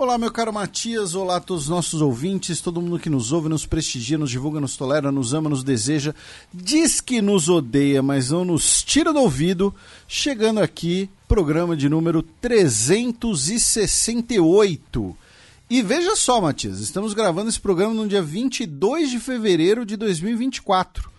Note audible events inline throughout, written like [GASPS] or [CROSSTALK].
Olá, meu caro Matias, olá a todos os nossos ouvintes, todo mundo que nos ouve, nos prestigia, nos divulga, nos tolera, nos ama, nos deseja, diz que nos odeia, mas não nos tira do ouvido. Chegando aqui, programa de número 368. E veja só, Matias, estamos gravando esse programa no dia 22 de fevereiro de 2024.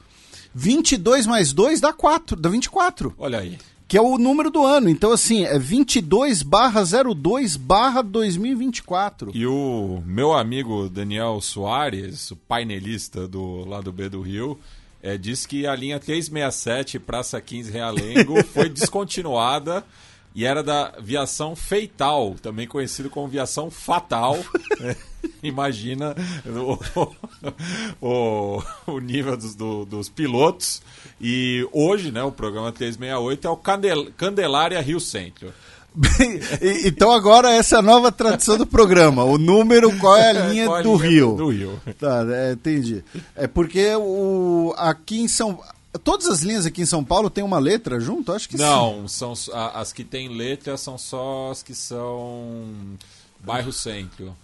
22 mais 2 dá 4, dá 24 Olha aí. Que é o número do ano. Então, assim, é 22 barra 02 barra 2024. E o meu amigo Daniel Soares, o painelista do lado B do Rio, é, disse que a linha 367 Praça 15 Realengo [LAUGHS] foi descontinuada e era da viação feital, também conhecido como viação fatal. É, [LAUGHS] [LAUGHS] Imagina o, [LAUGHS] o, o nível dos, do- dos pilotos. E hoje, né, o programa 368 é o Candel, Candelária Rio Centro. Então, agora essa é a nova tradição do programa. O número, qual é a linha a do linha Rio. Do Rio. Tá, é, entendi. É porque o, aqui em São Todas as linhas aqui em São Paulo tem uma letra junto? Acho que sim. Não, são s- a- as que têm letra são só as que são bairro centro.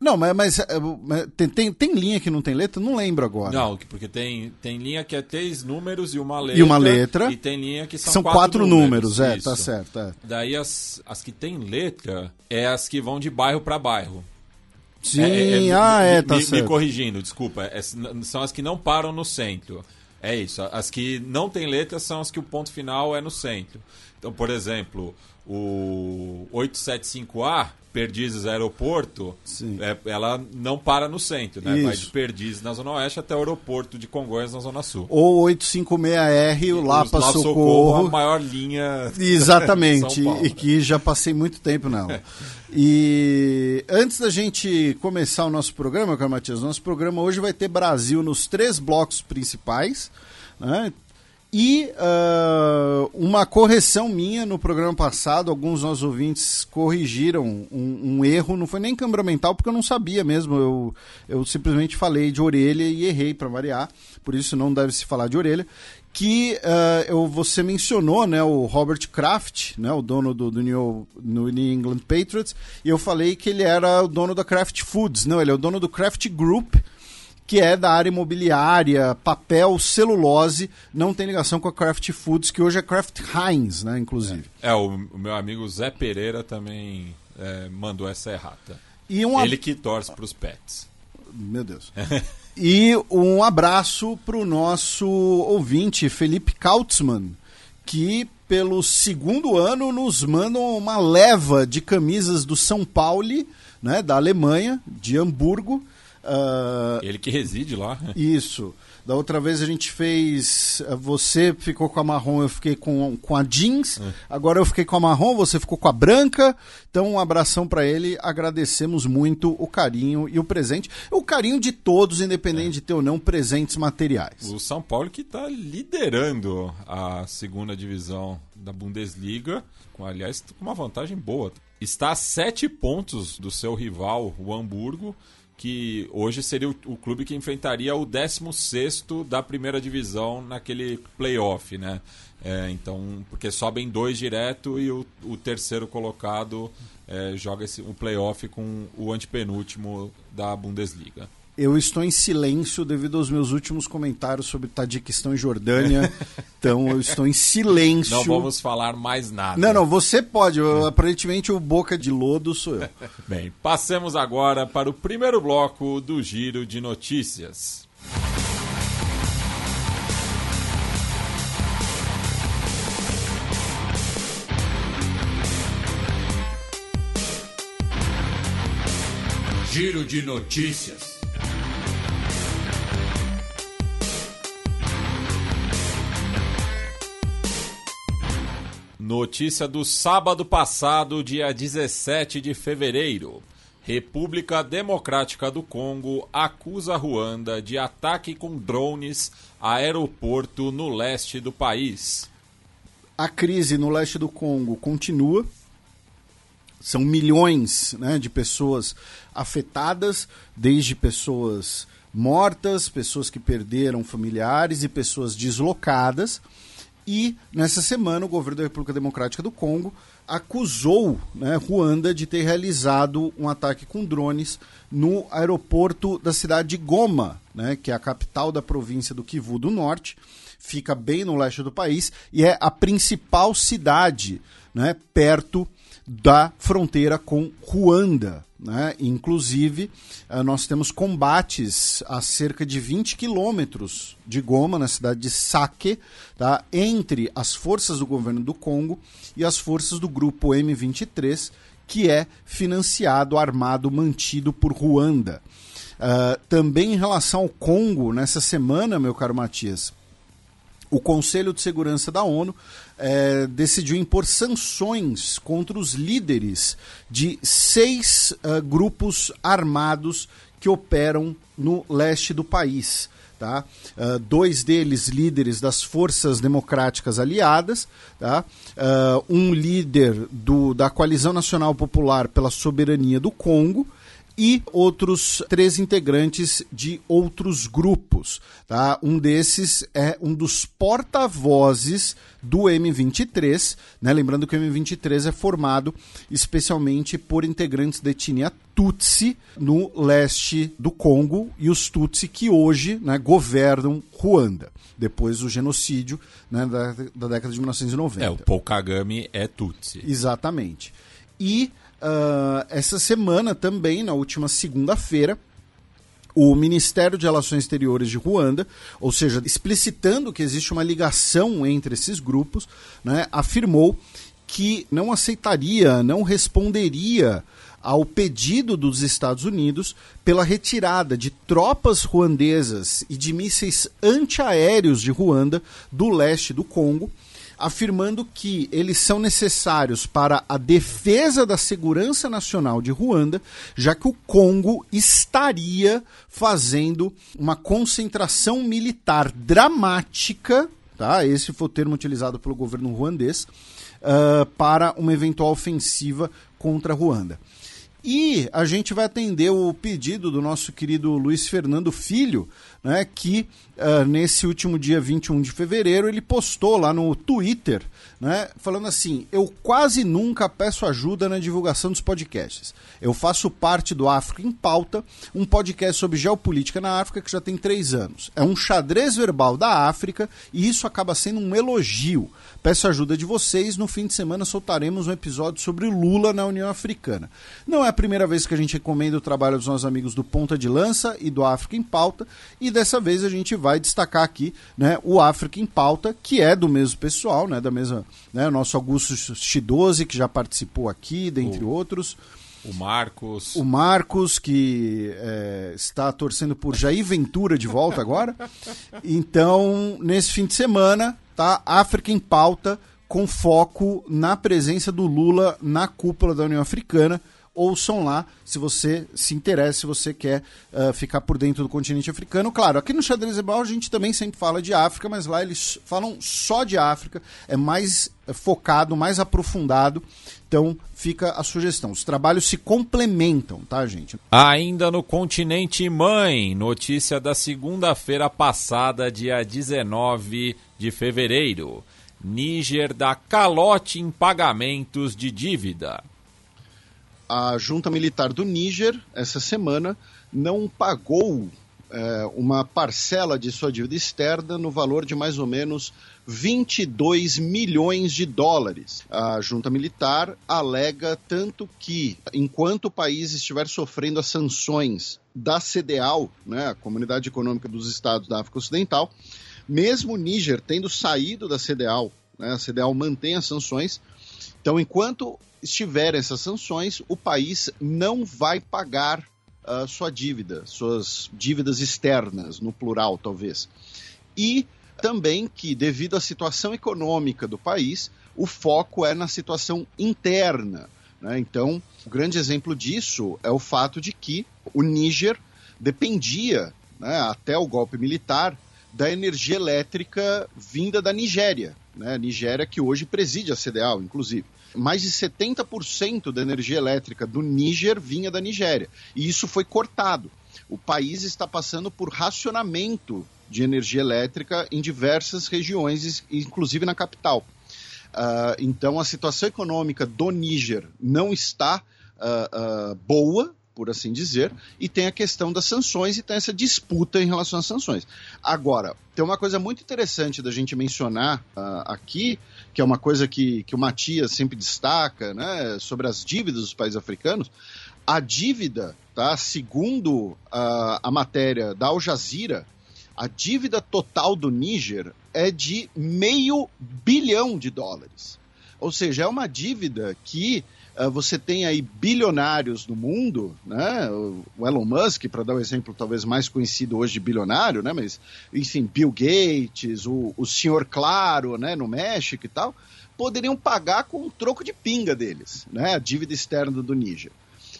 Não, mas, mas, é, mas tem, tem, tem linha que não tem letra? Não lembro agora. Não, que- porque tem, tem linha que é três números e uma letra. E uma letra. E tem linha que são, São quatro, números, é, isso. tá certo. É. Daí as, as que têm letra é as que vão de bairro para bairro. Sim, É, é, ah, me, é, tá me, certo. Me corrigindo, desculpa. é, são as que não param no centro. É isso. As que não têm letra são as que o ponto final é no centro. Então, por exemplo, o 875A, Perdizes Aeroporto, é, ela não para no centro, né? Vai de Isso. Perdizes na Zona Oeste até o aeroporto de Congonhas na Zona Sul. Ou 856R, o Lapa Os- Socorro. a maior linha. [LAUGHS] Exatamente, Paulo. e que já passei muito tempo nela. E antes da gente começar o nosso programa, caro Matias, nosso programa hoje vai ter Brasil nos três blocos principais, né? E ah, uma correção minha no programa passado, alguns nossos ouvintes corrigiram um, um erro, não foi nem câmara mental, porque eu não sabia mesmo, eu, eu simplesmente falei de orelha e errei para variar, por isso não deve se falar de orelha que ah, eu, você mencionou né, o Robert Kraft, né, o dono do, do New, New England Patriots, e eu falei que ele era o dono da Kraft Foods. Não, ele é o dono do Kraft Group, que é da área imobiliária, papel, celulose, não tem ligação com a Kraft Foods, que hoje é Kraft Heinz, né, inclusive. É, o, o meu amigo Zé Pereira também é, mandou essa errata. E um Ele que torce para os pets. Meu Deus. [LAUGHS] e um abraço para o nosso ouvinte, Felipe Kautzmann, que pelo segundo ano nos mandam uma leva de camisas do São Paulo, né, da Alemanha, de Hamburgo. Ah, Ele que reside lá. isso. Da outra vez a gente fez. eh, Você ficou com a marrom, eu fiquei com, com a jeans. Agora eu fiquei com a marrom, você ficou com a branca. Então, um abração para ele. Agradecemos muito o carinho e o presente. O carinho de todos, independente de ter ou não presentes materiais. O São Paulo que está liderando a segunda divisão da Bundesliga, com, aliás, com uma vantagem boa. Está a sete pontos do seu rival, o Hamburgo, que hoje seria o, o clube que enfrentaria o 16º da primeira divisão naquele playoff, né? É, então, porque sobem dois direto e o, o terceiro colocado é, joga esse, o playoff com o antepenúltimo da Bundesliga. Eu estou em silêncio devido aos meus últimos comentários sobre Tadiquistão e Jordânia. [LAUGHS] então, eu estou em silêncio. Não vamos falar mais nada. Não, não, você pode. Eu, aparentemente, o boca de lodo sou eu. [LAUGHS] Bem, passemos agora para o primeiro bloco do Giro de Notícias. Giro de notícias. Notícia do sábado passado, dia 17 de fevereiro. República Democrática do Congo acusa Ruanda de ataque com drones a aeroporto no leste do país. A crise no leste do Congo continua. São milhões né, de pessoas afetadas, desde pessoas mortas, pessoas que perderam familiares e pessoas deslocadas. E nessa semana o governo da República Democrática do Congo acusou né, Ruanda de ter realizado um ataque com drones no aeroporto da cidade de Goma, né, que é a capital da província do Kivu do Norte, fica bem no leste do país e é a principal cidade né, perto da fronteira com Ruanda. Né? Inclusive, uh, nós temos combates a cerca de 20 quilômetros de Goma, na cidade de Sake, tá? entre as forças do governo do Congo e as forças do grupo M23, que é financiado, armado, mantido por Ruanda. Uh, também em relação ao Congo, nessa semana, meu caro Matias, o Conselho de Segurança da ONU é, decidiu impor sanções contra os líderes de seis uh, grupos armados que operam no leste do país. Tá? Uh, dois deles líderes das forças democráticas aliadas, tá? Uh, um líder do, da Coalizão Nacional Popular pela Soberania do Congo e outros três integrantes de outros grupos. Tá? Um desses é um dos porta-vozes do M23, né? lembrando que o M23 é formado especialmente por integrantes da etnia Tutsi no leste do Congo e os Tutsi que hoje né, governam Ruanda depois do genocídio né, da, da, década de 1990. É, o Paul Kagame é Tutsi. Exatamente. E uh, essa semana também, na última segunda-feira, o Ministério de Relações Exteriores de Ruanda, ou seja, explicitando que existe uma ligação entre esses grupos, né, afirmou que não aceitaria, não responderia ao pedido dos Estados Unidos pela retirada de tropas ruandesas e de mísseis antiaéreos de Ruanda do leste do Congo afirmando que eles são necessários para a defesa da segurança nacional de Ruanda, já que o Congo estaria fazendo uma concentração militar dramática, tá? Esse foi o termo utilizado pelo governo ruandês uh, para uma eventual ofensiva contra Ruanda. E a gente vai atender o pedido do nosso querido Luiz Fernando Filho, né, que uh, nesse último dia 21 de fevereiro ele postou lá no Twitter, né, falando assim: Eu quase nunca peço ajuda na divulgação dos podcasts. Eu faço parte do África em Pauta, um podcast sobre geopolítica na África que já tem três anos. É um xadrez verbal da África e isso acaba sendo um elogio. Peço ajuda de vocês. No fim de semana soltaremos um episódio sobre Lula na União Africana. Não é a primeira vez que a gente recomenda o trabalho dos nossos amigos do Ponta de Lança e do África em Pauta. E dessa vez a gente vai destacar aqui né, o África em Pauta, que é do mesmo pessoal, né, da mesma, né, nosso Augusto Chidoze, que já participou aqui, dentre outros. O Marcos. O Marcos, que é, está torcendo por Jair Ventura de volta agora. Então, nesse fim de semana, tá? África em pauta, com foco na presença do Lula na cúpula da União Africana. Ouçam lá se você se interessa, se você quer uh, ficar por dentro do continente africano. Claro, aqui no Xadrez Ebal a gente também sempre fala de África, mas lá eles falam só de África, é mais focado, mais aprofundado. Então fica a sugestão. Os trabalhos se complementam, tá, gente? Ainda no continente mãe, notícia da segunda-feira passada, dia 19 de fevereiro. Níger dá calote em pagamentos de dívida. A junta militar do Níger, essa semana, não pagou é, uma parcela de sua dívida externa no valor de mais ou menos 22 milhões de dólares. A junta militar alega tanto que, enquanto o país estiver sofrendo as sanções da CDAO, né, a Comunidade Econômica dos Estados da África Ocidental, mesmo o Níger tendo saído da CDAO, né, a CDAO mantém as sanções, então enquanto estiverem essas sanções, o país não vai pagar uh, sua dívida, suas dívidas externas, no plural talvez. E também que, devido à situação econômica do país, o foco é na situação interna. Né? Então, o grande exemplo disso é o fato de que o Níger dependia, né, até o golpe militar, da energia elétrica vinda da Nigéria. Né? Nigéria que hoje preside a CDAO, inclusive. Mais de 70% da energia elétrica do Níger vinha da Nigéria. E isso foi cortado. O país está passando por racionamento de energia elétrica em diversas regiões, inclusive na capital. Uh, então, a situação econômica do Níger não está uh, uh, boa, por assim dizer, e tem a questão das sanções e tem essa disputa em relação às sanções. Agora, tem uma coisa muito interessante da gente mencionar aqui, que é uma coisa que, que o Matias sempre destaca, né, sobre as dívidas dos países africanos. A dívida, tá, segundo a matéria da Al Jazeera, a dívida total do Níger é de meio bilhão de dólares. Ou seja, é uma dívida que uh, você tem aí bilionários no mundo, né? O Elon Musk, para dar o um exemplo talvez mais conhecido hoje de bilionário, né? Mas, enfim, Bill Gates, o, o senhor Claro, né? No México e tal, poderiam pagar com um troco de pinga deles, né? A dívida externa do Níger.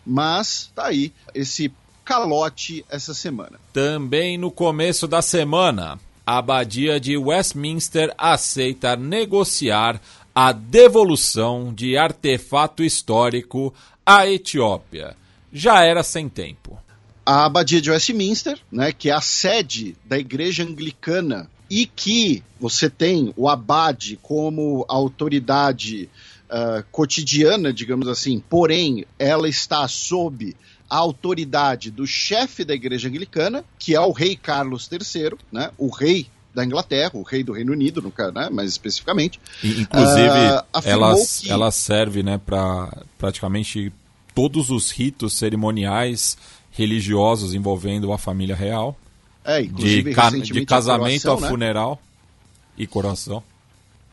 Mas tá aí esse calote essa semana. Também no começo da semana, a Abadia de Westminster aceita negociar a devolução de artefato histórico à Etiópia. Já era sem tempo. A Abadia de Westminster, né, que é a sede da Igreja Anglicana e que você tem o abade como autoridade uh, cotidiana, digamos assim, porém ela está sob a autoridade do chefe da igreja anglicana, que é o rei Carlos III, né, o rei da Inglaterra, o rei do Reino Unido, no, né, mais especificamente. E, inclusive, uh, ela, que... ela serve né, para praticamente todos os ritos cerimoniais religiosos envolvendo a família real. É, de, ca de casamento coroação, a né? funeral né? e coração.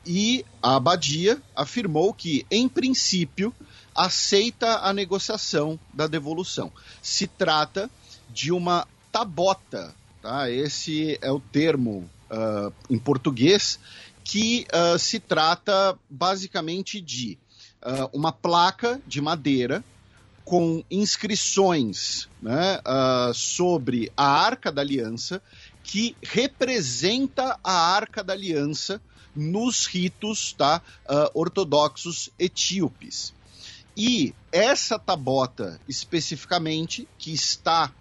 E a abadia afirmou que, em princípio, aceita a negociação da devolução. Se trata de uma tabota, tá? Esse é o termo uh, em português que uh, se trata basicamente de uh, uma placa de madeira com inscrições né, sobre a Arca da Aliança que representa a Arca da Aliança nos ritos tá, ortodoxos etíopes. E essa tabota, especificamente, que está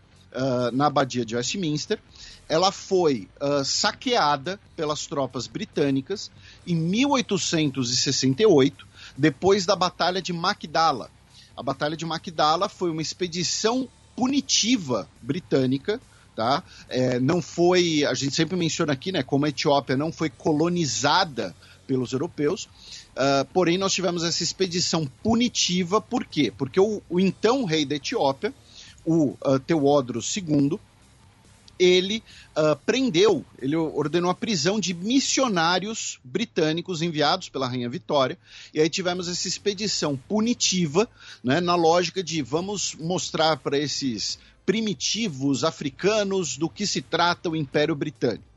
na abadia de Westminster, ela foi uh, saqueada pelas tropas britânicas em 1868, depois da Batalha de Magdala. A Batalha de Magdala foi uma expedição punitiva britânica, tá? É, não foi, a gente sempre menciona aqui, né, como a Etiópia não foi colonizada pelos europeus, Uh, porém, nós tivemos essa expedição punitiva, por quê? Porque o, o então rei da Etiópia, o uh, Teodros II, ele uh, prendeu, ele ordenou a prisão de missionários britânicos enviados pela Rainha Vitória, e aí tivemos essa expedição punitiva, né, na lógica de vamos mostrar para esses primitivos africanos do que se trata o Império Britânico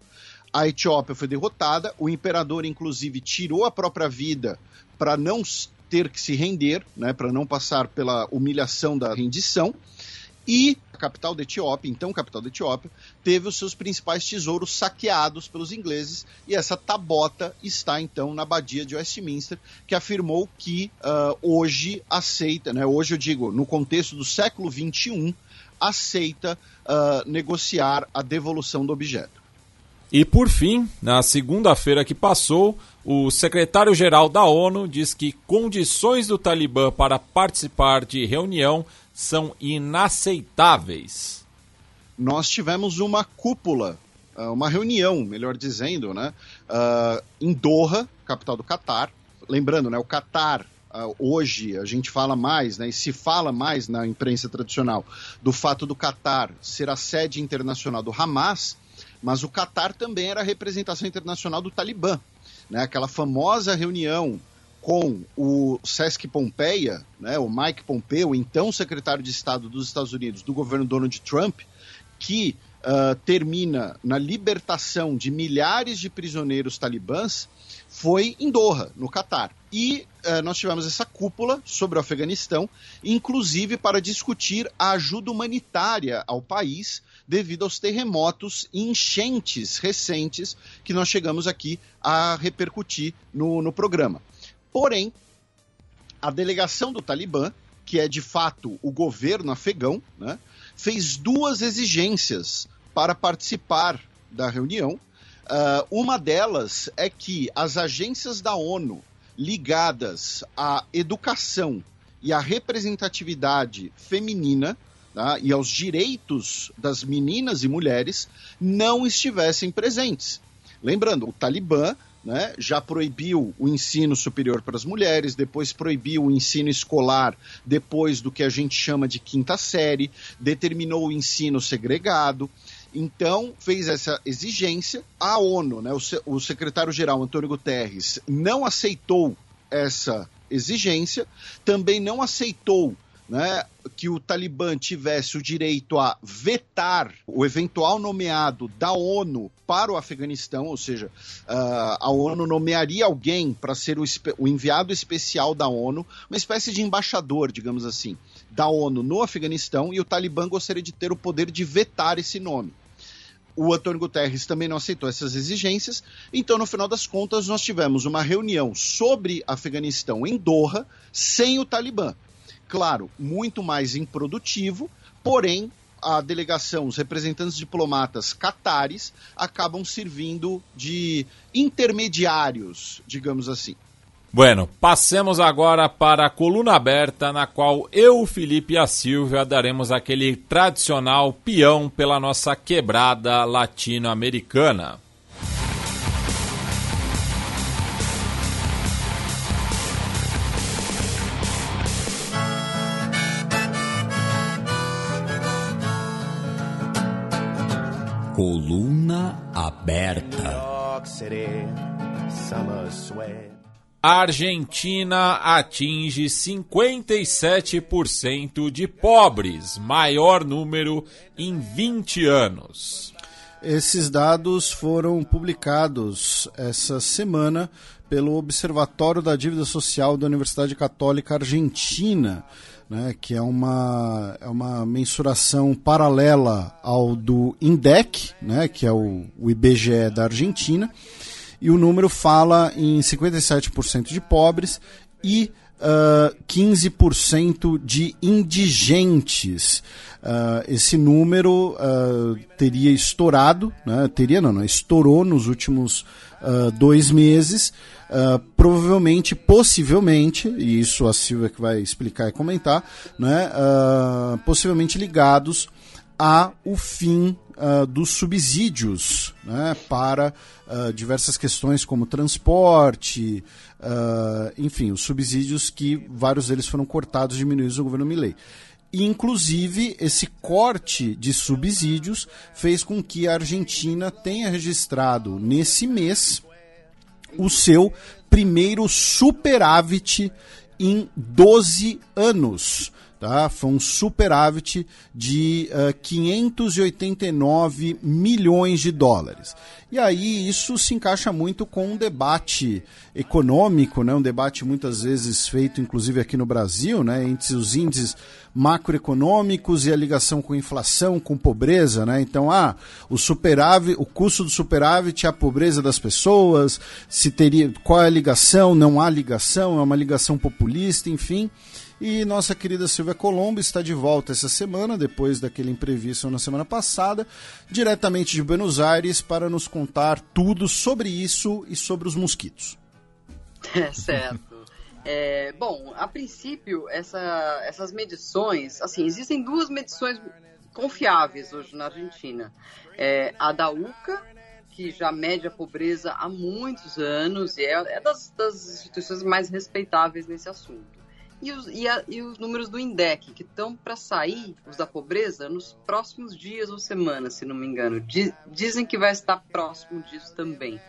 a Etiópia foi derrotada, o imperador, inclusive, tirou a própria vida para não ter que se render, né, para não passar pela humilhação da rendição. E a capital da Etiópia, então capital da Etiópia, teve os seus principais tesouros saqueados pelos ingleses, e essa tabota está então na abadia de Westminster, que afirmou que uh, hoje aceita, né, hoje eu digo, no contexto do século XXI, aceita uh, negociar a devolução do objeto. E por fim, na segunda-feira que passou, o secretário-geral da ONU diz que condições do Talibã para participar de reunião são inaceitáveis. Nós tivemos uma cúpula, ah, uma reunião, melhor dizendo, né, uh, em Doha, capital do Catar. Lembrando, né, o Catar Uh, hoje a gente fala mais, né, e se fala mais na imprensa tradicional, do fato do Catar ser a sede internacional do Hamas, mas o Catar também era a representação internacional do Talibã. Né? Aquela famosa reunião com o Sesc Pompeia, né, o Mike Pompeo, então secretário de Estado dos Estados Unidos, do governo Donald Trump, que uh, termina na libertação de milhares de prisioneiros talibãs foi em Doha, no Catar. E uh, nós tivemos essa cúpula sobre o Afeganistão, inclusive para discutir a ajuda humanitária ao país devido aos terremotos e enchentes recentes que nós chegamos aqui a repercutir no, no programa. Porém, a delegação do Talibã, que é de fato o governo afegão, né, fez duas exigências para participar da reunião. Uh, uma delas é que as agências da ONU ligadas à educação e à representatividade feminina tá, e aos direitos das meninas e mulheres não estivessem presentes. Lembrando, o Talibã né, já proibiu o ensino superior para as mulheres, depois proibiu o ensino escolar depois do que a gente chama de quinta série, determinou o ensino segregado. Então, fez essa exigência. A ONU, né, o, o secretário-geral Antônio Guterres, não aceitou essa exigência, também não aceitou né, que o Talibã tivesse o direito a vetar o eventual nomeado da ONU para o Afeganistão, ou seja, uh, a ONU nomearia alguém para ser o, o, enviado especial da ONU, uma espécie de embaixador, digamos assim, da ONU no Afeganistão, e o Talibã gostaria de ter o poder de vetar esse nome. O Antônio Guterres também não aceitou essas exigências, então, no final das contas, nós tivemos uma reunião sobre Afeganistão em Doha, sem o Talibã claro, muito mais improdutivo, porém a delegação, os representantes diplomatas catares acabam servindo de intermediários, digamos assim. Bueno, passemos agora para a coluna aberta, na qual eu, Felipe e a Silvia daremos aquele tradicional peão pela nossa quebrada latino-americana. Coluna aberta. A Argentina atinge 57% de pobres, maior número em 20 anos. Esses dados foram publicados essa semana pelo Observatório da Dívida Social da Universidade Católica Argentina né, que é uma, é uma mensuração paralela ao do INDEC, né, que é o, o IBGE da Argentina, e o número fala em 57% de pobres e uh, 15% de indigentes. Uh, esse número uh, teria estourado, né, teria não, não, estourou nos últimos dois meses, Uh, provavelmente, possivelmente, e isso a Silvia que vai explicar e comentar, né, uh, possivelmente ligados a o fim uh, dos subsídios né, para diversas questões como transporte, enfim, os subsídios que vários deles foram cortados, diminuídos no governo Milley. Inclusive, esse corte de subsídios fez com que a Argentina tenha registrado nesse mês o seu primeiro superávit em 12 anos. Tá? Foi um superávit de uh, 589 milhões de dólares. E aí isso se encaixa muito com um debate econômico, né? um debate muitas vezes feito inclusive aqui no Brasil, né? entre os índices macroeconômicos e a ligação com inflação, com pobreza, né? Então, ah, o superávit, o custo do superávit é a pobreza das pessoas, se teria qual é a ligação, não há ligação, é uma ligação populista, enfim. E nossa querida Silvia Colombo está de volta essa semana, depois daquele imprevisto na semana passada, diretamente de Buenos Aires, para nos contar tudo sobre isso e sobre os mosquitos. É certo. É, bom, a princípio, essa, essas medições, assim, existem duas medições confiáveis hoje na Argentina. É, a da UCA, que já mede a pobreza há muitos anos e é, é das, das instituições mais respeitáveis nesse assunto e os, e, a, e os números do INDEC, que estão para sair, os da pobreza, nos próximos dias ou semanas, se não me engano. dizem que vai estar próximo disso também.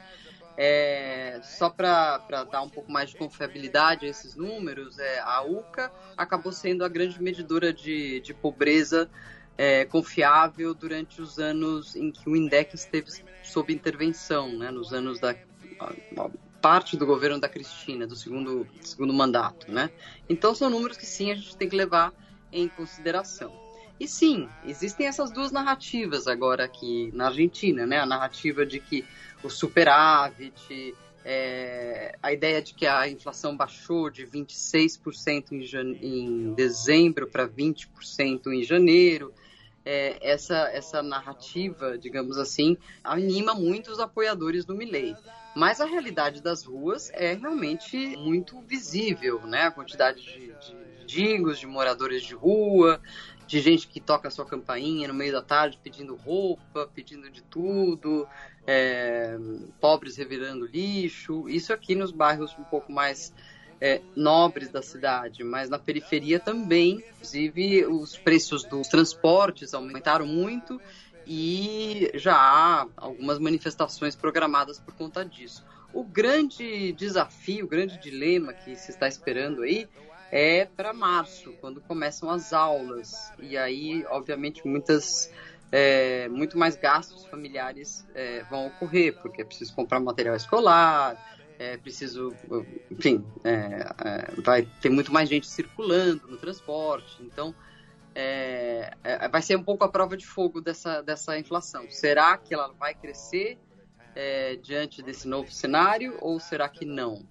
É, só para dar um pouco mais de confiabilidade a esses números, é, a UCA acabou sendo a grande medidora de, de pobreza é, confiável durante os anos em que o INDEC esteve sob intervenção, né, nos anos da parte do governo da Cristina, do segundo, segundo mandato. Né? Então são números que sim a gente tem que levar em consideração. E sim, existem essas duas narrativas agora aqui na Argentina, né? A narrativa de que o superávit, é, a ideia de que a inflação baixou de 26% em, em dezembro para 20% em janeiro. É, essa, essa narrativa, digamos assim, anima muito os apoiadores do Milley. Mas a realidade das ruas é realmente muito visível, né? A quantidade de, de de moradores de rua, de gente que toca sua campainha no meio da tarde pedindo roupa, pedindo de tudo, é, pobres revirando lixo. Isso aqui nos bairros um pouco mais é, nobres da cidade, mas na periferia também. Inclusive, os preços dos transportes aumentaram muito e já há algumas manifestações programadas por conta disso. O grande desafio, o grande dilema que se está esperando aí é para março, quando começam as aulas. E aí, obviamente, muitas, é, muito mais gastos familiares é, vão ocorrer, porque é preciso comprar material escolar, é preciso, enfim, é, é, vai ter muito mais gente circulando no transporte. Então, é, é, vai ser um pouco a prova de fogo dessa, dessa inflação. Será que ela vai crescer diante desse novo cenário ou será que não?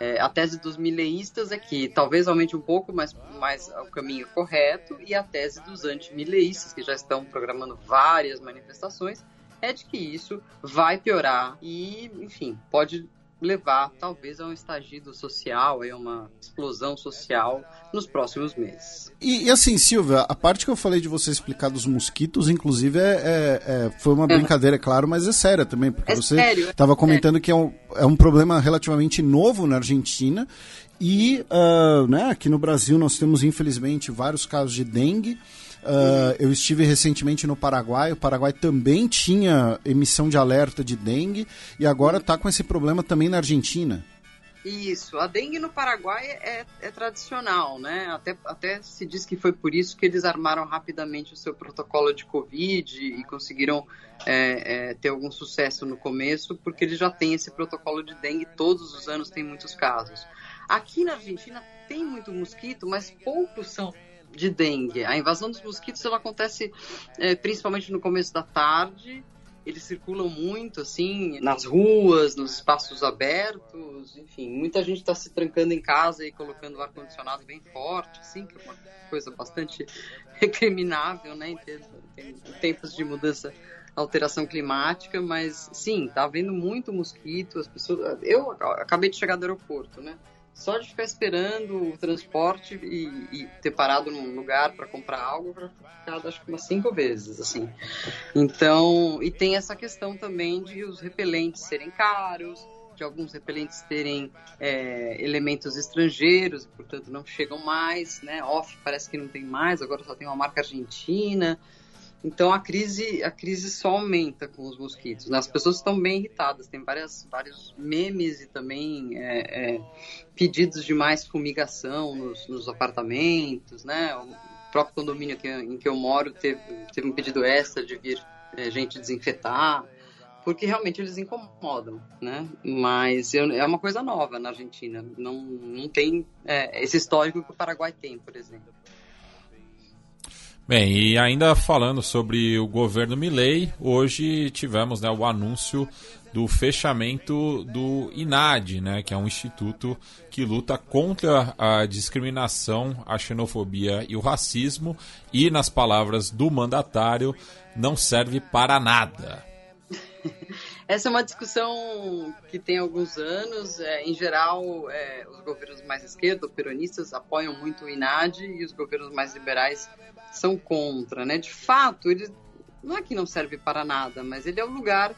É, a tese dos mileístas é que talvez aumente um pouco, mas, mas o caminho correto, e a tese dos antimileístas, que já estão programando várias manifestações, é de que isso vai piorar e, enfim, pode levar talvez a um estagido social, a uma explosão social nos próximos meses. E, e, assim, Silvia, a parte que eu falei de você explicar dos mosquitos, inclusive, é, é, é foi uma brincadeira, é claro, mas é séria também, porque é você estava comentando que é um, é um problema relativamente novo na Argentina e uh, né, aqui no Brasil nós temos, infelizmente, vários casos de dengue. Uh, eu estive recentemente no Paraguai. O Paraguai também tinha emissão de alerta de dengue e agora está com esse problema também na Argentina. Isso, a dengue no Paraguai é, é, tradicional, né? Até, até se diz que foi por isso que eles armaram rapidamente o seu protocolo de Covid e conseguiram é, é, ter algum sucesso no começo, porque eles já têm esse protocolo de dengue, todos os anos tem muitos casos. Aqui na Argentina tem muito mosquito, mas poucos são de dengue. A invasão dos mosquitos ela acontece é, principalmente no começo da tarde. Eles circulam muito, assim, nas ruas, nos espaços abertos, enfim. Muita gente está se trancando em casa e colocando o ar-condicionado bem forte, assim, que é uma coisa bastante [LAUGHS] recriminável, né, em, em tempos de mudança alteração climática, mas sim, tá havendo muito mosquito, as pessoas. Eu acabei de chegar do aeroporto, né? Só de ficar esperando o transporte e, e ter parado num lugar para comprar algo para ficar acho que umas cinco vezes assim. Então e tem essa questão também de os repelentes serem caros de alguns repelentes terem é, elementos estrangeiros portanto não chegam mais né? Off parece que não tem mais agora só tem uma marca argentina então a crise, a crise só aumenta com os mosquitos. Né? As pessoas estão bem irritadas, tem várias, vários memes e também é, é, pedidos de mais fumigação nos, nos, apartamentos. Né? O próprio condomínio que, em que eu moro teve, teve um pedido extra de vir é, gente desinfetar, porque realmente eles incomodam. Né? Mas eu, é uma coisa nova na Argentina, não, não tem é, esse histórico que o Paraguai tem, por exemplo. Bem, e ainda falando sobre o governo Milley, hoje tivemos né, o anúncio do fechamento do INAD, né, que é um instituto que luta contra a discriminação, a xenofobia e o racismo, e, nas palavras do mandatário, não serve para nada. Essa é uma discussão que tem alguns anos. É, em geral, é, os governos mais esquerdos, peronistas, apoiam muito o INAD e os governos mais liberais são contra, né? De fato, ele não é que não serve para nada, mas ele é o lugar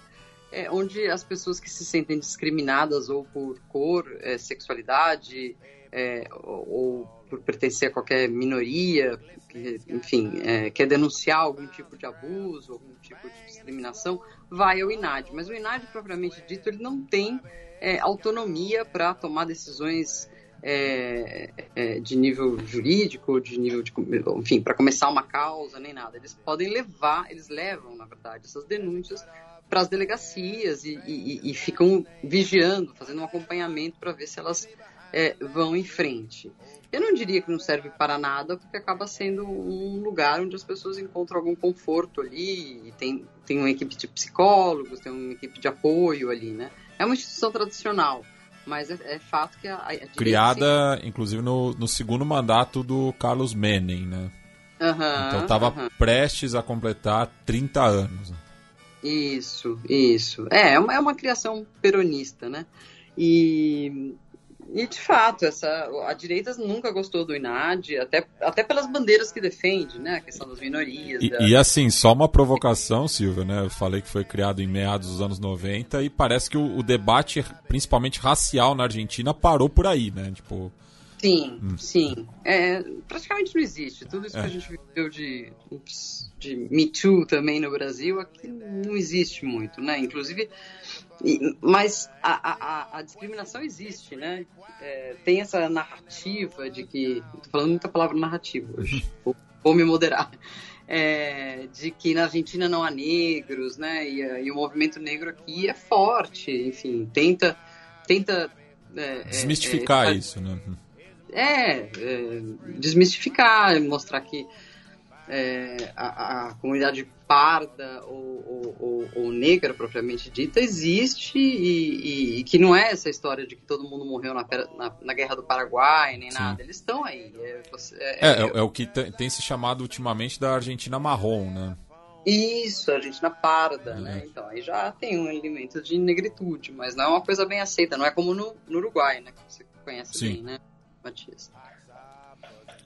é, onde as pessoas que se sentem discriminadas ou por cor, é, sexualidade é, ou, ou, por pertencer a qualquer minoria, que, enfim, é, quer denunciar algum tipo de abuso, algum tipo de discriminação, vai ao INAD. Mas o INAD, propriamente dito, ele não tem é, autonomia para tomar decisões é, é, de nível jurídico, de nível de, enfim, para começar uma causa nem nada. Eles podem levar, eles levam, na verdade, essas denúncias para as delegacias e, e, e, ficam vigiando, fazendo um acompanhamento para ver se elas é, vão em frente. Eu não diria que não serve para nada, porque acaba sendo um lugar onde as pessoas encontram algum conforto ali, tem, tem uma equipe de psicólogos, tem uma equipe de apoio ali, né? É uma instituição tradicional, mas é, é fato que a, a Criada, inclusive, no, no segundo mandato do Carlos Menem, né? Uhum, então estava uhum. prestes a completar 30 anos. Isso, isso. É, é uma, é uma criação peronista, né? E e de fato, essa, a direita nunca gostou do INAD, até, até pelas bandeiras que defende, né? A questão das minorias. E, da... e assim, só uma provocação, Silvia, né? Eu falei que foi criado em meados dos anos 90 e parece que o, o debate, principalmente racial na Argentina, parou por aí, né? Tipo. Sim, hum. sim. É, praticamente não existe. Tudo isso é. que a gente viveu de, de Me Too também no Brasil, aqui não existe muito, né? Inclusive e, mas a, a, a, discriminação existe, né? É, tem essa narrativa de que. Estou falando muita palavra narrativa hoje, [LAUGHS] vou, vou me moderar. É, de que na Argentina não há negros, né? E, e, o movimento negro aqui é forte, enfim, tenta. tenta é, é Desmistificar é, isso, né? É, desmistificar, mostrar que é, a, a, comunidade parda ou, ou, ou, ou, negra propriamente dita existe e, e, e, que não é essa história de que todo mundo morreu na, na, na Guerra do Paraguai nem Sim. nada. Eles estão aí. É, você, é, é, é, o que tem se chamado ultimamente da Argentina marrom, né? Isso, a Argentina parda, né? É. Então aí já tem um elemento de negritude, mas não é uma coisa bem aceita. Não é como no, no Uruguai, né? Que você conhece Sim. bem, né, Matias?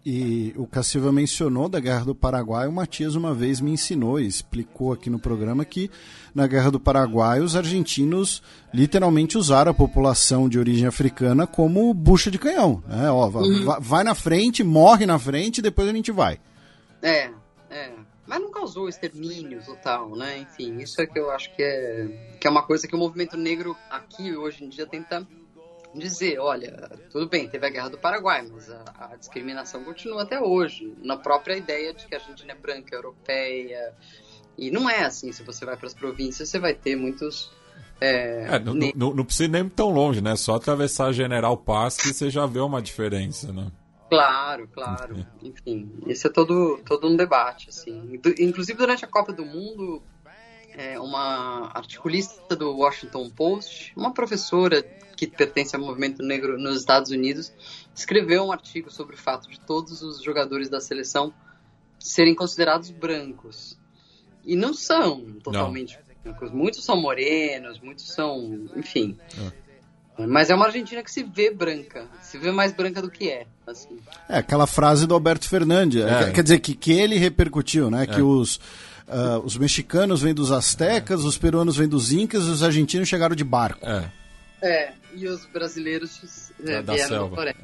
E o Cassiva mencionou da Guerra do Paraguai, o Matias uma vez me ensinou e explicou aqui no programa que na Guerra do Paraguai os argentinos literalmente usaram a população de origem africana como bucha de canhão. Né? Ó, uhum. vai, vai na frente, morre na frente e depois a gente vai. É, é. Mas não causou extermínios ou tal, né? Enfim, isso é que eu acho que é, que é uma coisa que o movimento negro aqui hoje em dia tenta dizer, olha, tudo bem, teve a guerra do Paraguai, mas a, a, discriminação continua até hoje, na própria ideia de que a gente não é branca, europeia, e não é assim, se você vai para as províncias, você vai ter muitos... É, é, não, não, não, precisa nem tão longe, né? Só atravessar General Paz que você já vê uma diferença, né? Claro, claro. Enfim, esse é todo, todo um debate, assim. Inclusive, durante a Copa do Mundo, é, uma articulista do Washington Post, uma professora que pertence ao movimento negro nos Estados Unidos, escreveu um artigo sobre o fato de todos os jogadores da seleção serem considerados brancos. E não são totalmente não. brancos. Muitos são morenos, muitos são. Enfim. É. Mas é uma Argentina que se vê branca, se vê mais branca do que é. Assim. É aquela frase do Alberto Fernandes, é. quer dizer que, que ele repercutiu, né? Que é. os, uh, os mexicanos vêm dos astecas, os peruanos vêm dos incas e os argentinos chegaram de barco. É. É, e os brasileiros é, da, vieram selva. É.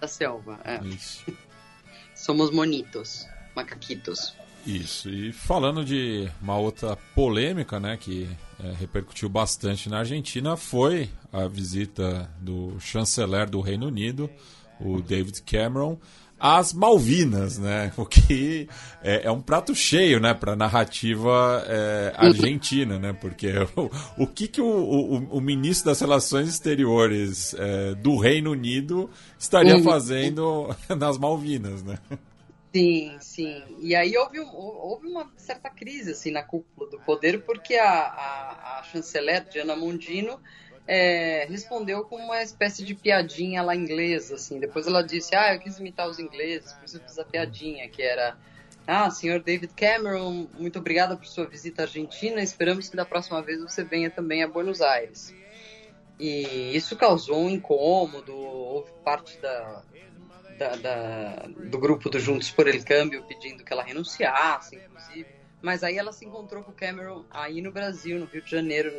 Da selva, é. Isso. [LAUGHS] Somos monitos, macaquitos. Isso, e falando de uma outra polêmica, né, que é, repercutiu bastante na Argentina, foi a visita do chanceler do Reino Unido, o David Cameron, as Malvinas, né? [LAUGHS] O que é, é um prato cheio, né, para narrativa é, argentina, né? Porque o, o que, que o, o, o, ministro das Relações Exteriores é, do Reino Unido estaria uhum. fazendo [LAUGHS] nas Malvinas, né? Sim, sim. E aí houve, houve uma certa crise assim na cúpula do poder, porque a, a, a chanceler Diana Mondino é, respondeu com uma espécie de piadinha lá inglesa, assim. Depois ela disse, ah, eu quis imitar os ingleses, por isso eu fiz a piadinha, que era, ah, senhor David Cameron, muito obrigada por sua visita à Argentina, esperamos que da próxima vez você venha também a Buenos Aires. E isso causou um incômodo, houve parte da, da, da, do grupo do Juntos por El Câmbio pedindo que ela renunciasse, inclusive. Mas aí ela se encontrou com o Cameron aí no Brasil, no Rio de Janeiro,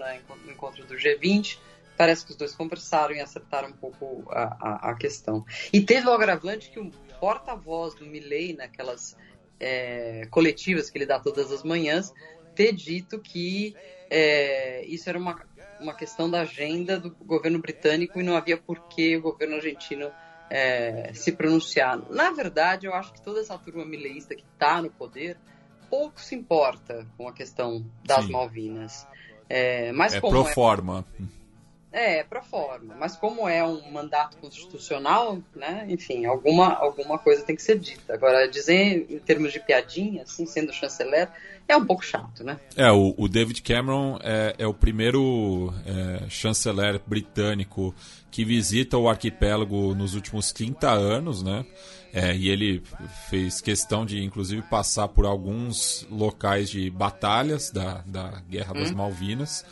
no encontro do G20, parece que os dois conversaram e acertaram um pouco a, a, a questão. E teve o agravante que o porta-voz do Milley, naquelas é, coletivas que ele dá todas as manhãs, ter dito que é, isso era uma, uma questão da agenda do governo britânico e não havia por que o governo argentino é, se pronunciar. Na verdade, eu acho que toda essa turma mileísta que está no poder pouco se importa com a questão das Sim. Malvinas. É, mas É como pro é forma. é, é pro forma. Mas como é um mandato constitucional, né? Enfim, alguma, alguma coisa tem que ser dita. Agora, dizer em termos de piadinha, assim, sendo chanceler, é um pouco chato, né? É, o, o David Cameron é, é o primeiro é, chanceler britânico que visita o arquipélago nos últimos 30 anos, né? É, e ele fez questão de, inclusive, passar por alguns locais de batalhas da, da Guerra das Malvinas,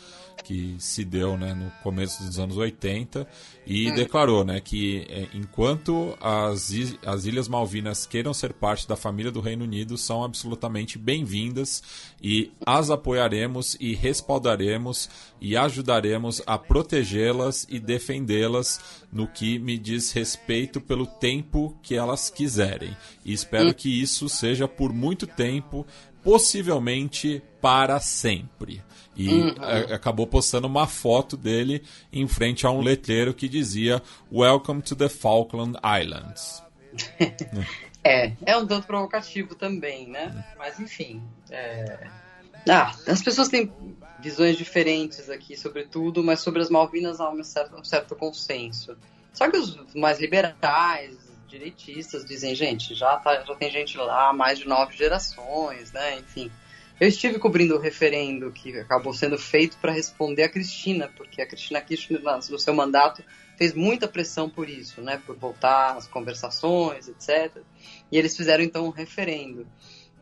que se deu né, no começo dos anos 80, e declarou né, que é, enquanto as, as Ilhas Malvinas queiram ser parte da família do Reino Unido, são absolutamente bem-vindas e as apoiaremos e respaldaremos e ajudaremos a protegê-las e defendê-las no que me diz respeito pelo tempo que elas quiserem. E espero que isso seja por muito tempo, possivelmente para sempre. E a- acabou postando uma foto dele em frente a um letreiro que dizia Welcome to the Falkland Islands. [LAUGHS] É, é um tanto provocativo também, né? Mas enfim. é, Ah, as pessoas têm visões diferentes aqui sobre tudo, mas sobre as Malvinas há um certo, um certo consenso. Só que os mais liberais, direitistas, dizem, gente, já, tá, já tem gente lá há mais de nove gerações, né? Enfim. Eu estive cobrindo o referendo que acabou sendo feito para responder a Cristina, porque a Cristina Kirchner, no seu mandato, fez muita pressão por isso, né? Por voltar às conversações, etc. E eles fizeram então um referendo.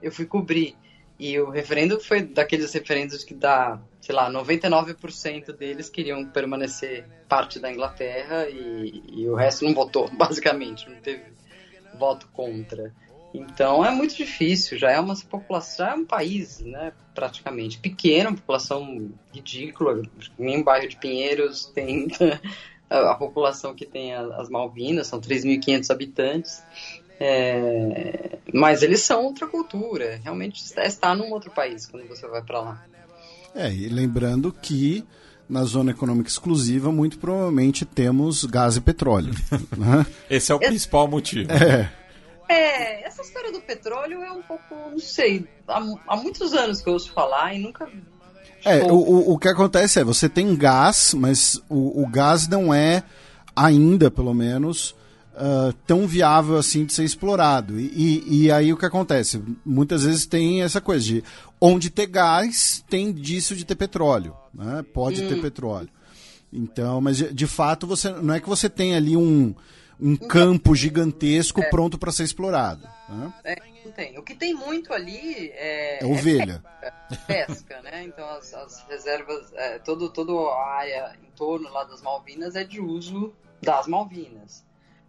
Eu fui cobrir. E o referendo foi daqueles referendos que dá, sei lá, 99% deles queriam permanecer parte da Inglaterra e, e o resto não votou, [LAUGHS] basicamente, não teve voto contra. Então é muito difícil, já é uma população, já é um país, né, praticamente pequeno, população ridícula. Nem bairro de Pinheiros tem a, [LAUGHS] a população que tem a- as Malvinas, são 3.500 habitantes. É, mas eles são outra cultura, realmente está, está num outro país quando você vai para lá. É, e lembrando que na zona econômica exclusiva, muito provavelmente temos gás e petróleo. [LAUGHS] né? Esse é o principal motivo. É, essa história do petróleo é um pouco, não sei, há, há muitos anos que eu ouço falar e nunca. É, Tipo, o, o, o que acontece é, você tem gás, mas o, o gás não é, ainda pelo menos, ah, tão viável assim de ser explorado. E, e, e aí o que acontece? Muitas vezes tem essa coisa de onde ter gás, tem disso de ter petróleo. Né? Pode ter petróleo. Então, mas de, de fato, você não é que você tem ali um, um campo gigantesco pronto para ser explorado. Né? É, não tem. O que tem muito ali é, É ovelha. pesca, né? Então as, as reservas, é, todo, toda a área em torno lá das Malvinas é de uso das Malvinas.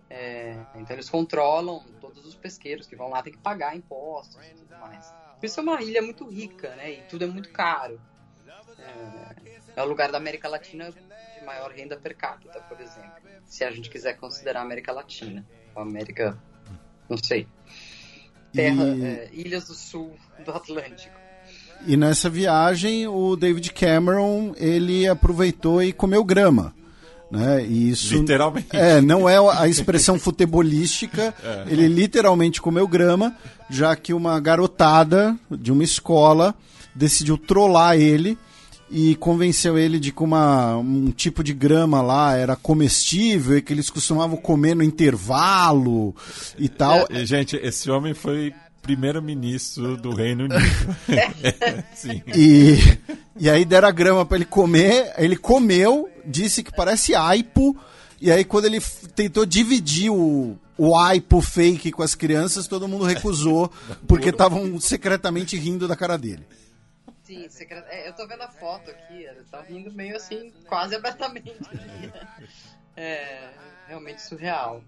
É, então eles controlam todos os pesqueiros que vão lá, tem que pagar impostos e tudo mais. Por isso é uma ilha muito rica, né? E tudo é muito caro. É, é o lugar da América Latina maior renda per capita, por exemplo. Se a gente quiser considerar a América Latina. A América, não sei. Terra, E- é, ilhas do sul do Atlântico. E nessa viagem, o David Cameron, ele aproveitou e comeu grama. Né? E isso Literalmente. É, não é a expressão futebolística, [LAUGHS] ele literalmente comeu grama, já que uma garotada de uma escola decidiu trollar ele e convenceu ele de que uma, um tipo de grama lá era comestível e que eles costumavam comer no intervalo e tal. E, gente, esse homem foi primeiro-ministro do Reino Unido. [LAUGHS] Sim. E, e aí deram a grama pra ele comer, ele comeu, disse que parece aipo, e aí quando ele tentou dividir o, o aipo fake com as crianças, todo mundo recusou, porque estavam secretamente rindo da cara dele. Sim, secret... é, eu tô vendo a foto aqui, eles estão rindo meio assim, quase abertamente. [LAUGHS] É realmente surreal.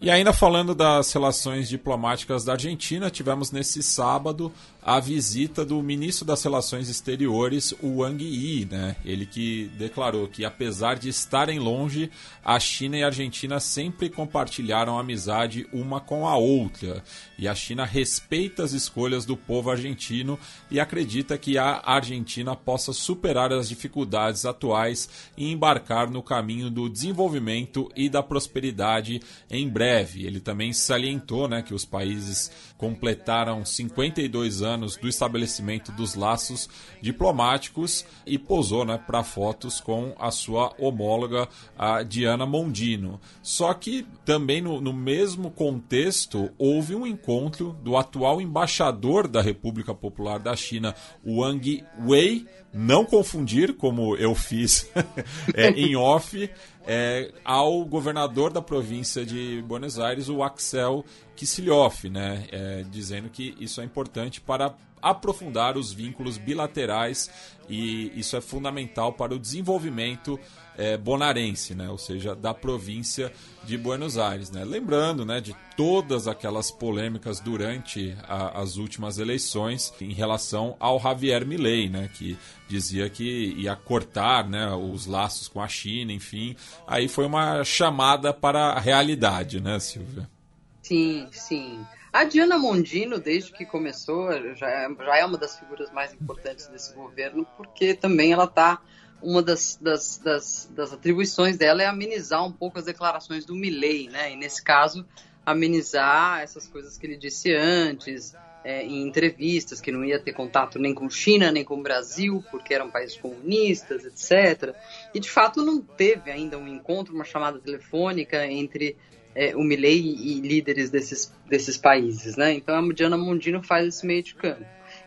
E ainda falando das relações diplomáticas da Argentina, tivemos nesse sábado a visita do ministro das Relações Exteriores, Wang Yi, né? Ele que declarou que apesar de estarem longe, a China e a Argentina sempre compartilharam amizade uma com a outra. E a China respeita as escolhas do povo argentino e acredita que a Argentina possa superar as dificuldades atuais e embarcar no caminho do desenvolvimento e da prosperidade em breve. Ele também salientou, né, que os países completaram 52 anos do estabelecimento dos laços diplomáticos e posou né, para fotos com a sua homóloga, a Diana Mondino. Só que também no, no mesmo contexto houve um encontro do atual embaixador da República Popular da China, Wang Wei, não confundir, como eu fiz [LAUGHS] é, em off, é, ao governador da província de Buenos Aires, o Axel Kicillof, né, é, dizendo que isso é importante para aprofundar os vínculos bilaterais e isso é fundamental para o desenvolvimento é, bonarense, né? ou seja, da província de Buenos Aires. Né? Lembrando né, de todas aquelas polêmicas durante a, as últimas eleições em relação ao Javier Milei, né, que dizia que ia cortar né, os laços com a China, enfim. Aí foi uma chamada para a realidade, né, Silvia? Sim, sim. A Diana Mondino, desde que começou, já já é uma das figuras mais importantes desse governo, porque também ela está uma das, das, das, das, atribuições dela é amenizar um pouco as declarações do Milley, né? E nesse caso, amenizar essas coisas que ele disse antes, é, em entrevistas, que não ia ter contato nem com China, nem com Brasil, porque eram países comunistas, etc. E de fato não teve ainda um encontro, uma chamada telefônica entre é, o Milley e líderes desses, desses países, né? Então a Diana Mondino faz esse meio de campo.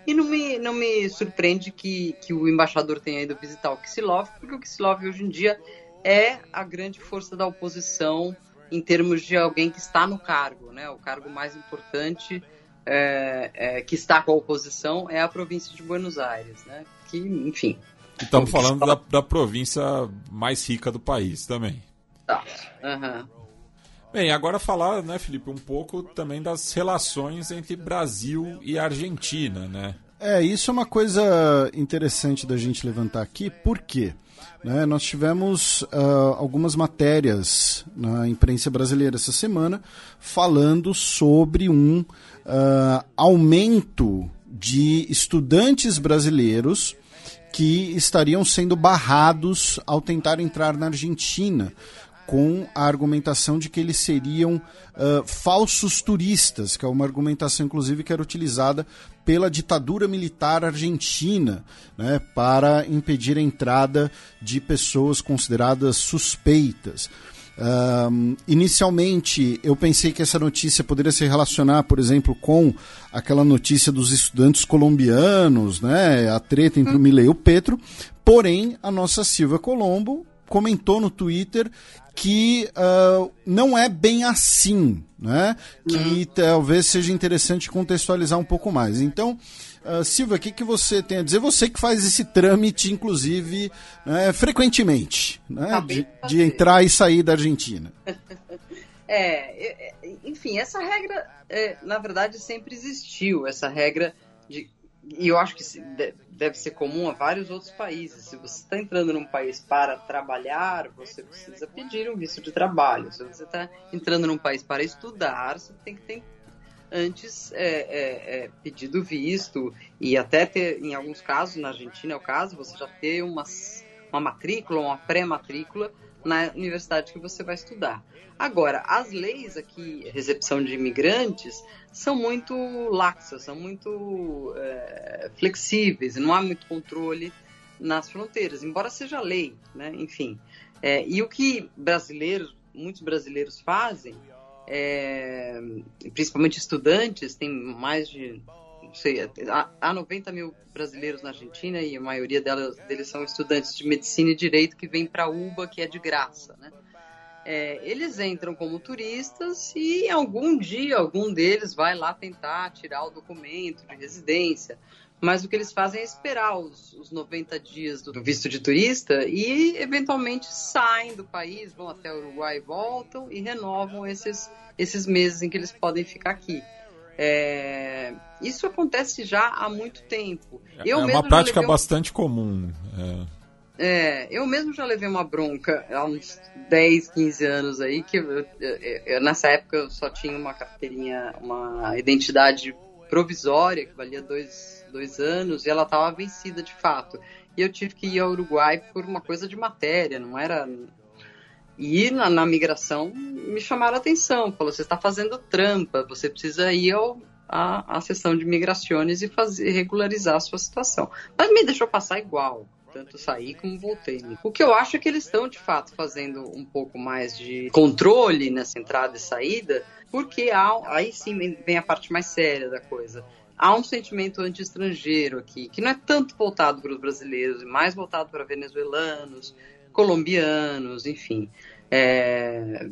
E não me, não me surpreende que, que o embaixador tenha ido visitar o Kisilov, porque o Kisilov hoje em dia é a grande força da oposição em termos de alguém que está no cargo, né? O cargo mais importante é, é, que está com a oposição é a província de Buenos Aires, né? Que, enfim. Estamos falando da, da província mais rica do país também. Tá. Uhum. Bem, agora falar, né, Felipe, um pouco também das relações entre Brasil e Argentina, né? É, isso é uma coisa interessante da gente levantar aqui, por quê? Né, nós tivemos uh, algumas matérias na imprensa brasileira essa semana falando sobre um uh, aumento de estudantes brasileiros que estariam sendo barrados ao tentar entrar na Argentina com a argumentação de que eles seriam uh, falsos turistas, que é uma argumentação, inclusive, que era utilizada pela ditadura militar argentina né, para impedir a entrada de pessoas consideradas suspeitas. Uh, inicialmente, eu pensei que essa notícia poderia se relacionar, por exemplo, com aquela notícia dos estudantes colombianos, né, a treta entre o Milei e o Petro. Porém, a nossa Silvia Colombo comentou no Twitter que uh, não é bem assim, né? Que uhum. talvez seja interessante contextualizar um pouco mais. Então, uh, Silvia, o que, que você tem a dizer? Você que faz esse trâmite, inclusive, né, frequentemente, né? De, de, entrar e sair da Argentina. [LAUGHS] É, enfim, essa regra, é, na verdade, sempre existiu, essa regra de e eu acho que deve ser comum a vários outros países. Se você está entrando num país para trabalhar, você precisa pedir um visto de trabalho. Se você está entrando num país para estudar, você tem que ter antes é, é, é, pedido visto e até ter, em alguns casos, na Argentina é o caso, você já ter uma, uma matrícula, uma pré-matrícula na universidade que você vai estudar. Agora, as leis aqui, recepção de imigrantes, são muito laxas, são muito é, flexíveis, não há muito controle nas fronteiras, embora seja lei, né? enfim. É, e o que brasileiros, muitos brasileiros fazem, é, principalmente estudantes, tem mais de sei, há 90 mil brasileiros na Argentina e a maioria delas, deles são estudantes de medicina e direito que vêm para UBA, que é de graça, né? É, eles entram como turistas e algum dia algum deles vai lá tentar tirar o documento de residência. mas o que eles fazem é esperar os, os 90 dias do visto de turista e, eventualmente, saem do país, vão até o Uruguai, voltam e renovam esses, esses meses em que eles podem ficar aqui. É, isso acontece já há muito tempo. Eu é uma prática bastante comum. É. é. eu mesmo já levei uma bronca há uns 10, 15 anos aí, que eu, eu, eu, nessa época eu só tinha uma carteirinha, uma identidade provisória, que valia dois, dois anos, e ela estava vencida de fato. E eu tive que ir ao Uruguai por uma coisa de matéria, não era. E na, na migração me chamaram a atenção, falou: você está fazendo trampa, você precisa ir ao, à, à sessão de migrações e fazer, regularizar a sua situação. Mas me deixou passar igual tanto saí como voltei. Né? O que eu acho é que eles estão, de fato, fazendo um pouco mais de controle nessa entrada e saída, porque há, aí sim vem a parte mais séria da coisa. Há um sentimento anti-estrangeiro aqui, que não é tanto voltado para os brasileiros, e mais voltado para venezuelanos, colombianos, enfim. É,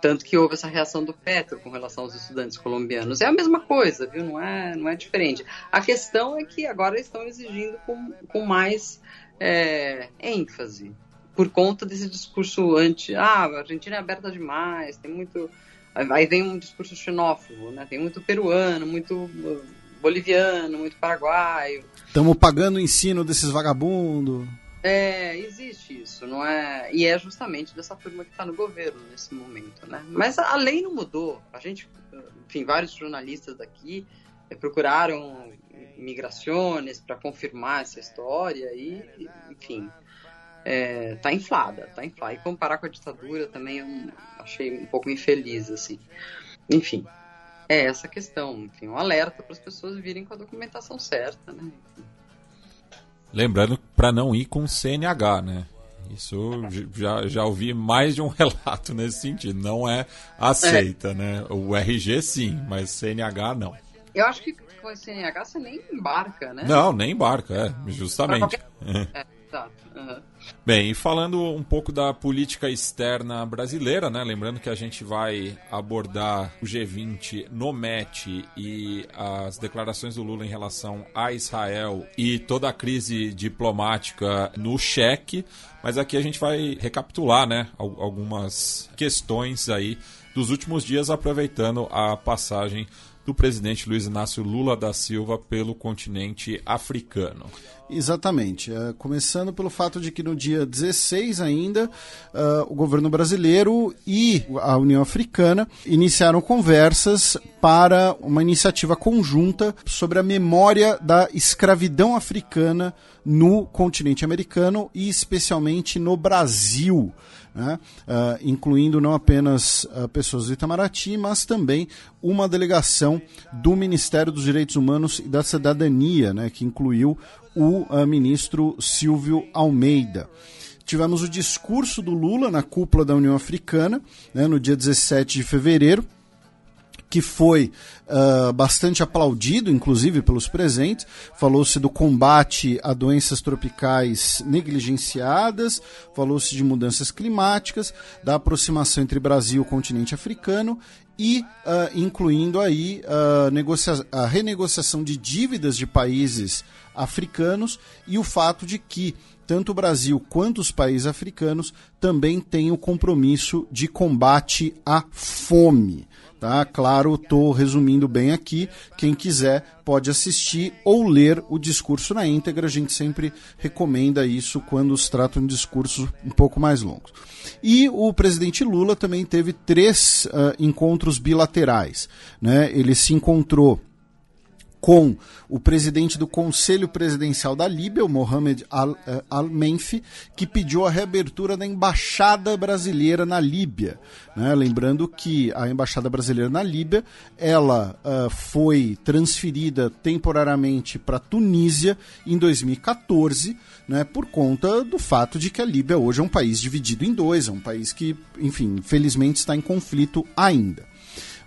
tanto que houve essa reação do Petro com relação aos estudantes colombianos. É a mesma coisa, viu? Não é, não é diferente. A questão é que agora estão exigindo com, com mais é, ênfase, por conta desse discurso anti. Ah, a Argentina é aberta demais, tem muito Aí vem um discurso xenófobo, né? Tem muito peruano, muito boliviano, muito paraguaio. Estamos pagando o ensino desses vagabundos. É, existe isso, não é? E é justamente dessa turma que está no governo nesse momento, né? Mas a lei não mudou. A gente, enfim, vários jornalistas daqui é, procuraram migrações para confirmar essa história e, enfim, é, tá inflada, tá inflada. E comparar com a ditadura também eu achei um pouco infeliz, assim. Enfim, é essa questão, enfim, um alerta para as pessoas virem com a documentação certa, né? Lembrando para não ir com CNH, né? Isso já, já ouvi mais de um [LAUGHS] relato nesse sentido. Não é aceita, é. né? O RG sim, mas CNH não. Eu acho que com CNH você nem embarca, né? Não, nem embarca, é, justamente. Qualquer... É. [LAUGHS] Exato. Uhum. Bem, e falando um pouco da política externa brasileira, né? Lembrando que a gente vai abordar o G20 no MET e as declarações do Lula em relação a Israel e toda a crise diplomática no cheque, mas aqui a gente vai recapitular, né? Algumas questões aí dos últimos dias, aproveitando a passagem do presidente Luiz Inácio Lula da Silva pelo continente africano. Exatamente. Uh, começando pelo fato de que no dia 16 ainda, uh, o governo brasileiro e a União Africana iniciaram conversas para uma iniciativa conjunta sobre a memória da escravidão africana no continente americano e especialmente no Brasil né? uh, incluindo não apenas uh, pessoas do Itamaraty, mas também uma delegação do Ministério dos Direitos Humanos e da Cidadania, né? que incluiu o uh, ministro Silvio Almeida tivemos o discurso do Lula na cúpula da União Africana, né, no dia 17 de fevereiro, que foi uh, bastante aplaudido, inclusive pelos presentes. Falou-se do combate a doenças tropicais negligenciadas, falou-se de mudanças climáticas, da aproximação entre Brasil e o continente africano e uh, incluindo aí uh, a renegociação de dívidas de países africanos e o fato de que tanto o Brasil quanto os países africanos também têm o compromisso de combate à fome. Tá? Claro, estou resumindo bem aqui. Quem quiser pode assistir ou ler o discurso na íntegra. A gente sempre recomenda isso quando se trata de um discurso um pouco mais longo. E o presidente Lula também teve três uh, encontros bilaterais. Né? Ele se encontrou com o presidente do Conselho Presidencial da Líbia, o Mohamed eh, Al-Menfi, que pediu a reabertura da embaixada brasileira na Líbia. Né? Lembrando que a embaixada brasileira na Líbia ela uh, foi transferida temporariamente para Tunísia em 2014, né, por conta do fato de que a Líbia hoje é um país dividido em dois, é um país que, enfim, infelizmente está em conflito ainda.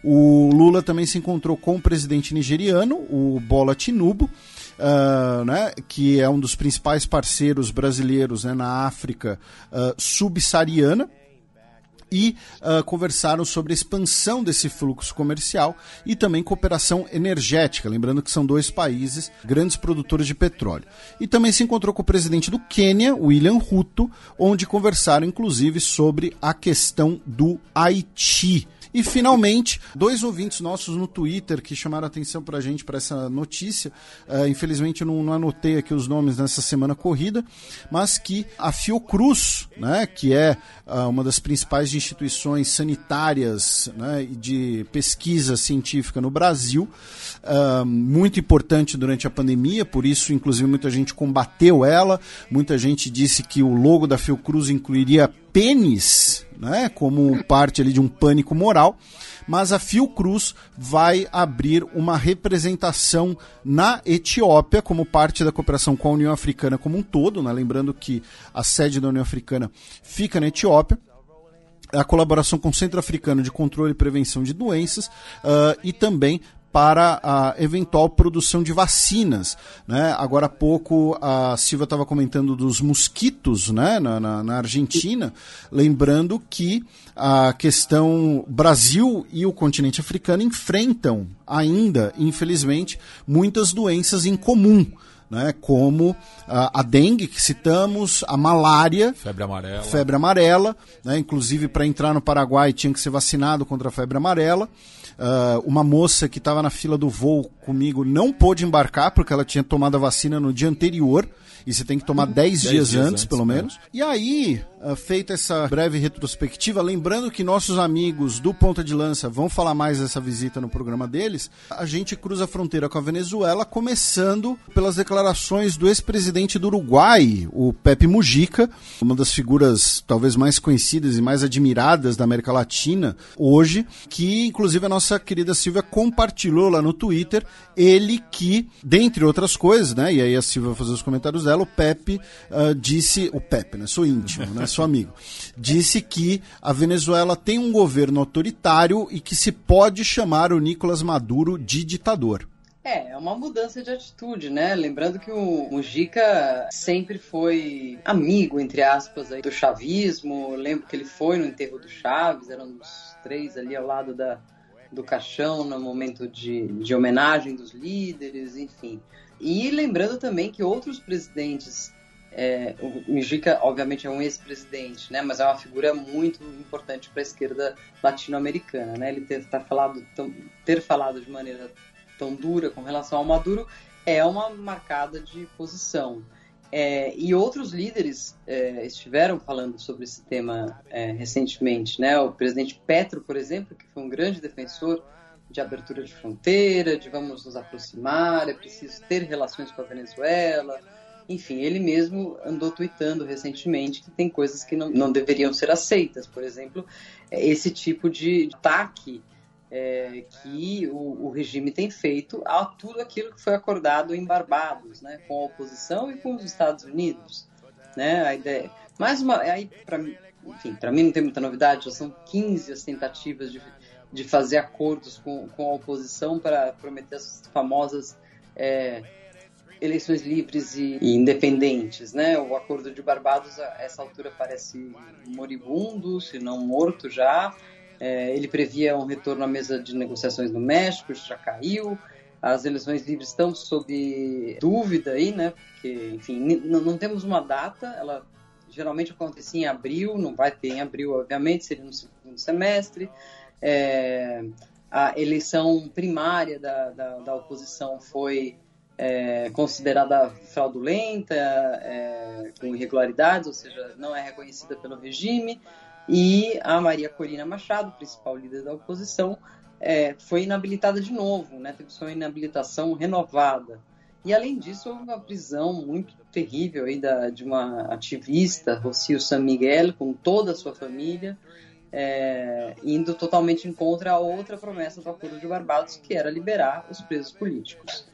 O Lula também se encontrou com o presidente nigeriano, o Bola Tinubu, uh, né, que é um dos principais parceiros brasileiros né, na África uh, subsaariana. e uh, conversaram sobre a expansão desse fluxo comercial e também cooperação energética, lembrando que são dois países grandes produtores de petróleo. E também se encontrou com o presidente do Quênia, William Ruto, onde conversaram inclusive sobre a questão do Haiti. E finalmente, dois ouvintes nossos no Twitter que chamaram atenção para a gente para essa notícia. Uh, infelizmente, eu não, não, anotei aqui os nomes nessa semana corrida, mas que a Fiocruz, né, que é uh, uma das principais instituições sanitárias né, de pesquisa científica no Brasil, uh, muito importante durante a pandemia, por isso, inclusive, muita gente combateu ela, muita gente disse que o logo da Fiocruz incluiria pênis, né, como parte ali de um pânico moral, mas a Fiocruz vai abrir uma representação na Etiópia como parte da cooperação com a União Africana como um todo, né, lembrando que a sede da União Africana fica na Etiópia a colaboração com o Centro Africano de Controle e Prevenção de Doenças uh, e também para a eventual produção de vacinas. Né? Agora há pouco a Silva estava comentando dos mosquitos né? na, na, na, Argentina, lembrando que a questão Brasil e o continente africano enfrentam ainda, infelizmente, muitas doenças em comum. Né, como a, a, dengue que citamos, a malária, febre amarela, febre amarela, né, inclusive para entrar no Paraguai tinha que ser vacinado contra a febre amarela. Uh, uma moça que estava na fila do voo comigo não pôde embarcar porque ela tinha tomado a vacina no dia anterior. E você tem que tomar 10 dias, dias, antes, pelo né? menos. E aí, uh, feita essa breve retrospectiva, lembrando que nossos amigos do Ponta de Lança vão falar mais dessa visita no programa deles, a gente cruza a fronteira com a Venezuela, começando pelas declarações do ex-presidente do Uruguai, o Pepe Mujica, uma das figuras talvez mais conhecidas e mais admiradas da América Latina hoje, que inclusive a nossa querida Silvia compartilhou lá no Twitter, ele que, dentre outras coisas, né, e aí a Silvia vai fazer os comentários dela, o Pepe uh, disse, o Pepe, né, sou íntimo, né, sou amigo, disse que a Venezuela tem um governo autoritário e que se pode chamar o Nicolás Maduro de ditador. É, é uma mudança de atitude, né? Lembrando que o Mujica sempre foi amigo, entre aspas, aí, do chavismo. lembro que ele foi no enterro do Chaves, eram os três ali ao lado da, do caixão no momento de, de homenagem dos líderes, enfim. E lembrando também que outros presidentes, é, o Mujica obviamente é um ex-presidente, né, mas é uma figura muito importante para a esquerda latino-americana, né, ele ter, tá falado, tão, ter falado de maneira tão dura com relação ao Maduro é uma marcada de posição. É, e outros líderes é, estiveram falando sobre esse tema é, recentemente, né? O presidente Petro, por exemplo, que foi um grande defensor de abertura de fronteira, de vamos nos aproximar, é preciso ter relações com a Venezuela. Enfim, ele mesmo andou tweetando recentemente que tem coisas que não, não deveriam ser aceitas. Por exemplo, esse tipo de ataque é, que o, o, regime tem feito a tudo aquilo que foi acordado em Barbados, né, com a oposição e com os Estados Unidos, né, a ideia, mais uma, aí para enfim, para mim não tem muita novidade, já são 15 as tentativas de, de fazer acordos com, com a oposição para prometer as famosas é, eleições livres e, e, independentes, né? O acordo de Barbados a essa altura parece moribundo, se não morto já. É, ele previa um retorno à mesa de negociações no México, isso já caiu. As eleições livres estão sob dúvida aí, né? Porque, enfim, não temos uma data. Ela geralmente acontecia em abril, não vai ter em abril, obviamente, seria no segundo semestre. É, a eleição primária da, da, da oposição foi é, considerada fraudulenta, é, com irregularidades, ou seja, não é reconhecida pelo regime. E a Maria Corina Machado, principal líder da oposição, é, foi inabilitada de novo, né? teve sua inabilitação renovada. E além disso, houve uma prisão muito terrível aí da, de uma ativista, Rocio San Miguel, com toda a sua família, é, indo totalmente em contra a outra promessa do Acordo de Barbados, que era liberar os presos políticos.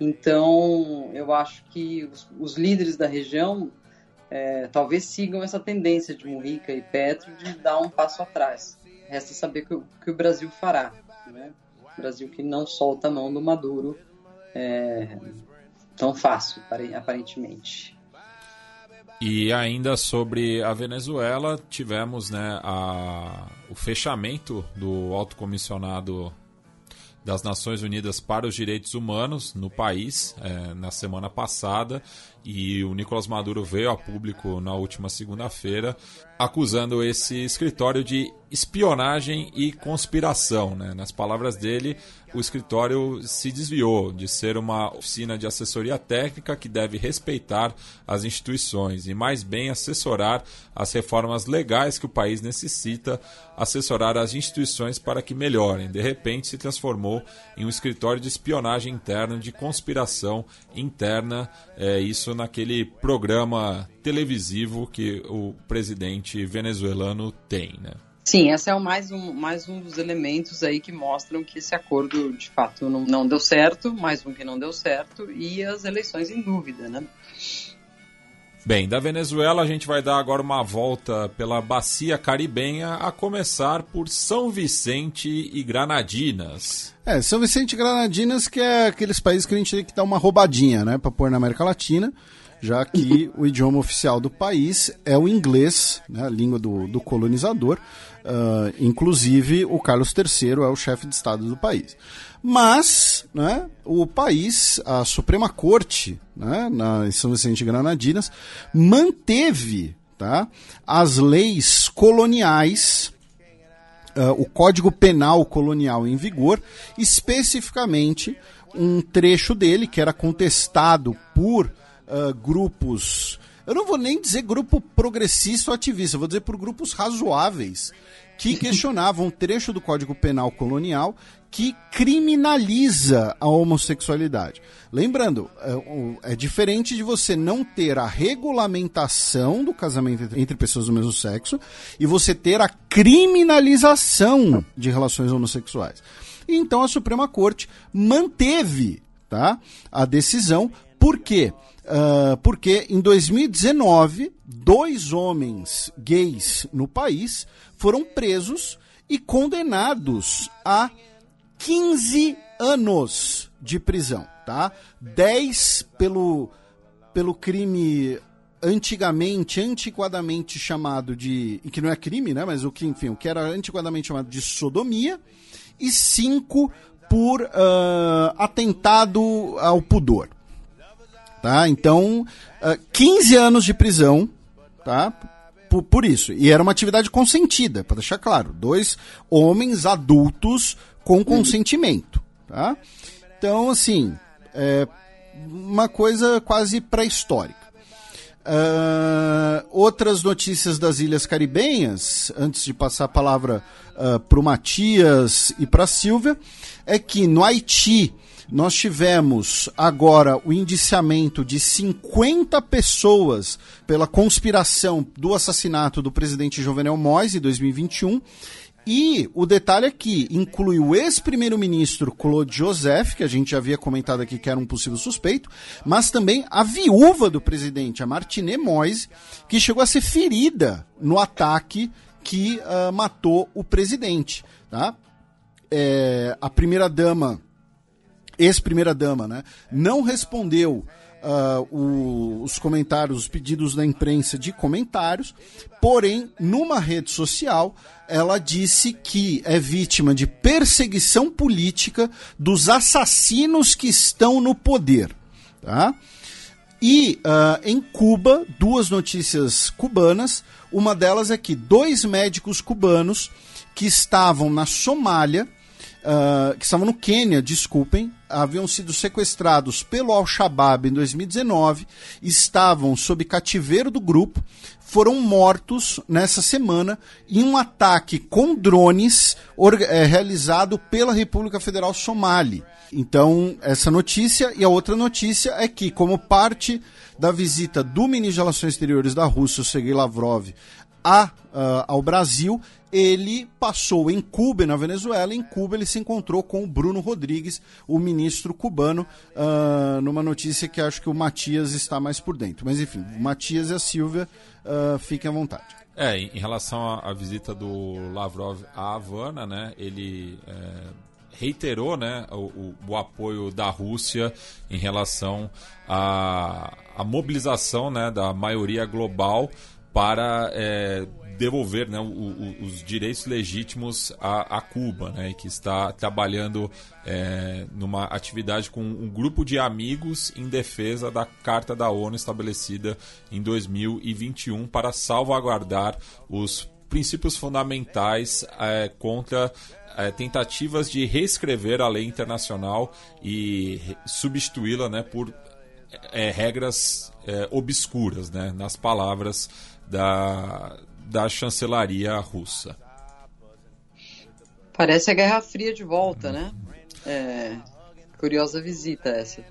Então, eu acho que os, os líderes da região é, talvez sigam essa tendência de Mujica e Petro de dar um passo atrás. Resta saber o que o Brasil fará. Né? O Brasil que não solta a mão do Maduro é, tão fácil, aparentemente. E ainda sobre a Venezuela, tivemos né, a, o fechamento do alto comissionado das Nações Unidas para os Direitos Humanos no país é, na semana passada e o Nicolás Maduro veio a público na última segunda-feira acusando esse escritório de espionagem e conspiração. Né? Nas palavras dele, o escritório se desviou de ser uma oficina de assessoria técnica que deve respeitar as instituições e mais bem assessorar as reformas legais que o país necessita, assessorar as instituições para que melhorem. De repente, se transformou em um escritório de espionagem interna, de conspiração interna, é, isso naquele programa televisivo que o presidente venezuelano tem, né? Sim, esse é mais um, mais um dos elementos aí que mostram que esse acordo de fato não, não deu certo, mais um que não deu certo, e as eleições em dúvida, né? Bem, da Venezuela a gente vai dar agora uma volta pela bacia caribenha, a começar por São Vicente e Granadinas. É, São Vicente e Granadinas que é aqueles países que a gente tem que dar uma roubadinha, né, para pôr na América Latina, já que [LAUGHS] o idioma oficial do país é o inglês, né, a língua do, do colonizador. Uh, inclusive, o Carlos III é o chefe de Estado do país. Mas né, o país, a Suprema Corte, né, na, em São Vicente e Granadinas, manteve tá, as leis coloniais, uh, o Código Penal Colonial em vigor, especificamente um trecho dele que era contestado por uh, grupos. Eu não vou nem dizer grupo progressista ou ativista, vou dizer por grupos razoáveis que questionavam um trecho do Código Penal Colonial que criminaliza a homossexualidade. Lembrando, é, é, diferente de você não ter a regulamentação do casamento entre pessoas do mesmo sexo e você ter a criminalização de relações homossexuais. Então a Suprema Corte manteve tá, a decisão. Por quê? Uh, porque em 2019, dois homens gays no país foram presos e condenados a 15 anos de prisão, tá? 10 pelo, pelo crime antigamente, antiquadamente chamado de. que não é crime, né? Mas o que, enfim, o que era antiquadamente chamado de sodomia, e 5 por uh, atentado ao pudor. Tá? Então, uh, 15 anos de prisão, tá? Por, por isso. E era uma atividade consentida, para deixar claro. Dois homens adultos com consentimento, tá? Então, assim, é uma coisa quase pré-histórica. Uh, outras notícias das Ilhas Caribenhas, antes de passar a palavra uh, para o Matias e para a Silvia, é que no Haiti nós tivemos agora o indiciamento de 50 pessoas pela conspiração do assassinato do presidente Jovenel Moise em 2021 e o detalhe aqui inclui o ex-primeiro-ministro Claude Joseph, que a gente já havia comentado aqui que era um possível suspeito, mas também a viúva do presidente, a Martine Moise, que chegou a ser ferida no ataque que uh, matou o presidente. Tá? É, a primeira-dama, ex-primeira-dama, né, não respondeu uh, o, os comentários, os pedidos da imprensa de comentários, porém, numa rede social, ela disse que é vítima de perseguição política dos assassinos que estão no poder. Tá? E uh, em Cuba, duas notícias cubanas. Uma delas é que dois médicos cubanos que estavam na Somália uh, que estavam no Quênia, desculpem, haviam sido sequestrados pelo Al-Shabaab em 2019, estavam sob cativeiro do grupo, foram mortos nessa semana em um ataque com drones é, realizado pela República Federal Somali. Então, essa notícia e a outra notícia é que, como parte da visita do ministro de Relações Exteriores da Rússia, Sergei Lavrov, a, uh, ao Brasil, ele passou em Cuba, na Venezuela. Em Cuba, ele se encontrou com o Bruno Rodrigues, o ministro cubano, uh, numa notícia que acho que o Matias está mais por dentro. Mas enfim, o Matias e a Silvia, uh, fiquem à vontade. É, em relação à, visita do Lavrov à Havana, né, ele é, reiterou né, o, o, apoio da Rússia em relação à, à mobilização né, da maioria global para é, devolver né, o, o, os direitos legítimos a, a Cuba, né, que está trabalhando é, numa atividade com um grupo de amigos em defesa da Carta da ONU estabelecida em 2021 para salvaguardar os princípios fundamentais é, contra é, tentativas de reescrever a lei internacional e substituí-la né, por é, regras é, obscuras, né, nas palavras da, da chancelaria russa. Parece a Guerra Fria de volta, né? É, curiosa visita essa.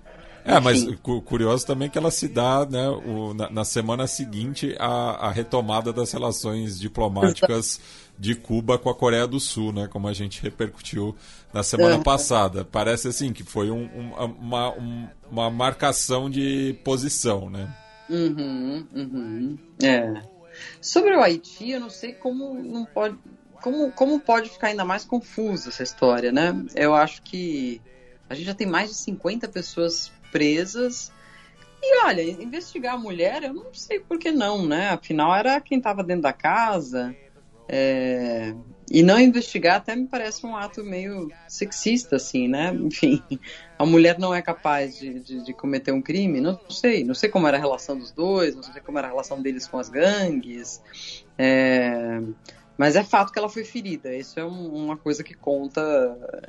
É, mas curioso também que ela se dá né, o, na, na, semana seguinte a, a, retomada das relações diplomáticas [LAUGHS] de Cuba com a Coreia do Sul, né? Como a gente repercutiu na semana é. passada. Parece assim que foi um, um, uma, um, uma marcação de posição, né? Uhum, uhum. É. Sobre o Haiti, eu não sei como não pode. Como, como pode ficar ainda mais confusa essa história, né? Eu acho que a gente já tem mais de 50 pessoas presas. E olha, investigar a mulher, eu não sei por que não, né? Afinal, era quem estava dentro da casa. É... E não investigar até me parece um ato meio sexista, assim, né? [LAUGHS] Enfim, a mulher não é capaz de, de, de, cometer um crime, não sei. Não sei como era a relação dos dois, não sei como era a relação deles com as gangues. É... Mas é fato que ela foi ferida. Isso é um, uma coisa que conta,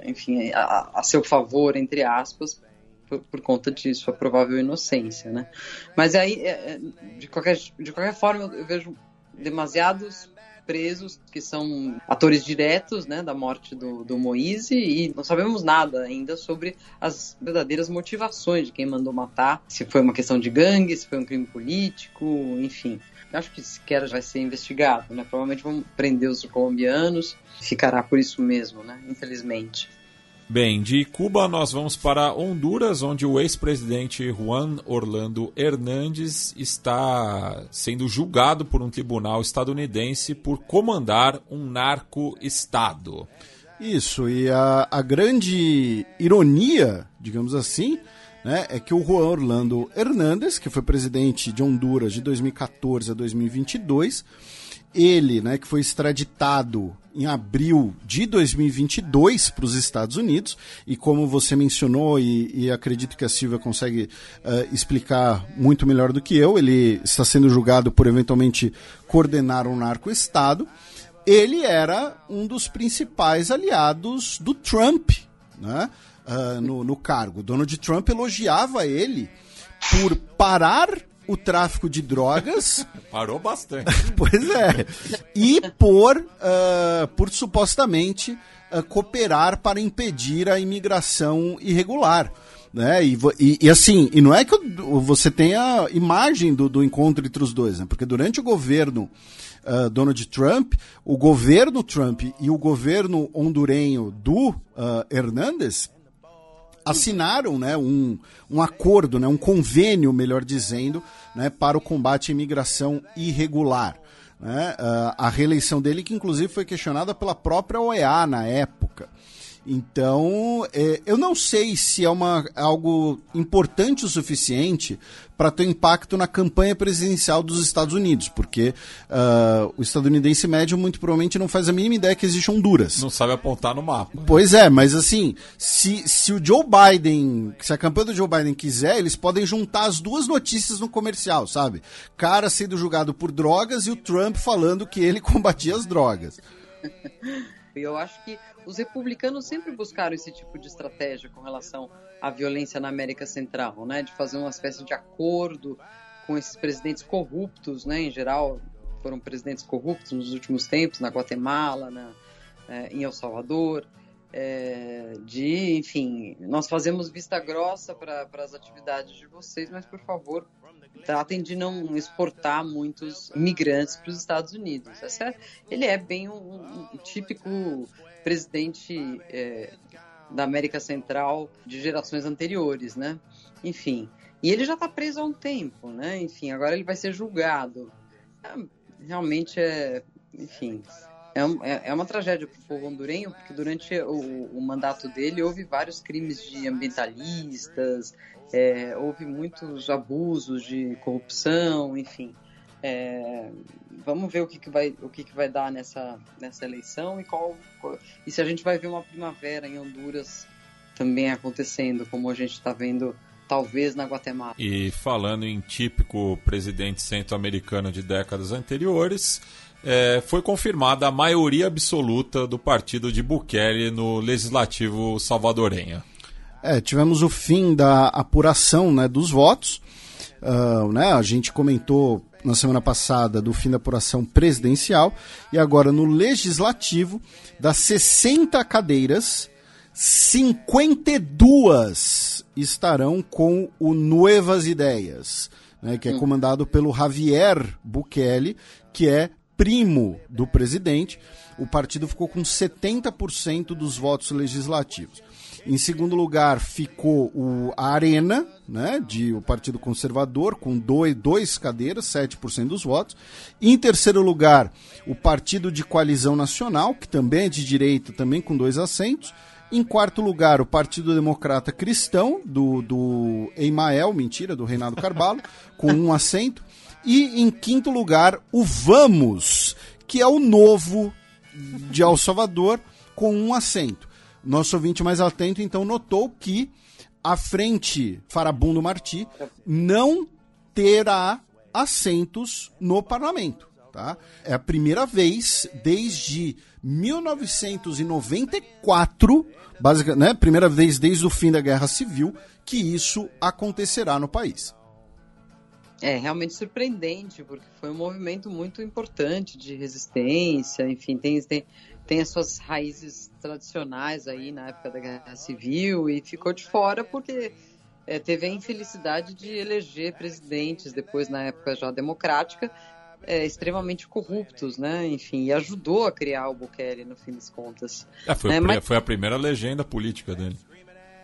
enfim, a, a seu favor, entre aspas, por, por, conta de sua provável inocência, né? Mas aí, é, é, de qualquer, de qualquer forma, eu vejo demasiados presos que são atores diretos né, da morte do, do Moise e não sabemos nada ainda sobre as verdadeiras motivações de quem mandou matar, se foi uma questão de gangue, se foi um crime político, enfim. Acho que sequer vai ser investigado, né? Provavelmente vão prender os colombianos, ficará por isso mesmo, né? Infelizmente. Bem, de Cuba nós vamos para Honduras, onde o ex-presidente Juan Orlando Hernández está sendo julgado por um tribunal estadunidense por comandar um narco-estado. Isso, e a, a grande ironia, digamos assim, né, é que o Juan Orlando Hernández, que foi presidente de Honduras de 2014 a 2022, ele, né, que foi extraditado em abril de 2022 para os Estados Unidos, e como você mencionou, e, e acredito que a Silvia consegue uh, explicar muito melhor do que eu, ele está sendo julgado por eventualmente coordenar um narco-estado. Ele era um dos principais aliados do Trump né, uh, no, no cargo. Donald Trump elogiava ele por parar o tráfico de drogas. [LAUGHS] Parou bastante. [LAUGHS] pois é. E por, uh, por supostamente uh, cooperar para impedir a imigração irregular. Né? E, e, e, assim, e não é que você tenha imagem do, do encontro entre os dois, né? porque durante o governo uh, Donald Trump, o governo Trump e o governo hondurenho do uh, Hernandes assinaram né, um, um acordo, né, um convênio, melhor dizendo, né, para o combate à imigração irregular. Né? Uh, a reeleição dele, que inclusive foi questionada pela própria OEA na época. Então, é, eu não sei se é uma, algo importante o suficiente para ter impacto na campanha presidencial dos Estados Unidos, porque uh, o estadunidense médio muito provavelmente não faz a mínima ideia que existe Honduras. Não sabe apontar no mapa. Pois é, mas assim, se, se o Joe Biden, se a campanha do Joe Biden quiser, eles podem juntar as duas notícias no comercial, sabe? Cara sendo julgado por drogas e o Trump falando que ele [LAUGHS] combatia as drogas. Eu acho que os republicanos sempre buscaram esse tipo de estratégia com relação à violência na América Central, né? De fazer uma espécie de acordo com esses presidentes corruptos, né? Em geral, foram presidentes corruptos nos últimos tempos, na Guatemala, na, é, em El Salvador. É, de, enfim, nós fazemos vista grossa para as atividades de vocês, mas por favor, tratem de não exportar muitos imigrantes para os Estados Unidos. Essa, ele é bem um, um típico presidente é, da América Central de gerações anteriores, né? Enfim, e ele já está preso há um tempo, né? Enfim, agora ele vai ser julgado. É, realmente é, enfim, é, é, é uma tragédia para o povo hondurenho, porque durante o, o, mandato dele houve vários crimes de ambientalistas, é, houve muitos abusos de corrupção, enfim. É, vamos ver o que, que vai o que, que vai dar nessa, nessa eleição e qual, qual, e se a gente vai ver uma primavera em Honduras também acontecendo, como a gente está vendo talvez na Guatemala. E falando em típico presidente centro-americano de décadas anteriores, é, foi confirmada a maioria absoluta do partido de Bukele no legislativo salvadorenho. É, tivemos o fim da apuração né, dos votos. Uh, né, a gente comentou na semana passada do fim da apuração presidencial e agora no legislativo, das 60 cadeiras, 52 estarão com o Nuevas Ideias, né, que é hum. comandado pelo Javier Bukele, que é primo do presidente. O partido ficou com 70% dos votos legislativos. Em segundo lugar ficou o, a Arena, né, de o Partido Conservador, com dois, dois cadeiras, 7% dos votos. Em terceiro lugar, o Partido de Coalizão Nacional, que também é de direita, também com dois assentos. Em quarto lugar, o Partido Democrata Cristão, do, do Emael, mentira, do Reinaldo Carvalho, [LAUGHS] com um assento. E em quinto lugar, o Vamos, que é o novo de El Salvador, com um assento. Nosso ouvinte mais atento, então, notou que a frente Farabundo Martí não terá assentos no parlamento. Tá? É a primeira vez desde 1994, basicamente, né? primeira vez desde o fim da Guerra Civil, que isso acontecerá no país. É realmente surpreendente, porque foi um movimento muito importante de resistência, enfim, tem, tem, tem as suas raízes tradicionais aí na época da Guerra Civil e ficou de fora porque é, teve a infelicidade de eleger presidentes depois na época já democrática é, extremamente corruptos, né? Enfim, e ajudou a criar o Bukele no fim das contas. É, foi, é, mas... foi a primeira legenda política dele.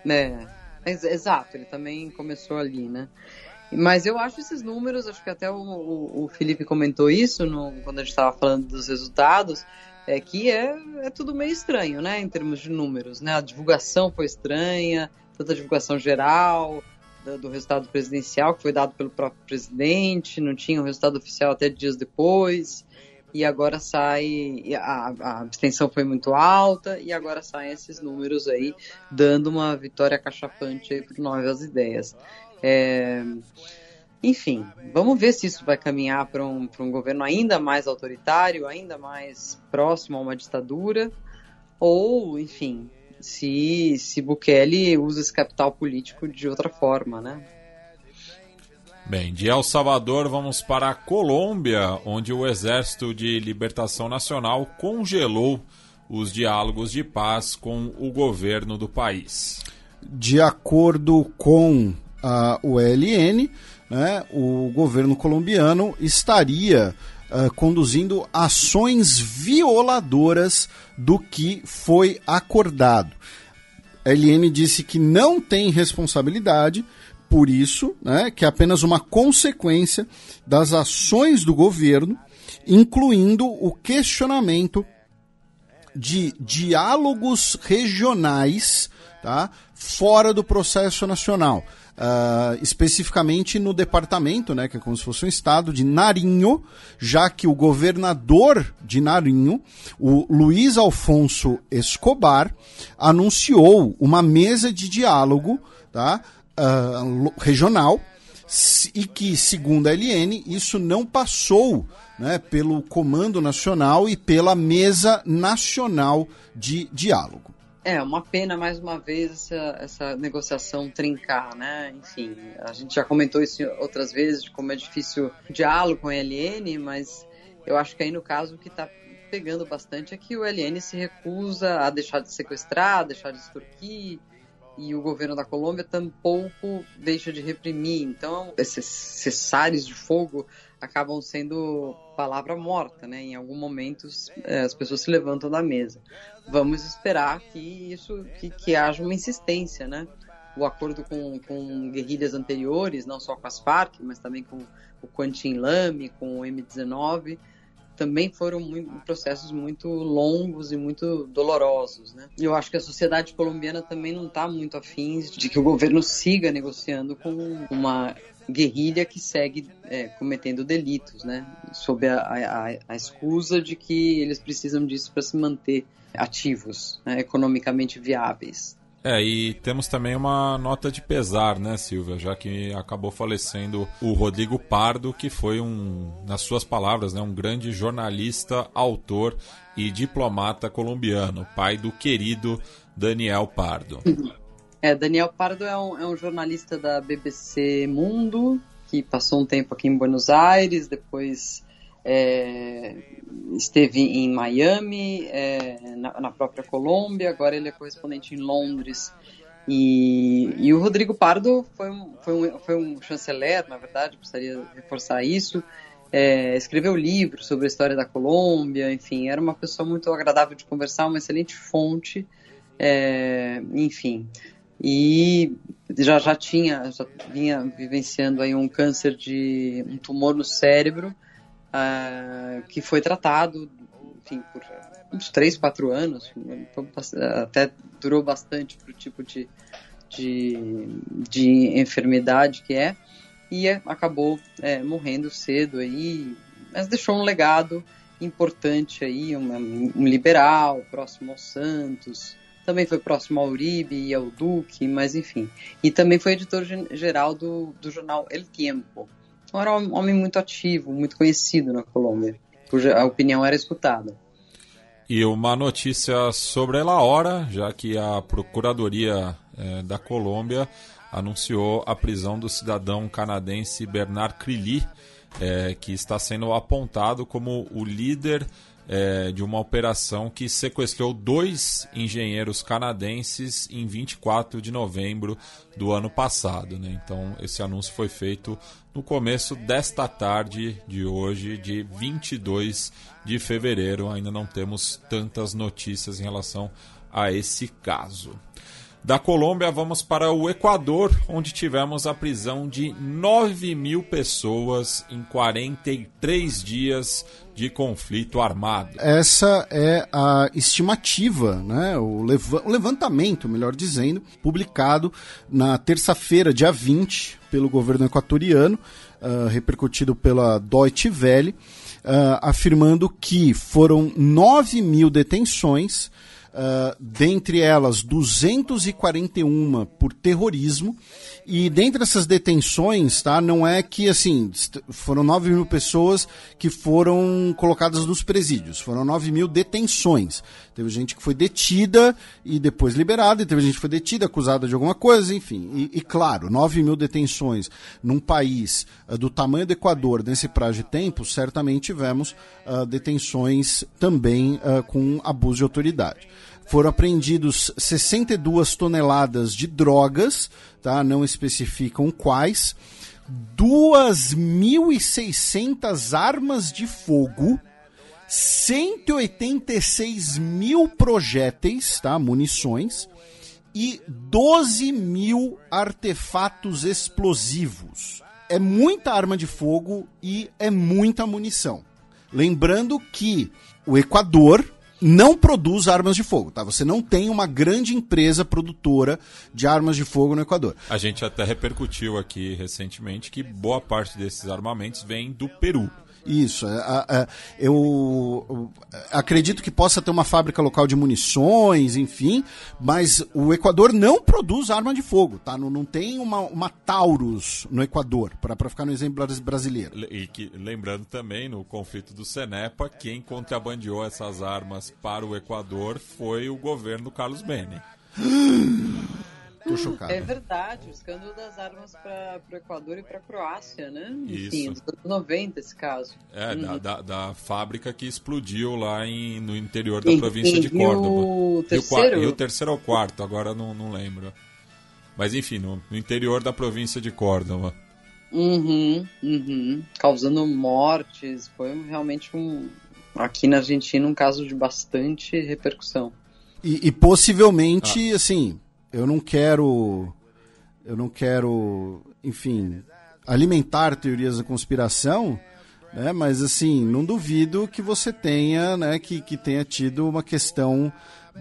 É, exato, ele também começou ali, né? Mas eu acho esses números, acho que até o, o, o Felipe comentou isso no, quando a gente estava falando dos resultados é que é, é tudo meio estranho, né, em termos de números, né? A divulgação foi estranha, tanto a divulgação geral do, do resultado presidencial que foi dado pelo próprio presidente, não tinha o resultado oficial até dias depois, e agora sai a, a abstenção foi muito alta e agora saem esses números aí dando uma vitória cachapante para novas ideias. É, enfim, vamos ver se isso vai caminhar para um, um governo ainda mais autoritário, ainda mais próximo a uma ditadura, ou, enfim, se, se Bukele usa esse capital político de outra forma, né? Bem, de El Salvador vamos para a Colômbia, onde o Exército de Libertação Nacional congelou os diálogos de paz com o governo do país. De acordo com a ULN, né, o governo colombiano estaria uh, conduzindo ações violadoras do que foi acordado. A disse que não tem responsabilidade por isso, né, que é apenas uma consequência das ações do governo, incluindo o questionamento de diálogos regionais tá, fora do processo nacional uh, especificamente no departamento, né, que é como se fosse um estado de Narinho, já que o governador de Narinho, o Luiz Alfonso Escobar, anunciou uma mesa de diálogo tá, uh, regional e que, segundo a LN, isso não passou né, pelo Comando Nacional e pela Mesa Nacional de Diálogo. É, uma pena mais uma vez essa, essa negociação trincar, né? Enfim, a gente já comentou isso outras vezes, de como é difícil o diálogo com o LN, mas eu acho que aí no caso o que está pegando bastante é que o LN se recusa a deixar de sequestrar, a deixar de extorquir, e o governo da Colômbia tampouco deixa de reprimir. Então, esses cessares de fogo acabam sendo palavra morta, né? Em algum momento é, as pessoas se levantam da mesa. Vamos esperar que isso, que, que haja uma insistência, né? O acordo com, com guerrilhas anteriores, não só com as Farc, mas também com o Quantin Lame, com o M19, também foram muito, processos muito longos e muito dolorosos, né? E eu acho que a sociedade colombiana também não está muito afim de que o governo siga negociando com uma guerrilha que segue é, cometendo delitos, né? Sob a, a, a, escusa de que eles precisam disso para se manter ativos, né? economicamente viáveis. É, e temos também uma nota de pesar, né, Silvia? Já que acabou falecendo o Rodrigo Pardo, que foi um, nas suas palavras, né, um grande jornalista, autor e diplomata colombiano, pai do querido Daniel Pardo. [LAUGHS] É, Daniel Pardo é um, é um jornalista da BBC Mundo, que passou um tempo aqui em Buenos Aires, depois é, esteve em Miami, é, na, na, própria Colômbia, agora ele é correspondente em Londres. E, e o Rodrigo Pardo foi um, foi, um, foi um chanceler, na verdade, precisaria reforçar isso. É, escreveu livros sobre a história da Colômbia, enfim, era uma pessoa muito agradável de conversar, uma excelente fonte, é, enfim. E já, já tinha, já vinha vivenciando aí um câncer de um tumor no cérebro, uh, que foi tratado, enfim, por uns 3, 4 anos, até durou bastante para o tipo de, de, de, enfermidade que é, e acabou é, morrendo cedo aí, mas deixou um legado importante aí, um, um liberal, próximo ao Santos, também foi próximo ao Uribe e ao Duque, mas enfim. E também foi editor-geral do, do jornal El Tiempo, era um homem muito ativo, muito conhecido na Colômbia, cuja opinião era escutada. E uma notícia sobre ela hora, já que a Procuradoria eh, da Colômbia anunciou a prisão do cidadão canadense Bernard Crilly, eh, que está sendo apontado como o líder é, de uma operação que sequestrou dois engenheiros canadenses em 24 de novembro do ano passado. Né? Então, esse anúncio foi feito no começo desta tarde de hoje, de 22 de fevereiro. Ainda não temos tantas notícias em relação a esse caso. Da Colômbia, vamos para o Equador, onde tivemos a prisão de 9 mil pessoas em 43 dias de conflito armado. Essa é a estimativa, né? o, levantamento, melhor dizendo, publicado na terça-feira, dia 20, pelo governo equatoriano, uh, repercutido pela Deutsche Welle, uh, afirmando que foram 9 mil detenções Uh, dentre elas 241 por terrorismo. E dentre essas detenções, tá, não é que assim, foram 9 mil pessoas que foram colocadas nos presídios, foram 9 mil detenções. Teve gente que foi detida e depois liberada, e teve gente que foi detida, acusada de alguma coisa, enfim. E, e claro, 9 mil detenções num país uh, do tamanho do Equador, nesse prazo de tempo, certamente tivemos uh, detenções também com abuso de autoridade foram apreendidos 62 toneladas de drogas, tá? não especificam quais, 2.600 armas de fogo, 186 mil projéteis, tá? munições, e 12 mil artefatos explosivos. É muita arma de fogo e é muita munição. Lembrando que o Equador não produz armas de fogo, tá? Você não tem uma grande empresa produtora de armas de fogo no Equador. A gente até repercutiu aqui recentemente que boa parte desses armamentos vem do Peru. Isso. É, é, eu acredito que possa ter uma fábrica local de munições, enfim, mas o Equador não produz arma de fogo, tá? Não, não tem uma, uma Taurus no Equador, para ficar no exemplo brasileiro. E que, lembrando também, no conflito do Cenepa, quem contrabandeou essas armas para o Equador foi o governo Carlos Bene. [GASPS] Tô [LAUGHS] chocado. É verdade, o escândalo das armas para o Equador e para a Croácia, né? Enfim, Isso. dos 90 esse caso. É, uhum. da, da, da, fábrica que explodiu lá em, no interior da província de Córdoba. E o terceiro? E o, terceiro ou quarto, agora não, não lembro. Mas enfim, no, no interior da província de Córdoba. Uhum, uhum. Causando mortes, foi realmente um. Aqui na Argentina, um caso de bastante repercussão. E, e possivelmente, ah. assim, eu não quero eu não quero, enfim, alimentar teorias da conspiração, né? Mas assim, não duvido que você tenha, né, que, que tenha tido uma questão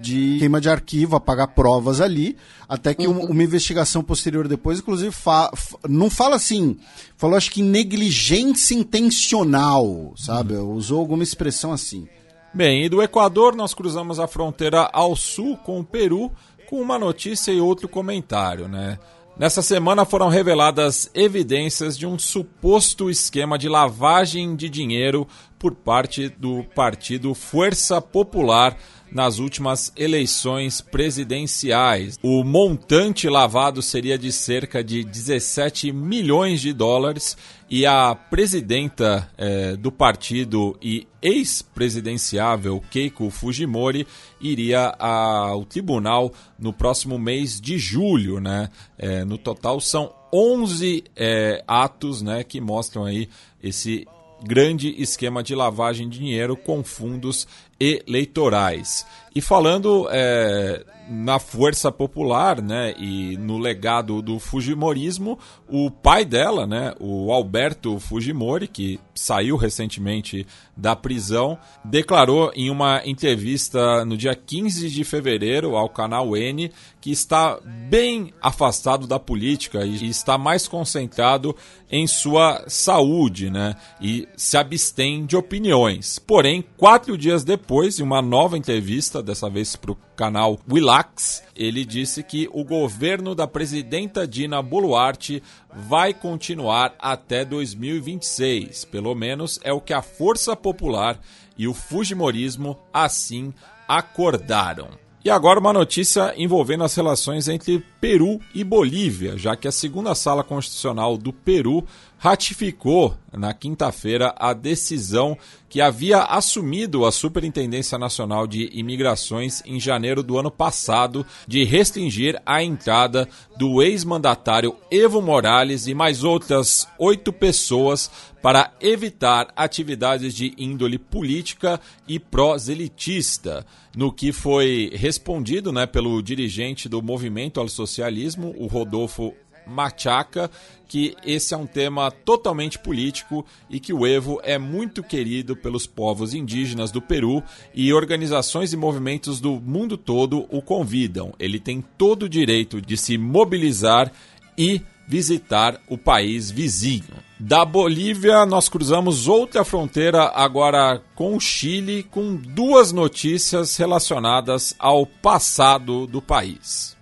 de queima de arquivo, apagar provas ali, até que uhum. uma investigação posterior depois, inclusive, fa não fala assim, falou acho que negligência intencional, sabe? Uhum. Usou alguma expressão assim. Bem, e do Equador nós cruzamos a fronteira ao sul com o Peru com uma notícia e outro comentário, né? Nessa semana foram reveladas evidências de um suposto esquema de lavagem de dinheiro por parte do partido Força Popular nas últimas eleições presidenciais. O montante lavado seria de cerca de 17 milhões de dólares e a presidenta eh, do partido e ex-presidenciável Keiko Fujimori iria ao tribunal no próximo mês de julho, né? Eh, no total são 11 eh, atos, né, que mostram aí esse grande esquema de lavagem de dinheiro com fundos eleitorais. E falando é, na força popular, né, e no legado do Fujimorismo, o pai dela, né, o Alberto Fujimori, que saiu recentemente da prisão, declarou em uma entrevista no dia 15 de fevereiro ao canal N que está bem afastado da política e está mais concentrado em sua saúde, né, e se abstém de opiniões. Porém, quatro dias depois, em uma nova entrevista, dessa vez para o canal Willax, ele disse que o governo da presidenta Dina Boluarte vai continuar até 2026. Pelo menos é o que a Força Popular e o Fujimorismo assim acordaram. E agora uma notícia envolvendo as relações entre Peru e Bolívia, já que a segunda sala constitucional do Peru ratificou na quinta-feira a decisão que havia assumido a Superintendência Nacional de Imigrações em janeiro do ano passado de restringir a entrada do ex-mandatário Evo Morales e mais outras oito pessoas para evitar atividades de índole política e proselitista, no que foi respondido né, pelo dirigente do Movimento ao Socialismo, o Rodolfo Machaca, que esse é um tema totalmente político e que o Evo é muito querido pelos povos indígenas do Peru e organizações e movimentos do mundo todo o convidam. Ele tem todo o direito de se mobilizar e visitar o país vizinho. Da Bolívia, nós cruzamos outra fronteira agora com o Chile, com duas notícias relacionadas ao passado do país.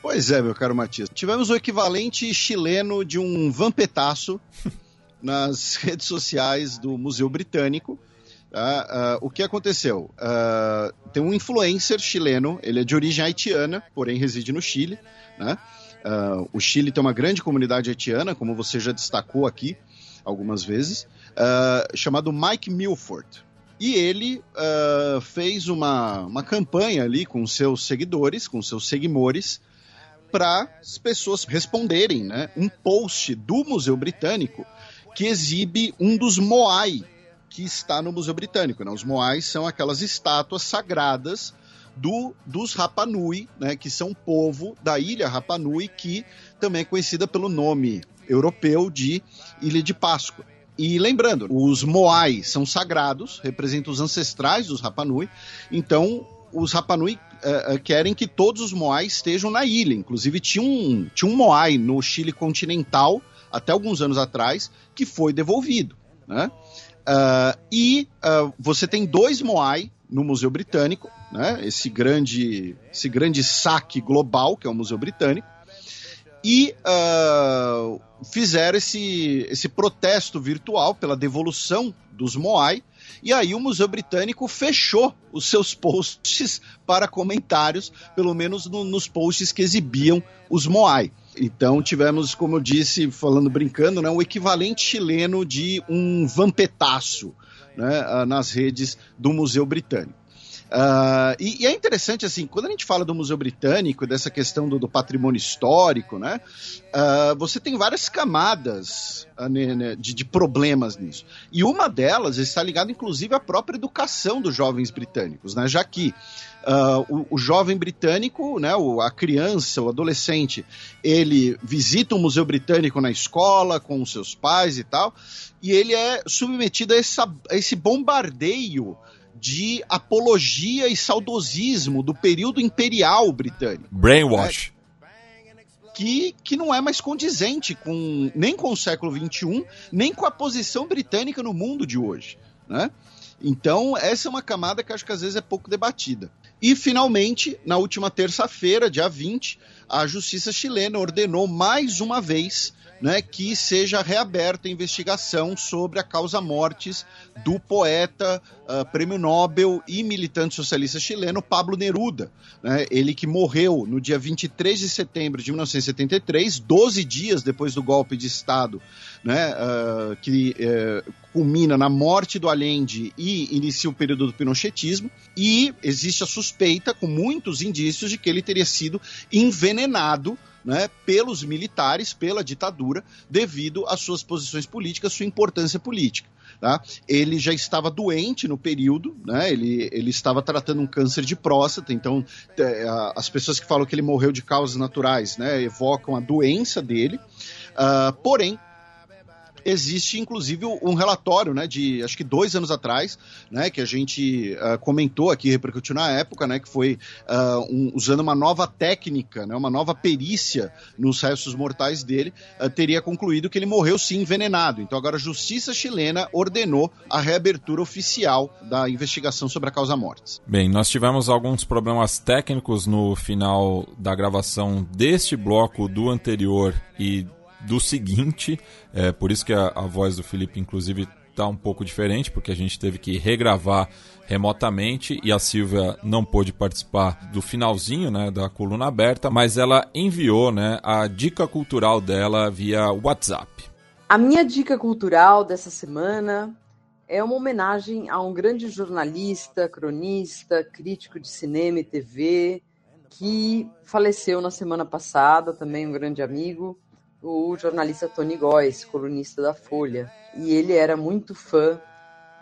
Pois é, meu caro Matias. Tivemos o equivalente chileno de um vampetaço [LAUGHS] nas redes sociais do Museu Britânico. Uh, uh, o que aconteceu? Uh, tem um influencer chileno, ele é de origem haitiana, porém reside no Chile. Né? o Chile tem uma grande comunidade haitiana, como você já destacou aqui algumas vezes, chamado Mike Milford. E ele fez uma, uma campanha ali com seus seguidores, com seus seguimores, para as pessoas responderem, né? Um post do Museu Britânico que exibe um dos Moai que está no Museu Britânico. Né? Os Moais são aquelas estátuas sagradas do, dos Rapanui, né? Que são povo da ilha Rapanui, que também é conhecida pelo nome europeu de Ilha de Páscoa. E lembrando, os Moai são sagrados, representam os ancestrais dos Rapanui. Então, os Rapanui uh, querem que todos os Moais estejam na ilha. Inclusive, tinha um, tinha um Moai no Chile continental, até alguns anos atrás, que foi devolvido. Né? Uh, e você tem dois Moai no Museu Britânico, né? esse, grande, esse grande saque global, que é o Museu Britânico, e fizeram esse, esse protesto virtual pela devolução dos Moai, e aí o Museu Britânico fechou os seus posts para comentários, pelo menos no, nos posts que exibiam os Moai. Então tivemos, como eu disse, falando brincando, né, o equivalente chileno de um vampetaço né, nas redes do Museu Britânico. Uh, e, e, é interessante, assim, quando a gente fala do Museu Britânico, dessa questão do, do patrimônio histórico, né? Uh, você tem várias camadas uh, de, de, problemas nisso. E uma delas está ligada, inclusive, à própria educação dos jovens britânicos, né? Já que o, o, jovem britânico, né, o, a criança, o adolescente, ele visita o Museu Britânico na escola, com os seus pais e tal, e ele é submetido a, essa, a esse bombardeio de apologia e saudosismo do período imperial britânico. Brainwash. Né? Que, que não é mais condizente com nem com o século XXI, nem com a posição britânica no mundo de hoje. Né? Então, essa é uma camada que acho que às vezes é pouco debatida. E, finalmente, na última terça-feira, dia 20, a justiça chilena ordenou mais uma vez né, que seja reaberta a investigação sobre a causa mortes do poeta, uh, prêmio Nobel e militante socialista chileno Pablo Neruda. Né, ele que morreu no dia 23 de setembro de 1973, 12 dias depois do golpe de Estado, né, uh, que uh, culmina na morte do Allende e inicia o período do pinochetismo. E existe a suspeita, com muitos indícios, de que ele teria sido envenenado né, pelos militares, pela ditadura, devido às suas posições políticas, sua importância política. Tá? Ele já estava doente no período, né? ele, ele estava tratando um câncer de próstata, então as pessoas que falam que ele morreu de causas naturais né, evocam a doença dele. Uh, porém, existe inclusive um relatório, né, de acho que dois anos atrás, né, que a gente uh, comentou aqui, repercutiu na época, né, que foi uh, um, usando uma nova técnica, né, uma nova perícia nos restos mortais dele, uh, teria concluído que ele morreu sim envenenado. Então agora a justiça chilena ordenou a reabertura oficial da investigação sobre a causa mortes. Bem, nós tivemos alguns problemas técnicos no final da gravação deste bloco do anterior e do seguinte, é, por isso que a, a voz do Felipe, inclusive, está um pouco diferente, porque a gente teve que regravar remotamente e a Silvia não pôde participar do finalzinho né, da coluna aberta, mas ela enviou né, a dica cultural dela via WhatsApp. A minha dica cultural dessa semana é uma homenagem a um grande jornalista, cronista, crítico de cinema e TV que faleceu na semana passada, também um grande amigo, o jornalista Tony Góes, colunista da Folha. E ele era muito fã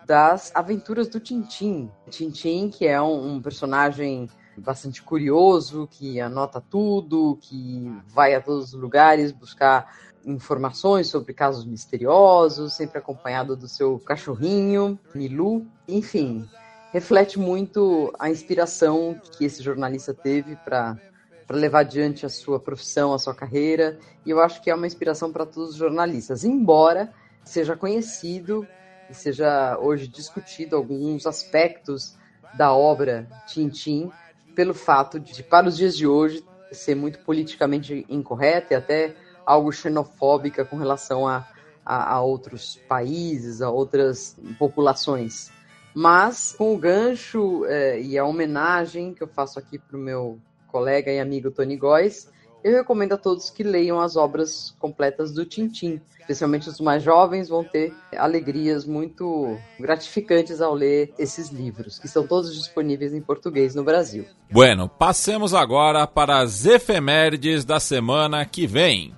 das aventuras do Tintim. Tintim, que é um, um personagem bastante curioso, que anota tudo, que vai a todos os lugares buscar informações sobre casos misteriosos, sempre acompanhado do seu cachorrinho, Milu. Enfim, reflete muito a inspiração que esse jornalista teve para para levar adiante a sua profissão, a sua carreira, e eu acho que é uma inspiração para todos os jornalistas, embora seja conhecido e seja hoje discutido alguns aspectos da obra Tintim pelo fato de, para os dias de hoje, ser muito politicamente incorreta e até algo xenofóbica com relação a, a, a outros países, a outras populações. Mas com o gancho é, e a homenagem que eu faço aqui para o meu colega e amigo Tony Góes, eu recomendo a todos que leiam as obras completas do Tintim. Especialmente os mais jovens vão ter alegrias muito gratificantes ao ler esses livros, que são todos disponíveis em português no Brasil. Bueno, passemos agora para as efemérides da semana que vem.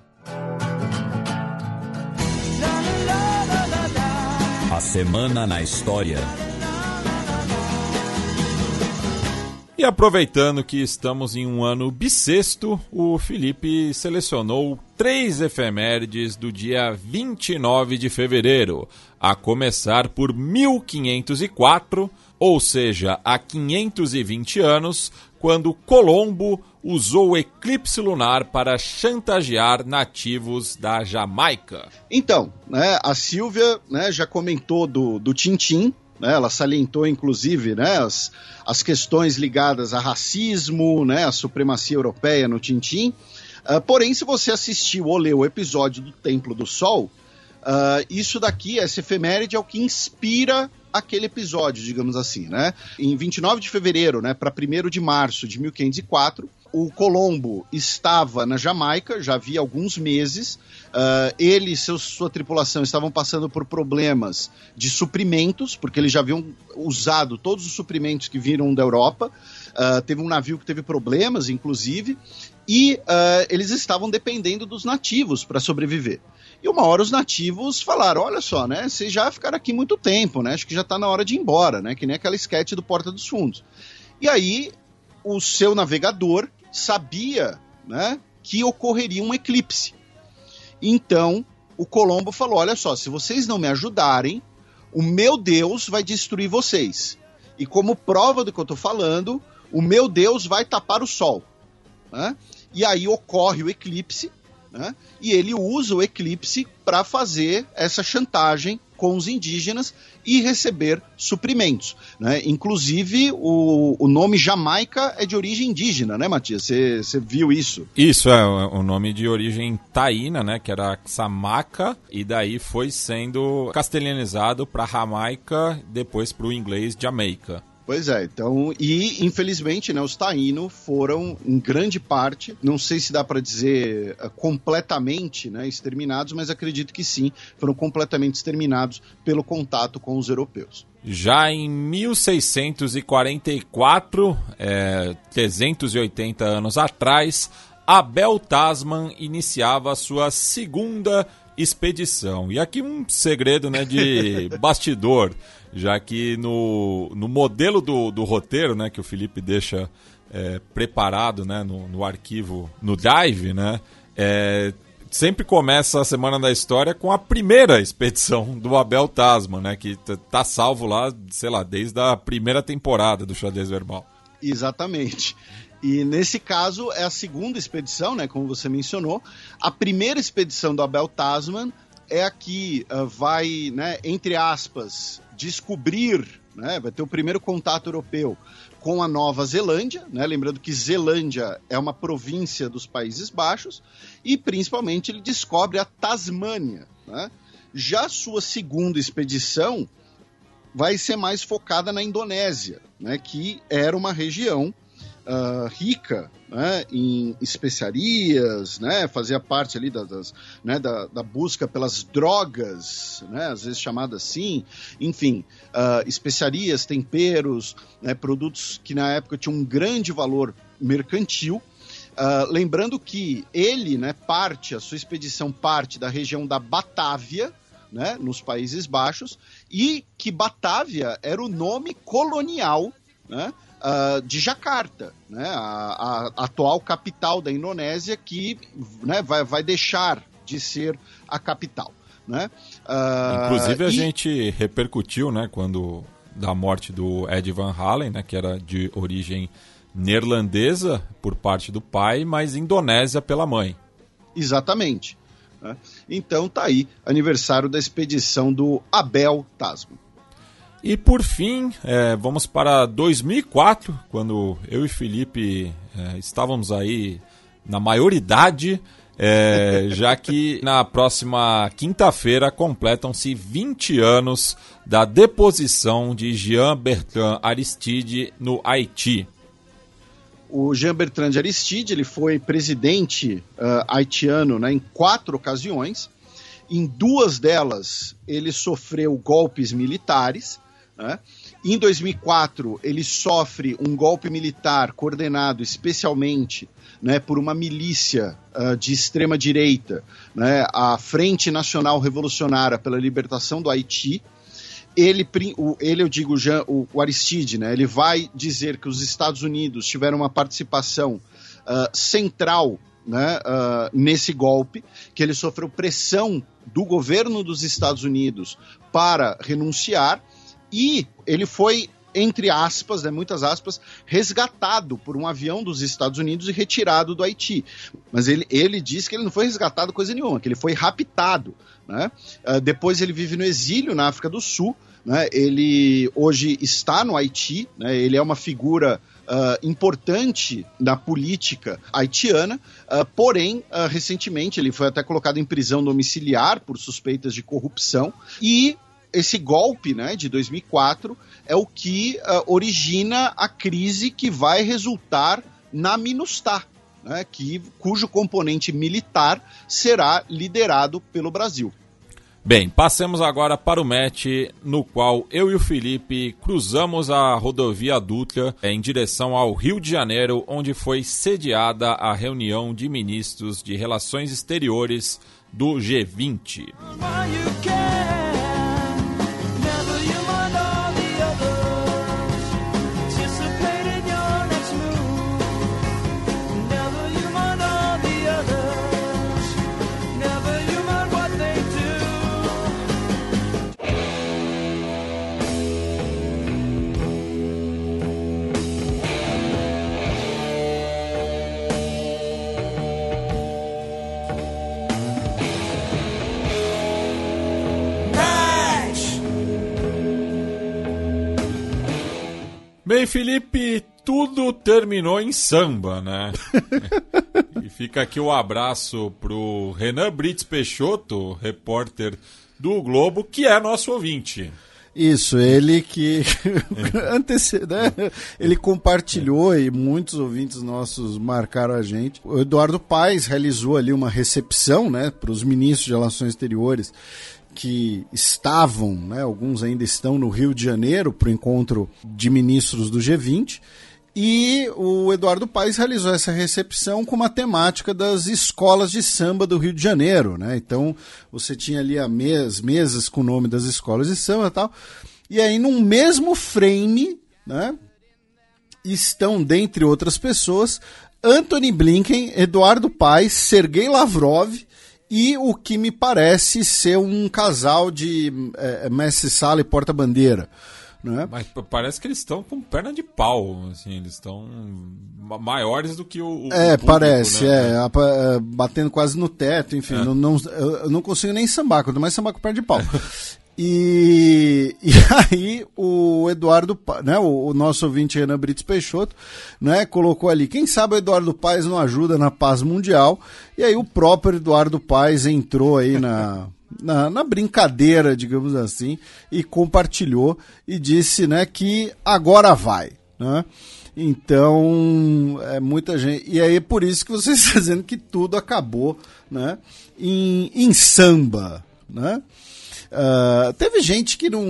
A Semana na História. E aproveitando que estamos em um ano bissexto, o Felipe selecionou três efemérides do dia 29 de fevereiro, a começar por 1504, ou seja, há 520 anos, quando Colombo usou o eclipse lunar para chantagear nativos da Jamaica. Então, né, a Silvia né, já comentou do, do Tintim, né? Ela salientou, inclusive, né, as, as questões ligadas a racismo, né, a supremacia europeia no Tintim. Uh, porém, se você assistiu ou leu o episódio do Templo do Sol, uh, isso daqui, essa efeméride, é o que inspira aquele episódio, digamos assim, né? Em 29 de fevereiro, né, para 1 de março de 1504, o Colombo estava na Jamaica, já havia alguns meses. Uh, ele e sua tripulação estavam passando por problemas de suprimentos, porque eles já haviam usado todos os suprimentos que viram da Europa. Uh, teve um navio que teve problemas, inclusive, e uh, eles estavam dependendo dos nativos para sobreviver. E uma hora os nativos falaram: olha só, né? Vocês já ficaram aqui muito tempo, né? Acho que já está na hora de ir embora, né? Que nem aquela esquete do Porta dos Fundos. E aí o seu navegador sabia né, que ocorreria um eclipse. Então, o Colombo falou: olha só, se vocês não me ajudarem, o meu Deus vai destruir vocês. E como prova do que eu estou falando, o meu Deus vai tapar o sol. Né? E aí ocorre o eclipse, né? e ele usa o eclipse para fazer essa chantagem com os indígenas e receber suprimentos. Né? Inclusive, o, o nome Jamaica é de origem indígena, né, Matias? Você viu isso? Isso, é o nome de origem taína, né? Que era Xamaca, e daí foi sendo castelhanizado para Jamaica, depois para o inglês Jamaica. Pois é, então, e infelizmente, né, os taínos foram, em grande parte, não sei se dá para dizer uh, completamente né, exterminados, mas acredito que sim, foram completamente exterminados pelo contato com os europeus. Já em 1644, é, 380 anos atrás, Abel Tasman iniciava sua segunda expedição. E aqui um segredo né, de [LAUGHS] bastidor já que no, no modelo do, do roteiro, né, que o Felipe deixa é, preparado, né, no, no arquivo, no Drive, né, é, sempre começa a Semana da História com a primeira expedição [LAUGHS] do Abel Tasman, né, que tá salvo lá, sei lá, desde a primeira temporada do Xadrez Verbal. Exatamente. E nesse caso é a segunda expedição, né, como você mencionou. A primeira expedição do Abel Tasman é a que uh, vai, né, entre aspas, descobrir, né, vai ter o primeiro contato europeu com a Nova Zelândia, né, lembrando que Zelândia é uma província dos Países Baixos, e principalmente ele descobre a Tasmânia. Né? Já sua segunda expedição vai ser mais focada na Indonésia, né, que era uma região uh, rica né, em especiarias, né, fazia parte ali das, né, da, da, busca pelas drogas, né, às vezes chamada assim, enfim, uh, especiarias, temperos, né, produtos que na época tinham um grande valor mercantil. Uh, lembrando que ele, né, parte, a sua expedição parte da região da Batávia, né, nos Países Baixos, e que Batávia era o nome colonial né, uh, de Jakarta, né, a, a, atual capital da Indonésia, que né, vai, vai deixar de ser a capital. Né? Uh, Inclusive a e... gente repercutiu, né, quando da morte do Ed Van Halen, né, que era de origem neerlandesa por parte do pai, mas indonésia pela mãe. Exatamente. Né? Então tá aí, aniversário da expedição do Abel Tasman. E por fim, é, vamos para 2004, quando eu e Felipe é, estávamos aí na maioridade, é, [LAUGHS] já que na próxima quinta-feira completam-se 20 anos da deposição de Jean Bertrand Aristide no Haiti. O Jean Bertrand Aristide ele foi presidente uh, haitiano né, em quatro ocasiões. Em duas delas, ele sofreu golpes militares. Né? Em 2004, ele sofre um golpe militar coordenado especialmente né, por uma milícia uh, de extrema direita, né, a Frente Nacional Revolucionária pela Libertação do Haiti. Ele, ele eu digo, Jean, o, o Aristide, né, ele vai dizer que os Estados Unidos tiveram uma participação uh, central né, uh, nesse golpe, que ele sofreu pressão do governo dos Estados Unidos para renunciar e ele foi entre aspas, né, muitas aspas, resgatado por um avião dos Estados Unidos e retirado do Haiti. Mas ele, ele diz que ele não foi resgatado coisa nenhuma, que ele foi raptado. Né? Uh, depois ele vive no exílio na África do Sul. Né? Ele hoje está no Haiti, né? ele é uma figura Uh, importante na política haitiana, uh, porém, uh, recentemente ele foi até colocado em prisão domiciliar por suspeitas de corrupção e esse golpe né, de 2004 é o que uh, origina a crise que vai resultar na MINUSTAH, né, que, cujo componente militar será liderado pelo Brasil. Bem, passemos agora para o match no qual eu e o Felipe cruzamos a rodovia Dutra em direção ao Rio de Janeiro, onde foi sediada a reunião de ministros de Relações Exteriores do G20. Bem, Felipe, tudo terminou em samba, né? [LAUGHS] e fica aqui o abraço pro Renan Brits Peixoto, repórter do Globo, que é nosso ouvinte. Isso, ele que [LAUGHS] né? ele compartilhou e muitos ouvintes nossos marcaram a gente. O Eduardo Paes realizou ali uma recepção, né, para os ministros de Relações Exteriores que estavam, né, alguns ainda estão no Rio de Janeiro para o encontro de ministros do G20. E o Eduardo Paes realizou essa recepção com uma temática das escolas de samba do Rio de Janeiro. Né? Então você tinha ali as mes mesas com o nome das escolas de samba e tal. E aí, num mesmo frame, né, estão, dentre outras pessoas, Anthony Blinken, Eduardo Paes, Sergei Lavrov e o que me parece ser um casal de é, mestre sala e porta-bandeira. Né? Mas parece que eles estão com perna de pau, assim, eles estão maiores do que o. o é, público, parece, né? é, batendo quase no teto, enfim, é. não, não, eu não consigo nem sambar, quanto mais sambar com perna de pau. [LAUGHS] E, e [LAUGHS] aí o Eduardo, né, o, o, nosso ouvinte Renan Brits Peixoto, né, colocou ali, quem sabe o Eduardo Paes não ajuda na paz mundial, e aí o próprio Eduardo Paes entrou aí na, [LAUGHS] na, na, brincadeira, digamos assim, e compartilhou e disse, né, que agora vai, né? Então, é muita gente. E aí, por isso que vocês [LAUGHS] estão dizendo que tudo acabou, né? Em, em samba, né? Uh, teve gente que não,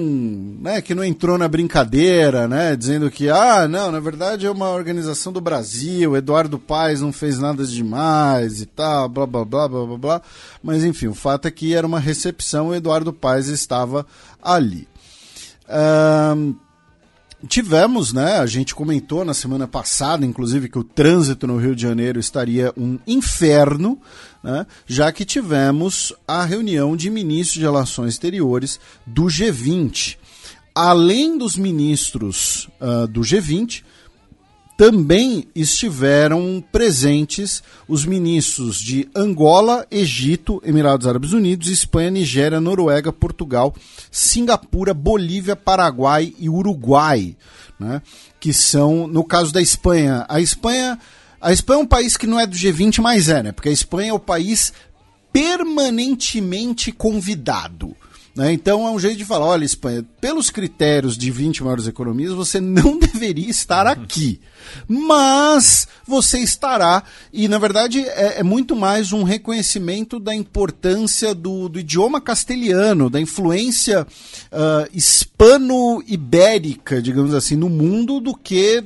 né, que não entrou na brincadeira, né, dizendo que, ah, não, na verdade é uma organização do Brasil, Eduardo Paes não fez nada demais e tal, blá, blá, blá, blá, blá, blá. Mas, enfim, o fato é que era uma recepção e Eduardo Paes estava ali. Uh, Tivemos, né? A gente comentou na semana passada, inclusive, que o trânsito no Rio de Janeiro estaria um inferno, né, já que tivemos a reunião de ministros de Relações Exteriores do G20. Além dos ministros uh, do G20, também estiveram presentes os ministros de Angola, Egito, Emirados Árabes Unidos, Espanha, Nigéria, Noruega, Portugal, Singapura, Bolívia, Paraguai e Uruguai, né? que são, no caso da Espanha, a Espanha, a Espanha é um país que não é do G20, mas é, né? Porque a Espanha é o país permanentemente convidado. Né? Então é um jeito de falar: olha, Espanha, pelos critérios de 20 maiores economias, você [LAUGHS] não deveria estar aqui. Mas você estará, e na verdade é, é muito mais um reconhecimento da importância do, do idioma castelhano, da influência uh, hispano-ibérica, digamos assim, no mundo, do que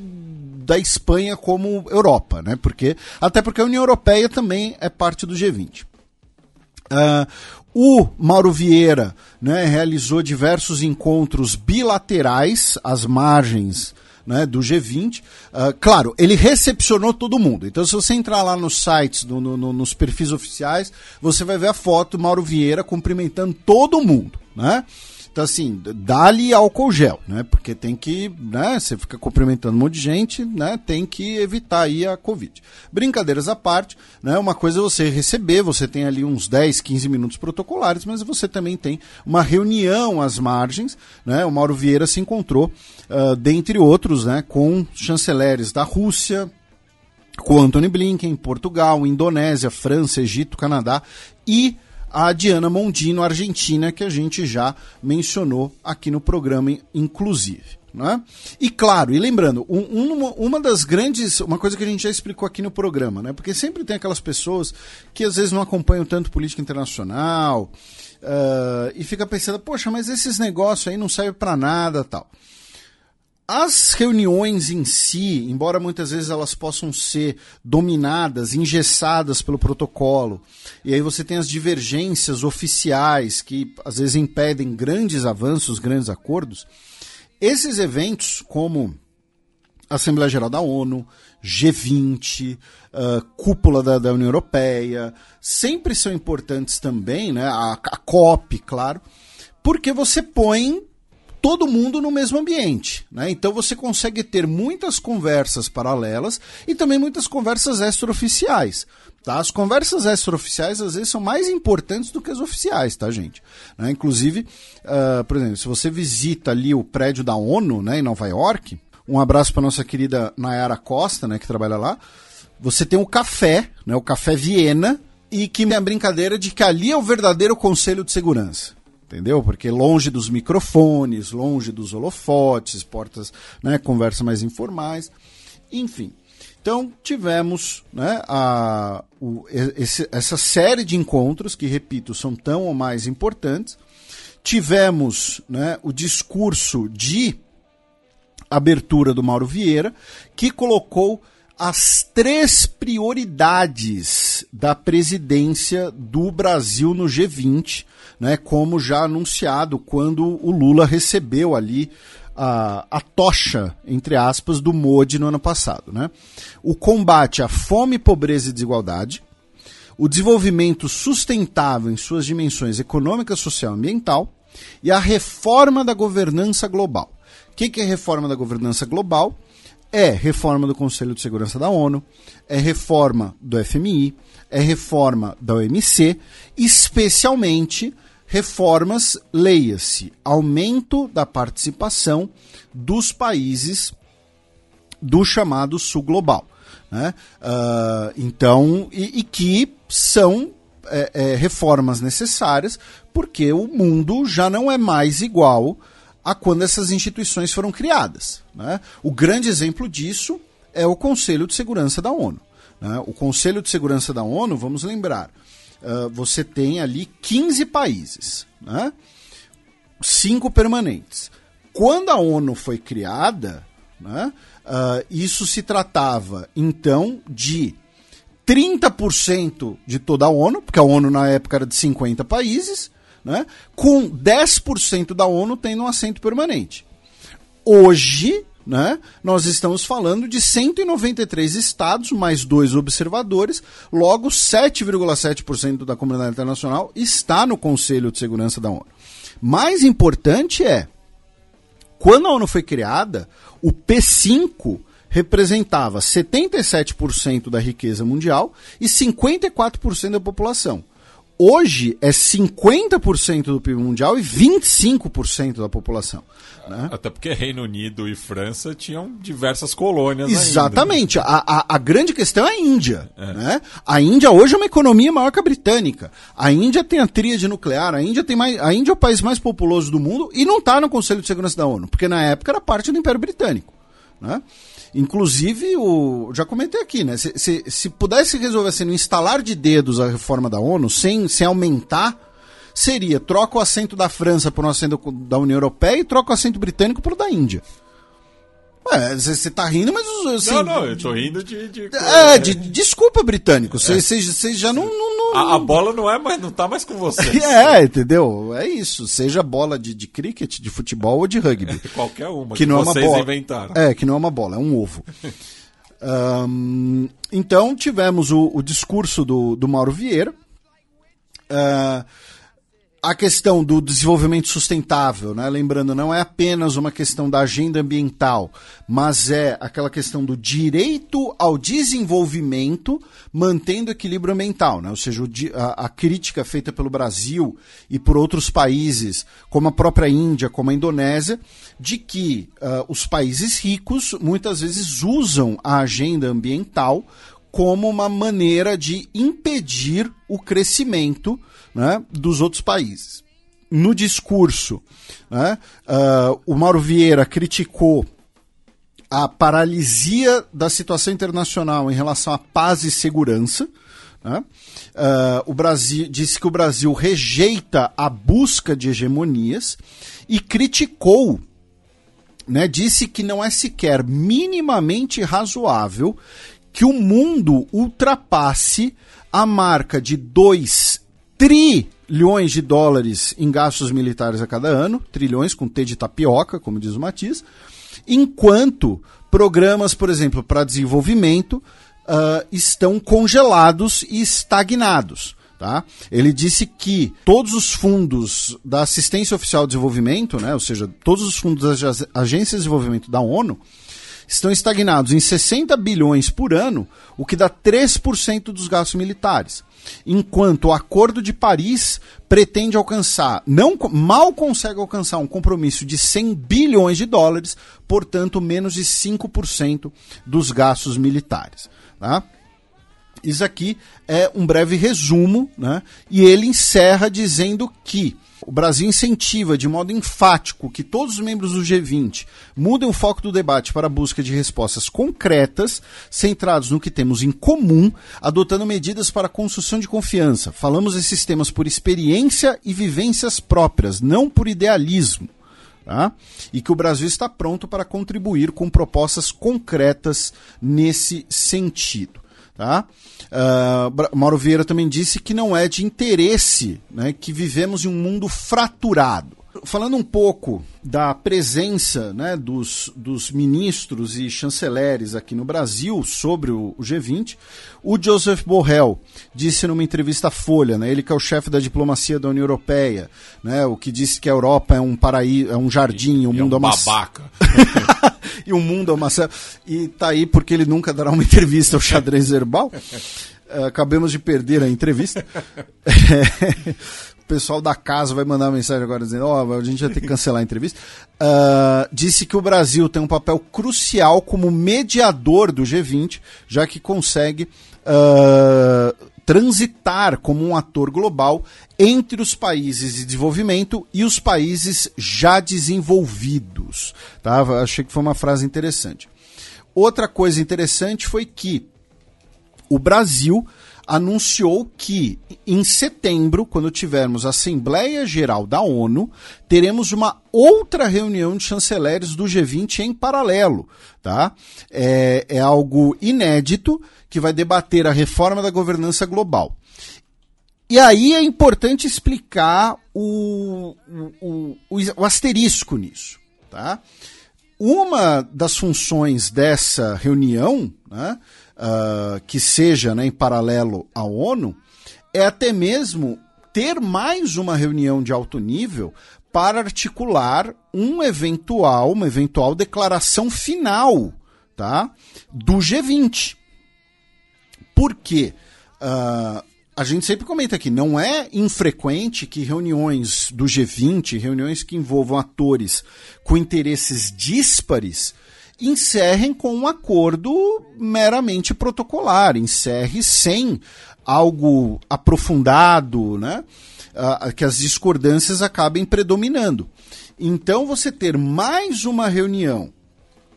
da Espanha como Europa, né? Porque, até porque a União Europeia também é parte do G20. Uh, o Mauro Vieira né, realizou diversos encontros bilaterais às margens né, do G20. Uh, ah, claro, ele recepcionou todo mundo. Então, se você entrar lá nos sites, no, no, nos perfis oficiais, você vai ver a foto do Mauro Vieira cumprimentando todo mundo. Né? Então, assim, dá-lhe álcool gel, né? Porque tem que, né? Você fica cumprimentando um monte de gente, né? Tem que evitar aí a Covid. Brincadeiras à parte, né? Uma coisa é você receber, você tem ali uns 10, 15 minutos protocolares, mas você também tem uma reunião às margens, né? O Mauro Vieira se encontrou, uh, dentre outros, né? Com chanceleres da Rússia, com Anthony Blinken, Portugal, Indonésia, França, Egito, Canadá e a Diana Mondino, argentina, que a gente já mencionou aqui no programa, inclusive. Né? E claro, e lembrando, um, uma, uma das grandes. Uma coisa que a gente já explicou aqui no programa, né? Porque sempre tem aquelas pessoas que às vezes não acompanham tanto política internacional uh, e fica pensando, poxa, mas esses negócios aí não servem para nada tal. As reuniões em si, embora muitas vezes elas possam ser dominadas, engessadas pelo protocolo, e aí você tem as divergências oficiais que às vezes impedem grandes avanços, grandes acordos, esses eventos, como Assembleia Geral da ONU, G20, uh, cúpula da, da, União Europeia, sempre são importantes também, né? A, a COP, claro, porque você põe todo mundo no mesmo ambiente. Né? Então você consegue ter muitas conversas paralelas e também muitas conversas extraoficiais. Tá? As conversas extraoficiais às vezes são mais importantes do que as oficiais, tá, gente? Né? Inclusive, uh, por exemplo, se você visita ali o prédio da ONU né, em Nova York, um abraço para nossa querida Nayara Costa, né, que trabalha lá. Você tem o café, né, o Café Viena, e que tem a brincadeira de que ali é o verdadeiro Conselho de Segurança entendeu? Porque longe dos microfones, longe dos holofotes, portas, né, conversas mais informais, enfim. Então tivemos né, a, o, esse, essa série de encontros que, repito, são tão ou mais importantes. Tivemos né, o discurso de abertura do Mauro Vieira, que colocou as três prioridades da presidência do Brasil no G20, né, como já anunciado quando o Lula recebeu ali a, a tocha, entre aspas, do MODI no ano passado. Né? O combate à fome, pobreza e desigualdade, o desenvolvimento sustentável em suas dimensões econômica, social e ambiental e a reforma da governança global. O que, que é reforma da governança global? É reforma do Conselho de Segurança da ONU, é reforma do FMI, é reforma da OMC, especialmente reformas, leia-se, aumento da participação dos países do chamado Sul Global. Né? Uh, então, e, e, que são é, é, reformas necessárias, porque o mundo já não é mais igual a quando essas instituições foram criadas. Né? O grande exemplo disso é o Conselho de Segurança da ONU. Né? O Conselho de Segurança da ONU, vamos lembrar, uh, você tem ali 15 países, né? cinco permanentes. Quando a ONU foi criada, né, uh, isso se tratava então de 30% de toda a ONU, porque a ONU na época era de 50 países, né, com 10% da ONU tendo um assento permanente. Hoje, né? Nós estamos falando de 193 estados, mais dois observadores, logo 7,7% da comunidade internacional está no Conselho de Segurança da ONU. Mais importante é, quando a ONU foi criada, o P5 representava 77% da riqueza mundial e 54% da população hoje é 50% do PIB mundial e 25% da população. Né? Até porque Reino Unido e França tinham diversas colônias. Exatamente. Ainda. A, a, a, grande questão é a Índia. É. Né? A Índia hoje é uma economia maior que a britânica. A Índia tem a tríade nuclear, a Índia, tem mais, a Índia é o país mais populoso do mundo e não está no Conselho de Segurança da ONU, porque na época era parte do Império Britânico. Né? Inclusive, o, já comentei aqui, né? Se, se, se pudesse resolver assim, no instalar de dedos a reforma da ONU, sem, sem aumentar, seria troca o assento da França por um assento da União Europeia e troca o assento britânico por da Índia. Ué, você tá rindo, mas. Assim, não, não, eu tô rindo de. de... É, de, desculpa, britânico. Vocês é. já não. não, não... A, a, bola não é mais, não tá mais com você. [LAUGHS] é, entendeu? É isso. Seja bola de, de cricket, de futebol ou de rugby. [LAUGHS] Qualquer uma, que, que não é uma bola. inventaram. É, que não é uma bola, é um ovo. [LAUGHS] um, então tivemos o, o discurso do, do Mauro Vieira. Uh, a questão do desenvolvimento sustentável, né? lembrando, não é apenas uma questão da agenda ambiental, mas é aquela questão do direito ao desenvolvimento, mantendo equilíbrio ambiental. Né? Ou seja, a, a crítica feita pelo Brasil e por outros países, como a própria Índia, como a Indonésia, de que uh, os países ricos muitas vezes usam a agenda ambiental como uma maneira de impedir o crescimento né, dos outros países. No discurso, né, uh, o Mauro Vieira criticou a paralisia da situação internacional em relação à paz e segurança. Né? Uh, o Brasil disse que o Brasil rejeita a busca de hegemonias e criticou, né, disse que não é sequer minimamente razoável que o mundo ultrapasse a marca de 2 trilhões de dólares em gastos militares a cada ano, trilhões com T de tapioca, como diz o Matias, enquanto programas, por exemplo, para desenvolvimento uh, estão congelados e estagnados. Tá? Ele disse que todos os fundos da assistência oficial de desenvolvimento, né, ou seja, todos os fundos das agências de desenvolvimento da ONU, estão estagnados em 60 bilhões por ano, o que dá 3% dos gastos militares. Enquanto o Acordo de Paris pretende alcançar, não mal consegue alcançar um compromisso de 100 bilhões de dólares, portanto, menos de 5% dos gastos militares. Tá? Isso aqui é um breve resumo, né? e ele encerra dizendo que o Brasil incentiva de modo enfático que todos os membros do G20 mudem o foco do debate para a busca de respostas concretas, centrados no que temos em comum, adotando medidas para a construção de confiança. Falamos desses temas por experiência e vivências próprias, não por idealismo. Tá? E que o Brasil está pronto para contribuir com propostas concretas nesse sentido. Tá? Uh, Mauro Vieira também disse que não é de interesse né, que vivemos em um mundo fraturado. Falando um pouco da presença né, dos, dos ministros e chanceleres aqui no Brasil sobre o, o G20, o Joseph Borrell disse numa entrevista à Folha, né, ele que é o chefe da diplomacia da União Europeia, né, o que disse que a Europa é um paraíso, é um jardim, o e mundo é é uma babaca. [LAUGHS] e o mundo é uma e tá aí porque ele nunca dará uma entrevista ao xadrez verbal. Uh, [LAUGHS] acabamos de perder a entrevista. [LAUGHS] pessoal da casa vai mandar uma mensagem agora dizendo: Ó, oh, a gente vai ter que cancelar a entrevista. Uh, disse que o Brasil tem um papel crucial como mediador do G20, já que consegue uh, transitar como um ator global entre os países de desenvolvimento e os países já desenvolvidos. Tá? Achei que foi uma frase interessante. Outra coisa interessante foi que o Brasil anunciou que em setembro, quando tivermos a Assembleia Geral da ONU, teremos uma outra reunião de chanceleres do G20 em paralelo. Tá? É, é algo inédito que vai debater a reforma da governança global. E aí é importante explicar o, o, o, o asterisco nisso. Tá? Uma das funções dessa reunião, né, uh, que seja né, em paralelo à ONU, é até mesmo ter mais uma reunião de alto nível para articular um eventual, uma eventual declaração final tá, do G20. Por quê? Uh, a gente sempre comenta aqui, não é infrequente que reuniões do G20, reuniões que envolvam atores com interesses díspares, encerrem com um acordo meramente protocolar, encerre sem algo aprofundado, né? Uh, que as discordâncias acabem predominando. Então, você ter mais uma reunião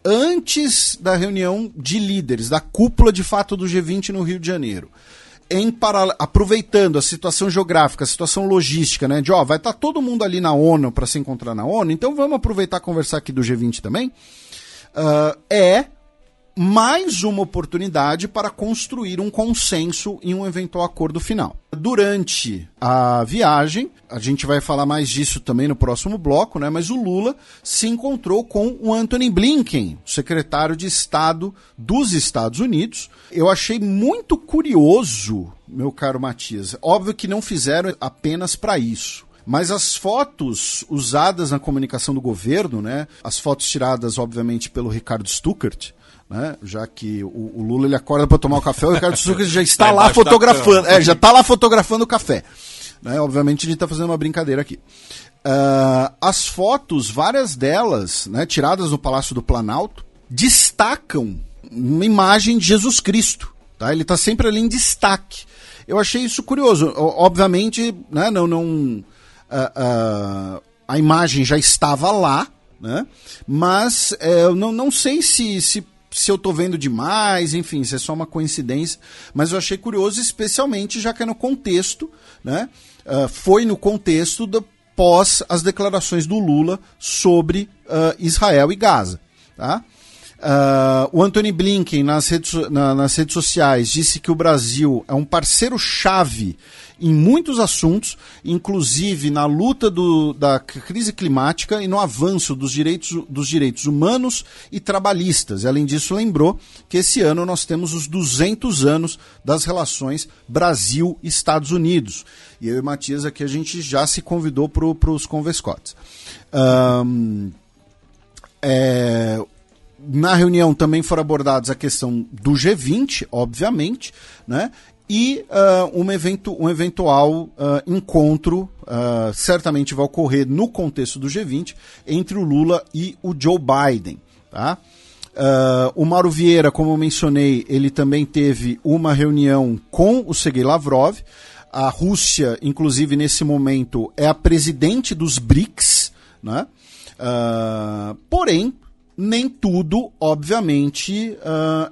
antes da reunião de líderes, da cúpula de fato do G20 no Rio de Janeiro, em aproveitando a situação geográfica, a situação logística, né? De ó, vai estar tá todo mundo ali na ONU para se encontrar na ONU, então vamos aproveitar e conversar aqui do G20 também uh, é mais uma oportunidade para construir um consenso em um eventual acordo final. Durante a viagem, a gente vai falar mais disso também no próximo bloco, né? Mas o Lula se encontrou com o Anthony Blinken, secretário de Estado dos Estados Unidos. Eu achei muito curioso, meu caro Matias. Óbvio que não fizeram apenas para isso. Mas as fotos usadas na comunicação do governo, né? As fotos tiradas, obviamente, pelo Ricardo Stuckert, né? Já que o, o Lula ele acorda para tomar o café, o Ricardo Stuckert já está [LAUGHS] lá fotografando, é, já está lá fotografando o café. Né? Obviamente a gente está fazendo uma brincadeira aqui. Uh, as fotos, várias delas, né, tiradas no Palácio do Planalto, destacam uma imagem de Jesus Cristo. Tá? Ele está sempre ali em destaque. Eu achei isso curioso. Obviamente, né, não, não, a, a, imagem já estava lá, né? mas é, eu não, não sei se, se, se eu estou vendo demais, enfim, se é só uma coincidência, mas eu achei curioso, especialmente já que é no contexto, né? Uh, foi no contexto do, pós as declarações do Lula sobre uh, Israel e Gaza. Tá? Uh, o Anthony Blinken, nas redes, na, nas redes sociais, disse que o Brasil é um parceiro-chave em muitos assuntos, inclusive na luta do, da crise climática e no avanço dos direitos, dos direitos humanos e trabalhistas. E, além disso, lembrou que esse ano nós temos os 200 anos das relações Brasil-Estados Unidos. E eu e Matias aqui a gente já se convidou para os Convescotes. Um, é, na reunião também foram abordados a questão do G20, obviamente, né? E uh, um, evento, um eventual uh, encontro uh, certamente vai ocorrer no contexto do G20 entre o Lula e o Joe Biden. Tá? o Mauro Vieira, como eu mencionei, ele também teve uma reunião com o Sergei Lavrov. A Rússia, inclusive, nesse momento, é a presidente dos BRICS. Né? porém, nem tudo, obviamente,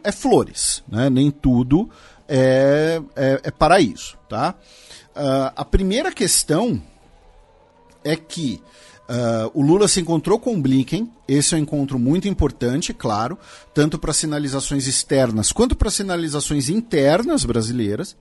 é flores, né? nem tudo é, é, é paraíso. Tá? Uh, a primeira questão é que uh, o Lula se encontrou com o Blinken, esse é um encontro muito importante, claro, tanto para sinalizações externas quanto para sinalizações internas brasileiras.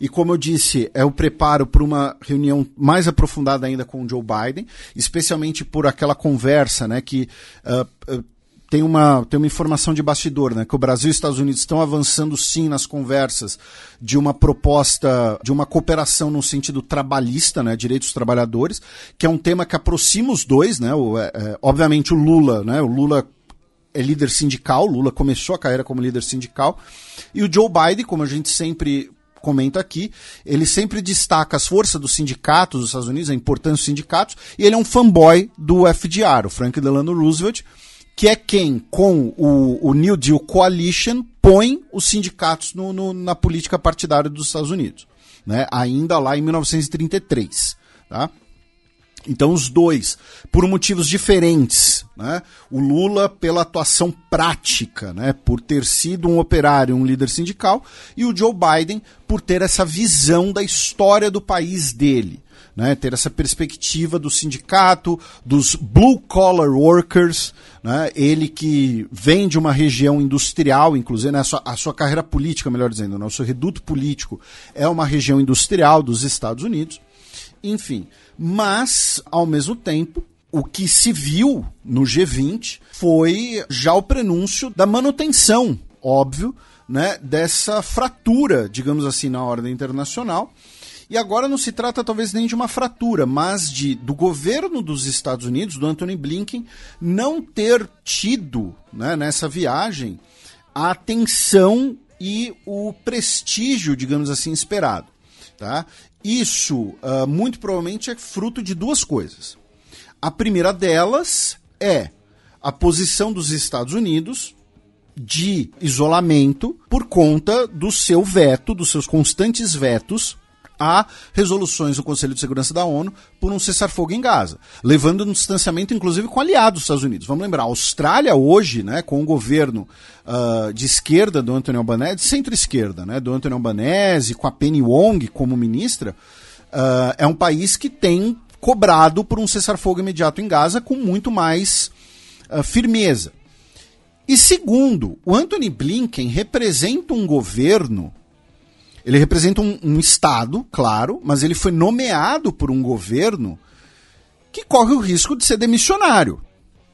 E como eu disse, é o preparo para uma reunião mais aprofundada ainda com o Joe Biden, especialmente por aquela conversa né, que uh, tem uma, tem uma informação de bastidor, né? Que o Brasil e os Estados Unidos estão avançando sim nas conversas de uma proposta, de uma cooperação no sentido trabalhista, né? Direitos dos trabalhadores, que é um tema que aproxima os dois, né? O, é, é, obviamente o Lula, né? O Lula é líder sindical, Lula começou a carreira como líder sindical, e o Joe Biden, como a gente sempre comenta aqui, ele sempre destaca as forças dos sindicatos dos Estados Unidos, a importância dos sindicatos, e ele é um fanboy do FDR, o Frank Delano Roosevelt, que é quem, com o, o New Deal Coalition, põe os sindicatos no, no, na política partidária dos Estados Unidos, né? ainda lá em 1933. Tá? Então, os dois, por motivos diferentes. Né? O Lula, pela atuação prática, né? por ter sido um operário, um líder sindical, e o Joe Biden, por ter essa visão da história do país dele né, ter essa perspectiva do sindicato, dos blue collar workers, né, ele que vem de uma região industrial, inclusive né, a, sua, a sua carreira política, melhor dizendo, né, o seu reduto político é uma região industrial dos Estados Unidos, enfim. Mas, ao mesmo tempo, o que se viu no G20 foi já o prenúncio da manutenção, óbvio, né, dessa fratura, digamos assim, na ordem internacional, e agora não se trata talvez nem de uma fratura, mas de do governo dos Estados Unidos, do Anthony Blinken, não ter tido né, nessa viagem a atenção e o prestígio, digamos assim, esperado. Tá? Isso uh, muito provavelmente é fruto de duas coisas. A primeira delas é a posição dos Estados Unidos de isolamento por conta do seu veto, dos seus constantes vetos a resoluções do Conselho de Segurança da ONU por um cessar-fogo em Gaza, levando um distanciamento, inclusive, com aliados dos Estados Unidos. Vamos lembrar, a Austrália hoje, né, com o governo uh, de esquerda do Anthony Albanese, centro-esquerda, né, do Anthony Albanese, com a Penny Wong como ministra, uh, é um país que tem cobrado por um cessar-fogo imediato em Gaza com muito mais uh, firmeza. E segundo, o Anthony Blinken representa um governo ele representa um, um Estado, claro, mas ele foi nomeado por um governo que corre o risco de ser demissionário.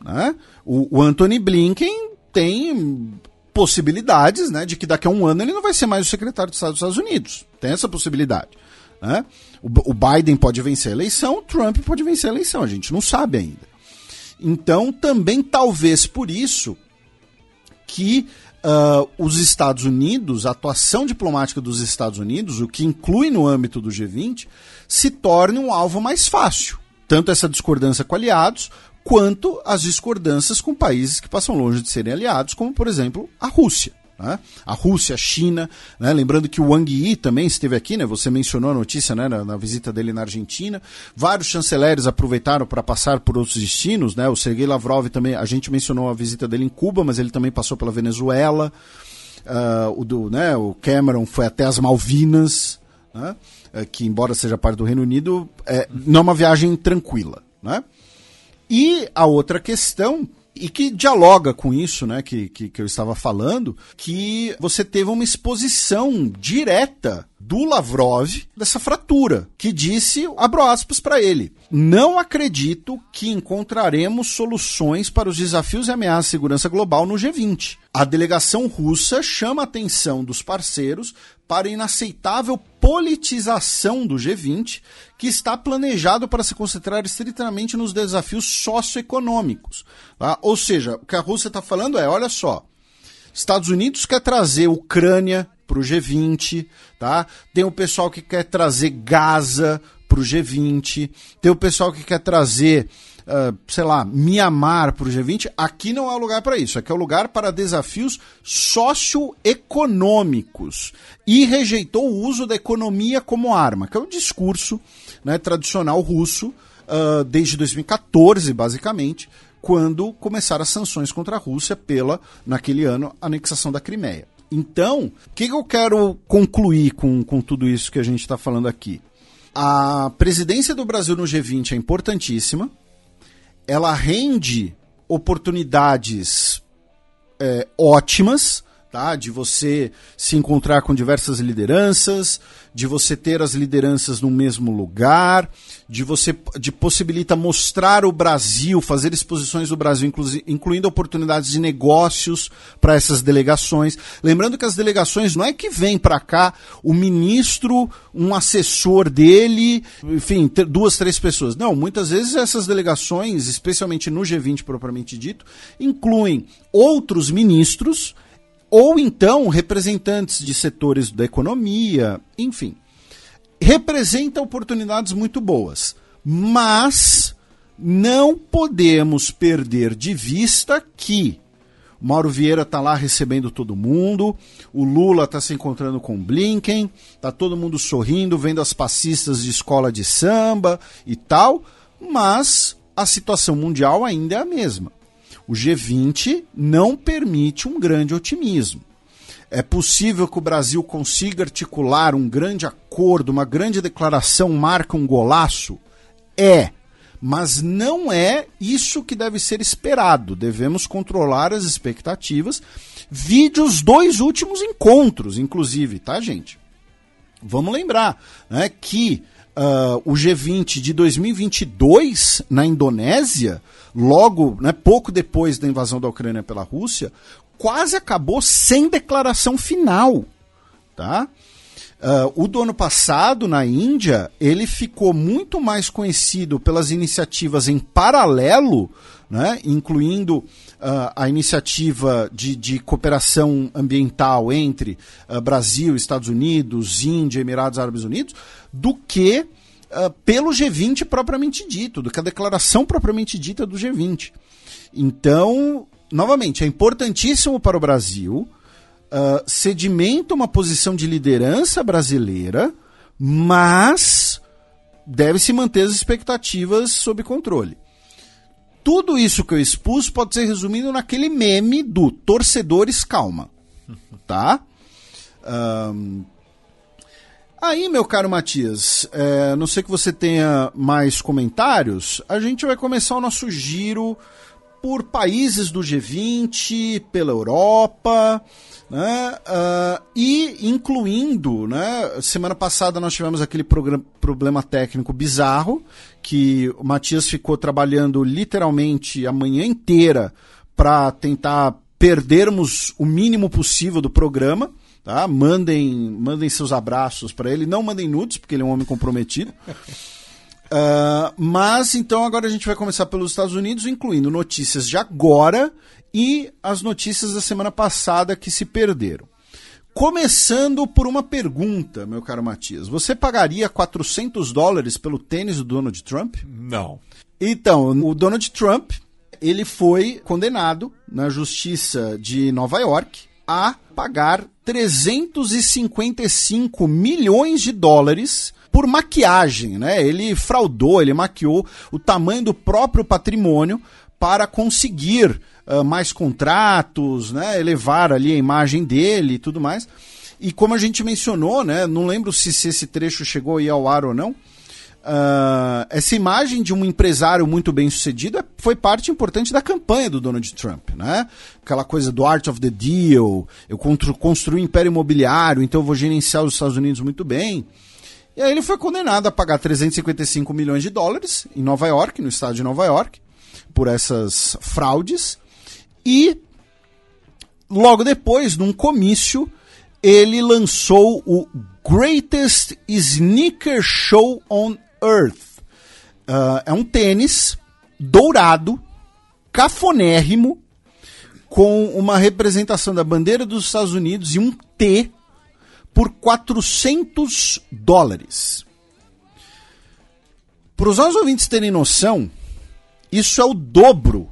Né? O, o Anthony Blinken tem possibilidades né, de que daqui a um ano ele não vai ser mais o secretário de Estado dos Estados Unidos. Tem essa possibilidade. Né? O, o Biden pode vencer a eleição, o Trump pode vencer a eleição, a gente não sabe ainda. Então, também talvez por isso que uh, os Estados Unidos, a atuação diplomática dos Estados Unidos, o que inclui no âmbito do G20, se torne um alvo mais fácil. Tanto essa discordância com aliados, quanto as discordâncias com países que passam longe de serem aliados, como, por exemplo, a Rússia. Né? A Rússia, a China, né? lembrando que o Wang Yi também esteve aqui, né? você mencionou a notícia né? na, na visita dele na Argentina. Vários chanceleres aproveitaram para passar por outros destinos. Né? O Sergei Lavrov também, a gente mencionou a visita dele em Cuba, mas ele também passou pela Venezuela. Uh, o, do, né? o Cameron foi até as Malvinas, né? uh, que embora seja parte do Reino Unido, é, não é uma viagem tranquila. Né? E a outra questão e que dialoga com isso, né, que, que, que, eu estava falando, que você teve uma exposição direta do Lavrov dessa fratura, que disse, abro aspas para ele, não acredito que encontraremos soluções para os desafios e ameaças de segurança global no G20. A delegação russa chama a atenção dos parceiros para a inaceitável politização do G20, que está planejado para se concentrar estritamente nos desafios socioeconômicos. Tá? Ou seja, o que a Rússia está falando é: olha só, Estados Unidos quer trazer Ucrânia para o G20, tá? Tem o pessoal que quer trazer Gaza para o G20, tem o pessoal que quer trazer, uh, sei lá, Mianmar para o G20. Aqui não é o lugar para isso, aqui é o lugar para desafios socioeconômicos. E rejeitou o uso da economia como arma, que é o discurso né, tradicional russo uh, desde 2014, basicamente, quando começaram as sanções contra a Rússia pela, naquele ano, anexação da Crimeia. Então, o que, que, eu quero concluir com, com tudo isso que a gente está falando aqui? A presidência do Brasil no G20 é importantíssima, ela rende oportunidades é, ótimas, tá? De você se encontrar com diversas lideranças, de você ter as lideranças no mesmo lugar, de você de possibilita mostrar o Brasil, fazer exposições do Brasil, inclu, incluindo oportunidades de negócios para essas delegações. Lembrando que as delegações não é que vem para cá o ministro, um assessor dele, enfim, duas, três pessoas. Não, muitas vezes essas delegações, especialmente no G20 propriamente dito, incluem outros ministros ou então representantes de setores da economia, enfim. Representa oportunidades muito boas, mas não podemos perder de vista que o Mauro Vieira está lá recebendo todo mundo, o Lula está se encontrando com o Blinken, está todo mundo sorrindo, vendo as passistas de escola de samba e tal, mas a situação mundial ainda é a mesma. O G20 não permite um grande otimismo. É possível que o Brasil consiga articular um grande acordo, uma grande declaração, marca um golaço? É. Mas não é isso que deve ser esperado. Devemos controlar as expectativas. Vide os dois últimos encontros, inclusive, tá, gente? Vamos lembrar né, que uh, o G20 de 2022 na Indonésia, logo, né, pouco depois da invasão da Ucrânia pela Rússia, quase acabou sem declaração final, tá? Uh, o do ano passado, na Índia, ele ficou muito mais conhecido pelas iniciativas em paralelo, né, incluindo uh, a iniciativa de, de, cooperação ambiental entre uh, Brasil, Estados Unidos, Índia, Emirados Árabes Unidos, do que pelo G20 propriamente dito, do que a declaração propriamente dita do G20. Então, novamente, é importantíssimo para o Brasil uh, sedimenta uma posição de liderança brasileira, mas deve-se manter as expectativas sob controle. Tudo isso que eu expus pode ser resumido naquele meme do torcedores calma, [LAUGHS] tá? Um, Aí, meu caro Matias, é, não sei que você tenha mais comentários, a gente vai começar o nosso giro por países do G20, pela Europa, né? Uh, e incluindo, né? Semana passada nós tivemos aquele problema técnico bizarro que o Matias ficou trabalhando literalmente a manhã inteira para tentar perdermos o mínimo possível do programa. Tá? Mandem, mandem seus abraços para ele. Não mandem nudes, porque ele é um homem comprometido. Uh, [LAUGHS] mas então agora a gente vai começar pelos Estados Unidos, incluindo notícias de agora e as notícias da semana passada que se perderam. Começando por uma pergunta, meu caro Matias. Você pagaria 400 dólares pelo tênis do Donald Trump? Não. Então, o Donald Trump, ele foi condenado na justiça de Nova York, a pagar 355 milhões de dólares por maquiagem, né? Ele fraudou, ele maquiou o tamanho do próprio patrimônio para conseguir uh, mais contratos, né? Elevar ali a imagem dele e tudo mais. E como a gente mencionou, né? Não lembro se, se esse trecho chegou aí ao ar ou não. Uh, essa imagem de um empresário muito bem sucedido é, foi parte importante da campanha do Donald Trump, né? Aquela coisa do art of the deal, eu construí um império imobiliário, então eu vou gerenciar os Estados Unidos muito bem. E aí ele foi condenado a pagar 355 milhões de dólares em Nova York, no estado de Nova York, por essas fraudes. E logo depois, num comício, ele lançou o Greatest Sneaker Show on Earth. Uh, é um tênis dourado, cafonérrimo, com uma representação da bandeira dos Estados Unidos e um T por 400 dólares. Para os nossos ouvintes terem noção, isso é o dobro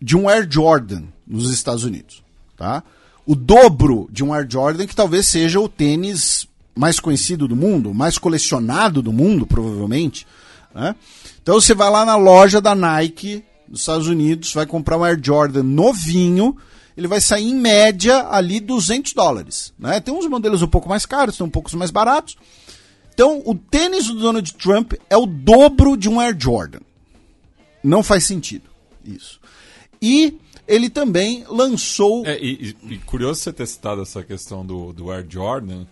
de um Air Jordan nos Estados Unidos. Tá? O dobro de um Air Jordan, que talvez seja o tênis mais conhecido do mundo, mais colecionado do mundo, provavelmente. Né? Então você vai lá na loja da Nike dos Estados Unidos, vai comprar um Air Jordan novinho, ele vai sair em média ali 200 dólares. Né? Tem uns modelos um pouco mais caros, tem um pouco mais baratos. Então o tênis do Donald Trump é o dobro de um Air Jordan. Não faz sentido isso. E ele também lançou. É, e, e, curioso você ter citado essa questão do, do Air Jordan,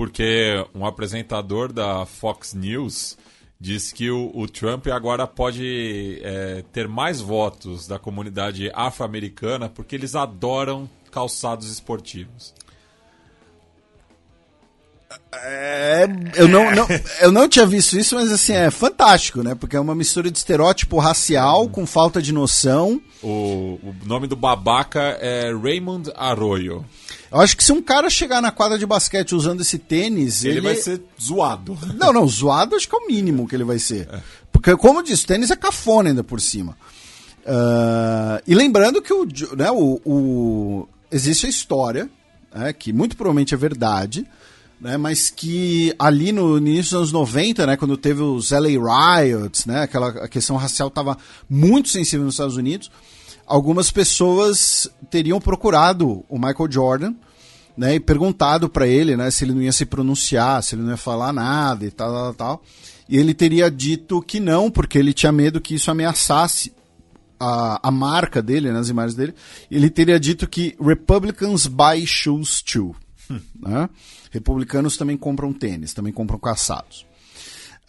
porque um apresentador da Fox News disse que o, o Trump agora pode é, ter mais votos da comunidade afro-americana porque eles adoram calçados esportivos. É, eu, não, não, eu não tinha visto isso, mas assim, é fantástico, né? Porque é uma mistura de estereótipo racial com falta de noção. O, o nome do babaca é Raymond Arroyo. Eu acho que se um cara chegar na quadra de basquete usando esse tênis. Ele, ele... vai ser zoado. [LAUGHS] Não, não, zoado acho que é o mínimo que ele vai ser. É. Porque, como eu disse, o tênis é cafona ainda por cima. Uh, e lembrando que o, né, o, o existe a história, né, que muito provavelmente é verdade, né, mas que ali no, início dos anos 90, né, quando teve os LA Riots, né, aquela a questão racial estava muito sensível nos Estados Unidos, algumas pessoas teriam procurado o Michael Jordan né, e perguntado para ele né, se ele não ia se pronunciar, se ele não ia falar nada e tal, tal, tal. E ele teria dito que não, porque ele tinha medo que isso ameaçasse a, a marca dele, né, as imagens dele. Ele teria dito que Republicans buy shoes too. Hum. Né? Republicanos também compram tênis, também compram caçados.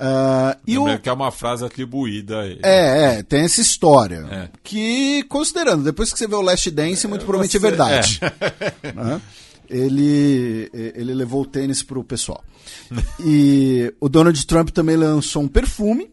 Uh, e o... que é uma frase atribuída a ele. É, é, tem essa história. É. Que, considerando, depois que você vê o Last Dance, muito provavelmente é você... é verdade. É. [LAUGHS] Né? Ele, ele levou o tênis pro pessoal. [LAUGHS] e o Donald Trump também lançou um perfume.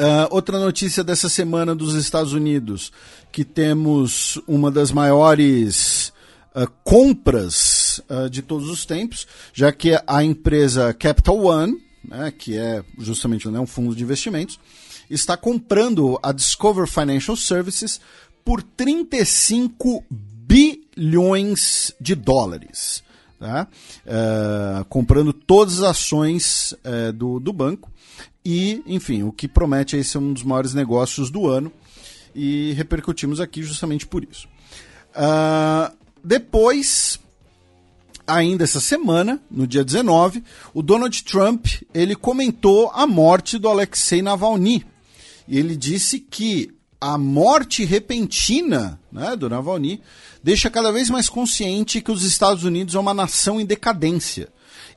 Uh, outra notícia dessa semana dos Estados Unidos, que temos uma das maiores uh, compras de todos os tempos, já que a empresa Capital One, né, que é justamente né, um fundo de investimentos, está comprando a Discover Financial Services por 35 bilhões de dólares. Tá? Uh, comprando todas as ações uh, do, do banco. E, enfim, o que promete aí ser um dos maiores negócios do ano. E repercutimos aqui justamente por isso. Uh, depois, ainda essa semana, no dia 19, o Donald Trump ele comentou a morte do Alexei Navalny. E ele disse que a morte repentina né, do Navalny deixa cada vez mais consciente que os Estados Unidos é uma nação em decadência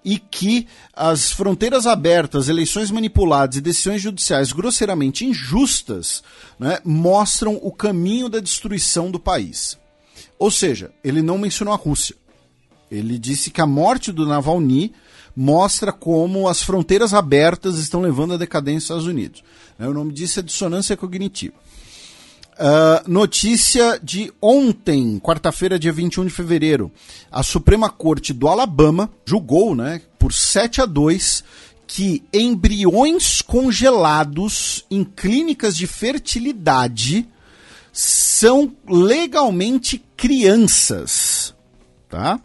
e que as fronteiras abertas, eleições manipuladas e decisões judiciais grosseiramente injustas né, mostram o caminho da destruição do país. Ou seja, ele não mencionou a Rússia. Ele disse que a morte do Navalny mostra como as fronteiras abertas estão levando à decadência dos Estados Unidos. Né, o nome disso é dissonância cognitiva. Uh, notícia de ontem, quarta-feira, dia 21 de fevereiro. A Suprema Corte do Alabama julgou, né, por 7 a 2, que embriões congelados em clínicas de fertilidade são legalmente crianças Tá?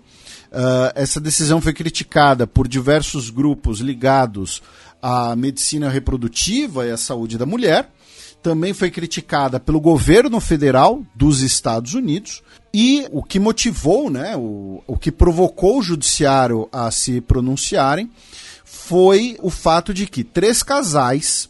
Uh, essa decisão foi criticada por diversos grupos ligados à medicina reprodutiva e à saúde da mulher. Também foi criticada pelo governo federal dos Estados Unidos. E o que motivou, né, o, o que provocou o judiciário a se pronunciarem foi o fato de que três casais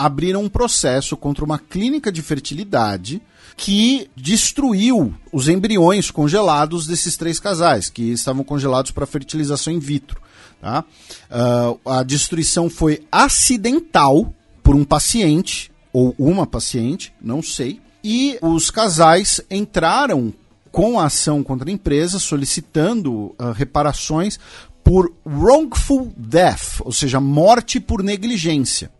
abriram um processo contra uma clínica de fertilidade que destruiu os embriões congelados desses três casais, que estavam congelados para fertilização in vitro. Tá? Uh, a destruição foi acidental por um paciente, ou uma paciente, não sei, e os casais entraram com a ação contra a empresa, solicitando uh, reparações por wrongful death, ou seja, morte por negligência.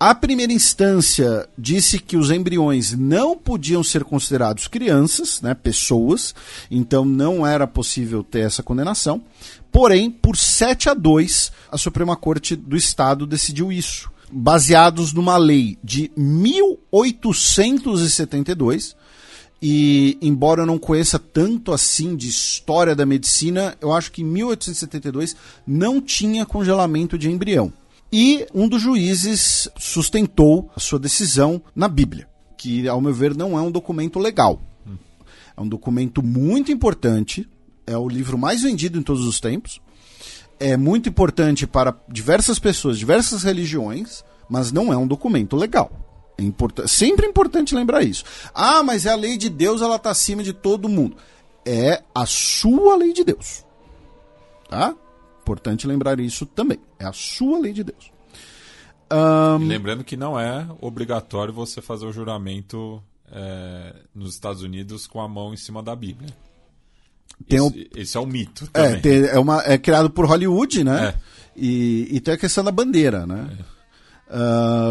A primeira instância disse que os embriões não podiam ser considerados crianças, né, pessoas, então não era possível ter essa condenação. Porém, por 7 a 2, a Suprema Corte do Estado decidiu isso, baseados numa lei de 1872. E, embora eu não conheça tanto assim de história da medicina, eu acho que em 1872 não tinha congelamento de embrião. E um dos juízes sustentou a sua decisão na Bíblia, que, ao meu ver, não é um documento legal. É um documento muito importante, é o livro mais vendido em todos os tempos, é muito importante para diversas pessoas, diversas religiões, mas não é um documento legal. É import sempre importante lembrar isso. Ah, mas é a lei de Deus, ela está acima de todo mundo. É a sua lei de Deus. Tá? Importante lembrar isso também. É a sua lei de Deus. Um... Lembrando que não é obrigatório você fazer o juramento é, nos Estados Unidos com a mão em cima da Bíblia. Esse, um... esse, é um mito. É, tem, é, uma, é criado por Hollywood, né? É. E, e tem a questão da bandeira, né? É.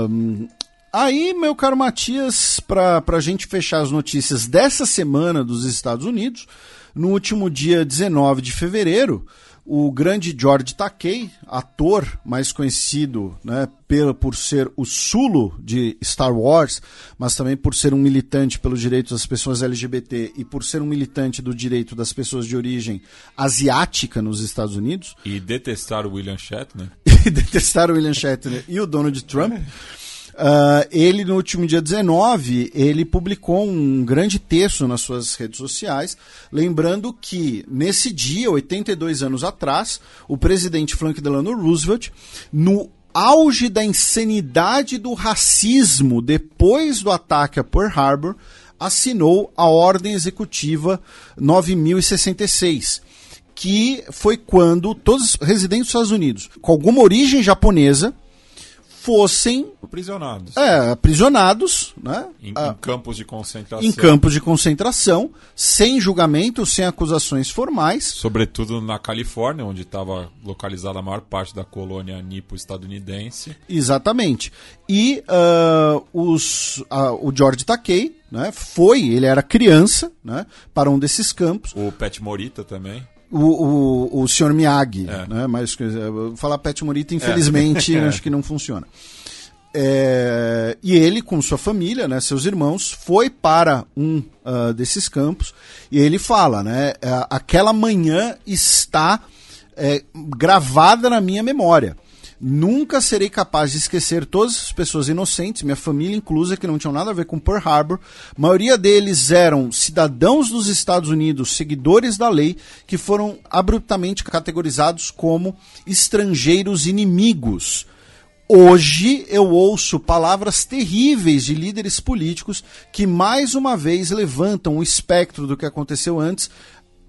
Um, aí, meu caro Matias, para a gente fechar as notícias dessa semana dos Estados Unidos, no último dia 19 de fevereiro, o grande George Takei, ator mais conhecido né, pelo, por ser o Sulo de Star Wars, mas também por ser um militante pelos direitos das pessoas LGBT e por ser um militante do direito das pessoas de origem asiática nos Estados Unidos. E detestar o William Shatner. [LAUGHS] e detestar o William Shatner e o Donald Trump. [LAUGHS] Uh, ele, no último dia 19, ele publicou um grande texto nas suas redes sociais, lembrando que, nesse dia, 82 anos atrás, o presidente Franklin Delano Roosevelt, no auge da insanidade do racismo depois do ataque a Pearl Harbor, assinou a Ordem Executiva 9066, que foi quando todos os residentes dos Estados Unidos, com alguma origem japonesa, fossem aprisionados. É, aprisionados, né? Em, em, campos de concentração. Em campos de concentração, sem julgamento, sem acusações formais. Sobretudo na Califórnia, onde estava localizada a maior parte da colônia nipo-estadunidense. Exatamente. E uh, os, uh, o George Takei, né, foi, ele era criança, né, para um desses campos. O Pet Morita também o, o, o Sr. Miyagi, é. né? Mas falar Pet Morita, infelizmente, [LAUGHS] é. acho que não funciona. É, e ele, com sua família, né, seus irmãos, foi para um uh, desses campos e ele fala, né, é, aquela manhã está é, gravada na minha memória. Nunca serei capaz de esquecer todas as pessoas inocentes, minha família inclusa, que não tinham nada a ver com Pearl Harbor. A maioria deles eram cidadãos dos Estados Unidos, seguidores da lei, que foram abruptamente categorizados como estrangeiros inimigos. Hoje eu ouço palavras terríveis de líderes políticos que mais uma vez levantam o espectro do que aconteceu antes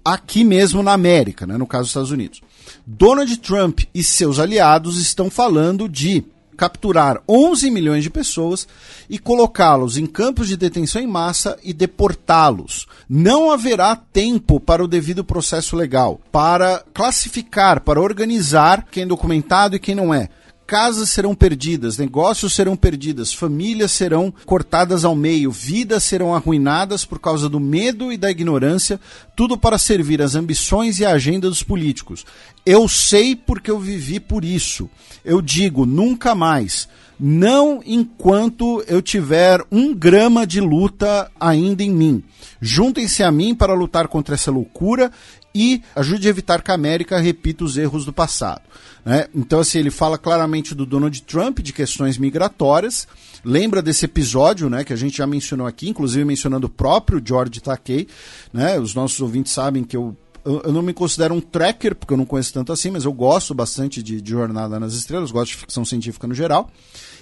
aqui mesmo na América, né, no caso dos Estados Unidos. Donald Trump e seus aliados estão falando de capturar 11 milhões de pessoas e colocá-los em campos de detenção em massa e deportá-los. Não haverá tempo para o devido processo legal, para classificar, para organizar quem é documentado e quem não é casas serão perdidas, negócios serão perdidas, famílias serão cortadas ao meio, vidas serão arruinadas por causa do medo e da ignorância, tudo para servir as ambições e a agenda dos políticos. Eu sei porque eu vivi por isso. Eu digo, nunca mais. não enquanto eu tiver um grama de luta ainda em mim. Juntem-se a mim para lutar contra essa loucura e ajude a evitar que a América repita os erros do passado. Né? Então, assim, ele fala claramente do Donald Trump, de questões migratórias. Lembra desse episódio, né, que a gente já mencionou aqui, inclusive mencionando o próprio George Takei. Né? Os nossos ouvintes sabem que eu eu, não me considero um tracker, porque eu não conheço tanto assim, mas eu gosto bastante de, de Jornada nas Estrelas, gosto de ficção científica no geral.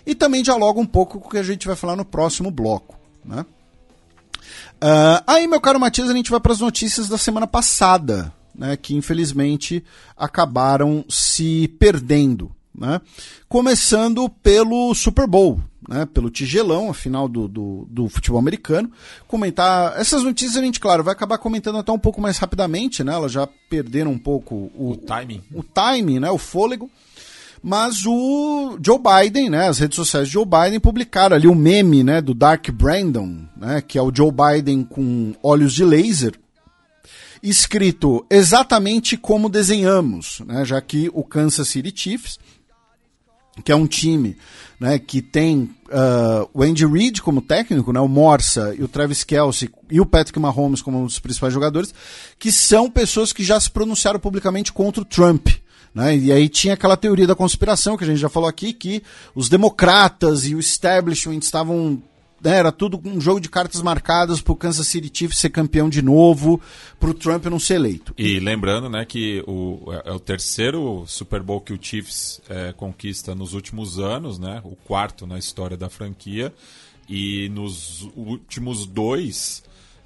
E também dialoga um pouco com o que a gente vai falar no próximo bloco. Né? Uh, aí, meu caro Matias, a gente vai para as notícias da semana passada, né, que infelizmente acabaram se perdendo. Né? Começando pelo Super Bowl, né, pelo tigelão, a final do, do, do, futebol americano. Comentar essas notícias a gente, claro, vai acabar comentando até um pouco mais rapidamente, né? Elas já perderam um pouco o, o timing, o, o timing, né, o fôlego. Mas o Joe Biden, né, as redes sociais de Joe Biden publicaram ali o meme, né, do Dark Brandon, né, que é o Joe Biden com olhos de laser, escrito exatamente como desenhamos, né, já que o Kansas City Chiefs, que é um time né, que tem uh, o Andy Reid como técnico, né, o Morsa e o Travis Kelsey e o Patrick Mahomes como um dos principais jogadores, que são pessoas que já se pronunciaram publicamente contra o Trump. Né? E aí tinha aquela teoria da conspiração que a gente já falou aqui, que os democratas e o establishment estavam né, era tudo um jogo de cartas marcadas para o Kansas City Chiefs ser campeão de novo, para o Trump não ser eleito. E lembrando né, que o, é, é o terceiro Super Bowl que o Chiefs é, conquista nos últimos anos, né, o quarto na história da franquia, e nos últimos dois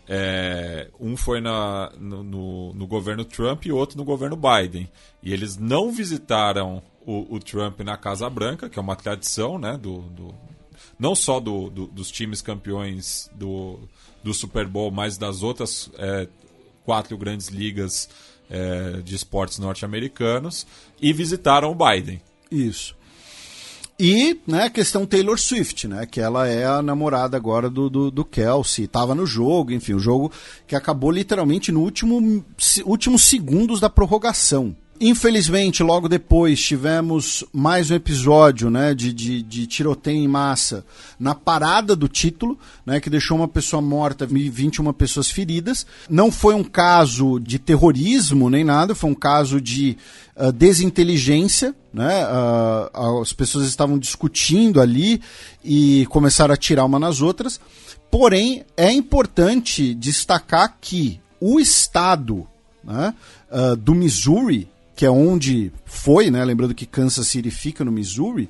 é, um foi na, no, no, no, governo Trump e outro no governo Biden. E eles não visitaram o, o Trump na Casa Branca, que é uma tradição, né? Do, do não só do, do, dos times campeões do, do Super Bowl, mas das outras é, quatro grandes ligas é, de esportes norte-americanos, e visitaram o Biden. Isso. E, né, a questão Taylor Swift, né, que ela é a namorada agora do, do, do Kelsey, estava no jogo, enfim, o jogo que acabou literalmente no último, últimos segundos da prorrogação. Infelizmente, logo depois tivemos mais um episódio né, de, de, de, tiroteio em massa na parada do título, né, que deixou uma pessoa morta e 21 pessoas feridas. Não foi um caso de terrorismo nem nada, foi um caso de uh, desinteligência. Né, uh, as pessoas estavam discutindo ali e começaram a atirar uma nas outras. Porém, é importante destacar que o estado né, uh, do Missouri que é onde foi, né? Lembrando que Kansas City fica no Missouri.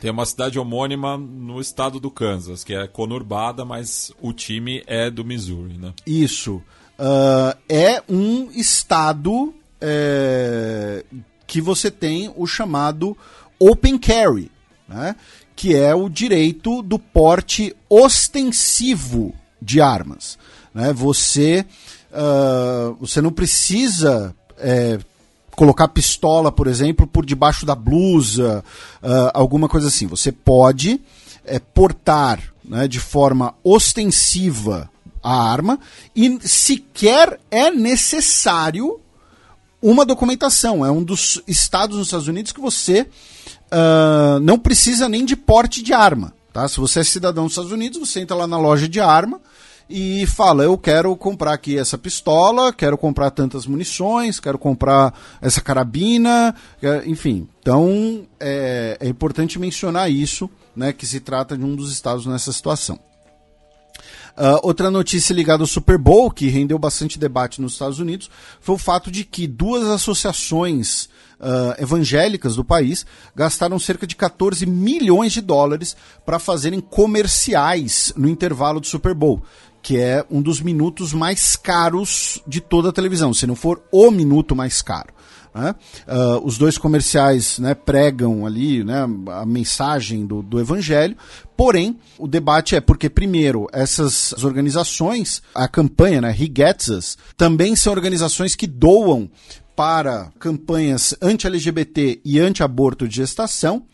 Tem uma cidade homônima no estado do Kansas, que é conurbada, mas o time é do Missouri, né? Isso. Uh, é um estado é, que você tem o chamado Open Carry, né? que é o direito do porte ostensivo de armas. Né? Você, uh, você não precisa é, colocar pistola, por exemplo, por debaixo da blusa, uh, alguma coisa assim. Você pode é, portar né, de forma ostensiva a arma e sequer é necessário uma documentação. É um dos estados nos Estados Unidos que você uh, não precisa nem de porte de arma. Tá? Se você é cidadão dos Estados Unidos, você entra lá na loja de arma e fala: Eu quero comprar aqui essa pistola, quero comprar tantas munições, quero comprar essa carabina, enfim. Então é, é importante mencionar isso, né, que se trata de um dos estados nessa situação. Uh, outra notícia ligada ao Super Bowl, que rendeu bastante debate nos Estados Unidos, foi o fato de que duas associações uh, evangélicas do país gastaram cerca de 14 milhões de dólares para fazerem comerciais no intervalo do Super Bowl que é um dos minutos mais caros de toda a televisão, se não for o minuto mais caro. Né? Uh, os dois comerciais né, pregam ali né, a mensagem do, do evangelho, porém o debate é porque, primeiro, essas organizações, a campanha, né, He Gets Us, também são organizações que doam para campanhas anti-LGBT e anti-aborto de gestação.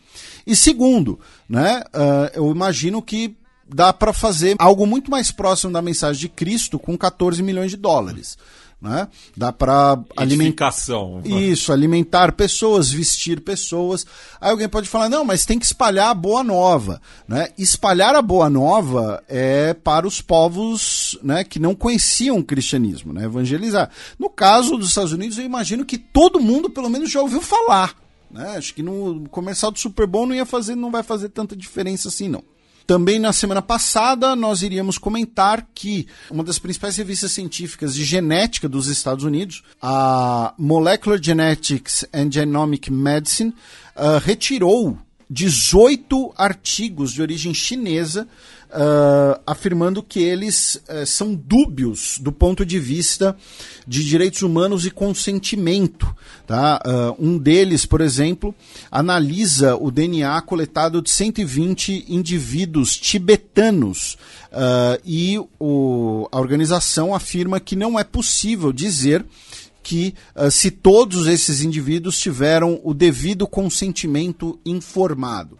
E segundo, né, uh, eu imagino que dá para fazer algo muito mais próximo da mensagem de Cristo com 14 milhões de dólares. Né? Dá para alimentar. Isso, alimentar pessoas, vestir pessoas. Aí alguém pode falar, não, mas tem que espalhar a boa nova. Né? Espalhar a boa nova é para os povos né, que não conheciam o cristianismo, né? evangelizar. No caso dos Estados Unidos, eu imagino que todo mundo, pelo menos, já ouviu falar. Né? Acho que no comercial do Super Bowl não ia fazer, não vai fazer tanta diferença assim, não. Também na semana passada nós iríamos comentar que uma das principais revistas científicas de genética dos Estados Unidos, a Molecular Genetics and Genomic Medicine, uh, retirou 18 artigos de origem chinesa uh, afirmando que eles uh, são dúbios do ponto de vista de direitos humanos e consentimento. Tá? Uh, um deles, por exemplo, analisa o DNA coletado de 120 indivíduos tibetanos e o, a organização afirma que não é possível dizer que uh, se todos esses indivíduos tiveram o devido consentimento informado.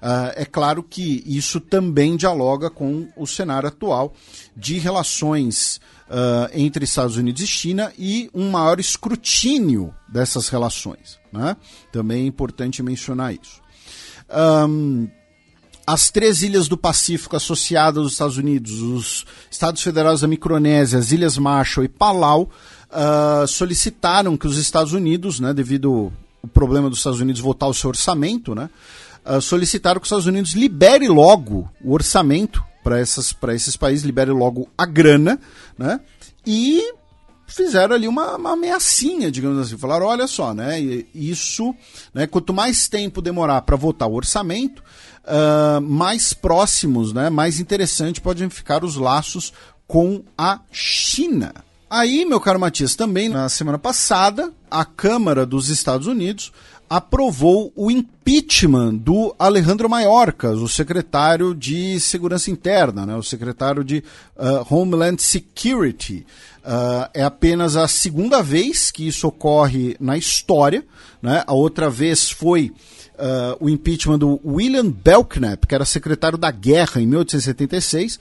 Uh, é claro que isso também dialoga com o cenário atual de relações uh, entre Estados Unidos e China e um maior escrutínio dessas relações. Né? Também é importante mencionar isso. Um, as três ilhas do Pacífico associadas aos Estados Unidos, os Estados Federados da Micronésia, as Ilhas Marshall e Palau, uh, solicitaram que os Estados Unidos, né, devido ao problema dos Estados Unidos votar o seu orçamento, né, uh, solicitaram que os Estados Unidos libere logo o orçamento para esses países, libere logo a grana, né? E fizeram ali uma, uma ameaçinha, digamos assim, falaram, olha só, né? Isso, né? Quanto mais tempo demorar para votar o orçamento, uh, mais próximos, né? Mais interessante podem ficar os laços com a China. Aí, meu caro Matias, também na semana passada, a Câmara dos Estados Unidos aprovou o impeachment do Alejandro Mayorkas, o secretário de Segurança Interna, né, o secretário de uh, Homeland Security. Uh, é apenas a segunda vez que isso ocorre na história. Né? A outra vez foi uh, o impeachment do William Belknap, que era secretário da Guerra em 1876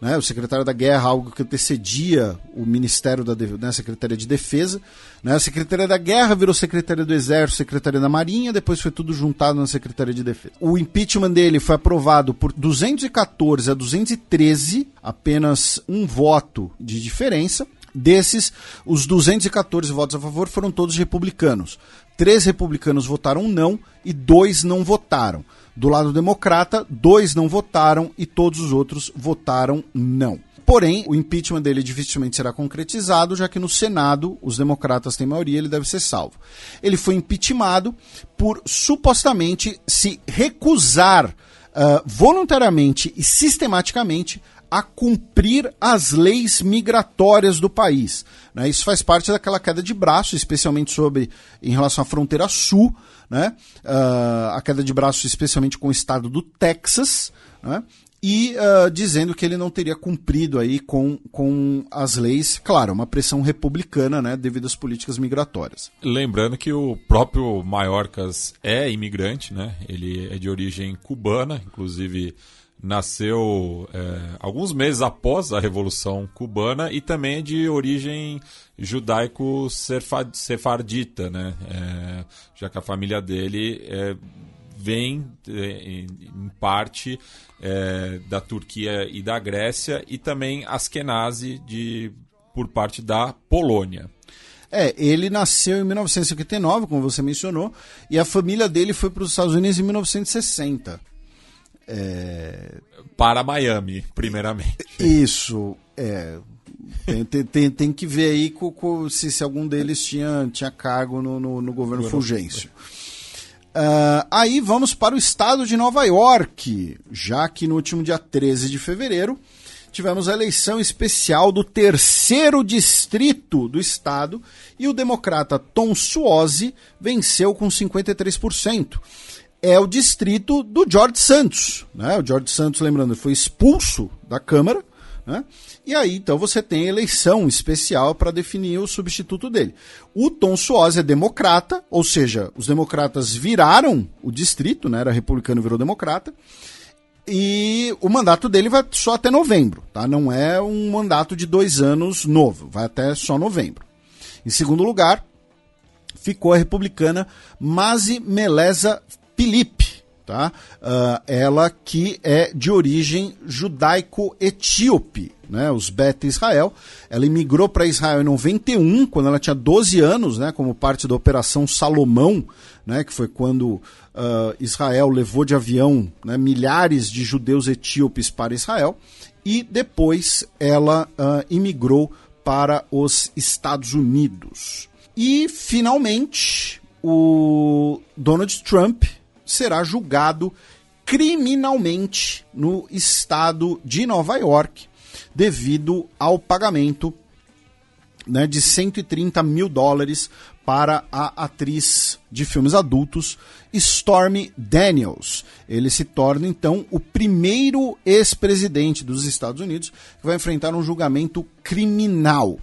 né, o secretário da Guerra, algo que antecedia o Ministério da né, Secretaria de Defesa. Né, a Secretaria da Guerra virou Secretaria do Exército, Secretaria da Marinha, depois foi tudo juntado na Secretaria de Defesa. O impeachment dele foi aprovado por 214 a 213, apenas um voto de diferença. Desses, os 214 votos a favor foram todos republicanos. Três republicanos votaram não e dois não votaram. Do lado democrata, dois não votaram e todos os outros votaram não. Porém, o impeachment dele dificilmente será concretizado, já que no Senado os democratas têm maioria, ele deve ser salvo. Ele foi impeachmentado por supostamente se recusar uh, voluntariamente e sistematicamente a cumprir as leis migratórias do país. Né? Isso faz parte daquela queda de braço, especialmente sobre em relação à fronteira sul, né? Uh, a queda de braço especialmente com o estado do Texas, né? e uh, dizendo que ele não teria cumprido aí com, com as leis, claro, uma pressão republicana, né, devido às políticas migratórias. Lembrando que o próprio Maiorcas é imigrante, né? Ele é de origem cubana, inclusive nasceu é, alguns meses após a Revolução Cubana e também é de origem judaico-sefardita, né? É, já que a família dele é, vem é, em parte é, da Turquia e da Grécia e também Askenazi de, por parte da Polônia. É, ele nasceu em 1959, como você mencionou, e a família dele foi para os Estados Unidos em 1960. É... Para Miami, primeiramente. Isso, é. Tem, tem, tem, tem que ver aí com, com, se, se algum deles tinha, tinha cargo no, no, no governo Fulgêncio. Uh, aí vamos para o estado de Nova York, já que no último dia 13 de fevereiro tivemos a eleição especial do terceiro distrito do estado e o democrata Tom Suozzi venceu com 53% é o distrito do George Santos. Né? O George Santos, lembrando, foi expulso da Câmara. Né? E aí, então, você tem eleição especial para definir o substituto dele. O Tom Suozzi é democrata, ou seja, os democratas viraram o distrito, né? era republicano virou democrata. e o mandato dele vai só até novembro, tá? Não é um mandato de dois anos novo, vai até só novembro. Em segundo lugar, ficou a republicana Mazi Meleza Filipe, tá? Uh, ela que é de origem judaico-etíope, né? Os Beta Israel. Ela imigrou para Israel em 91, quando ela tinha 12 anos, né? Como parte da Operação Salomão, né? Que foi quando uh, Israel levou de avião né? milhares de judeus etíopes para Israel. E depois ela uh, imigrou para os Estados Unidos. E, finalmente, o Donald Trump será julgado criminalmente no estado de Nova York devido ao pagamento né, de 130 mil dólares para a atriz de filmes adultos Stormy Daniels. Ele se torna então o primeiro ex-presidente dos Estados Unidos que vai enfrentar um julgamento criminal.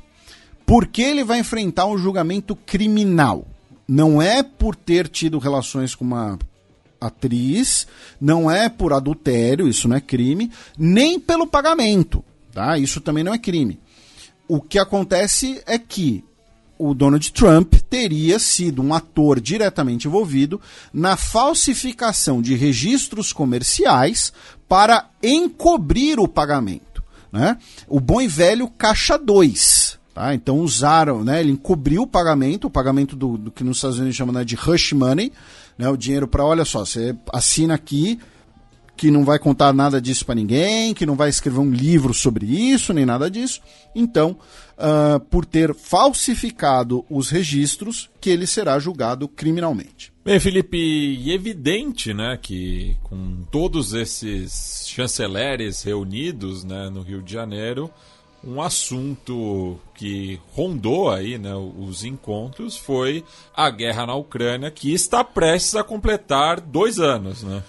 Por que ele vai enfrentar um julgamento criminal? Não é por ter tido relações com uma atriz, não é por adultério, isso não é crime, nem pelo pagamento, tá? Isso também não é crime. O que acontece é que o Donald Trump teria sido um ator diretamente envolvido na falsificação de registros comerciais para encobrir o pagamento. Né? O bom e velho Caixa 2. Tá? Então usaram, né? ele encobriu o pagamento, o pagamento do, do que nos Estados Unidos chama né, de hush money, né, o dinheiro para, olha só, você assina aqui que não vai contar nada disso para ninguém, que não vai escrever um livro sobre isso, nem nada disso. Então, uh, por ter falsificado os registros, que ele será julgado criminalmente. Bem, Felipe, evidente, né, que com todos esses chanceleres reunidos, né, no Rio de Janeiro, um assunto que rondou aí né, os encontros foi a guerra na Ucrânia, que está prestes a completar dois anos. Né?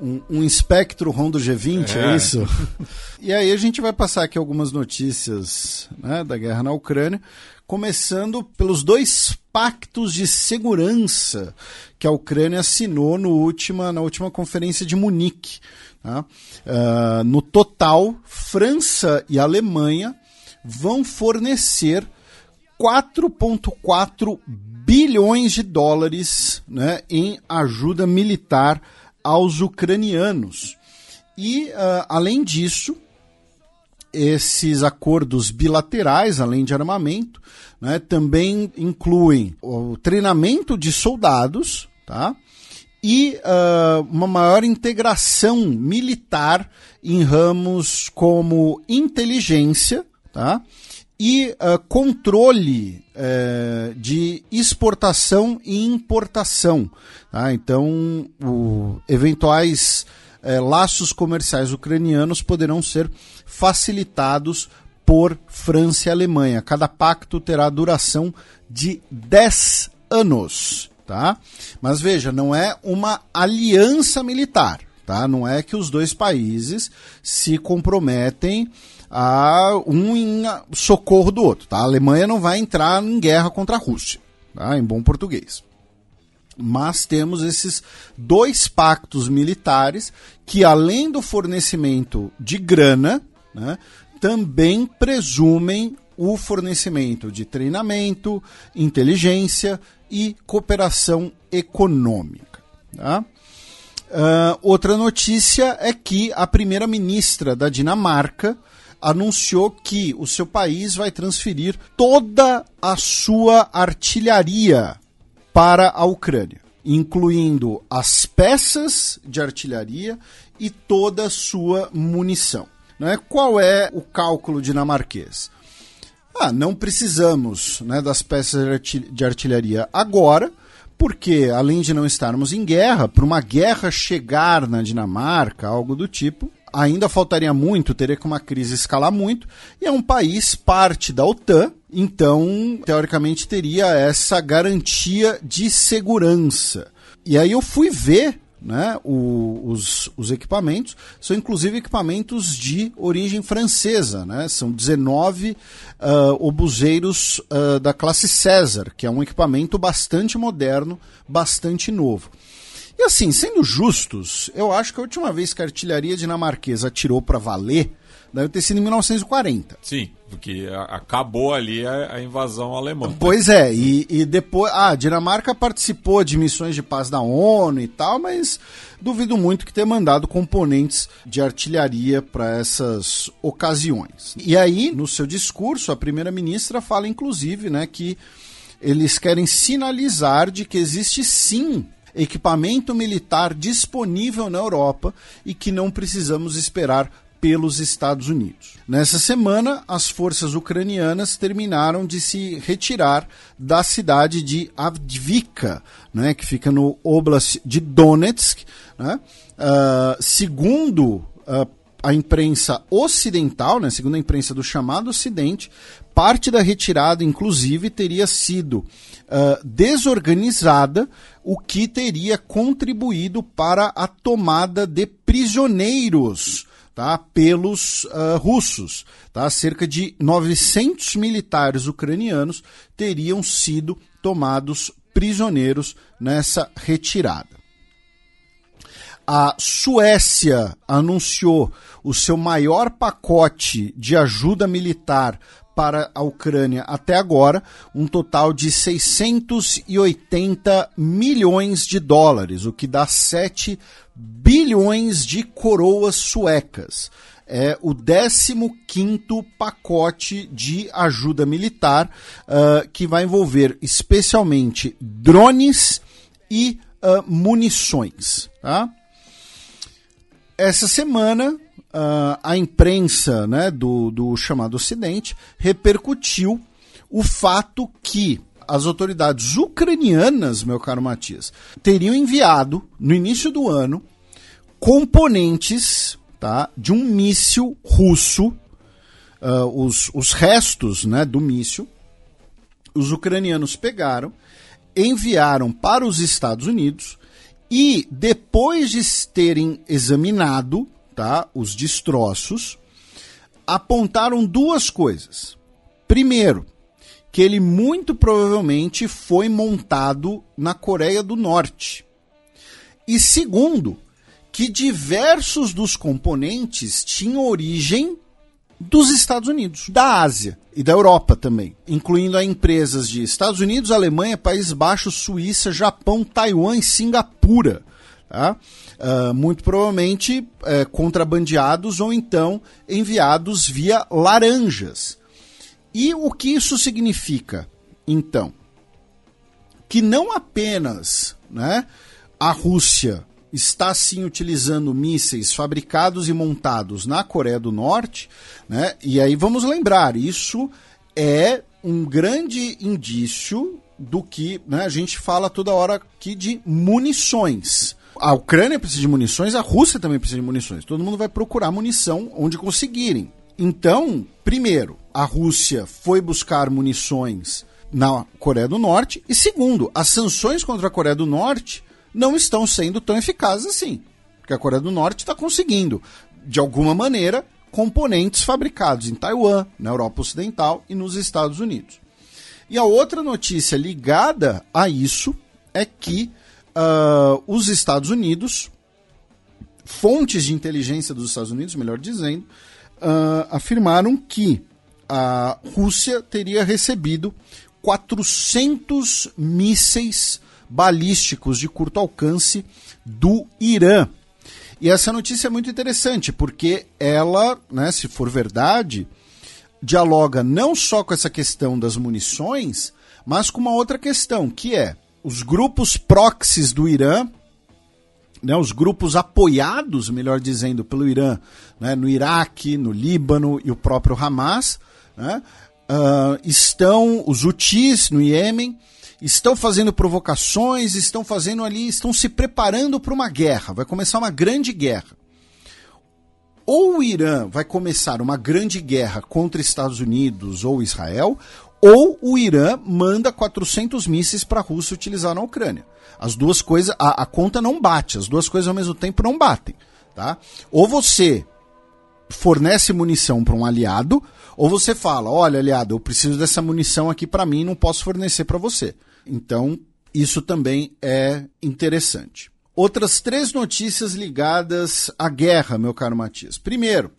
Um, um espectro rondo G20, é. é isso? [LAUGHS] e aí a gente vai passar aqui algumas notícias né, da guerra na Ucrânia, começando pelos dois pactos de segurança que a Ucrânia assinou no última, na última conferência de Munique. Tá? Uh, no total, França e Alemanha vão fornecer 4,4 bilhões de dólares né, em ajuda militar aos ucranianos. E, uh, além disso, esses acordos bilaterais, além de armamento, né, também incluem o treinamento de soldados tá? e uh, uma maior integração militar em ramos como inteligência tá? e uh, controle uh, de exportação e importação. Tá? Então, o, eventuais uh, laços comerciais ucranianos poderão ser facilitados por França e Alemanha. Cada pacto terá duração de 10 anos. Tá? Mas veja, não é uma aliança militar. Tá? Não é que os dois países se comprometem a um em socorro do outro. Tá? A Alemanha não vai entrar em guerra contra a Rússia, tá? em bom português. Mas temos esses dois pactos militares que, além do fornecimento de grana, né, também presumem o fornecimento de treinamento, inteligência e cooperação econômica. Tá? Uh, outra notícia é que a primeira-ministra da Dinamarca anunciou que o seu país vai transferir toda a sua artilharia para a Ucrânia, incluindo as peças de artilharia e toda a sua munição. Né? Qual é o cálculo dinamarquês? Ah, não precisamos né, das peças de artilharia agora, porque além de não estarmos em guerra, para uma guerra chegar na Dinamarca, algo do tipo, ainda faltaria muito, teria que uma crise escalar muito, e é um país parte da OTAN, então, teoricamente, teria essa garantia de segurança. E aí eu fui ver né, o, os, os, equipamentos, são inclusive equipamentos de origem francesa, né, são 19 uh, obuseiros uh, da classe César, que é um equipamento bastante moderno, bastante novo. E assim, sendo justos, eu acho que a última vez que a artilharia dinamarquesa atirou para valer deve ter sido em 1940. Sim, porque acabou ali a, a invasão alemã. Pois é, e, e, depois. Ah, a Dinamarca participou de missões de paz da ONU e tal, mas duvido muito que tenha mandado componentes de artilharia para essas ocasiões. E aí, no seu discurso, a primeira-ministra fala, inclusive, né, que eles querem sinalizar de que existe sim equipamento militar disponível na Europa e que não precisamos esperar pelos Estados Unidos. Nessa semana, as forças ucranianas terminaram de se retirar da cidade de Avdivka, né, que fica no Oblast de Donetsk. Né? Uh, segundo uh, a imprensa ocidental, né, segundo a imprensa do chamado Ocidente, parte da retirada, inclusive, teria sido uh, desorganizada, o que teria contribuído para a tomada de prisioneiros tá, pelos uh, russos. Tá? Cerca de 900 militares ucranianos teriam sido tomados prisioneiros nessa retirada. A Suécia anunciou o seu maior pacote de ajuda militar para a Ucrânia até agora, um total de 680 milhões de dólares, o que dá 7 bilhões de coroas suecas. É o 15 pacote de ajuda militar uh, que vai envolver especialmente drones e uh, munições. Tá? Essa semana, uh, a imprensa né, do, do chamado Ocidente repercutiu o fato que as autoridades ucranianas, meu caro Matias, teriam enviado, no início do ano, componentes tá, de um míssil russo, uh, os, os restos né, do míssil, os ucranianos pegaram, enviaram para os Estados Unidos e, depois de terem examinado tá, os destroços, apontaram duas coisas. Primeiro, que ele muito provavelmente foi montado na Coreia do Norte. E segundo, que diversos dos componentes tinham origem dos Estados Unidos, da Ásia e da Europa também, incluindo empresas de Estados Unidos, Alemanha, Países Baixos, Suíça, Japão, Taiwan e Singapura. Tá? Uh, muito provavelmente uh, contrabandeados ou então enviados via laranjas. E o que isso significa, então? Que não apenas né, a Rússia está sim utilizando mísseis fabricados e montados na Coreia do Norte, né? E aí vamos lembrar, isso é um grande indício do que né, a gente fala toda hora aqui de munições. A Ucrânia precisa de munições, a Rússia também precisa de munições. Todo mundo vai procurar munição onde conseguirem. Então, primeiro, a Rússia foi buscar munições na Coreia do Norte. E segundo, as sanções contra a Coreia do Norte não estão sendo tão eficazes assim. Porque a Coreia do Norte está conseguindo, de alguma maneira, componentes fabricados em Taiwan, na Europa Ocidental e nos Estados Unidos. E a outra notícia ligada a isso é que uh, os Estados Unidos, fontes de inteligência dos Estados Unidos, melhor dizendo, uh, afirmaram que a Rússia teria recebido 400 mísseis balísticos de curto alcance do Irã. E essa notícia é muito interessante, porque ela, né, se for verdade, dialoga não só com essa questão das munições, mas com uma outra questão, que é os grupos proxies do Irã, né, os grupos apoiados, melhor dizendo, pelo Irã, né, no Iraque, no Líbano e o próprio Hamas, né, uh, estão, os Houthis no Iêmen, estão fazendo provocações, estão fazendo ali, estão se preparando para uma guerra, vai começar uma grande guerra. Ou o Irã vai começar uma grande guerra contra Estados Unidos ou Israel, ou o Irã manda 400 mísseis para a Rússia utilizar na Ucrânia. As duas coisas, a, a, conta não bate, as duas coisas ao mesmo tempo não batem. Tá? Ou você fornece munição para um aliado, ou você fala: olha, aliado, eu preciso dessa munição aqui para mim, não posso fornecer para você. Então, isso também é interessante. Outras três notícias ligadas à guerra, meu caro Matias. Primeiro,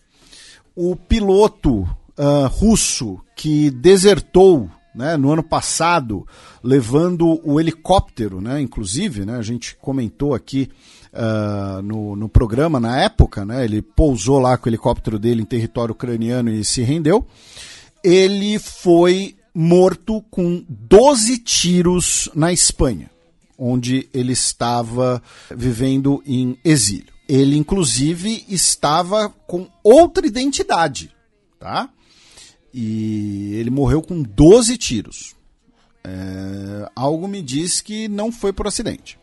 o piloto uh, russo que desertou né, no ano passado, levando o helicóptero, né, inclusive, né, a gente comentou aqui uh, no, no programa na época, né, ele pousou lá com o helicóptero dele em território ucraniano e se rendeu. Ele foi morto com 12 tiros na Espanha, onde ele estava vivendo em exílio. Ele, inclusive, estava com outra identidade, tá? E ele morreu com 12 tiros. É, algo me diz que não foi por acidente.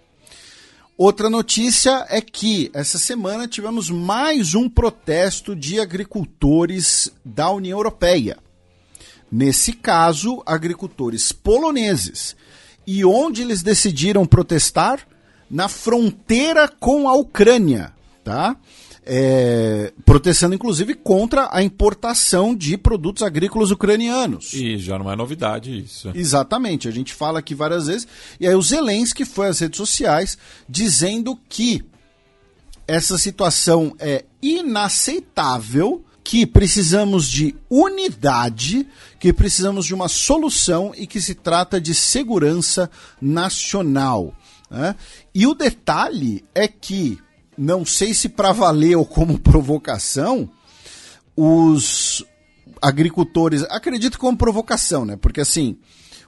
Outra notícia é que essa semana tivemos mais um protesto de agricultores da União Europeia. Nesse caso, agricultores poloneses. E onde eles decidiram protestar? Na fronteira com a Ucrânia, tá? É, protestando inclusive contra a importação de produtos agrícolas ucranianos. E já não é novidade isso. Exatamente, a gente fala aqui várias vezes. E aí o Zelensky foi às redes sociais dizendo que essa situação é inaceitável que precisamos de unidade, que precisamos de uma solução e que se trata de segurança nacional. Né? E o detalhe é que, não sei se para valer ou como [LAUGHS] provocação, os agricultores, acredito como provocação, né? Porque assim,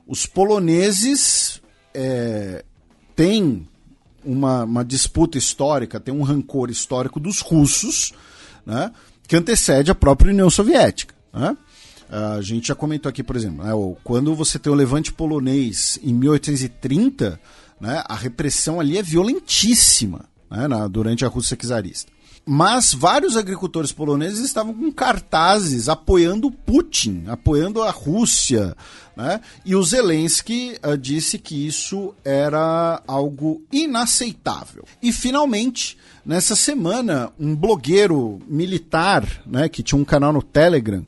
os poloneses é, têm uma, uma disputa histórica, tem um rancor histórico dos russos, né? que antecede a própria União Soviética. Né? A gente já comentou aqui, por exemplo, né, quando você tem o levante polonês em 1830, né, a repressão ali é violentíssima né, na, durante a Rússia czarista. Mas vários agricultores poloneses estavam com cartazes apoiando Putin, apoiando a Rússia. Né? E o Zelensky uh, disse que isso era algo inaceitável. E finalmente, Nessa semana, um blogueiro militar, né, que tinha um canal no Telegram,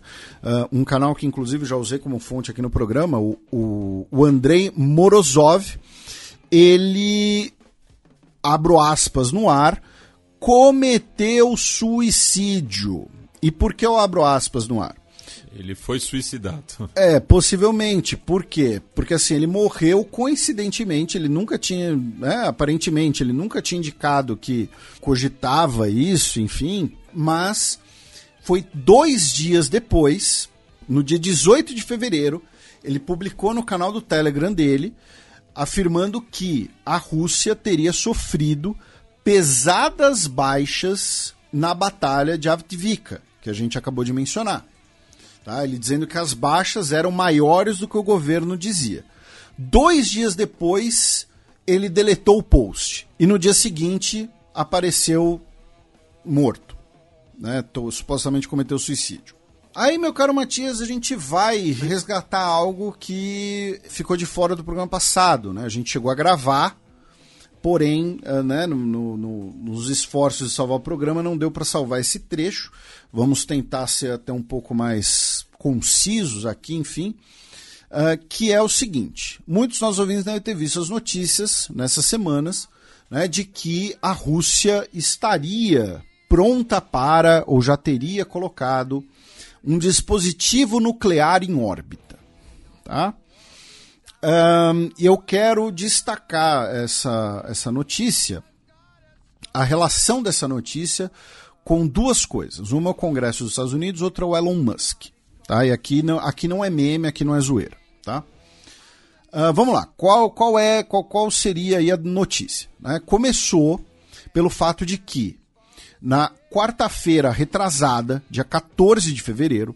uh, um canal que inclusive já usei como fonte aqui no programa, o, o, o Andrei Morozov, ele, abro aspas no ar, cometeu suicídio. E por que eu abro aspas no ar? Ele foi suicidado. [LAUGHS] É, possivelmente. Por quê? Porque assim, ele morreu coincidentemente, ele nunca tinha, né, aparentemente, ele nunca tinha indicado que cogitava isso, enfim, mas foi dois dias depois, no dia 18 de fevereiro, ele publicou no canal do Telegram dele, afirmando que a Rússia teria sofrido pesadas baixas na batalha de Avdiivka, que a gente acabou de mencionar. Tá? Ele dizendo que as baixas eram maiores do que o governo dizia. Dois dias depois, ele deletou o post. E no dia seguinte, apareceu morto. Né? Supostamente cometeu suicídio. Aí, meu caro Matias, a gente vai resgatar algo que ficou de fora do programa passado. Né? A gente chegou a gravar, porém, uh, né, no, no, nos esforços de salvar o programa, não deu para salvar esse trecho. Vamos tentar ser até um pouco mais concisos aqui, enfim. Uh, que é o seguinte: muitos nossos ouvintes devem ter visto as notícias nessas semanas né, de que a Rússia estaria pronta para, ou já teria colocado, um dispositivo nuclear em órbita. Tá? E eu quero destacar essa, essa notícia, a relação dessa notícia com duas coisas. Uma é o Congresso dos Estados Unidos, outra é o Elon Musk. Tá? E aqui não, aqui não é meme, aqui não é zoeira. Tá? Uh, vamos lá, qual, qual, é, qual, qual seria a notícia? Né? Começou pelo fato de que na quarta-feira retrasada, dia 14 de fevereiro,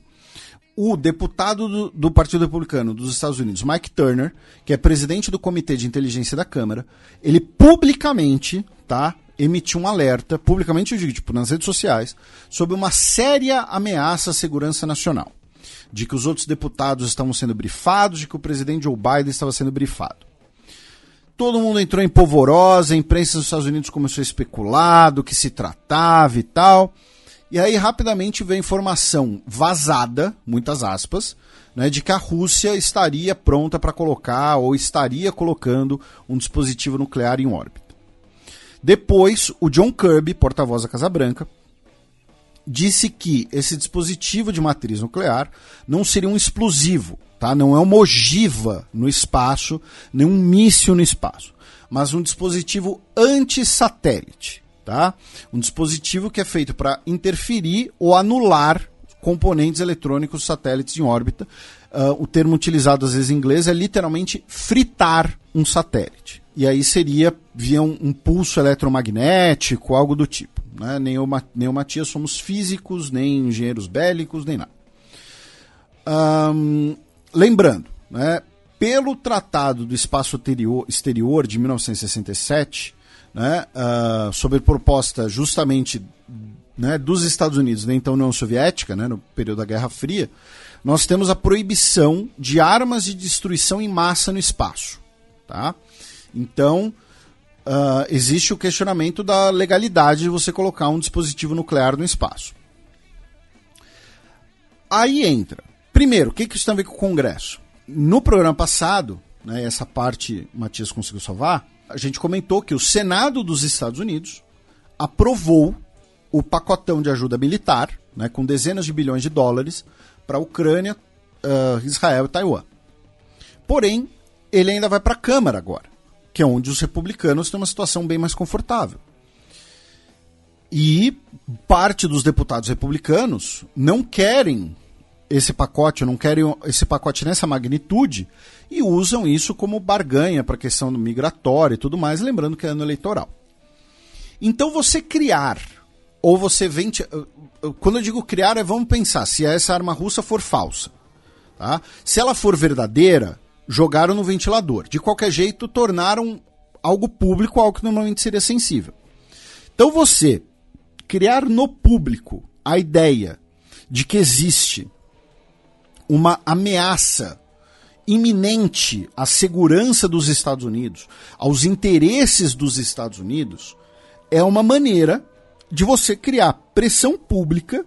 o deputado do, do, Partido Republicano dos Estados Unidos, Mike Turner, que é presidente do Comitê de Inteligência da Câmara, ele publicamente, tá, emitiu um alerta, publicamente eu digo, tipo, nas redes sociais, sobre uma séria ameaça à segurança nacional. De que os outros deputados estavam sendo brifados, de que o presidente Joe Biden estava sendo brifado. Todo mundo entrou em polvorosa, a imprensa dos Estados Unidos começou a especular do que se tratava e tal. E aí rapidamente veio informação vazada, muitas aspas, né, de que a Rússia estaria pronta para colocar ou estaria colocando um dispositivo nuclear em órbita. Depois, o John Kirby, porta-voz da Casa Branca, disse que esse dispositivo de matriz nuclear não seria um explosivo, tá? Não é uma ogiva no espaço, nem um míssil no espaço, mas um dispositivo anti-satélite, tá? Um dispositivo que é feito para interferir ou anular componentes eletrônicos satélites em órbita. Uh, o termo utilizado às vezes em inglês é literalmente fritar um satélite. E aí seria via um, um pulso eletromagnético, algo do tipo. Né? Nem, nem o Matias somos físicos, nem engenheiros bélicos, nem nada. Lembrando, né, pelo Tratado do Espaço Exterior, de 1967, né, uh, sob proposta justamente né, dos Estados Unidos, da então União Soviética, né, no período da Guerra Fria, nós temos a proibição de armas de destruição em massa no espaço. Tá? Então, uh, existe o questionamento da legalidade de você colocar um dispositivo nuclear no espaço. Aí entra. Primeiro, o que, que isso tem a ver com o Congresso? No programa passado, né, essa parte Matias conseguiu salvar, a gente comentou que o Senado dos Estados Unidos aprovou o pacotão de ajuda militar, né, com dezenas de bilhões de dólares, para a Ucrânia, uh, Israel e Taiwan. Porém, ele ainda vai para a Câmara agora, que é onde os republicanos têm uma situação bem mais confortável. E parte dos deputados republicanos não querem esse pacote, não querem esse pacote nessa magnitude e usam isso como barganha para a questão do migratório e tudo mais, lembrando que é ano eleitoral. Então você criar ou você vende. Quando eu digo criar, é vamos pensar se essa arma russa for falsa. Tá? Se ela for verdadeira, jogaram no ventilador. De qualquer jeito, tornaram algo público algo que normalmente seria sensível. Então você criar no público a ideia de que existe uma ameaça iminente à segurança dos Estados Unidos, aos interesses dos Estados Unidos, é uma maneira de você criar pressão pública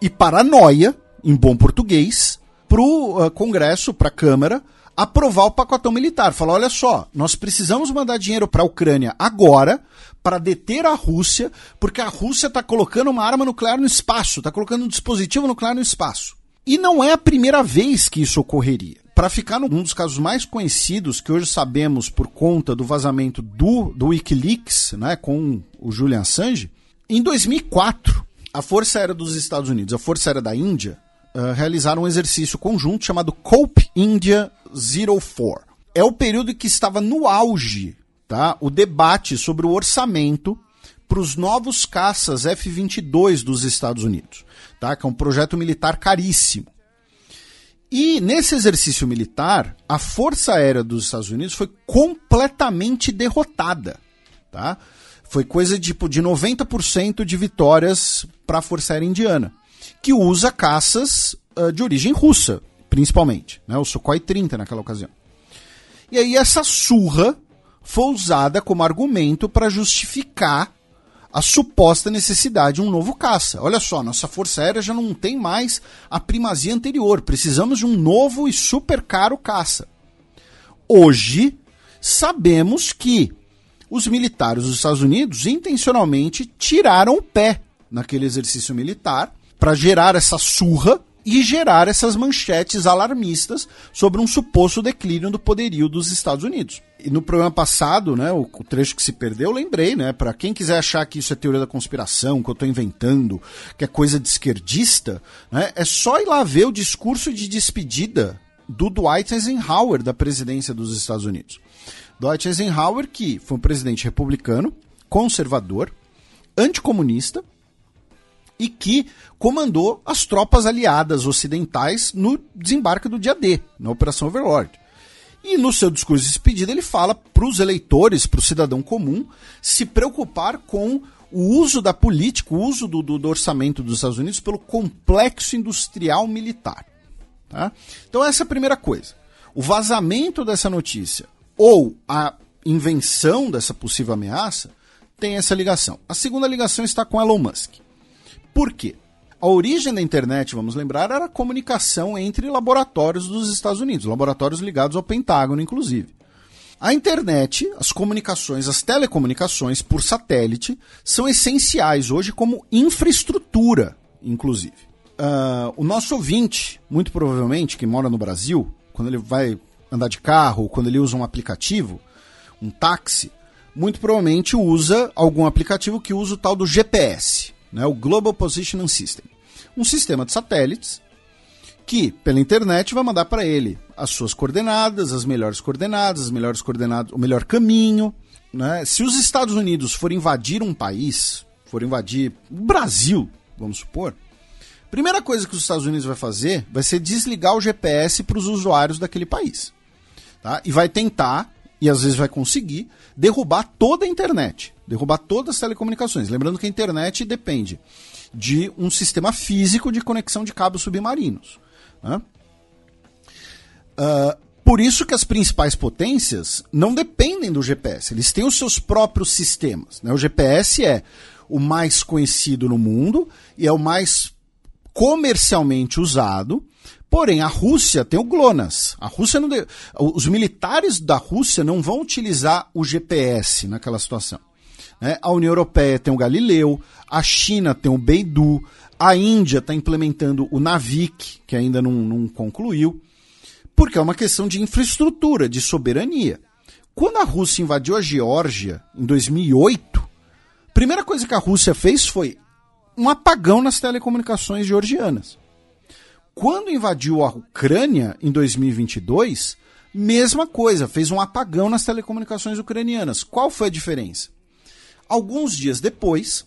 e paranoia, em bom português, para o uh, Congresso, para a Câmara, aprovar o pacotão militar. Falar: olha só, nós precisamos mandar dinheiro para a Ucrânia agora para deter a Rússia, porque a Rússia está colocando uma arma nuclear no espaço, está colocando um dispositivo nuclear no espaço. E não é a primeira vez que isso ocorreria. Para ficar num dos casos mais conhecidos, que hoje sabemos por conta do vazamento do, do Wikileaks, né, com o Julian Assange, em 2004, a Força Aérea dos Estados Unidos a Força Aérea da Índia uh, realizaram um exercício conjunto chamado COPE India 04. É o período em que estava no auge tá, o debate sobre o orçamento para os novos caças F-22 dos Estados Unidos tá? que é um projeto militar caríssimo. E nesse exercício militar, a Força Aérea dos Estados Unidos foi completamente derrotada. Tá? Foi coisa tipo de 90% de vitórias para a Força Aérea Indiana, que usa caças uh, de origem russa, principalmente, né? o Sukhoi 30 naquela ocasião. E aí essa surra foi usada como argumento para justificar a suposta necessidade de um novo caça. Olha só, nossa Força Aérea já não tem mais a primazia anterior. Precisamos de um novo e super caro caça. Hoje, sabemos que os militares dos Estados Unidos intencionalmente tiraram o pé naquele exercício militar para gerar essa surra e gerar essas manchetes alarmistas sobre um suposto declínio do poderio dos Estados Unidos. E no programa passado, né, o, o trecho que se perdeu, eu lembrei, né, para quem quiser achar que isso é teoria da conspiração, que eu estou inventando, que é coisa de esquerdista, né, é só ir lá ver o discurso de despedida do Dwight Eisenhower da presidência dos Estados Unidos. Dwight Eisenhower, que foi um presidente republicano, conservador, anticomunista, e que comandou as tropas aliadas ocidentais no desembarque do dia D, na Operação Overlord. E no seu discurso de despedida ele fala para os eleitores, para o cidadão comum, se preocupar com o uso da política, o uso do, do, do orçamento dos Estados Unidos pelo complexo industrial militar. Tá? Então essa é a primeira coisa. O vazamento dessa notícia ou a invenção dessa possível ameaça tem essa ligação. A segunda ligação está com Elon Musk. Por quê? A origem da internet, vamos lembrar, era a comunicação entre laboratórios dos Estados Unidos, laboratórios ligados ao Pentágono, inclusive. A internet, as comunicações, as telecomunicações por satélite são essenciais hoje como infraestrutura, inclusive. Uh, o nosso ouvinte, muito provavelmente, que mora no Brasil, quando ele vai andar de carro, quando ele usa um aplicativo, um táxi, muito provavelmente usa algum aplicativo que usa o tal do GPS, né, o Global Positioning System. Um sistema de satélites que, pela internet, vai mandar para ele as suas coordenadas, as melhores coordenadas, as melhores coordenadas, o melhor caminho. Né? Se os Estados Unidos forem invadir um país, for invadir o Brasil, vamos supor, primeira coisa que os Estados Unidos vai fazer vai ser desligar o GPS para os usuários daquele país. Tá? E vai tentar, e às vezes vai conseguir, derrubar toda a internet, derrubar todas as telecomunicações. Lembrando que a internet depende de um sistema físico de conexão de cabos submarinos. Né? Uh, por isso que as principais potências não dependem do GPS, eles têm os seus próprios sistemas. Né? O GPS é o mais conhecido no mundo e é o mais comercialmente usado. Porém, a Rússia tem o GLONASS. A Rússia não de... Os militares da Rússia não vão utilizar o GPS naquela situação. Né? A União Europeia tem o Galileu, a China tem o Beidou, a Índia está implementando o Navik, que ainda não, não concluiu, porque é uma questão de infraestrutura, de soberania. Quando a Rússia invadiu a Geórgia em 2008, a primeira coisa que a Rússia fez foi um apagão nas telecomunicações georgianas. Quando invadiu a Ucrânia em 2022, mesma coisa, fez um apagão nas telecomunicações ucranianas. Qual foi a diferença? Alguns dias depois,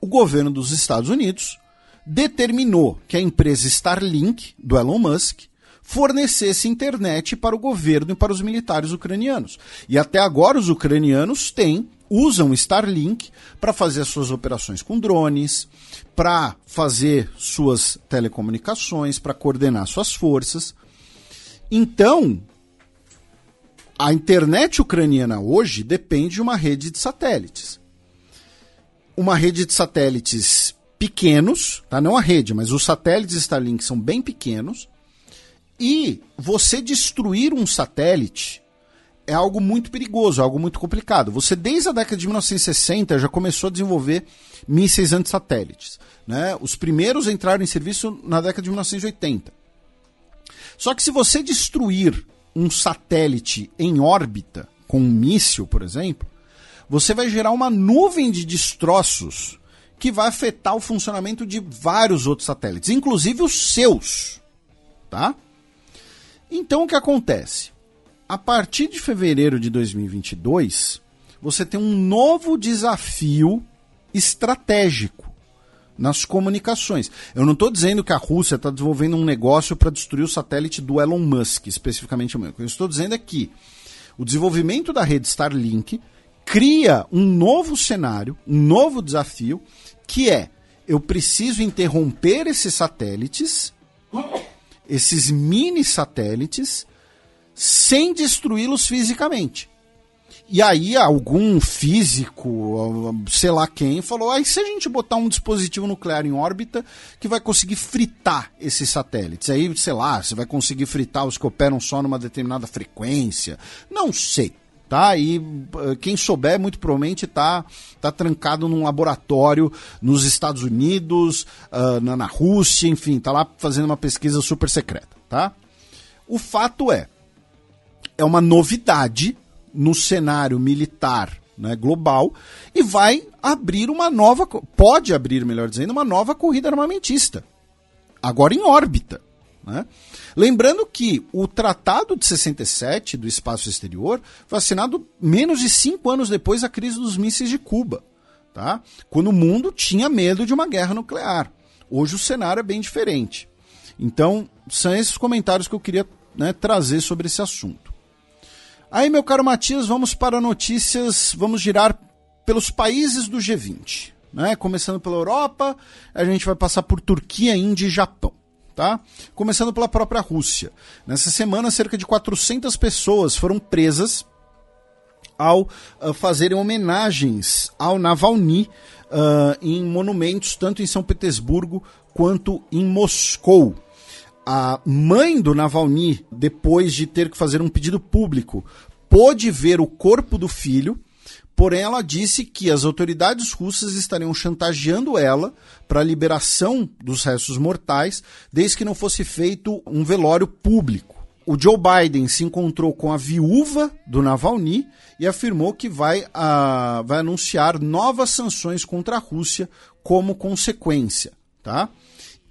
o governo dos Estados Unidos determinou que a empresa Starlink, do Elon Musk, fornecesse internet para o governo e para os militares ucranianos. E até agora os ucranianos têm usam Starlink para fazer as suas operações com drones, para fazer suas telecomunicações, para coordenar suas forças. Então, a internet ucraniana hoje depende de uma rede de satélites uma rede de satélites pequenos, tá? Não a rede, mas os satélites Starlink são bem pequenos. E você destruir um satélite é algo muito perigoso, é algo muito complicado. Você, desde a década de 1960, já começou a desenvolver mísseis antissatélites. Né? Os primeiros entraram em serviço na década de 1980. Só que se você destruir um satélite em órbita, com um míssil, por exemplo, você vai gerar uma nuvem de destroços que vai afetar o funcionamento de vários outros satélites, inclusive os seus, tá? Então o que acontece? A partir de fevereiro de 2022, você tem um novo desafio estratégico nas comunicações. Eu não estou dizendo que a Rússia está desenvolvendo um negócio para destruir o satélite do Elon Musk, especificamente. O que eu estou dizendo é que o desenvolvimento da rede Starlink cria um novo cenário, um novo desafio, que é eu preciso interromper esses satélites, esses mini satélites, sem destruí-los fisicamente. E aí algum físico, sei lá quem, falou: aí se a gente botar um dispositivo nuclear em órbita que vai conseguir fritar esses satélites? Aí, sei lá, você vai conseguir fritar os que operam só numa determinada frequência? Não sei tá? E eh, quem souber, muito provavelmente está tá trancado num laboratório nos Estados Unidos, uh, na, na Rússia, enfim, tá lá fazendo uma pesquisa super secreta, tá? O fato é, é uma novidade no cenário militar né, global e vai abrir uma nova, pode abrir, melhor dizendo, uma nova corrida armamentista, agora em órbita. Né? Lembrando que o Tratado de 67 do Espaço Exterior foi assinado menos de cinco anos depois da crise dos mísseis de Cuba, tá? quando o mundo tinha medo de uma guerra nuclear. Hoje o cenário é bem diferente. Então, são esses comentários que eu queria né, trazer sobre esse assunto. Aí, meu caro Matias, vamos para notícias, vamos girar pelos países do G20. Né? Começando pela Europa, a gente vai passar por Turquia, Índia e Japão tá? Começando pela própria Rússia. Nessa semana, cerca de 400 pessoas foram presas ao uh, fazerem homenagens ao Navalny uh, em monumentos tanto em São Petersburgo quanto em Moscou. A mãe do Navalny, depois de ter que fazer um pedido público pôde ver o corpo do filho, porém ela disse que as autoridades russas estariam chantageando ela para a liberação dos restos mortais, desde que não fosse feito um velório público. O Joe Biden se encontrou com a viúva do Navalny e afirmou que vai, vai anunciar novas sanções contra a Rússia como consequência. Tá?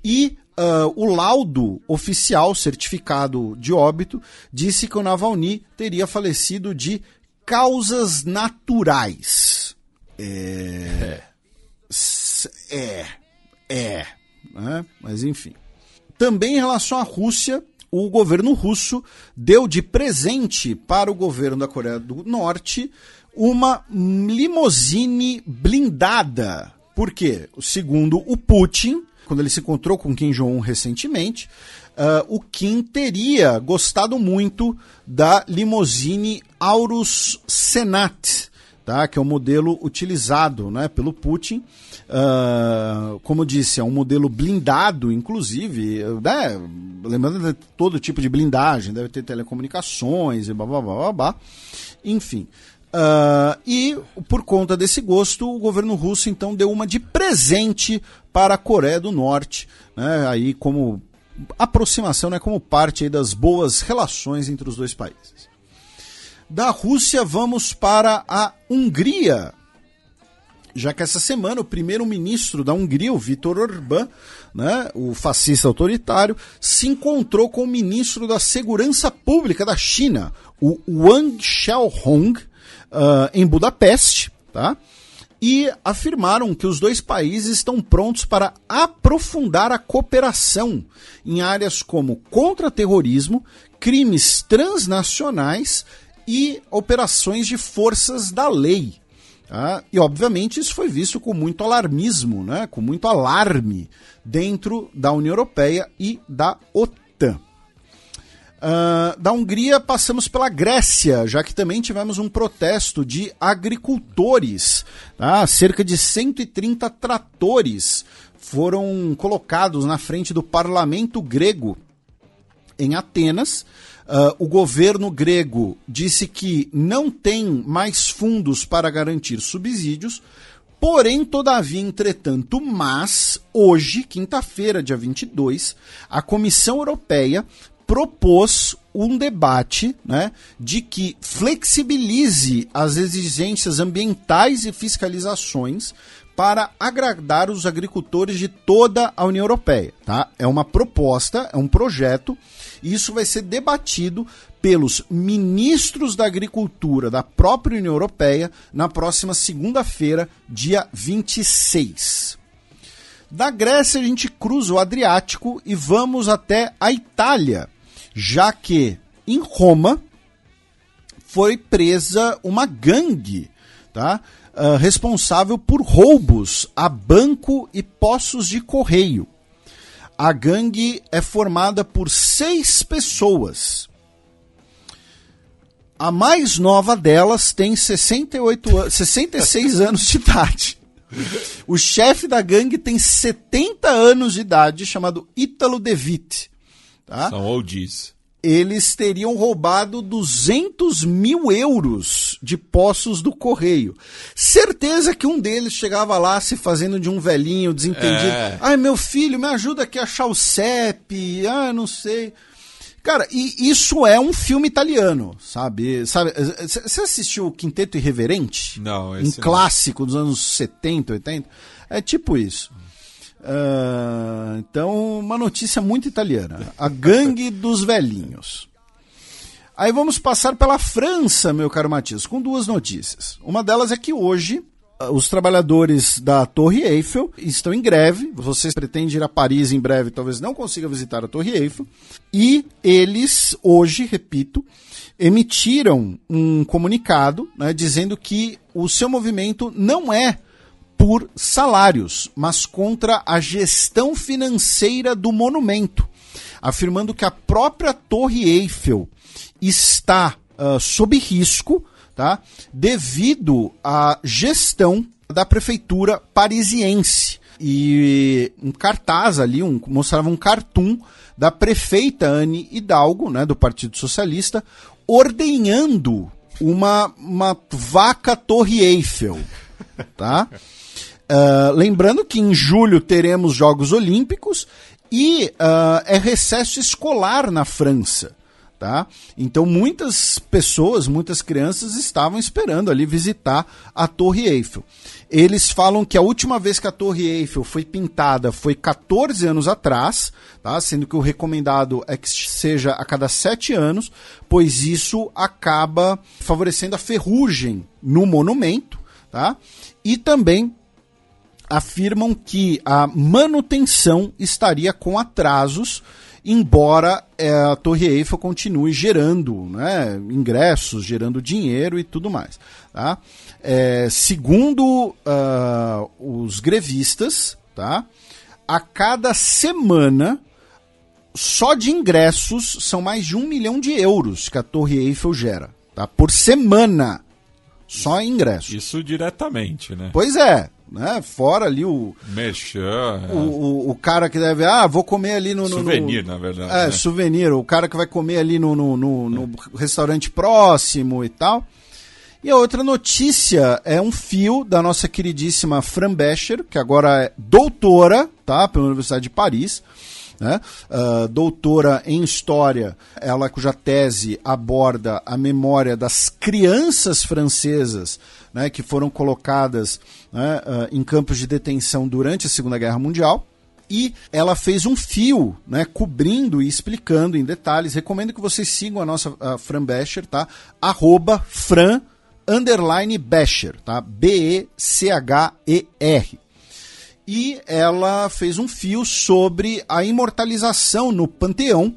E uh, o laudo oficial, certificado de óbito, disse que o Navalny teria falecido de causas naturais. É. É. É. Né? Mas enfim. Também em relação à Rússia, o governo russo deu de presente para o governo da Coreia do Norte uma limousine blindada. Por quê? Segundo o Putin, quando ele se encontrou com Kim Jong-un recentemente, uh, o Kim teria gostado muito da limousine Aurus Senat, tá? que é o modelo utilizado né, pelo Putin. Uh, como disse, é um modelo blindado, inclusive, né? lembrando de todo tipo de blindagem, deve ter telecomunicações e blá blá blá blá. blá. Enfim. Uh, e por conta desse gosto, o governo russo então deu uma de presente para a Coreia do Norte, né? aí como aproximação, né? como parte das boas relações entre os dois países. Da Rússia, vamos para a Hungria, já que essa semana o primeiro-ministro da Hungria, o Viktor Orbán, né, o fascista autoritário, se encontrou com o ministro da Segurança Pública da China, o Wang Xiaohong, uh, em Budapeste, tá? E afirmaram que os dois países estão prontos para aprofundar a cooperação em áreas como contra-terrorismo, crimes transnacionais e operações de forças da lei. Tá? E, obviamente, isso foi visto com muito alarmismo, né? com muito alarme dentro da União Europeia e da OTAN. Uh, da Hungria passamos pela Grécia, já que também tivemos um protesto de agricultores. Tá? Cerca de 130 tratores foram colocados na frente do parlamento grego em Atenas. Uh, o governo grego disse que não tem mais fundos para garantir subsídios, Porém, todavia, entretanto, mas hoje, quinta-feira, dia 22, a Comissão Europeia propôs um debate né, de que flexibilize as exigências ambientais e fiscalizações para agradar os agricultores de toda a União Europeia. Tá? É uma proposta, é um projeto, e isso vai ser debatido pelos ministros da Agricultura da própria União Europeia na próxima segunda-feira, dia 26. Da Grécia, a gente cruza o Adriático e vamos até a Itália já que em Roma foi presa uma gangue, tá? Uh, responsável por roubos a banco e postos de correio. A gangue é formada por seis pessoas. A mais nova delas tem 68 66 [LAUGHS] anos de idade. O chefe da gangue tem 70 anos de idade, chamado Ítalo De Witt. Tá? São oldies. Eles teriam roubado 200 mil euros de poços do correio. Certeza que um deles chegava lá se fazendo de um velhinho desentendido. É. Ai, meu filho, me ajuda aqui a achar o CEP. Ah, não sei. Cara, e isso é um filme italiano, sabe? sabe você assistiu o Quinteto Irreverente? Não, esse Um clássico dos anos 70, 80? É tipo isso. Uh, então, uma notícia muito italiana. A gangue [LAUGHS] dos velhinhos. Aí vamos passar pela França, meu caro Matias, com duas notícias. Uma delas é que hoje ah, os trabalhadores da Torre Eiffel estão em greve. Vocês pretendem ir a Paris em breve, talvez não consiga visitar a Torre Eiffel. E eles, hoje, repito, emitiram um comunicado né, dizendo que o seu movimento não é por salários, mas contra a gestão financeira do monumento, afirmando que a própria Torre Eiffel está uh, sob risco, tá? Devido à gestão da prefeitura parisiense. E um cartaz ali, um, mostrava um cartoon da prefeita Anne Hidalgo, né, do Partido Socialista, ordenhando uma, uma vaca Torre Eiffel, tá? [LAUGHS] Uh, lembrando que em julho teremos Jogos Olímpicos e uh, é recesso escolar na França. Tá? Então muitas pessoas, muitas crianças estavam esperando ali visitar a Torre Eiffel. Eles falam que a última vez que a Torre Eiffel foi pintada foi 14 anos atrás, tá? sendo que o recomendado é que seja a cada 7 anos, pois isso acaba favorecendo a ferrugem no monumento. Tá? E também afirmam que a manutenção estaria com atrasos embora é, a Torre Eiffel continue gerando né, ingressos, gerando dinheiro e tudo mais. Tá? É, segundo uh, os grevistas, tá? a cada semana, só de ingressos, são mais de um milhão de euros que a Torre Eiffel gera. Tá? Por semana. Só ingressos. Isso diretamente, né? Pois é né? Fora ali o. Merchan. O, o, o, cara que deve. Ah, vou comer ali no. no souvenir, no, na verdade. É, né? souvenir. O cara que vai comer ali no, no, no, no restaurante próximo e tal. E a outra notícia é um fio da nossa queridíssima Fran Becher, que agora é doutora, tá? Pela Universidade de Paris. Né? Uh, doutora em História, ela cuja tese aborda a memória das crianças francesas né, que foram colocadas né, uh, em campos de detenção durante a Segunda Guerra Mundial. E ela fez um fio, né, cobrindo e explicando em detalhes. Recomendo que vocês sigam a nossa a Fran Becher, tá? Arroba Fran underline Becher, tá? B-E-C-H-E-R. E ela fez um fio sobre a imortalização no panteão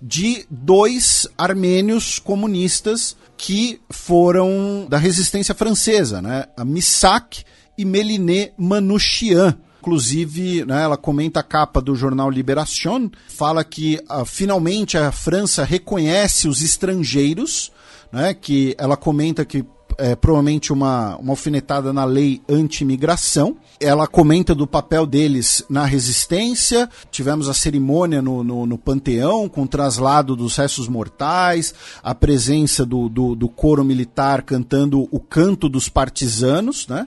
de dois armênios comunistas que foram da resistência francesa, né? A Missak e Meliné Manouchian. Inclusive, né, ela comenta a capa do jornal Libération, fala que uh, finalmente a França reconhece os estrangeiros, né, que ela comenta que é, provavelmente uma, uma alfinetada na lei anti-imigração. Ela comenta do papel deles na resistência. Tivemos a cerimônia no, no, no Panteão, com o traslado dos restos mortais, a presença do, do, do coro militar cantando o canto dos partisanos. Né?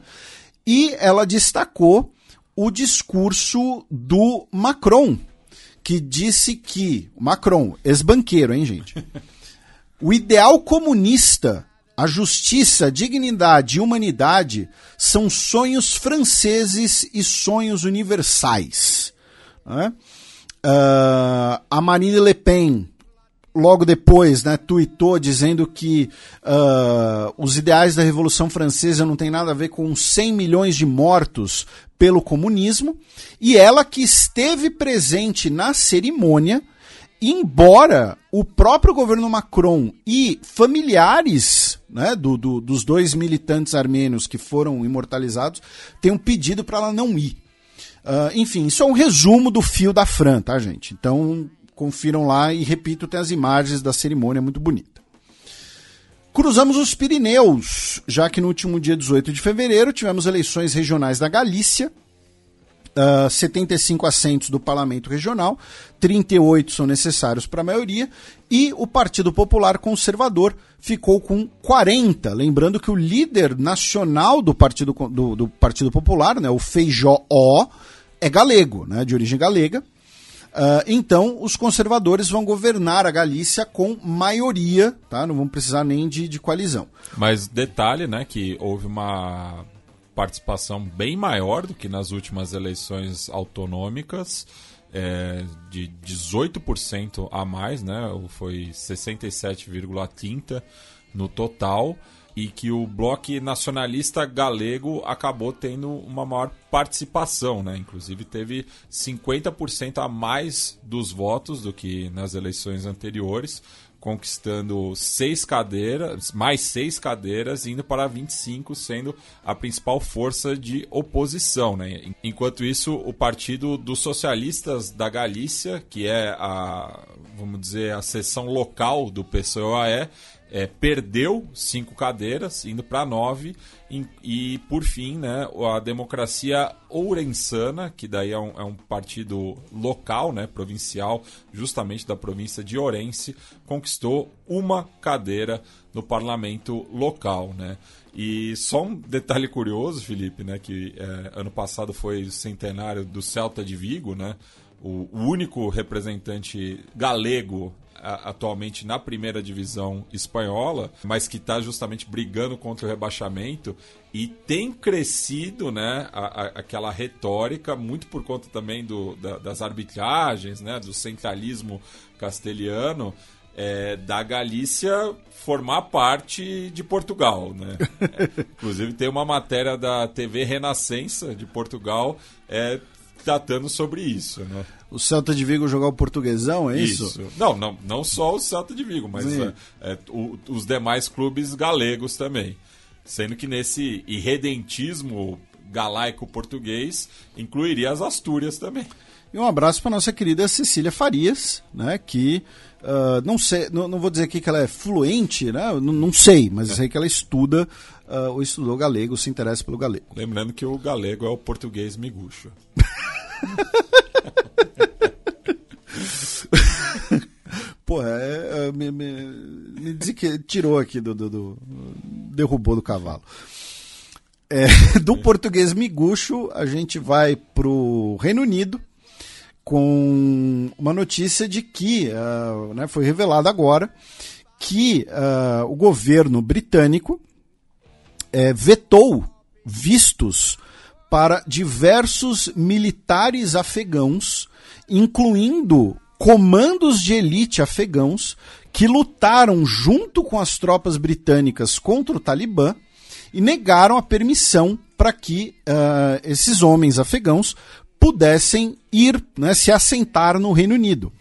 E ela destacou o discurso do Macron, que disse que. Macron, ex-banqueiro, hein, gente? [LAUGHS] O ideal comunista a justiça, dignidade e humanidade são sonhos franceses e sonhos universais. Né? Uh, a Marine Le Pen, logo depois, né, tuitou dizendo que uh, os ideais da Revolução Francesa não tem nada a ver com 100 milhões de mortos pelo comunismo, e ela que esteve presente na cerimônia embora o próprio governo Macron e familiares né, do, do, dos dois militantes armênios que foram imortalizados tenham pedido para ela não ir. Uh, enfim, isso é um resumo do fio da Fran, tá, gente? Então, confiram lá e, repito, tem as imagens da cerimônia muito bonita. Cruzamos os Pirineus, já que no último dia 18 de fevereiro tivemos eleições regionais da Galícia, uh, ah, 75 assentos do parlamento regional, 38 são necessários para a maioria, e o Partido Popular Conservador ficou com 40. Lembrando que o líder nacional do Partido, do, do Partido Popular, né, o Feijó O, é galego, né, de origem galega. Uh, então, os conservadores vão governar a Galícia com maioria, tá? Não vão precisar nem de, de coalizão. Mas detalhe, né, que houve uma participação bem maior do que nas últimas eleições autonômicas, é, de 18% a mais, né? Foi 67,30% no total e que o bloco nacionalista galego acabou tendo uma maior participação, né? Inclusive teve 50% a mais dos votos do que nas eleições anteriores, conquistando seis cadeiras, mais seis cadeiras, indo para 25, sendo a principal força de oposição. Né? Enquanto isso, o Partido dos Socialistas da Galícia, que é a, vamos dizer, a seção local do PSOE, é, perdeu cinco cadeiras, indo para nove, e, e, por fim, né, a democracia ourensana, que daí é um, é um, partido local, né, provincial, justamente da província de Ourense, conquistou uma cadeira no parlamento local, né. E só um detalhe curioso, Felipe, né, que é, ano passado foi o centenário do Celta de Vigo, né, o, o único representante galego atualmente na primeira divisão espanhola, mas que está justamente brigando contra o rebaixamento e tem crescido, né, a, a, aquela retórica muito por conta também do, da, das arbitragens, né, do centralismo castelhano. É, da Galícia formar parte de Portugal, né? É, inclusive tem uma matéria da TV Renascença de Portugal é, tratando sobre isso, né? O Celta de Vigo jogar o portuguesão, é isso? isso? Não, não, não só o Celta de Vigo, mas é, é, o, os demais clubes galegos também. Sendo que nesse irredentismo galaico português incluiria as Astúrias também. E um abraço para nossa querida Cecília Farias, né, que uh, não sei, não, não, vou dizer aqui que ela é fluente, né, não, não sei, mas é. sei que ela estuda uh, ou estudou galego, se interessa pelo galego. Lembrando que o galego é o português miguxo. [LAUGHS] [LAUGHS] Pô, é, é, me, me, me que tirou aqui do, do, do, derrubou do cavalo. É, [LAUGHS] do português miguxo, a gente vai pro Reino Unido com uma notícia de que uh, né, foi revelado agora que uh, o governo britânico é, vetou vistos para diversos militares afegãos, incluindo comandos de elite afegãos que lutaram junto com as tropas britânicas contra o Talibã e negaram a permissão para que uh, esses homens afegãos pudessem ir, né, se assentar no Reino Unido.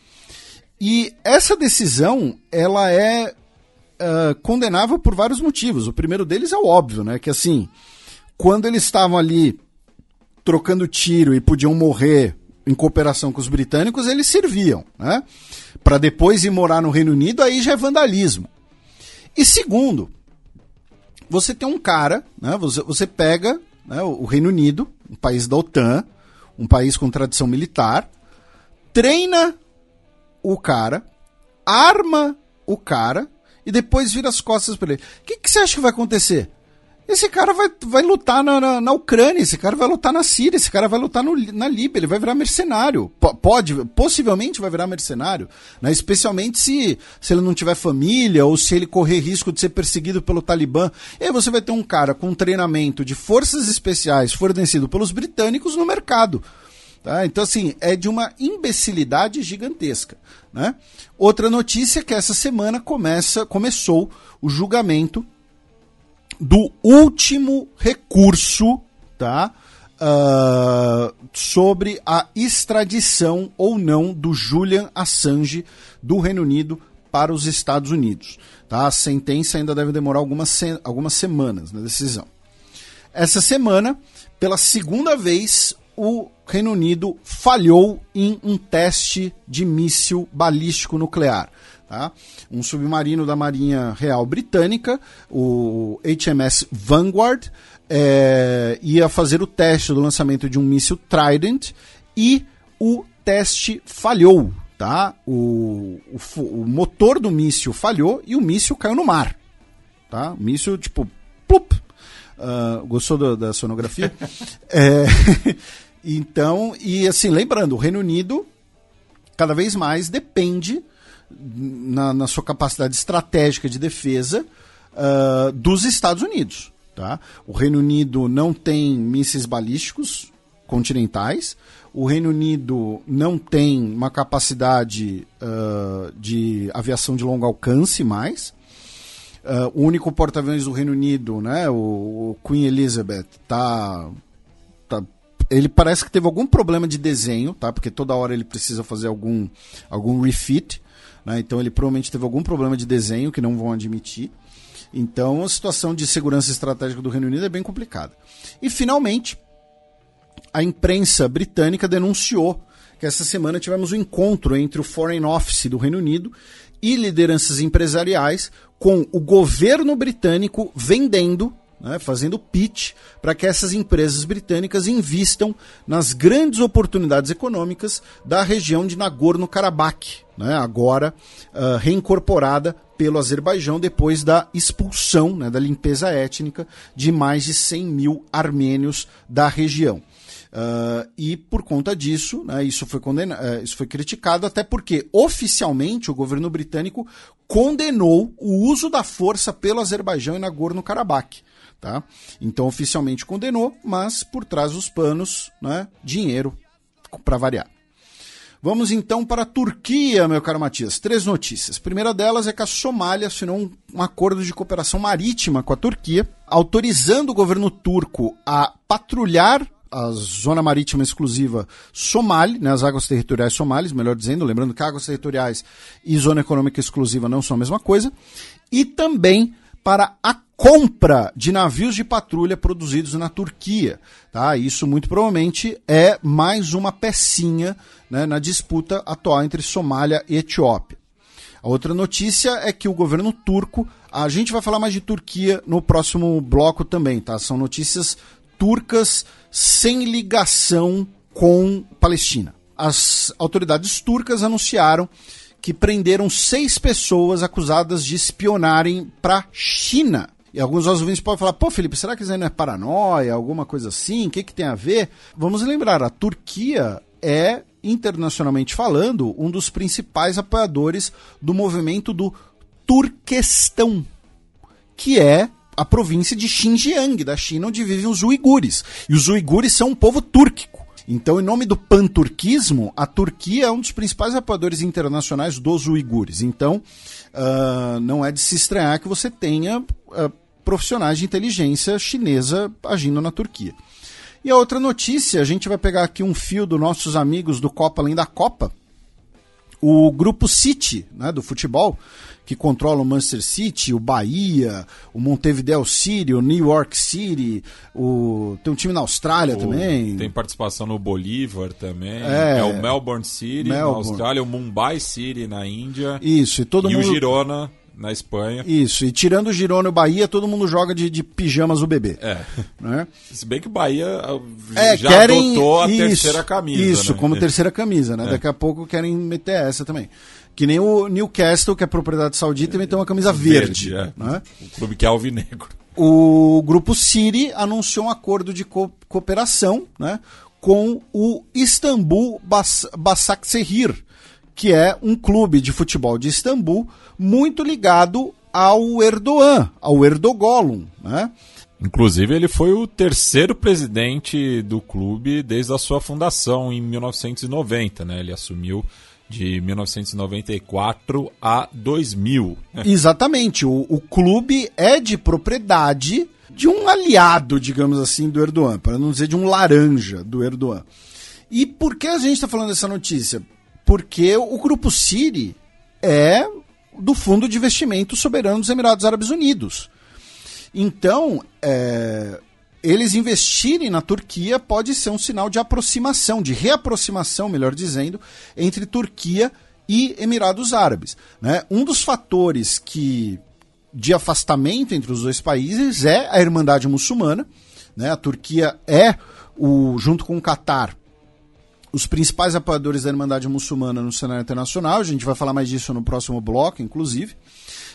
E essa decisão ela é uh, condenável por vários motivos. O primeiro deles é o óbvio, né, que assim, quando eles estavam ali trocando tiro e podiam morrer em cooperação com os britânicos, eles serviam, né? Para depois ir morar no Reino Unido, aí já é vandalismo. E segundo, você tem um cara, né? Você, você pega né, o Reino Unido, um país da OTAN, um país com tradição militar, treina o cara, arma o cara e depois vira as costas para ele. O que, que você acha que vai acontecer? Esse cara vai, vai lutar na, na, na, Ucrânia, esse cara vai lutar na Síria, esse cara vai lutar no, na Líbia, ele vai virar mercenário. P pode, possivelmente vai virar mercenário, né? especialmente se, se ele não tiver família ou se ele correr risco de ser perseguido pelo Talibã. E aí você vai ter um cara com treinamento de forças especiais fornecido pelos britânicos no mercado. Tá? Então, assim, é de uma imbecilidade gigantesca. Né? Outra notícia é que essa semana começa, começou o julgamento do último recurso, tá? Uh, sobre a extradição ou não do Julian Assange do Reino Unido para os Estados Unidos. Tá? A sentença ainda deve demorar algumas, se algumas semanas na decisão. Essa semana, pela segunda vez, o Reino Unido falhou em um teste de míssil balístico nuclear. Tá? Um submarino da Marinha Real Britânica, o HMS Vanguard, é, ia fazer o teste do lançamento de um míssil Trident e o teste falhou. Tá? O, o, o motor do míssil falhou e o míssil caiu no mar. Tá? O míssil, tipo, plup. Uh, gostou do, da sonografia? [LAUGHS] é, [LAUGHS] então, e assim, lembrando, o Reino Unido cada vez mais depende na, na sua capacidade estratégica de defesa uh, dos Estados Unidos. Tá? O Reino Unido não tem mísseis balísticos continentais, o Reino Unido não tem uma capacidade uh, de aviação de longo alcance mais. Uh, o único porta-aviões do Reino Unido, né, o, o Queen Elizabeth, tá, tá, ele parece que teve algum problema de desenho, tá? Porque toda hora ele precisa fazer algum, algum refit. Né? Então ele provavelmente teve algum problema de desenho que não vão admitir. Então a situação de segurança estratégica do Reino Unido é bem complicada. E finalmente, a imprensa britânica denunciou que essa semana tivemos um encontro entre o Foreign Office do Reino Unido e lideranças empresariais com o governo britânico vendendo né, fazendo pitch para que essas empresas britânicas invistam nas grandes oportunidades econômicas da região de Nagorno-Karabakh, né, agora uh, reincorporada pelo Azerbaijão depois da expulsão, né, da limpeza étnica de mais de 100 mil armênios da região. Uh, e por conta disso, né, isso, foi condena uh, isso foi criticado, até porque oficialmente o governo britânico condenou o uso da força pelo Azerbaijão e Nagorno-Karabakh. Tá? Então, oficialmente condenou, mas por trás dos panos, né, dinheiro para variar. Vamos então para a Turquia, meu caro Matias. Três notícias. A primeira delas é que a Somália assinou um, um acordo de cooperação marítima com a Turquia, autorizando o governo turco a patrulhar a zona marítima exclusiva somali, né, as águas territoriais somalis, melhor dizendo, lembrando que águas territoriais e zona econômica exclusiva não são a mesma coisa, e também para a compra de navios de patrulha produzidos na Turquia. Tá? Isso muito provavelmente é mais uma pecinha né, na disputa atual entre Somália e Etiópia. A outra notícia é que o governo turco, a gente vai falar mais de Turquia no próximo bloco também, tá? São notícias turcas sem ligação com Palestina. As autoridades turcas anunciaram que prenderam seis pessoas acusadas de espionarem para China. E alguns ouvintes podem falar, pô, Felipe, será que isso aí não é paranoia, alguma coisa assim? O que, que tem a ver? Vamos lembrar, a Turquia é, internacionalmente falando, um dos principais apoiadores do movimento do Turquestão, que é a província de Xinjiang, da China, onde vivem os uigures. E os uigures são um povo túrquico. Então, em nome do panturquismo, a Turquia é um dos principais apoiadores internacionais dos uigures. Então, uh, não é de se estranhar que você tenha uh, profissionais de inteligência chinesa agindo na Turquia. E a outra notícia, a gente vai pegar aqui um fio dos nossos amigos do Copa Além da Copa. O grupo City, né, do futebol, que controla o Manchester City, o Bahia, o Montevideo City, o New York City, o... tem um time na Austrália o... também. Tem participação no Bolívar também. É, é o Melbourne City Melbourne. na Austrália, o Mumbai City na Índia. Isso, e todo e mundo. o Girona na Espanha. Isso, e tirando o Girona e o Bahia, todo mundo joga de, de pijamas o bebê. É. Né? Se bem que o Bahia é, já querem... adotou a isso, terceira camisa. Isso, né? como terceira camisa, né? É. Daqui a pouco querem meter essa também. Que nem o Newcastle, que é propriedade saudita, também tem uma camisa verde. verde é. né? O clube que é alvinegro. O grupo City anunciou um acordo de co cooperação né, com o Istanbul Bas Basaksehir, que é um clube de futebol de Istambul muito ligado ao Erdogan, ao Erdogolum, né? Inclusive, ele foi o terceiro presidente do clube desde a sua fundação em 1990, né? Ele assumiu de 1994 a 2000. [LAUGHS] Exatamente. O, o clube é de propriedade de um aliado, digamos assim, do Erdogan, para não dizer de um laranja do Erdogan. E por que a gente está falando dessa notícia? Porque o grupo Siri é do Fundo de Investimento Soberano dos Emirados Árabes Unidos. Então, é, eles investirem na Turquia pode ser um sinal de aproximação, de reaproximação, melhor dizendo, entre Turquia e Emirados Árabes. Né? Um dos fatores que de afastamento entre os dois países é a Irmandade Muçulmana. Né? A Turquia é, o, junto com o Catar, os principais apoiadores da Irmandade Muçulmana no cenário internacional. A gente vai falar mais disso no próximo bloco, inclusive.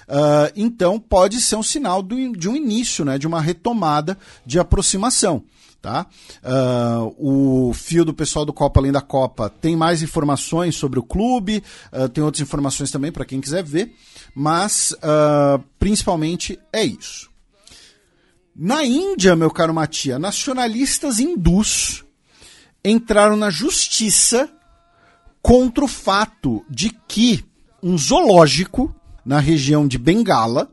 Uh, então, pode ser um sinal do, de um início, né, de uma retomada de aproximação. Tá? Uh, o fio do pessoal do Copa Além da Copa tem mais informações sobre o clube, uh, tem outras informações também para quem quiser ver, mas principalmente é isso. Na Índia, meu caro Matia, nacionalistas hindus entraram na justiça contra o fato de que um zoológico na região de Bengala.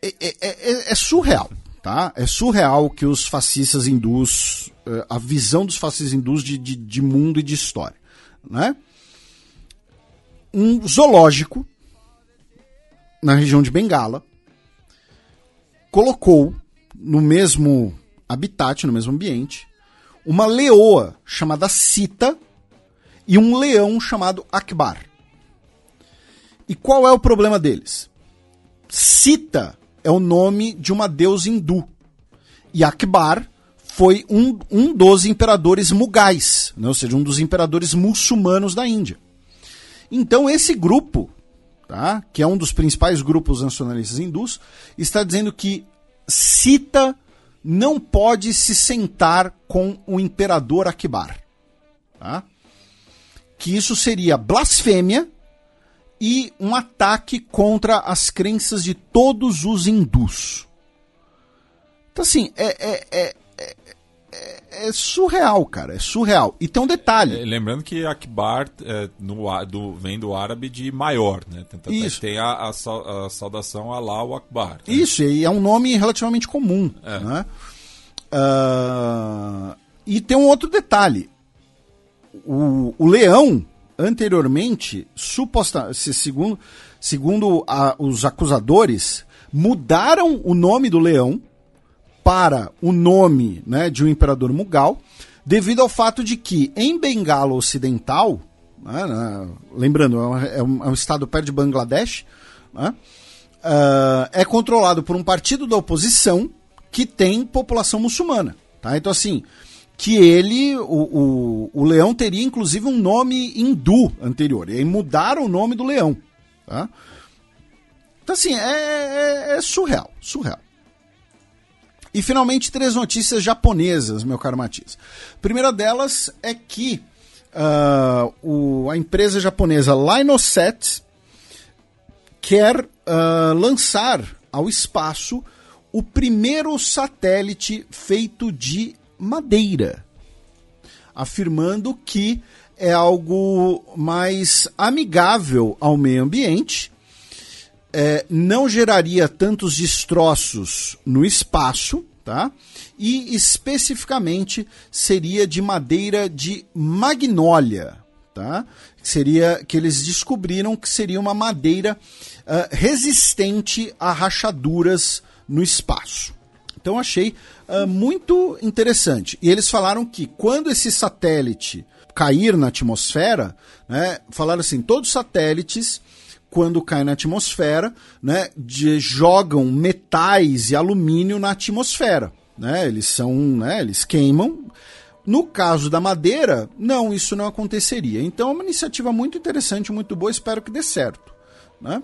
É, é, é, é surreal, tá? É surreal que os fascistas hindus, eh, a visão dos fascistas hindus de, de, de mundo e de história, né? Um zoológico na região de Bengala colocou no mesmo habitat, no mesmo ambiente, uma leoa chamada Sita e um leão chamado Akbar. E qual é o problema deles? Sita é o nome de uma deusa hindu. E Akbar foi um, um dos imperadores mugais, né? ou seja, um dos imperadores muçulmanos da Índia. Então esse grupo, tá? que é um dos principais grupos nacionalistas hindus, está dizendo que Sita não pode se sentar com o imperador Akbar. Tá? Que isso seria blasfêmia e um ataque contra as crenças de todos os hindus. Então, assim, é, é, é, é, é surreal, cara. É surreal. E tem um detalhe. É, lembrando que Akbar é, no, do, vem do árabe de maior, né? Tem, Isso. tem a, a, a saudação Allahu Akbar. Né? Isso, e é um nome relativamente comum. É. Né? Uh, e tem um outro detalhe. O, o leão, anteriormente, suposta, segundo, segundo a, os acusadores, mudaram o nome do leão para o nome né, de um imperador Mughal, devido ao fato de que em Bengala Ocidental, né, né, lembrando, é um, é um, estado perto de Bangladesh, né, uh, é controlado por um partido da oposição que tem população muçulmana. Tá? Então, assim, que ele, o, o, o leão teria inclusive um nome hindu anterior, e aí mudaram o nome do leão. Tá? Então, assim, é, é, é surreal, surreal. E finalmente, três notícias japonesas, meu caro Matias. Primeira delas é que uh, o, a empresa japonesa Linoset quer uh, lançar ao espaço o primeiro satélite feito de madeira, afirmando que é algo mais amigável ao meio ambiente é, não geraria tantos destroços no espaço, tá? E especificamente seria de madeira de magnólia, tá? Seria que eles descobriram que seria uma madeira uh, resistente a rachaduras no espaço. Então achei uh, muito interessante. E eles falaram que quando esse satélite cair na atmosfera, né, falaram assim, todos os satélites quando cai na atmosfera, né, de, jogam metais e alumínio na atmosfera, né? Eles são, né, eles queimam. No caso da madeira, não, isso não aconteceria. Então é uma iniciativa muito interessante, muito boa, espero que dê certo, né?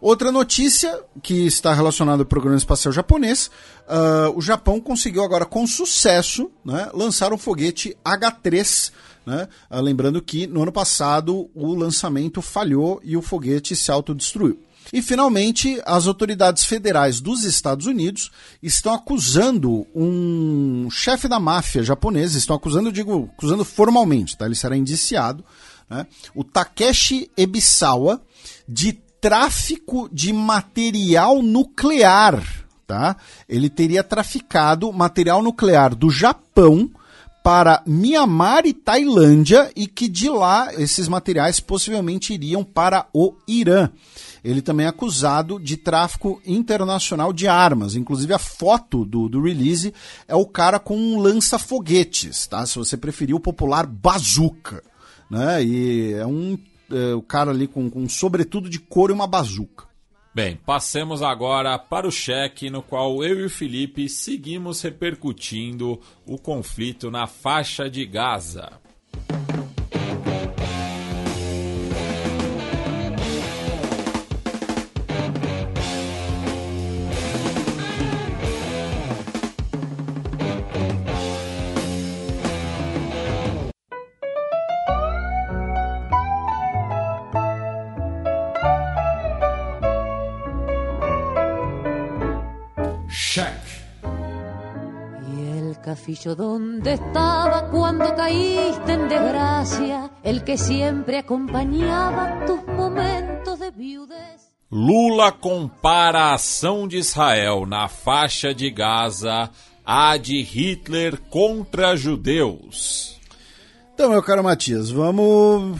Outra notícia que está relacionada ao programa espacial japonês: uh, o Japão conseguiu agora com sucesso né, lançar o foguete H3 né? Ah, lembrando que no ano passado o lançamento falhou e o foguete se autodestruiu. E finalmente, as autoridades federais dos Estados Unidos estão acusando um chefe da máfia japonesa, estão acusando, digo, acusando formalmente, tá? Ele será indiciado, né? o Takeshi Ebisawa, de tráfico de material nuclear, tá? Ele teria traficado material nuclear do Japão para Mianmar e Tailândia e que de lá esses materiais possivelmente iriam para o Irã. Ele também é acusado de tráfico internacional de armas. Inclusive, a foto do, do release é o cara com um lança-foguetes, tá? Se você preferir, o popular bazuca. Né? E é um é, o cara ali com, com sobretudo de couro e uma bazuca. Bem, passemos agora para o cheque, no qual eu e o Felipe seguimos repercutindo o conflito na faixa de Gaza. Estaba cuando caíste en desgracia, el que siempre acompañaba tus momentos de viudez. Lula compara a ação de Israel na faixa de Gaza à de Hitler contra judeus. Então, meu caro Matias, vamos,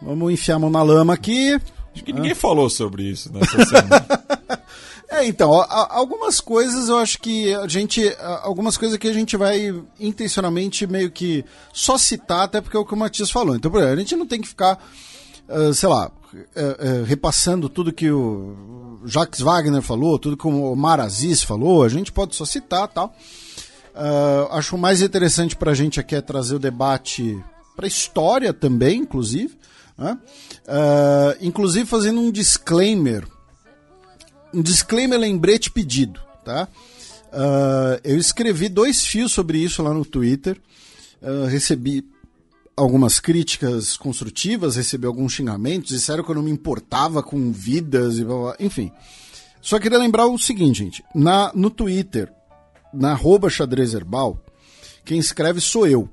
vamos enfiar a mão na lama aqui. Acho que ninguém ah. falou sobre isso nessa semana. [LAUGHS] É, então, algumas coisas eu acho que a gente. Algumas coisas que a gente vai intencionalmente meio que só citar, até porque é o que o Matias falou. Então, a gente não tem que ficar uh, sei lá, uh, repassando tudo que o Jacques Wagner falou, tudo que o Omar Aziz falou, a gente pode só citar tal. acho mais interessante para a gente aqui é trazer o debate para história também, inclusive. Né? inclusive fazendo um disclaimer, um disclaimer lembrete pedido, tá? Uh, eu escrevi dois fios sobre isso lá no Twitter. Uh, recebi algumas críticas construtivas, recebi alguns xingamentos, disseram que eu não me importava com vidas e blá, blá, enfim. Só queria lembrar o seguinte, gente. Na, no Twitter, na arroba xadrez herbal, quem escreve sou eu.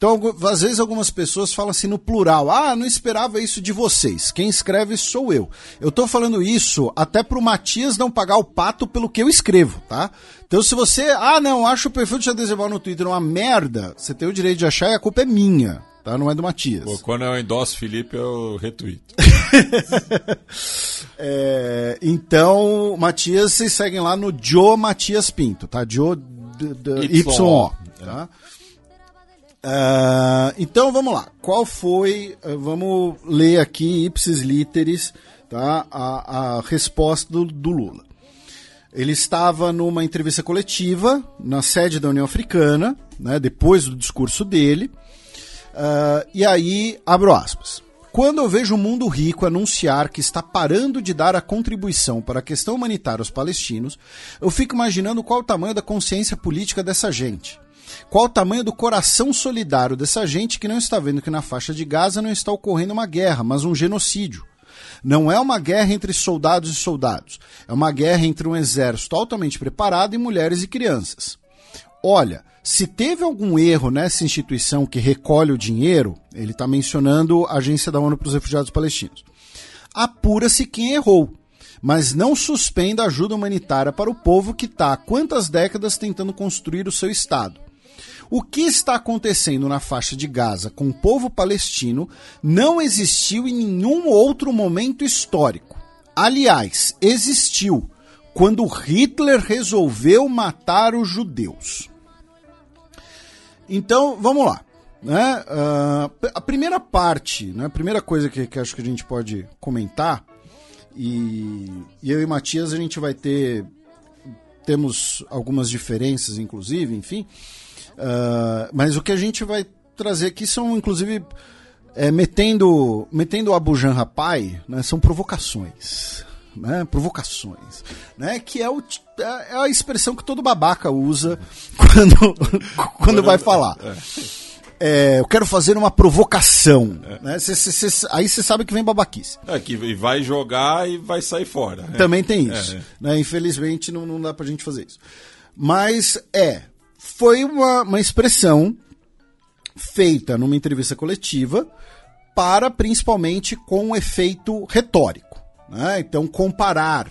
Então, às vezes algumas pessoas falam assim no plural: ah, não esperava isso de vocês. Quem escreve sou eu. Eu tô falando isso até pro Matias não pagar o pato pelo que eu escrevo, tá? Então, se você, ah, não, acho o perfil de xadrez no Twitter uma merda, você tem o direito de achar e a culpa é minha, tá? Não é do Matias. Pô, quando eu endosso Felipe, eu retuito. [LAUGHS] é, então, Matias, vocês seguem lá no Joe Matias Pinto, tá? Joe Y-O, tá? Uh, então vamos lá. Qual foi? Uh, vamos ler aqui ipsis literis tá, a, a resposta do, do, Lula. Ele estava numa entrevista coletiva na sede da União Africana, né, depois do discurso dele, uh, e aí abro aspas. Quando eu vejo o mundo rico anunciar que está parando de dar a contribuição para a questão humanitária aos palestinos, eu fico imaginando qual o tamanho da consciência política dessa gente. Qual o tamanho do coração solidário dessa gente que não está vendo que na faixa de Gaza não está ocorrendo uma guerra, mas um genocídio? Não é uma guerra entre soldados e soldados, é uma guerra entre um exército altamente preparado e mulheres e crianças. Olha, se teve algum erro nessa instituição que recolhe o dinheiro, ele está mencionando a Agência da ONU para os Refugiados Palestinos. Apura-se quem errou, mas não suspenda a ajuda humanitária para o povo que está há quantas décadas tentando construir o seu Estado. O que está acontecendo na faixa de Gaza com o povo palestino não existiu em nenhum outro momento histórico. Aliás, existiu quando Hitler resolveu matar os judeus. Então, vamos lá. Né? Uh, a primeira parte, né? a primeira coisa que, que acho que a gente pode comentar, e, e eu e Matias a gente vai ter. Temos algumas diferenças, inclusive, enfim. Uh, mas o que a gente vai trazer aqui são, inclusive, é, metendo, metendo o Abu Janrapai, né, são provocações. Né, provocações, né, que é, o, é, é a expressão que todo babaca usa [LAUGHS] quando, quando vai falar. É, eu quero fazer uma provocação. É. Né? Cê, cê, cê, aí você sabe que vem babaquice. É, que vai jogar e vai sair fora. Também tem é, isso. É. Né? Infelizmente não, não dá pra gente fazer isso. Mas é, foi uma, uma expressão feita numa entrevista coletiva para principalmente com um efeito retórico. Né? Então, comparar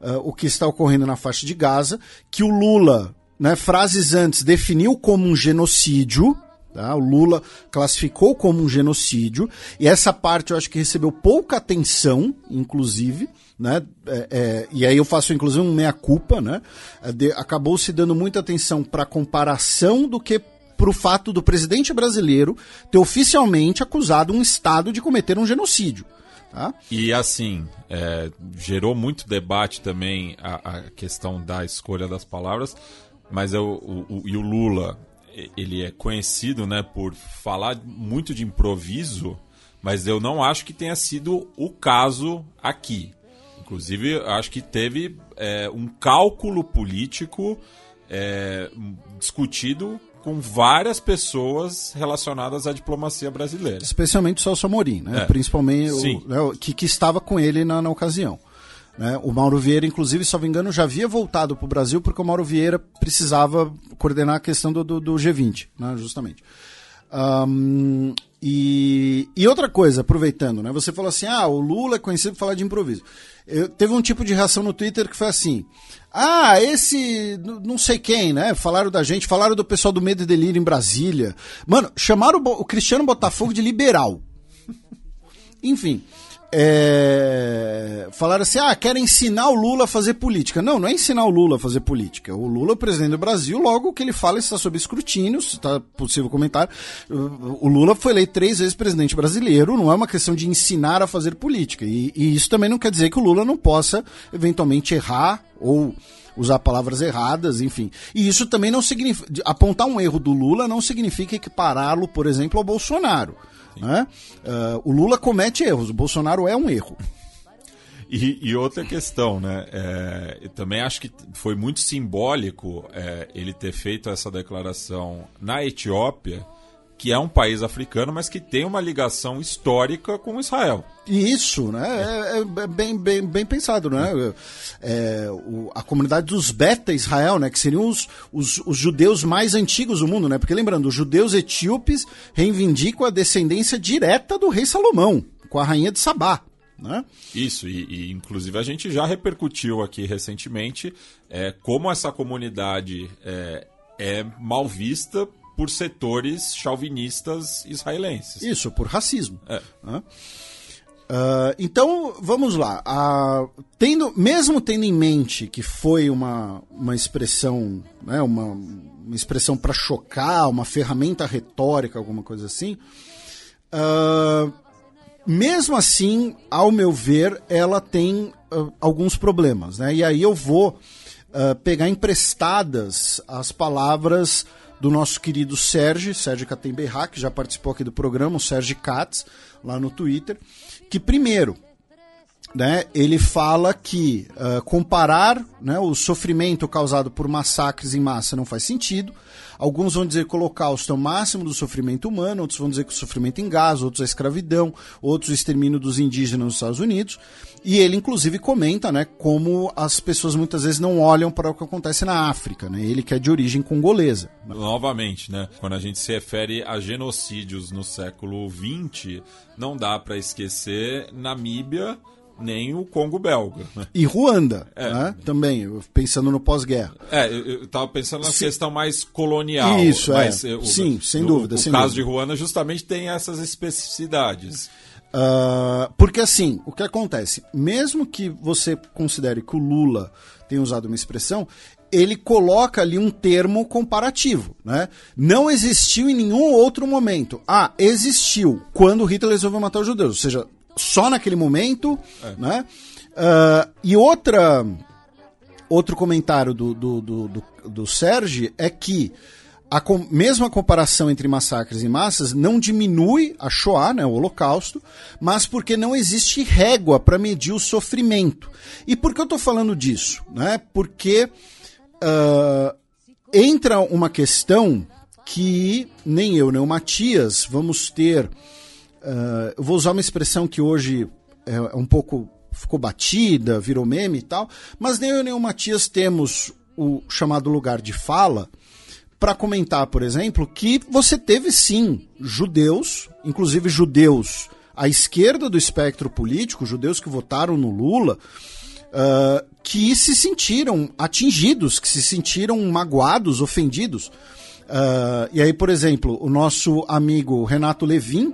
uh, o que está ocorrendo na faixa de Gaza, que o Lula, né, frases antes, definiu como um genocídio. Tá? O Lula classificou como um genocídio, e essa parte eu acho que recebeu pouca atenção, inclusive né? É, é, e aí eu faço inclusive um meia-culpa, né? É, de, acabou se dando muita atenção para comparação do que para o fato do presidente brasileiro ter oficialmente acusado um Estado de cometer um genocídio. Tá? E assim, é, gerou muito debate também a, a, questão da escolha das palavras, mas eu, o, o, e o Lula, ele é conhecido né, por falar muito de improviso, mas eu não acho que tenha sido o caso aqui. Inclusive, acho que teve é, um cálculo político é, discutido com várias pessoas relacionadas à diplomacia brasileira. Especialmente o Celso Amorim, né? É. principalmente o, né, que, que estava com ele na, na ocasião. Né? O Mauro Vieira, inclusive, se não me engano, já havia voltado para o Brasil porque o Mauro Vieira precisava coordenar a questão do, do, do G20, né? justamente. Um, e, e, outra coisa, aproveitando, né? Você falou assim: ah, o Lula é conhecido por falar de improviso. Eu, teve um tipo de reação no Twitter que foi assim: ah, esse não sei quem, né? Falaram da gente, falaram do pessoal do Medo e Delírio em Brasília. Mano, chamaram o, o Cristiano Botafogo de liberal. [LAUGHS] Enfim. É, falaram assim: ah, querem ensinar o Lula a fazer política. Não, não é ensinar o Lula a fazer política. O Lula é o presidente do Brasil, logo que ele fala está sob escrutínio, está possível comentário. O Lula foi eleito três vezes presidente brasileiro, não é uma questão de ensinar a fazer política. E, e isso também não quer dizer que o Lula não possa eventualmente errar ou usar palavras erradas, enfim. E isso também não significa. Apontar um erro do Lula não significa equipará-lo, por exemplo, ao Bolsonaro. Né? Uh, o Lula comete erros, o Bolsonaro é um erro. E, e outra questão, né? É, também acho que foi muito simbólico é, ele ter feito essa declaração na Etiópia que é um país africano, mas que tem uma ligação histórica com Israel. Isso, né? É, é bem, bem, bem pensado, né? É, o, a comunidade dos Beta Israel, né? Que seriam os, os, os, judeus mais antigos do mundo, né? Porque lembrando, os judeus etíopes reivindicam a descendência direta do rei Salomão, com a rainha de Sabá. Né? Isso, e, e, inclusive a gente já repercutiu aqui recentemente é, como essa comunidade é, é mal vista por setores chauvinistas israelenses. Isso, por racismo. É. Né? Uh, então, vamos lá. Uh, tendo, mesmo tendo em mente que foi uma, uma expressão, né, uma, uma expressão para chocar, uma ferramenta retórica, alguma coisa assim, uh, mesmo assim, ao meu ver, ela tem alguns problemas. Né? E aí eu vou pegar emprestadas as palavras do nosso querido Sérgio, Sérgio Catemberra, que já participou aqui do programa, o Sérgio Katz, lá no Twitter, que primeiro, né, ele fala que uh, comparar né, o sofrimento causado por massacres em massa não faz sentido. Alguns vão dizer que o Holocausto é o máximo do sofrimento humano, outros vão dizer que o sofrimento em Gaza, outros a escravidão, outros o extermínio dos indígenas nos Estados Unidos. E ele, inclusive, comenta né, como as pessoas muitas vezes não olham para o que acontece na África. Né? Ele que é de origem congolesa. Novamente, né? quando a gente se refere a genocídios no século XX, não dá para esquecer Namíbia nem o Congo belga. Né? E Ruanda, é. né? também, pensando no pós-guerra. É, eu estava pensando na Sim. questão mais colonial. Isso, mas, é. O, Sim, sem dúvida. O, sem caso dúvida. de Ruanda justamente tem essas especificidades. Uh, porque assim, o que acontece? Mesmo que você considere que o Lula tenha usado uma expressão, ele coloca ali um termo comparativo, né? Não existiu em nenhum outro momento. Ah, existiu quando Hitler resolveu matar os judeus, ou seja, só naquele momento, é. né? Uh, e outra, outro comentário do, do, do, do, do Sérgio é que a com, mesmo a comparação entre massacres e massas não diminui a Shoah, né, o Holocausto, mas porque não existe régua para medir o sofrimento. E por que eu estou falando disso? Né? Porque uh, entra uma questão que nem eu nem o Matias vamos ter Uh, eu vou usar uma expressão que hoje é, é um pouco ficou batida, virou meme e tal, mas nem eu nem o Matias temos o chamado lugar de fala para comentar, por exemplo, que você teve sim judeus, inclusive judeus à esquerda do espectro político, judeus que votaram no Lula, uh, que se sentiram atingidos, que se sentiram magoados, ofendidos. Uh, e aí, por exemplo, o nosso amigo Renato Levin,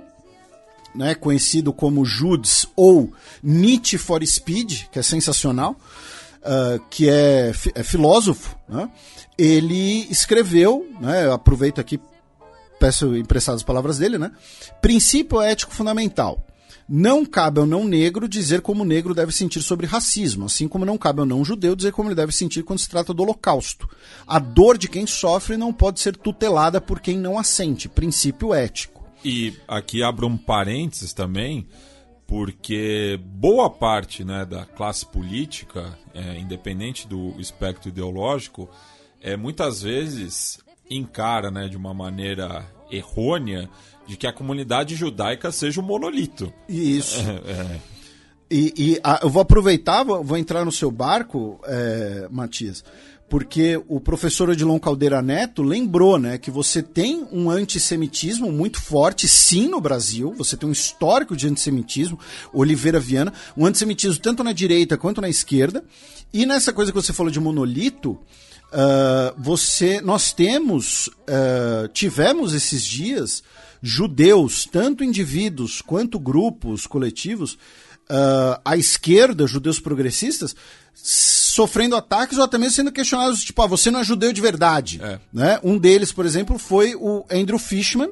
né, conhecido como Judes ou Need for Speed, que é sensacional, uh, que é, é filósofo, né, ele escreveu, né, aproveito aqui, peço emprestadas as palavras dele, né, princípio ético fundamental. Não cabe ao não negro dizer como o negro deve sentir sobre racismo, assim como não cabe ao não judeu dizer como ele deve sentir quando se trata do holocausto. A dor de quem sofre não pode ser tutelada por quem não a sente. Princípio ético. E aqui abro um parênteses também, porque boa parte né, da classe política, é, independente do espectro ideológico, é, muitas vezes encara né, de uma maneira errônea de que a comunidade judaica seja um monolito. Isso. [LAUGHS] É, é. E, e a, eu vou aproveitar, vou, vou entrar no seu barco, é, Matias, porque o professor Odilon Caldeira Neto lembrou né, que você tem um antissemitismo muito forte, sim, no Brasil, você tem um histórico de antissemitismo, Oliveira Viana, um antissemitismo tanto na direita quanto na esquerda, e nessa coisa que você falou de monolito, uh, você, nós temos, uh, tivemos esses dias judeus, tanto indivíduos quanto grupos coletivos, uh, à esquerda, judeus progressistas, sofrendo ataques ou até mesmo sendo questionados, tipo, ah, você não é judeu de verdade. É. Né? Um deles, por exemplo, foi o Andrew Fishman,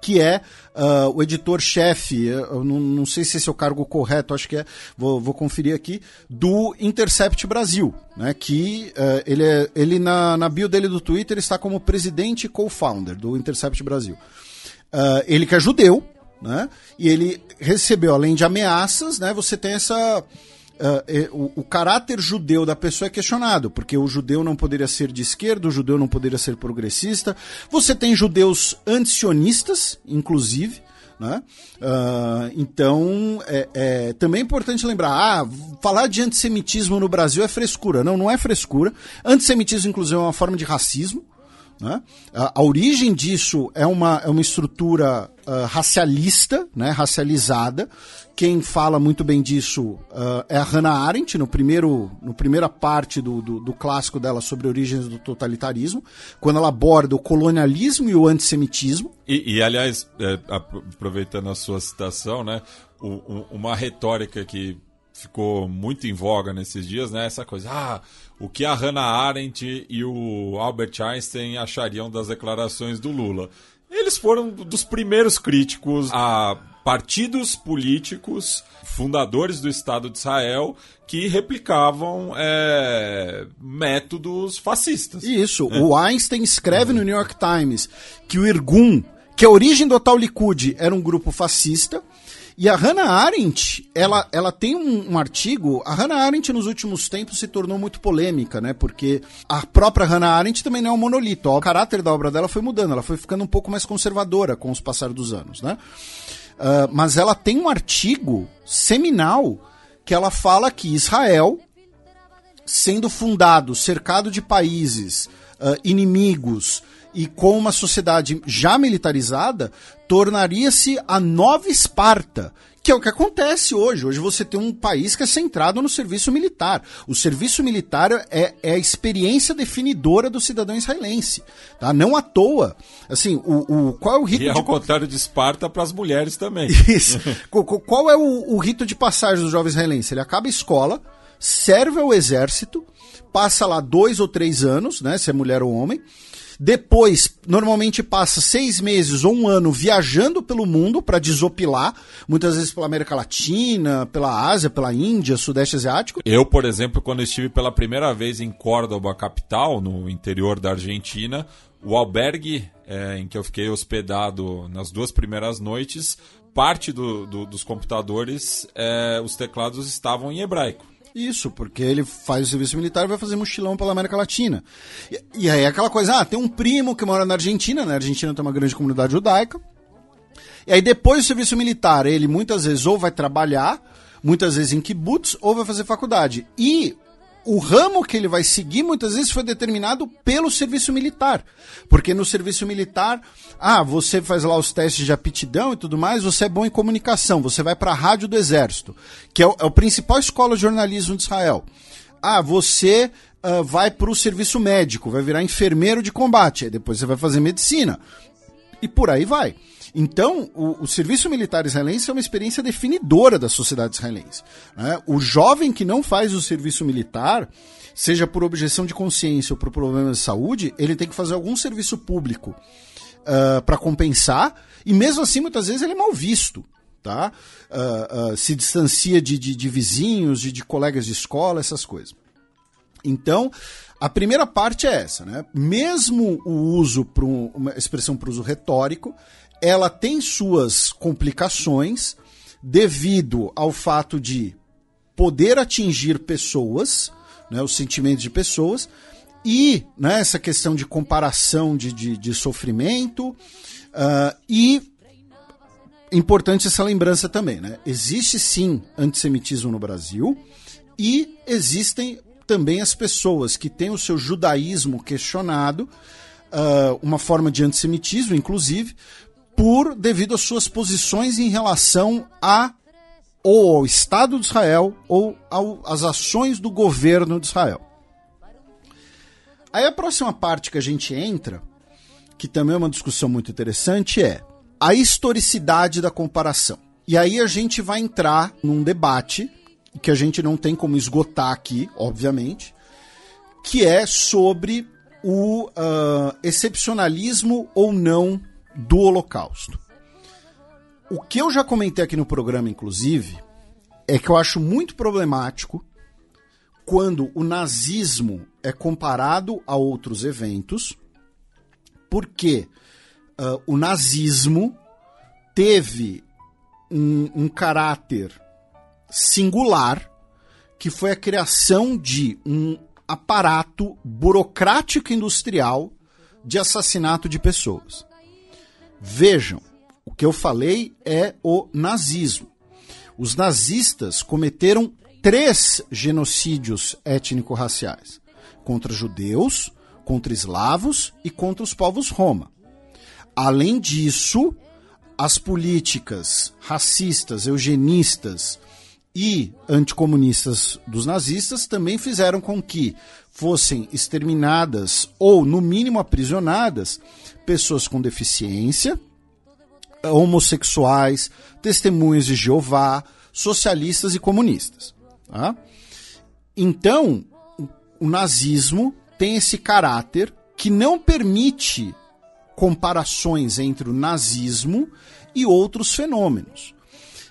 que é uh, o editor-chefe, eu não, não, sei se esse é o cargo correto, acho que é, vou, vou conferir aqui, do Intercept Brasil, né, que uh, ele, é, ele na, na bio dele do Twitter está como presidente e co-founder do Intercept Brasil. Uh, ele que é judeu, né, e ele recebeu, além de ameaças, né, você tem essa Uh, o, o, caráter judeu da pessoa é questionado, porque o judeu não poderia ser de esquerda, o judeu não poderia ser progressista. Você tem judeus antisionistas, inclusive. Né? Uh, então, é, é, também é importante lembrar: ah, falar de antissemitismo no Brasil é frescura. Não, não é frescura. Antissemitismo, inclusive, é uma forma de racismo. Né? A, a, origem disso é uma, é uma estrutura uh, racialista, né? racializada, quem fala muito bem disso uh, é a Hannah Arendt, no primeiro, no primeira parte do, do, do, clássico dela sobre origens do totalitarismo, quando ela aborda o colonialismo e o antissemitismo. E, e aliás, é, aproveitando a sua citação, né, o, o, uma retórica que ficou muito em voga nesses dias, né, essa coisa, ah, o que a Hannah Arendt e o Albert Einstein achariam das declarações do Lula. Eles foram dos primeiros críticos a partidos políticos fundadores do Estado de Israel que replicavam é, métodos fascistas. Isso. É. O Einstein escreve no New York Times que o Irgun, que a origem do tal Likud era um grupo fascista. E a Hannah Arendt, ela, ela tem um, um, artigo. A Hannah Arendt, nos últimos tempos, se tornou muito polêmica, né? Porque a própria Hannah Arendt também não é um monolito. O caráter da obra dela foi mudando, ela foi ficando um pouco mais conservadora com os passar dos anos, né? Uh, mas ela tem um artigo seminal que ela fala que Israel, sendo fundado, cercado de países uh, inimigos e com uma sociedade já militarizada, tornaria-se a nova Esparta, que é o que acontece hoje. Hoje você tem um país que é centrado no serviço militar. O serviço militar é, é a experiência definidora do cidadão israelense. Tá? Não à toa. Assim, o, o, qual é o rito. E é ao contrário de Esparta para as mulheres também. [LAUGHS] Isso. qual é o, o rito de passagem do jovem israelense? Ele acaba a escola, serve ao exército, passa lá dois ou três anos, né? Se é mulher ou homem depois, normalmente passa seis meses ou um ano viajando pelo mundo para desopilar, muitas vezes pela América Latina, pela Ásia, pela Índia, Sudeste Asiático. Eu, por exemplo, quando estive pela primeira vez em Córdoba, capital, no interior da Argentina, o albergue é, em que eu fiquei hospedado nas duas primeiras noites, parte do, do, dos computadores, é, os teclados estavam em hebraico. Isso, porque ele faz o serviço militar e vai fazer mochilão pela América Latina. E, e aí é aquela coisa, ah, tem um primo que mora na Argentina, na Argentina tem uma grande comunidade judaica. E aí depois do serviço militar, ele muitas vezes ou vai trabalhar, muitas vezes em kibbutz, ou vai fazer faculdade. E o ramo que ele vai seguir muitas vezes foi determinado pelo serviço militar. Porque no serviço militar, ah, você faz lá os testes de aptidão e tudo mais, você é bom em comunicação, você vai para a rádio do exército, que é o, é o principal escola de jornalismo de Israel. Ah, você uh, vai para o serviço médico, vai virar enfermeiro de combate, depois você vai fazer medicina. E por aí vai. Então, o, o, serviço militar israelense é uma experiência definidora da sociedade israelense. Né? O jovem que não faz o serviço militar, seja por objeção de consciência ou por problemas de saúde, ele tem que fazer algum serviço público uh, para compensar, e mesmo assim, muitas vezes, ele é mal visto. Tá? Uh, uh, se distancia de, de, de vizinhos, de, de colegas de escola, essas coisas. Então, a primeira parte é essa, né? Mesmo o uso para um, uma expressão para uso retórico, ela tem suas complicações devido ao fato de poder atingir pessoas, né, os sentimentos de pessoas, e né, essa questão de comparação de, de, de sofrimento, uh, e importante essa lembrança também, né? Existe sim antissemitismo no Brasil e existem também as pessoas que têm o seu judaísmo questionado, uh, uma forma de antissemitismo, inclusive, por devido às suas posições em relação a ou ao Estado de Israel ou às ações do governo de Israel. Aí a próxima parte que a gente entra, que também é uma discussão muito interessante, é a historicidade da comparação. E aí a gente vai entrar num debate que a gente não tem como esgotar aqui, obviamente, que é sobre o uh, excepcionalismo ou não do Holocausto. O que eu já comentei aqui no programa, inclusive, é que eu acho muito problemático quando o nazismo é comparado a outros eventos, porque uh, o nazismo teve um, um caráter singular, que foi a criação de um aparato burocrático industrial de assassinato de pessoas. Vejam, o que eu falei é o nazismo. Os nazistas cometeram três genocídios étnico-raciais: contra judeus, contra eslavos e contra os povos roma. Além disso, as políticas racistas, eugenistas e anticomunistas dos nazistas também fizeram com que fossem exterminadas ou, no mínimo, aprisionadas pessoas com deficiência, homossexuais, testemunhas de Jeová, socialistas e comunistas. Tá? Então, o nazismo tem esse caráter que não permite comparações entre o nazismo e outros fenômenos.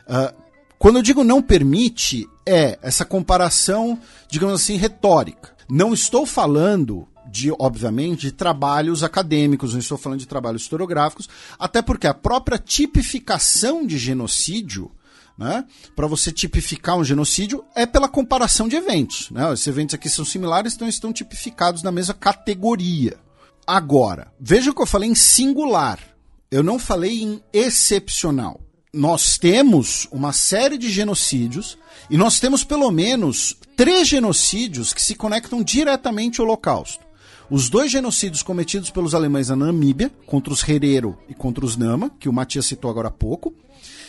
Uh, quando eu digo não permite, é essa comparação, digamos assim, retórica. Não estou falando de, obviamente, de trabalhos acadêmicos, não estou falando de trabalhos historiográficos, até porque a própria tipificação de genocídio, né, para você tipificar um genocídio, é pela comparação de eventos. Né? Esses eventos aqui são similares, então estão tipificados na mesma categoria. Agora, veja que eu falei em singular. Eu não falei em excepcional. Nós temos uma série de genocídios e nós temos pelo menos três genocídios que se conectam diretamente ao Holocausto. Os dois genocídios cometidos pelos alemães na Namíbia, contra os Herero e contra os Nama, que o Matias citou agora há pouco,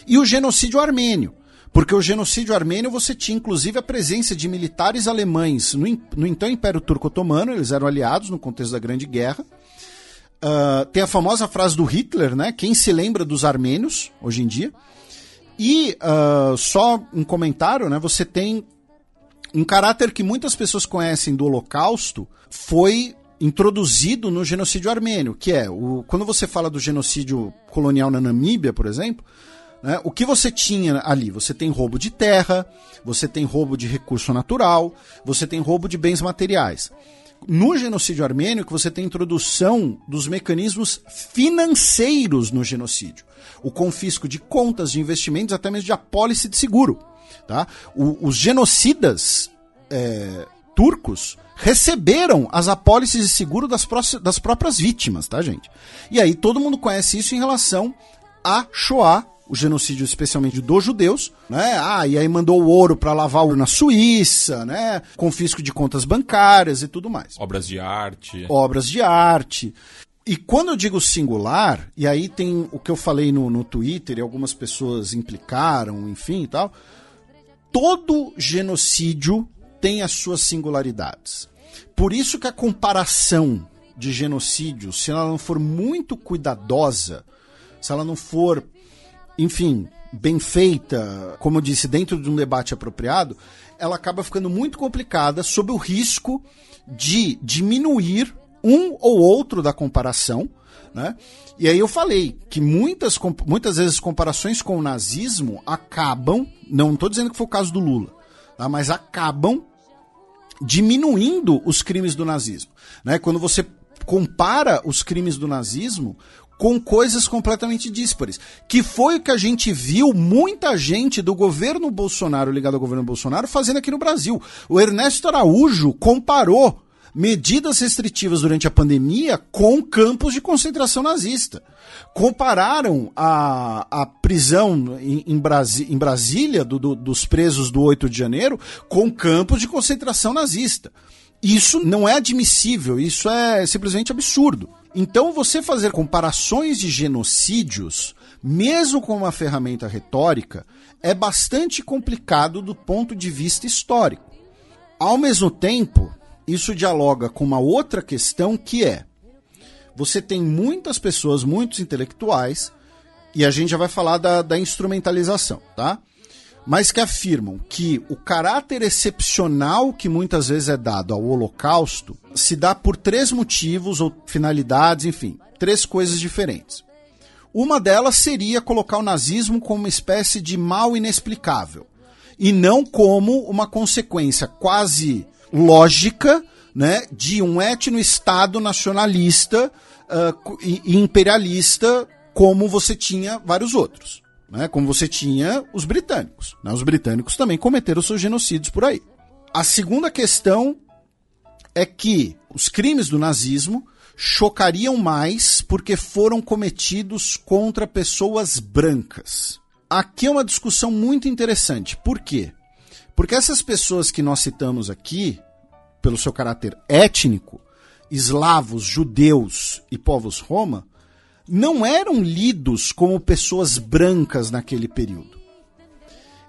e o genocídio armênio, porque o genocídio armênio você tinha inclusive a presença de militares alemães no, no então Império Turco-Otomano, eles eram aliados no contexto da Grande Guerra. Uh, tem a famosa frase do Hitler, né? Quem se lembra dos armênios hoje em dia? E uh, só um comentário, né? Você tem um caráter que muitas pessoas conhecem do Holocausto foi introduzido no genocídio armênio, que é o, quando você fala do genocídio colonial na Namíbia, por exemplo, né? O que você tinha ali? Você tem roubo de terra, você tem roubo de recurso natural, você tem roubo de bens materiais. No genocídio armênio, que você tem introdução dos mecanismos financeiros no genocídio. O confisco de contas, de investimentos, até mesmo de apólice de seguro. Tá? O, os genocidas é, turcos receberam as apólices de seguro das, das próprias vítimas, tá, gente? E aí todo mundo conhece isso em relação a Shoah o genocídio especialmente dos judeus, né? Ah, e aí mandou o ouro para lavar ouro na Suíça, né? Confisco de contas bancárias e tudo mais. Obras de arte. Obras de arte. E quando eu digo singular, e aí tem o que eu falei no, no Twitter e algumas pessoas implicaram, enfim e tal, todo genocídio tem as suas singularidades. Por isso que a comparação de genocídio, se ela não for muito cuidadosa, se ela não for enfim, bem feita, como eu disse, dentro de um debate apropriado, ela acaba ficando muito complicada sob o risco de diminuir um ou outro da comparação, né? E aí eu falei que muitas, muitas vezes comparações com o nazismo acabam, não estou dizendo que foi o caso do Lula, tá? mas acabam diminuindo os crimes do nazismo. Né? Quando você compara os crimes do nazismo com coisas completamente díspares. Que foi o que a gente viu muita gente do governo Bolsonaro, ligado ao governo Bolsonaro, fazendo aqui no Brasil. O Ernesto Araújo comparou medidas restritivas durante a pandemia com campos de concentração nazista. Compararam a, a prisão em, em, Brasi, em Brasília do, do, dos presos do 8 de janeiro com campos de concentração nazista. Isso não é admissível, isso é simplesmente absurdo. Então, você fazer comparações de genocídios, mesmo com uma ferramenta retórica, é bastante complicado do ponto de vista histórico. Ao mesmo tempo, isso dialoga com uma outra questão que é: você tem muitas pessoas, muitos intelectuais, e a gente já vai falar da, da instrumentalização, tá? Mas que afirmam que o caráter excepcional que muitas vezes é dado ao Holocausto se dá por três motivos ou finalidades, enfim, três coisas diferentes. Uma delas seria colocar o nazismo como uma espécie de mal inexplicável e não como uma consequência quase lógica né, de um etno-estado nacionalista uh, e imperialista como você tinha vários outros. Né, como você tinha os britânicos. Né, os britânicos também cometeram seus genocídios por aí. A segunda questão é que os crimes do nazismo chocariam mais porque foram cometidos contra pessoas brancas. Aqui é uma discussão muito interessante. Por quê? Porque essas pessoas que nós citamos aqui, pelo seu caráter étnico, eslavos, judeus e povos roma, não eram lidos como pessoas brancas naquele período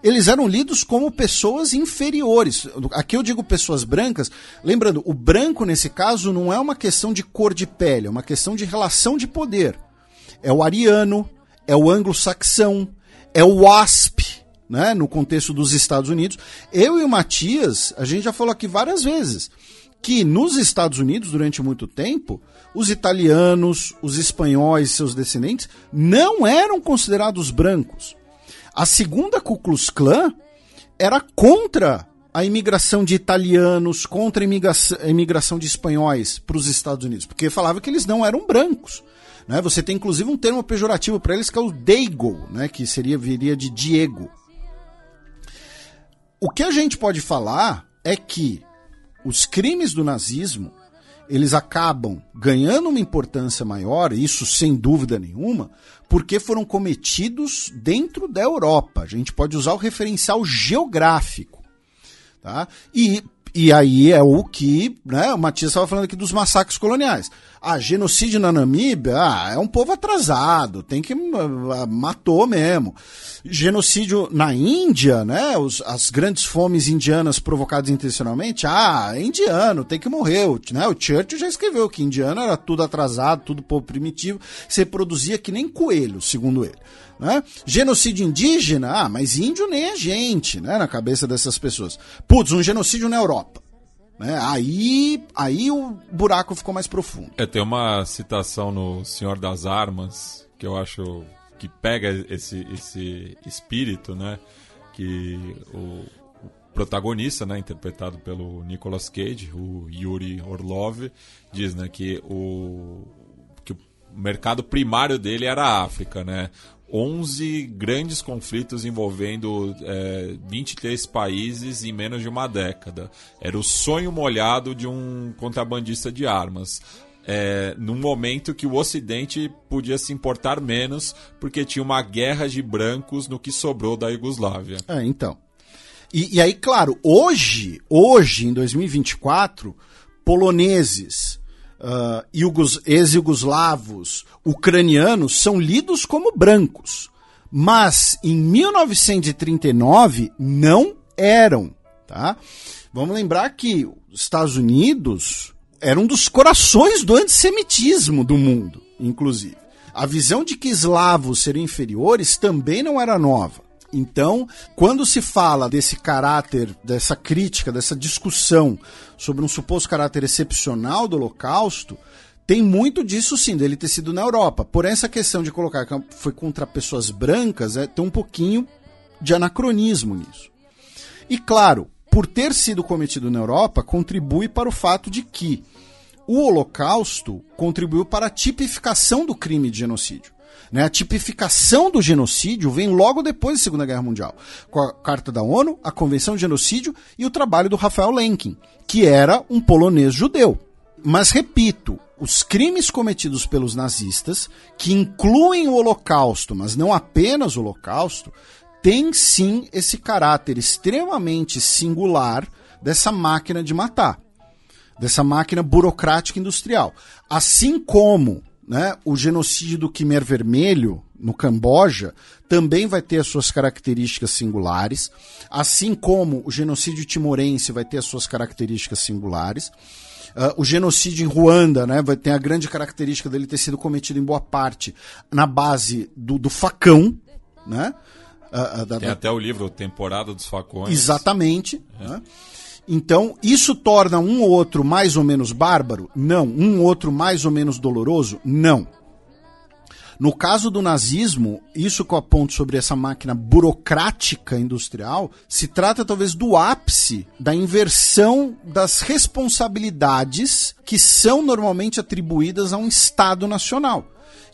eles eram lidos como pessoas inferiores. Aqui eu digo pessoas brancas, lembrando, o branco nesse caso não é uma questão de cor de pele, é uma questão de relação de poder. É o ariano, é o anglo-saxão, é o wasp, né, no contexto dos Estados Unidos. Eu e o Matias, a gente já falou aqui várias vezes que nos Estados Unidos, durante muito tempo, os italianos, os espanhóis seus descendentes não eram considerados brancos. A segunda Ku Klux Klan era contra a imigração de italianos, contra a imigração, imigração de espanhóis para os Estados Unidos, porque falava que eles não eram brancos. Né? Você tem inclusive um termo pejorativo para eles que é o Daigo, né? que seria viria de Diego. O que a gente pode falar é que os crimes do nazismo eles acabam ganhando uma importância maior, isso sem dúvida nenhuma, porque foram cometidos dentro da Europa. A gente pode usar o referencial geográfico. Tá? E e aí é o que né, o Matias estava falando aqui dos massacres coloniais. Ah, genocídio na Namíbia, ah, é um povo atrasado, tem que. Uh, matou mesmo. Genocídio na Índia, né? Os, as grandes fomes indianas provocadas intencionalmente, ah, é indiano, tem que morrer. Né? O Churchill já escreveu que indiano era tudo atrasado, tudo povo primitivo, se reproduzia que nem coelho, segundo ele. Né? Genocídio indígena, ah, mas índio nem é gente, né? Na cabeça dessas pessoas. Putz, um genocídio na Europa. Né? Aí, aí o buraco ficou mais profundo. É, tem uma citação no Senhor das Armas que eu acho que pega esse, esse espírito, né? Que o, protagonista, né, interpretado pelo Nicolas Cage, o Yuri Orlov, diz, né, que o que o mercado primário dele era a África, né? 11 grandes conflitos envolvendo é, 23 países em menos de uma década. Era o sonho molhado de um contrabandista de armas. É, num momento que o Ocidente podia se importar menos porque tinha uma guerra de brancos no que sobrou da Iugoslávia. É, então. E, e aí, claro, hoje, hoje, em 2024, poloneses, uh, ex-yugoslavos, ucranianos são lidos como brancos. Mas em 1939 não eram. Tá? Vamos lembrar que os Estados Unidos era um dos corações do antissemitismo do mundo, inclusive. A visão de que eslavos seriam inferiores também não era nova. Então, quando se fala desse caráter, dessa crítica, dessa discussão sobre um suposto caráter excepcional do Holocausto, tem muito disso sim, dele ter sido na Europa. Porém, essa questão de colocar que foi contra pessoas brancas é, tem um pouquinho de anacronismo nisso. E claro, por ter sido cometido na Europa, contribui para o fato de que o Holocausto contribuiu para a tipificação do crime de genocídio. Né? A tipificação do genocídio vem logo depois da Segunda Guerra Mundial, com a Carta da ONU, a Convenção de Genocídio e o trabalho do Rafael Lenkin, que era um polonês judeu. Mas repito, os crimes cometidos pelos nazistas, que incluem o Holocausto, mas não apenas o Holocausto, têm sim esse caráter extremamente singular dessa máquina de matar, dessa máquina burocrática industrial. Assim como né, o genocídio do Quimer Vermelho, no Camboja também vai ter as suas características singulares, assim como o genocídio timorense vai ter as suas características singulares. Uh, o genocídio em Ruanda né, vai ter a grande característica dele ter sido cometido em boa parte na base do, do facão. Né? Uh, uh, da, tem até o livro Temporada dos Facões. Exatamente. É. Né? Então, isso torna um ou outro mais ou menos bárbaro? Não. Um ou outro mais ou menos doloroso? Não. No caso do nazismo, isso que eu aponto sobre essa máquina burocrática industrial, se trata talvez do ápice da inversão das responsabilidades que são normalmente atribuídas a um Estado nacional.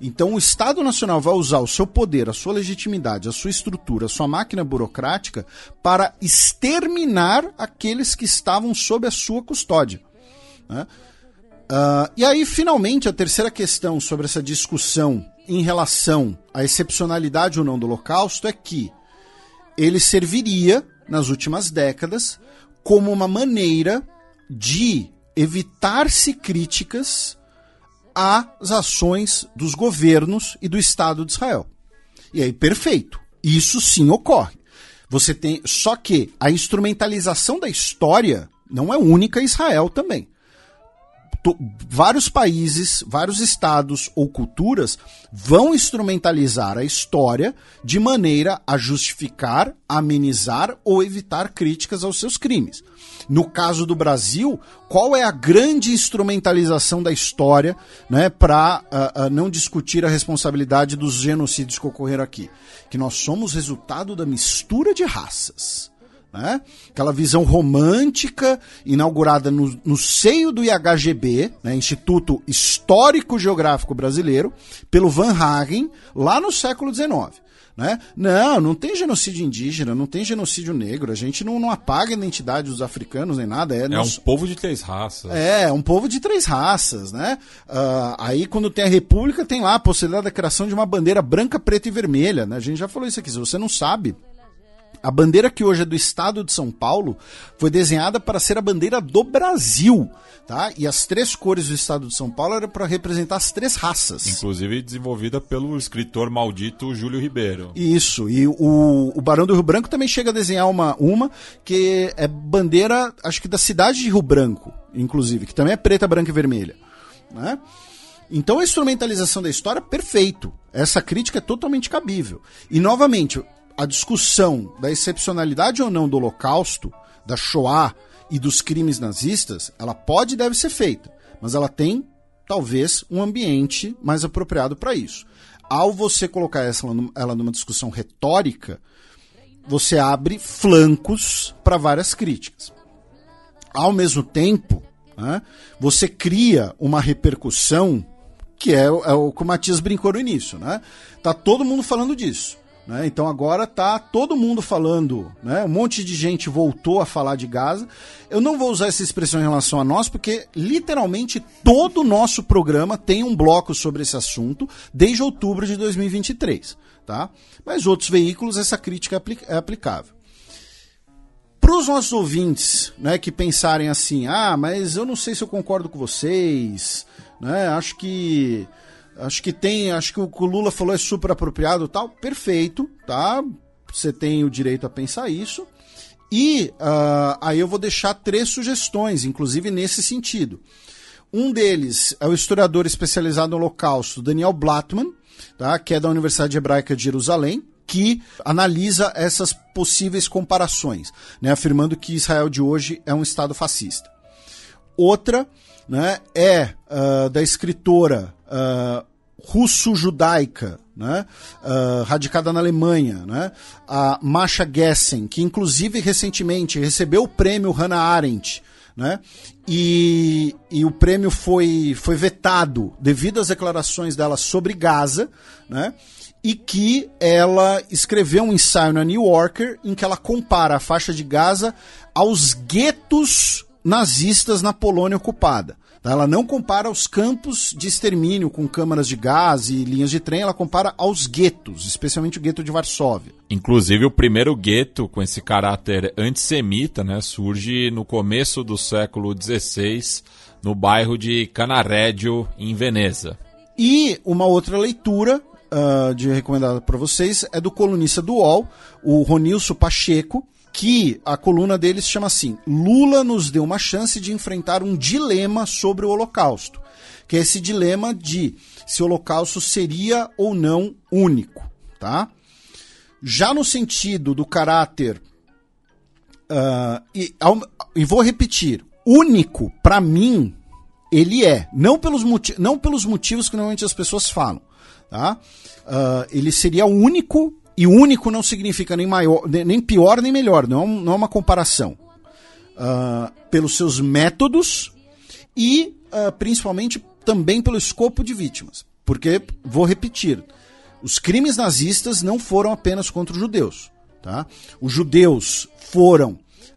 Então, o Estado Nacional vai usar o seu poder, a sua legitimidade, a sua estrutura, a sua máquina burocrática para exterminar aqueles que estavam sob a sua custódia. Né? Uh, e aí, finalmente, a terceira questão sobre essa discussão em relação à excepcionalidade ou não do Holocausto é que ele serviria, nas últimas décadas, como uma maneira de evitar-se críticas às ações dos governos e do Estado de Israel. E aí, perfeito. Isso sim ocorre. Você tem. Só que a instrumentalização da história não é única em Israel também vários países, vários estados ou culturas vão instrumentalizar a história de maneira a justificar, amenizar ou evitar críticas aos seus crimes. No caso do Brasil, qual é a grande instrumentalização da história né, para uh, ah, uh, ah, não discutir a responsabilidade dos genocídios que ocorreram aqui? Que nós somos resultado da mistura de raças. Né? Aquela visão romântica inaugurada no, no seio do IHGB, né? Instituto Histórico Geográfico Brasileiro, pelo Van Hagen, lá no século XIX. Né? Não, não tem genocídio indígena, não tem genocídio negro, a gente não, não apaga a identidade dos africanos nem nada. É, é nós... um povo de três raças. É, um povo de três raças, né? Uh, aí quando tem a república tem lá a possibilidade da criação de uma bandeira branca, preta e vermelha, né? A gente já falou isso aqui, se você não sabe, a bandeira que hoje é do estado de São Paulo foi desenhada para ser a bandeira do Brasil, tá? E as três cores do estado de São Paulo eram para representar as três raças. Inclusive desenvolvida pelo escritor maldito Júlio Ribeiro. Isso, e o, o Barão do Rio Branco também chega a desenhar uma, uma que é bandeira, acho que da cidade de Rio Branco, inclusive, que também é preta, branca e vermelha, né? Então a instrumentalização da história, perfeito. Essa crítica é totalmente cabível. E novamente, a discussão da excepcionalidade ou não do Holocausto, da Shoah e dos crimes nazistas, ela pode e deve ser feita, mas ela tem talvez um ambiente mais apropriado para isso. Ao você colocar essa, ela numa discussão retórica, você abre flancos para várias críticas. Ao mesmo tempo, né, você cria uma repercussão que é, é o que o Matias brincou no início. Né? Tá todo mundo falando disso. Né? Então agora tá todo mundo falando, né? um monte de gente voltou a falar de Gaza. Eu não vou usar essa expressão em relação a nós, porque literalmente todo o nosso programa tem um bloco sobre esse assunto desde outubro de 2023. Tá? Mas outros veículos essa crítica é aplicável. Para os nossos ouvintes né, que pensarem assim, ah, mas eu não sei se eu concordo com vocês, né? acho que Acho que tem, acho que o que o Lula falou é super apropriado tal. Perfeito, tá? Você tem o direito a pensar isso. E uh, aí eu vou deixar três sugestões, inclusive nesse sentido. Um deles é o historiador especializado no Holocausto, Daniel Blattman, tá? que é da Universidade Hebraica de Jerusalém, que analisa essas possíveis comparações, né? afirmando que Israel de hoje é um Estado fascista. Outra né, é uh, da escritora uh, russo-judaica, né, uh, radicada na Alemanha, né, a Masha Gessen, que inclusive recentemente recebeu o prêmio Hannah Arendt, né, e, e o prêmio foi, foi vetado devido às declarações dela sobre Gaza, né, e que ela escreveu um ensaio na New Yorker em que ela compara a faixa de Gaza aos guetos nazistas na Polônia ocupada. Tá? Ela não compara os campos de extermínio com câmaras de gás e linhas de trem, ela compara aos guetos, especialmente o gueto de Varsóvia. Inclusive, o primeiro gueto com esse caráter antissemita né, surge no começo do século XVI, no bairro de Canarédio, em Veneza. E uma outra leitura uh, de recomendada para vocês é do colunista do UOL, o Ronilson Pacheco, que a coluna dele se chama assim: Lula nos deu uma chance de enfrentar um dilema sobre o Holocausto, que é esse dilema de se o Holocausto seria ou não único, tá? Já no sentido do caráter uh, e, e vou repetir, único para mim ele é, não pelos, não pelos motivos que normalmente as pessoas falam, tá? Uh, ele seria único e único não significa nem maior, nem pior nem melhor, não, não é uma comparação. Uh, pelos seus métodos e uh, principalmente também pelo escopo de vítimas. Porque, vou repetir, os crimes nazistas não foram apenas contra os judeus. Tá? Os judeus foram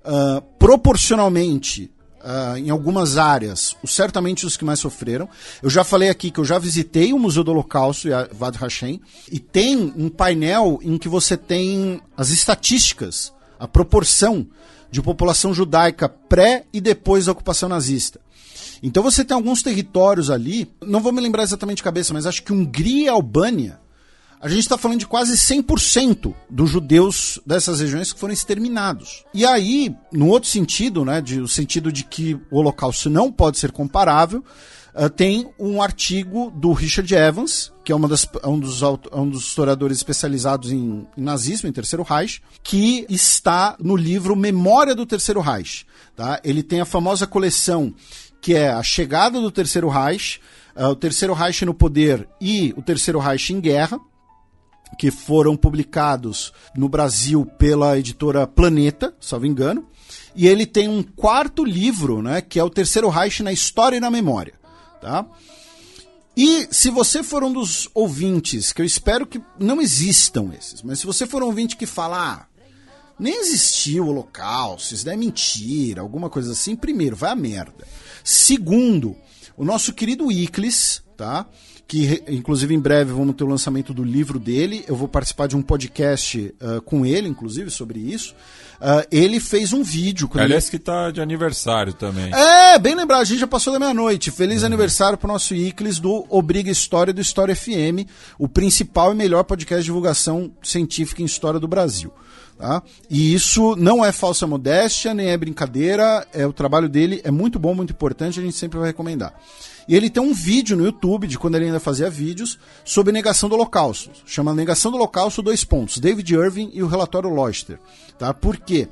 uh, proporcionalmente Uh, em algumas áreas, certamente os que mais sofreram. Eu já falei aqui que eu já visitei o Museu do Holocausto, Vad Hashem, e tem um painel em que você tem as estatísticas, a proporção de população judaica pré e depois da ocupação nazista. Então você tem alguns territórios ali, não vou me lembrar exatamente de cabeça, mas acho que Hungria e Albânia a gente está falando de quase 100% dos judeus dessas regiões que foram exterminados. E aí, no outro sentido, né, de, o sentido de que o Holocausto não pode ser comparável, uh, tem um artigo do Richard Evans, que é uma das, um, dos, um dos historiadores especializados em, em nazismo, em Terceiro Reich, que está no livro Memória do Terceiro Reich. Tá? Ele tem a famosa coleção que é a chegada do Terceiro Reich, uh, o Terceiro Reich no poder e o Terceiro Reich em guerra que foram publicados no Brasil pela editora Planeta, salvo engano. E ele tem um quarto livro, né, que é o Terceiro Reich na História e na Memória. Tá? E se você for um dos ouvintes, que eu espero que não existam esses, mas se você for um ouvinte que fala, ah, nem existiu o Holocausto, isso é mentira, alguma coisa assim, primeiro, vai a merda. Segundo, o nosso querido Iclis, tá? Que inclusive em breve vamos ter o lançamento do livro dele. Eu vou participar de um podcast uh, com ele, inclusive, sobre isso. Uh, ele fez um vídeo. Aliás, ele... que tá de aniversário também. É, bem lembrado, a gente já passou da meia-noite. Feliz uhum. aniversário pro nosso Iclis do Obriga História do História FM, o principal e melhor podcast de divulgação científica em história do Brasil. Tá? E isso não é falsa modéstia, nem é brincadeira. É o trabalho dele é muito bom, muito importante. A gente sempre vai recomendar. E ele tem um vídeo no YouTube, de quando ele ainda fazia vídeos, sobre negação do Holocausto. Chama Negação do Holocausto, dois pontos. David Irving e o relatório Loster. Tá? Por quê?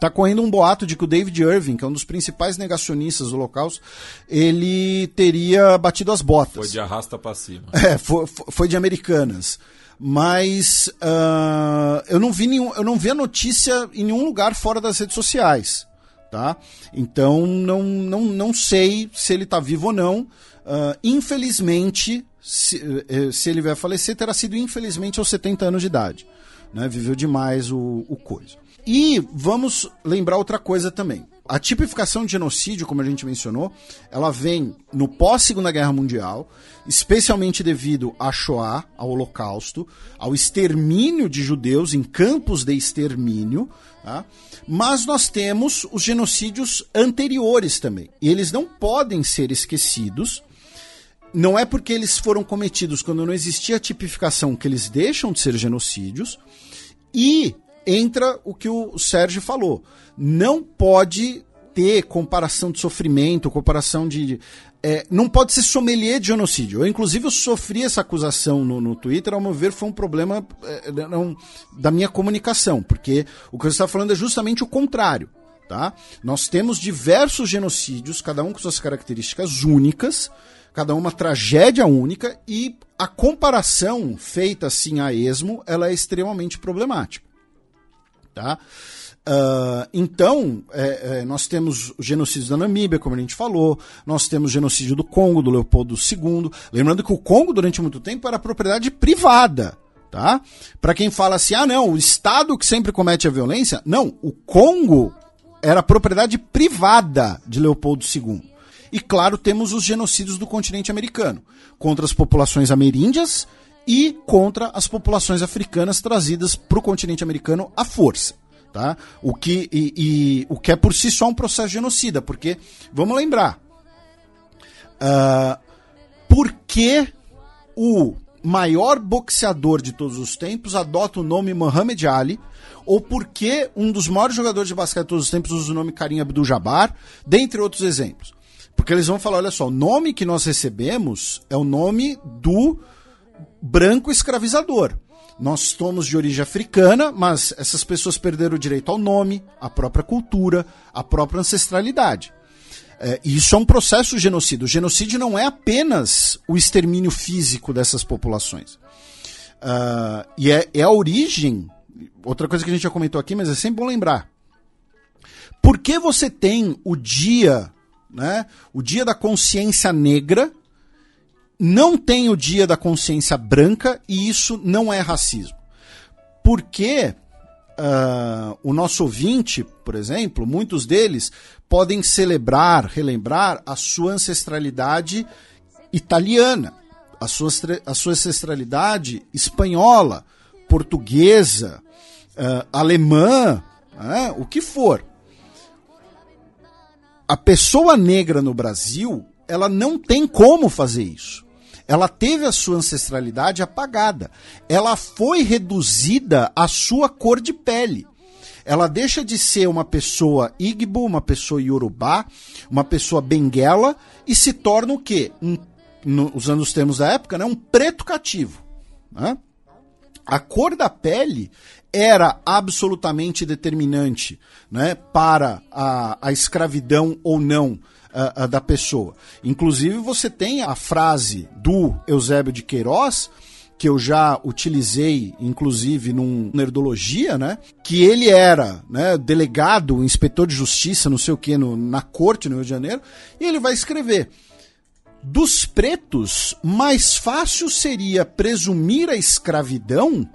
Tá correndo um boato de que o David Irving, que é um dos principais negacionistas do Holocausto, ele teria batido as botas. Foi de arrasta para cima. [LAUGHS] É, foi, foi de Americanas. Mas uh, eu, não vi nenhum, eu não vi a notícia em nenhum lugar fora das redes sociais tá? Então não, não, não sei se ele está vivo ou não. Uh, infelizmente, se, eh, se, ele vai falecer, terá sido infelizmente aos 70 anos de idade. Né? Viveu demais o, o coisa. E vamos lembrar outra coisa também. A tipificação de genocídio, como a gente mencionou, ela vem no pós-Segunda Guerra Mundial, especialmente devido à Shoah, ao Holocausto, ao extermínio de judeus em campos de extermínio, tá? Mas nós temos os genocídios anteriores também. E eles não podem ser esquecidos. Não é porque eles foram cometidos quando não existia tipificação que eles deixam de ser genocídios. E entra o que o Sérgio falou. Não pode ter comparação de sofrimento, comparação de é, não pode ser sommelier de genocídio. Eu, inclusive, eu sofri essa acusação no, no Twitter, ao meu ver, foi um problema é, não, da minha comunicação, porque o que você está falando é justamente o contrário. Tá? Nós temos diversos genocídios, cada um com suas características únicas, cada uma tragédia única, e a comparação feita assim a esmo, ela é extremamente problemática. Tá? Uh, então, é, é, nós temos o genocídio da Namíbia, como a gente falou, nós temos o genocídio do Congo, do Leopoldo II. Lembrando que o Congo, durante muito tempo, era propriedade privada. Tá? Para quem fala assim, ah, não, o Estado que sempre comete a violência. Não, o Congo era propriedade privada de Leopoldo II. E claro, temos os genocídios do continente americano contra as populações ameríndias e contra as populações africanas trazidas para o continente americano à força. Tá? O, que, e, e, o que é por si só um processo genocida, porque, vamos lembrar, uh, por que o maior boxeador de todos os tempos adota o nome Muhammad Ali, ou por que um dos maiores jogadores de basquete de todos os tempos usa o nome Karim Abdul-Jabbar, dentre outros exemplos. Porque eles vão falar, olha só, o nome que nós recebemos é o nome do branco escravizador. Nós somos de origem africana, mas essas pessoas perderam o direito ao nome, à própria cultura, à própria ancestralidade. É, isso é um processo genocídio. O genocídio não é apenas o extermínio físico dessas populações. Uh, e é, é, a origem. Outra coisa que a gente já comentou aqui, mas é sempre bom lembrar. Por que você tem o dia, né, o dia da consciência negra, não tem o dia da consciência branca e isso não é racismo? Porque uh, o nosso ouvinte, por exemplo, muitos deles podem celebrar, relembrar a sua ancestralidade italiana, a sua, a sua ancestralidade espanhola, portuguesa, uh, alemã, uh, o que for. A pessoa negra no Brasil, ela não tem como fazer isso. Ela teve a sua ancestralidade apagada. Ela foi reduzida à sua cor de pele. Ela deixa de ser uma pessoa Igbo, uma pessoa Yorubá, uma pessoa Benguela e se torna o quê? Um, no, usando os termos da época, né? um preto cativo. Né? A cor da pele era absolutamente determinante né, para a, a escravidão ou não da pessoa. Inclusive, você tem a frase do Eusébio de Queiroz, que eu já utilizei, inclusive, num Nerdologia, né? Que ele era né, delegado, inspetor de justiça, não sei o que, na corte no Rio de Janeiro, e ele vai escrever. Dos pretos, mais fácil seria presumir a escravidão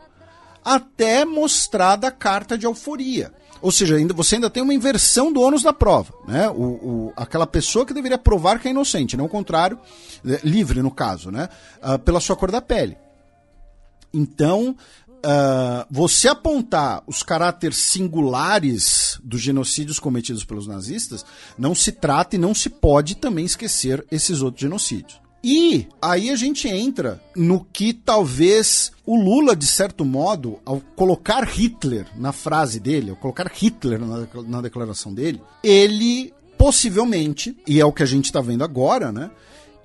até mostrada a carta de alforia. Ou seja, ainda, você ainda tem uma inversão do ônus da prova. Né? O, o, aquela pessoa que deveria provar que é inocente, não o contrário, é, livre no caso, né? Uh, pela sua cor da pele. Então, uh, você apontar os caráteres singulares dos genocídios cometidos pelos nazistas, não se trata e não se pode também esquecer esses outros genocídios. E aí a gente entra no que talvez o Lula, de certo modo, ao colocar Hitler na frase dele, ao colocar Hitler na, declaração dele, ele possivelmente, e é o que a gente está vendo agora, né?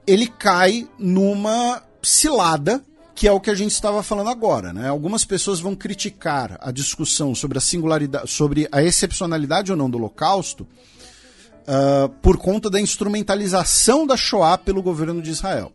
Ele cai numa cilada que é o que a gente estava falando agora, né? Algumas pessoas vão criticar a discussão sobre a singularidade, sobre a excepcionalidade ou não do Holocausto, uh, por conta da instrumentalização da Shoah pelo governo de Israel.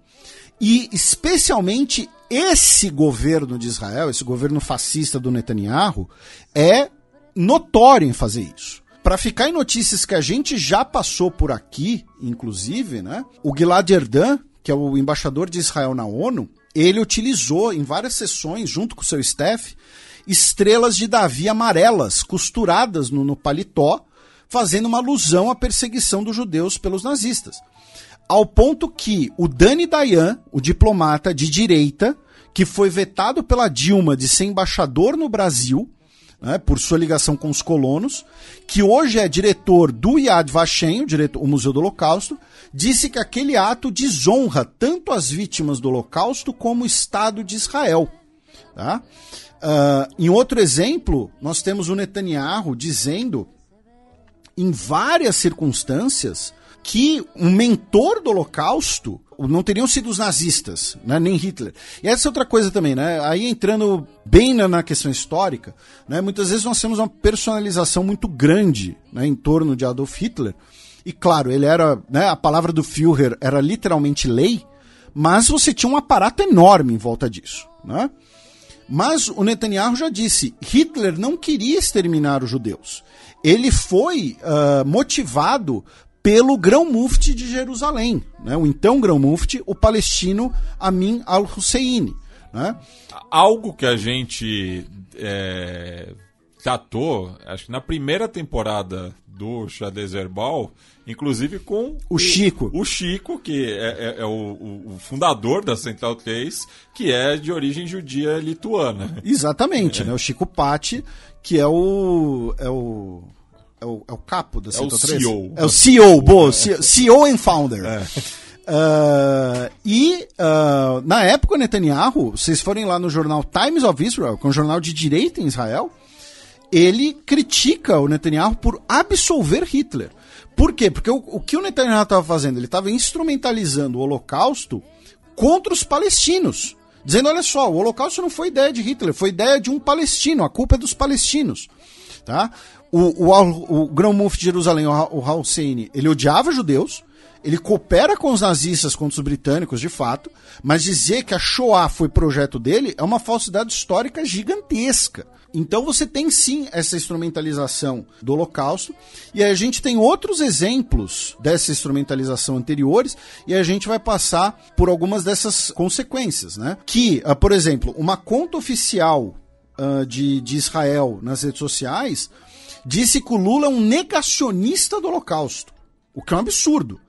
E especialmente esse governo de Israel, esse governo fascista do Netanyahu, é notório em fazer isso. Para ficar em notícias que a gente já passou por aqui, inclusive, né? O Gilad Erdan, que é o embaixador de Israel na ONU, ele utilizou em várias sessões, junto com seu staff, estrelas de Davi amarelas costuradas no, no paletó fazendo uma alusão à perseguição dos judeus pelos nazistas. Ao ponto que o Dani Dayan, o diplomata de direita, que foi vetado pela Dilma de ser embaixador no Brasil, né, por sua ligação com os colonos, que hoje é diretor do Yad Vashem, o, diretor, o Museu do Holocausto, disse que aquele ato desonra tanto as vítimas do Holocausto como o Estado de Israel. Tá? Uh, em outro exemplo, nós temos o Netanyahu dizendo em várias circunstâncias que um mentor do Holocausto não teriam sido os nazistas, né, nem Hitler. E essa é outra coisa também, né? Aí entrando bem na, na, questão histórica, né, muitas vezes nós temos uma personalização muito grande né, em torno de Adolf Hitler. E claro, ele era, né, a palavra do Führer era literalmente lei, mas você tinha um aparato enorme em volta disso, né? Mas o Netanyahu já disse, Hitler não queria exterminar os judeus ele foi uh, motivado pelo grão-mufti de Jerusalém, né? o então grão-mufti, o palestino Amin al-Husseini. Né? Algo que a gente é, tratou, acho que na primeira temporada do Xadrez Herbal, inclusive com o Chico. O, Chico, que é, é, é o, o, fundador da Central 3, que é de origem judia lituana. Exatamente, é. né? O Chico Patti, que é o. É o é o, é o capo da Central é 3? CEO. É o CEO, boa, CEO and founder. É. Uh, e uh, na época o Netanyahu, vocês forem lá no jornal Times of Israel, que é um jornal de direita em Israel, ele critica o Netanyahu por absolver Hitler. Por quê? Porque o, o que o Netanyahu estava fazendo? Ele estava instrumentalizando o Holocausto contra os palestinos. Dizendo, olha só, o Holocausto não foi ideia de Hitler, foi ideia de um palestino, a culpa é dos palestinos. Tá? O, o, o grão-mufti de Jerusalém, o Hussein, ele odiava judeus, ele coopera com os nazistas contra os britânicos, de fato, mas dizer que a Shoah foi projeto dele é uma falsidade histórica gigantesca. Então você tem sim essa instrumentalização do Holocausto, e a gente tem outros exemplos dessa instrumentalização anteriores, e a gente vai passar por algumas dessas consequências, né? Que, uh, por exemplo, uma conta oficial uh, de, de Israel nas redes sociais disse que o Lula é um negacionista do Holocausto, o que é um absurdo.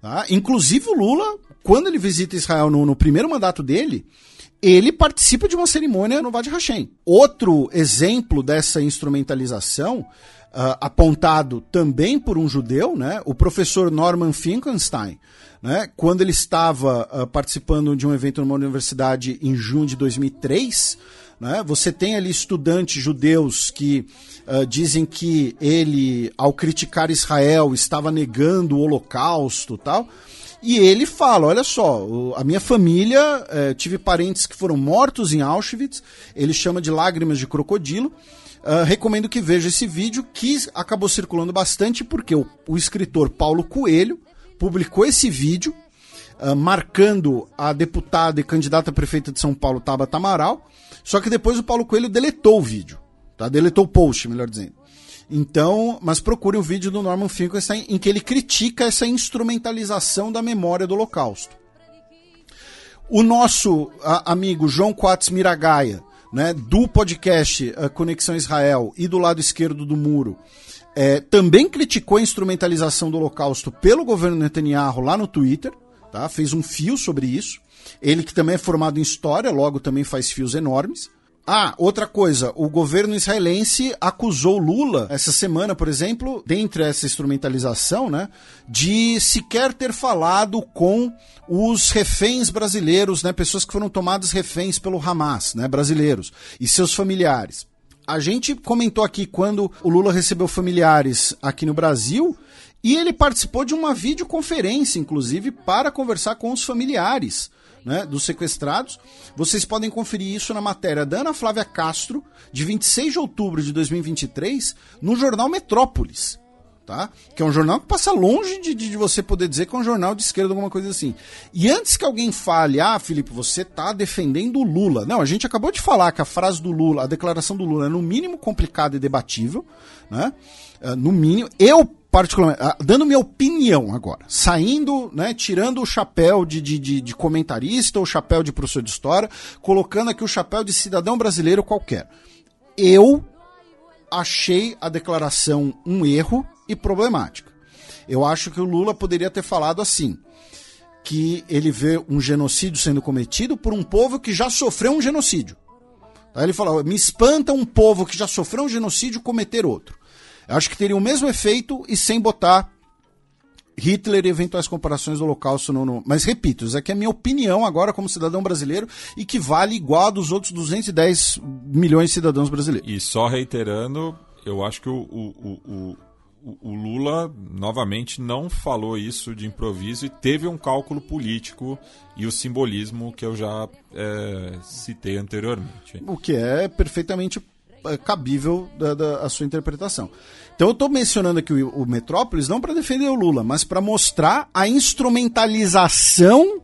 Tá? Inclusive o Lula, quando ele visita Israel no, no primeiro mandato dele, ele participa de uma cerimônia no Vade Hashem. Outro exemplo dessa instrumentalização, uh, apontado também por um judeu, né, o professor Norman Finkelstein, né, quando ele estava uh, participando de um evento numa universidade em junho de 2003, né, você tem ali estudantes judeus que uh, dizem que ele, ao criticar Israel, estava negando o holocausto tal. E ele fala: olha só, a minha família, eh, tive parentes que foram mortos em Auschwitz, ele chama de lágrimas de crocodilo. Uh, recomendo que veja esse vídeo que acabou circulando bastante porque o, o escritor Paulo Coelho publicou esse vídeo uh, marcando a deputada e candidata a prefeita de São Paulo, Tabata Amaral. Só que depois o Paulo Coelho deletou o vídeo, tá? Deletou o post, melhor dizendo. Então, mas procure o vídeo do Norman Finkelstein em que ele critica essa instrumentalização da memória do Holocausto. O nosso a, amigo João Quatz Miragaia, né, do podcast a Conexão Israel e do lado esquerdo do muro, é, também criticou a instrumentalização do Holocausto pelo governo Netanyahu lá no Twitter, tá? fez um fio sobre isso. Ele que também é formado em história, logo também faz fios enormes. Ah, outra coisa, o governo israelense acusou Lula essa semana, por exemplo, dentre essa instrumentalização, né, de sequer ter falado com os reféns brasileiros, né, pessoas que foram tomadas reféns pelo Hamas, né, brasileiros, e seus familiares. A gente comentou aqui quando o Lula recebeu familiares aqui no Brasil, e ele participou de uma videoconferência, inclusive, para conversar com os familiares né, dos sequestrados. Vocês podem conferir isso na matéria da Ana Flávia Castro, de 26 de outubro de 2023, no jornal Metrópolis. Tá? Que é um jornal que passa longe de, de, você poder dizer que é um jornal de esquerda, alguma coisa assim. E antes que alguém fale, ah, Felipe, você tá defendendo o Lula. Não, a gente acabou de falar que a frase do Lula, a declaração do Lula é no mínimo complicada e debatível, né? Uh, no mínimo. Eu particularmente, ah, dando minha opinião agora, saindo, né, tirando o chapéu de, de, de, comentarista, o chapéu de professor de história, colocando aqui o chapéu de cidadão brasileiro qualquer. Eu achei a declaração um erro e problemática. Eu acho que o Lula poderia ter falado assim: que ele vê um genocídio sendo cometido por um povo que já sofreu um genocídio. Aí ele falou: me espanta um povo que já sofreu um genocídio cometer outro. Acho que teria o mesmo efeito e sem botar Hitler e eventuais comparações do Holocausto no, no... Mas repito, isso aqui é a minha opinião agora como cidadão brasileiro e que vale igual a dos outros 210 milhões de cidadãos brasileiros. E só reiterando, eu acho que o, o, o, o, Lula novamente não falou isso de improviso e teve um cálculo político e o simbolismo que eu já é, citei anteriormente. O que é perfeitamente cabível da, da a sua interpretação. Então eu estou mencionando aqui o, o Metrópolis não para defender o Lula, mas para mostrar a instrumentalização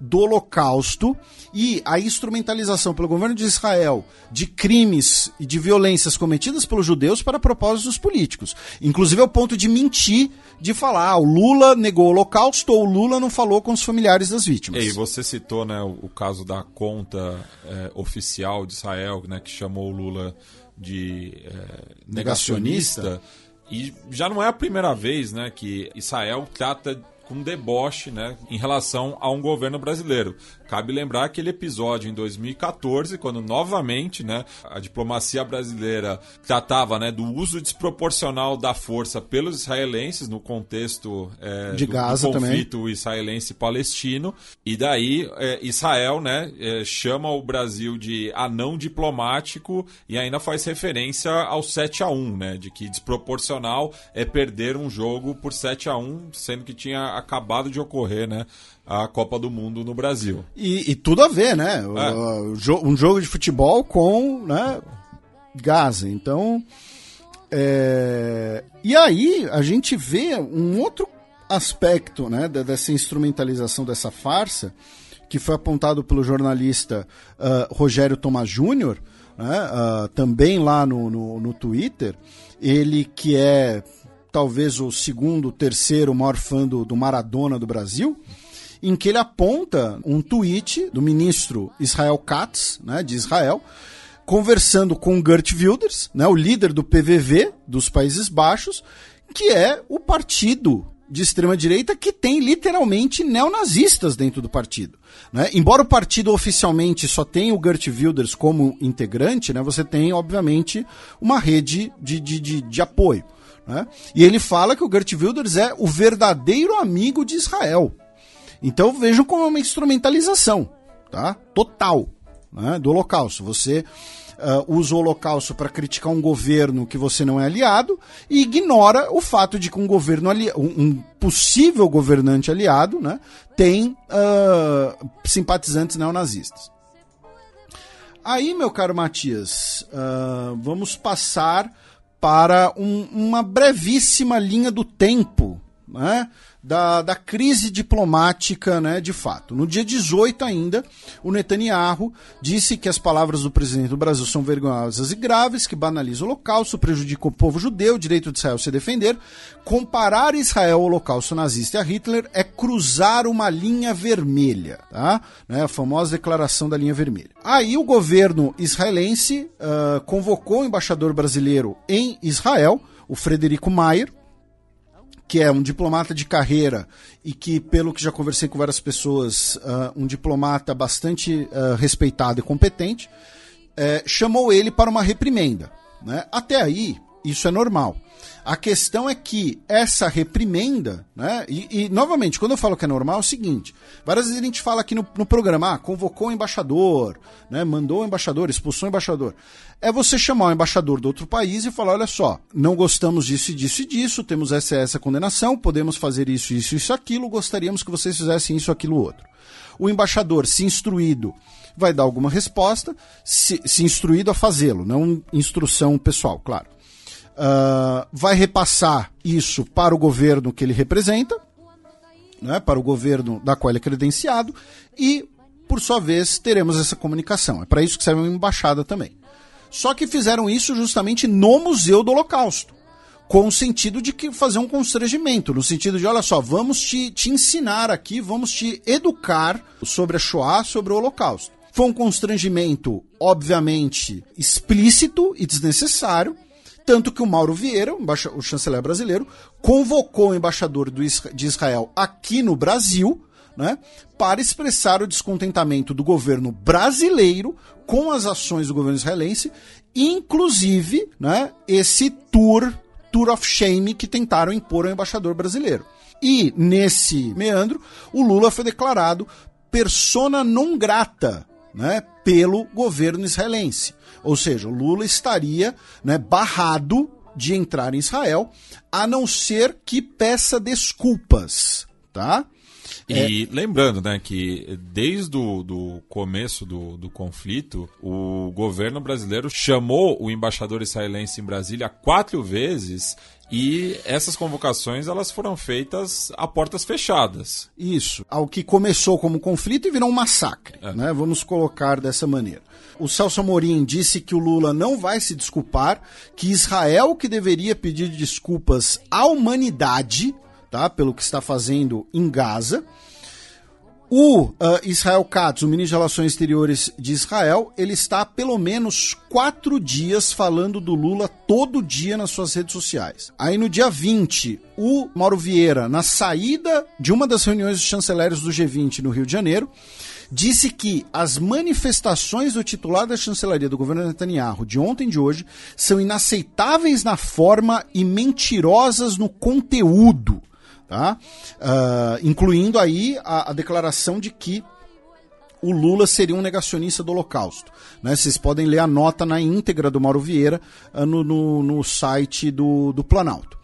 do Holocausto e a instrumentalização pelo governo de Israel de crimes e de violências cometidas pelos judeus para propósitos políticos. Inclusive ao ponto de mentir, de falar, ah, o Lula negou o Holocausto ou o Lula não falou com os familiares das vítimas. E você citou né, o, o caso da conta é, oficial de Israel, né, que chamou o Lula de é, negacionista. negacionista. E já não é a primeira vez né, que Israel trata com deboche né, em relação a um governo brasileiro. Cabe lembrar aquele episódio em 2014, quando novamente né, a diplomacia brasileira tratava né, do uso desproporcional da força pelos israelenses no contexto é, de do, Gaza do conflito também. israelense-palestino. E daí é, Israel né, é, chama o Brasil de anão diplomático e ainda faz referência ao 7 a 1 né, de que desproporcional é perder um jogo por 7 a 1 sendo que tinha acabado de ocorrer né, a Copa do Mundo no Brasil. E, e tudo a ver, né? É. um jogo de futebol com né, Gaza. Então. é, E aí a gente vê um outro aspecto né, dessa instrumentalização dessa farsa, que foi apontado pelo jornalista ah, Rogério Tomás Júnior, né, ah, também lá no, no, no Twitter, ele que é talvez o segundo, terceiro maior fã do, do Maradona do Brasil, em que ele aponta um tweet do ministro Israel Katz, né, de Israel, conversando com Gert Wilders, né, o líder do PVV dos Países Baixos, que é o partido de extrema direita que tem literalmente neonazistas dentro do partido. Né? Embora o partido oficialmente só tenha o Gert Wilders como integrante, né, você tem, obviamente, uma rede de, de, de, de apoio. Né? E ele fala que o Gert Wilders é o verdadeiro amigo de Israel. Então vejam como é uma instrumentalização, tá? Total, né? do Holocausto. Você ah, usa o Holocausto para criticar um governo que você não é aliado e ignora o fato de que um governo ali, um, possível governante aliado, né, tem ah, simpatizantes neonazistas. Aí, meu caro Matias, ah, vamos passar para um- uma brevíssima linha do tempo né, da, da crise diplomática né, de fato. No dia 18 ainda, o Netanyahu disse que as palavras do presidente do Brasil são vergonhosas e graves, que banaliza o holocausto, prejudica o povo judeu, o direito de Israel se defender. Comparar Israel ao holocausto nazista e a Hitler é cruzar uma linha vermelha, tá? Né, a famosa declaração da linha vermelha. Aí o governo israelense ah, convocou o embaixador brasileiro em Israel, o Frederico Maier, que é um diplomata de carreira e que, pelo que já conversei com várias pessoas, ah, um diplomata bastante ah, respeitado e competente, eh, chamou ele para uma reprimenda. né? Até aí, isso é normal. A questão é que essa reprimenda, né? E, e, novamente, quando eu falo que é normal, é o seguinte: várias vezes a gente fala aqui no, no programa, ah, convocou o embaixador, né? Mandou o embaixador, expulsou o embaixador. É você chamar o embaixador do outro país e falar: olha só, não gostamos disso disso e disso, temos essa essa condenação, podemos fazer isso, isso, isso, aquilo, gostaríamos que vocês fizessem isso, aquilo, outro. O embaixador, se instruído, vai dar alguma resposta, se, se instruído a fazê-lo, não instrução pessoal, claro. Uh, vai repassar isso para o governo que ele representa, né, para o governo da qual ele é credenciado, e, por sua vez, teremos essa comunicação. É para isso que serve uma embaixada também. Só que fizeram isso justamente no Museu do Holocausto, com o sentido de que fazer um constrangimento, no sentido de, olha só, vamos te, te ensinar aqui, vamos te educar sobre a Shoah, sobre o Holocausto. Foi um constrangimento, obviamente, explícito e desnecessário, tanto que o Mauro Vieira, o chanceler brasileiro, convocou o embaixador do, de Israel aqui no Brasil, né, para expressar o descontentamento do governo brasileiro com as ações do governo israelense, inclusive né, esse tour, tour of shame que tentaram impor ao embaixador brasileiro. E nesse meandro, o Lula foi declarado persona non grata né, pelo governo israelense. Ou seja, Lula estaria né, barrado de entrar em Israel, a não ser que peça desculpas, tá? E é... lembrando, né, que desde o do começo do, do conflito, o governo brasileiro chamou o embaixador israelense em Brasília quatro vezes e essas convocações elas foram feitas a portas fechadas. Isso. Ao que começou como conflito e virou um massacre, é. né? Vamos colocar dessa maneira. O Celso Amorim disse que o Lula não vai se desculpar, que Israel que deveria pedir desculpas à humanidade, tá? Pelo que está fazendo em Gaza. O uh, Israel Katz, o ministro de Relações Exteriores de Israel, ele está há pelo menos quatro dias falando do Lula todo dia nas suas redes sociais. Aí no dia 20, o Mauro Vieira, na saída de uma das reuniões dos chanceleres do G20 no Rio de Janeiro, disse que as manifestações do titular da chancelaria do governo Netanyahu de ontem e de hoje são inaceitáveis na forma e mentirosas no conteúdo tá? Uh, incluindo aí a, a, declaração de que o Lula seria um negacionista do Holocausto. Né? Vocês podem ler a nota na íntegra do Mauro Vieira uh, no, no, no, site do, do Planalto.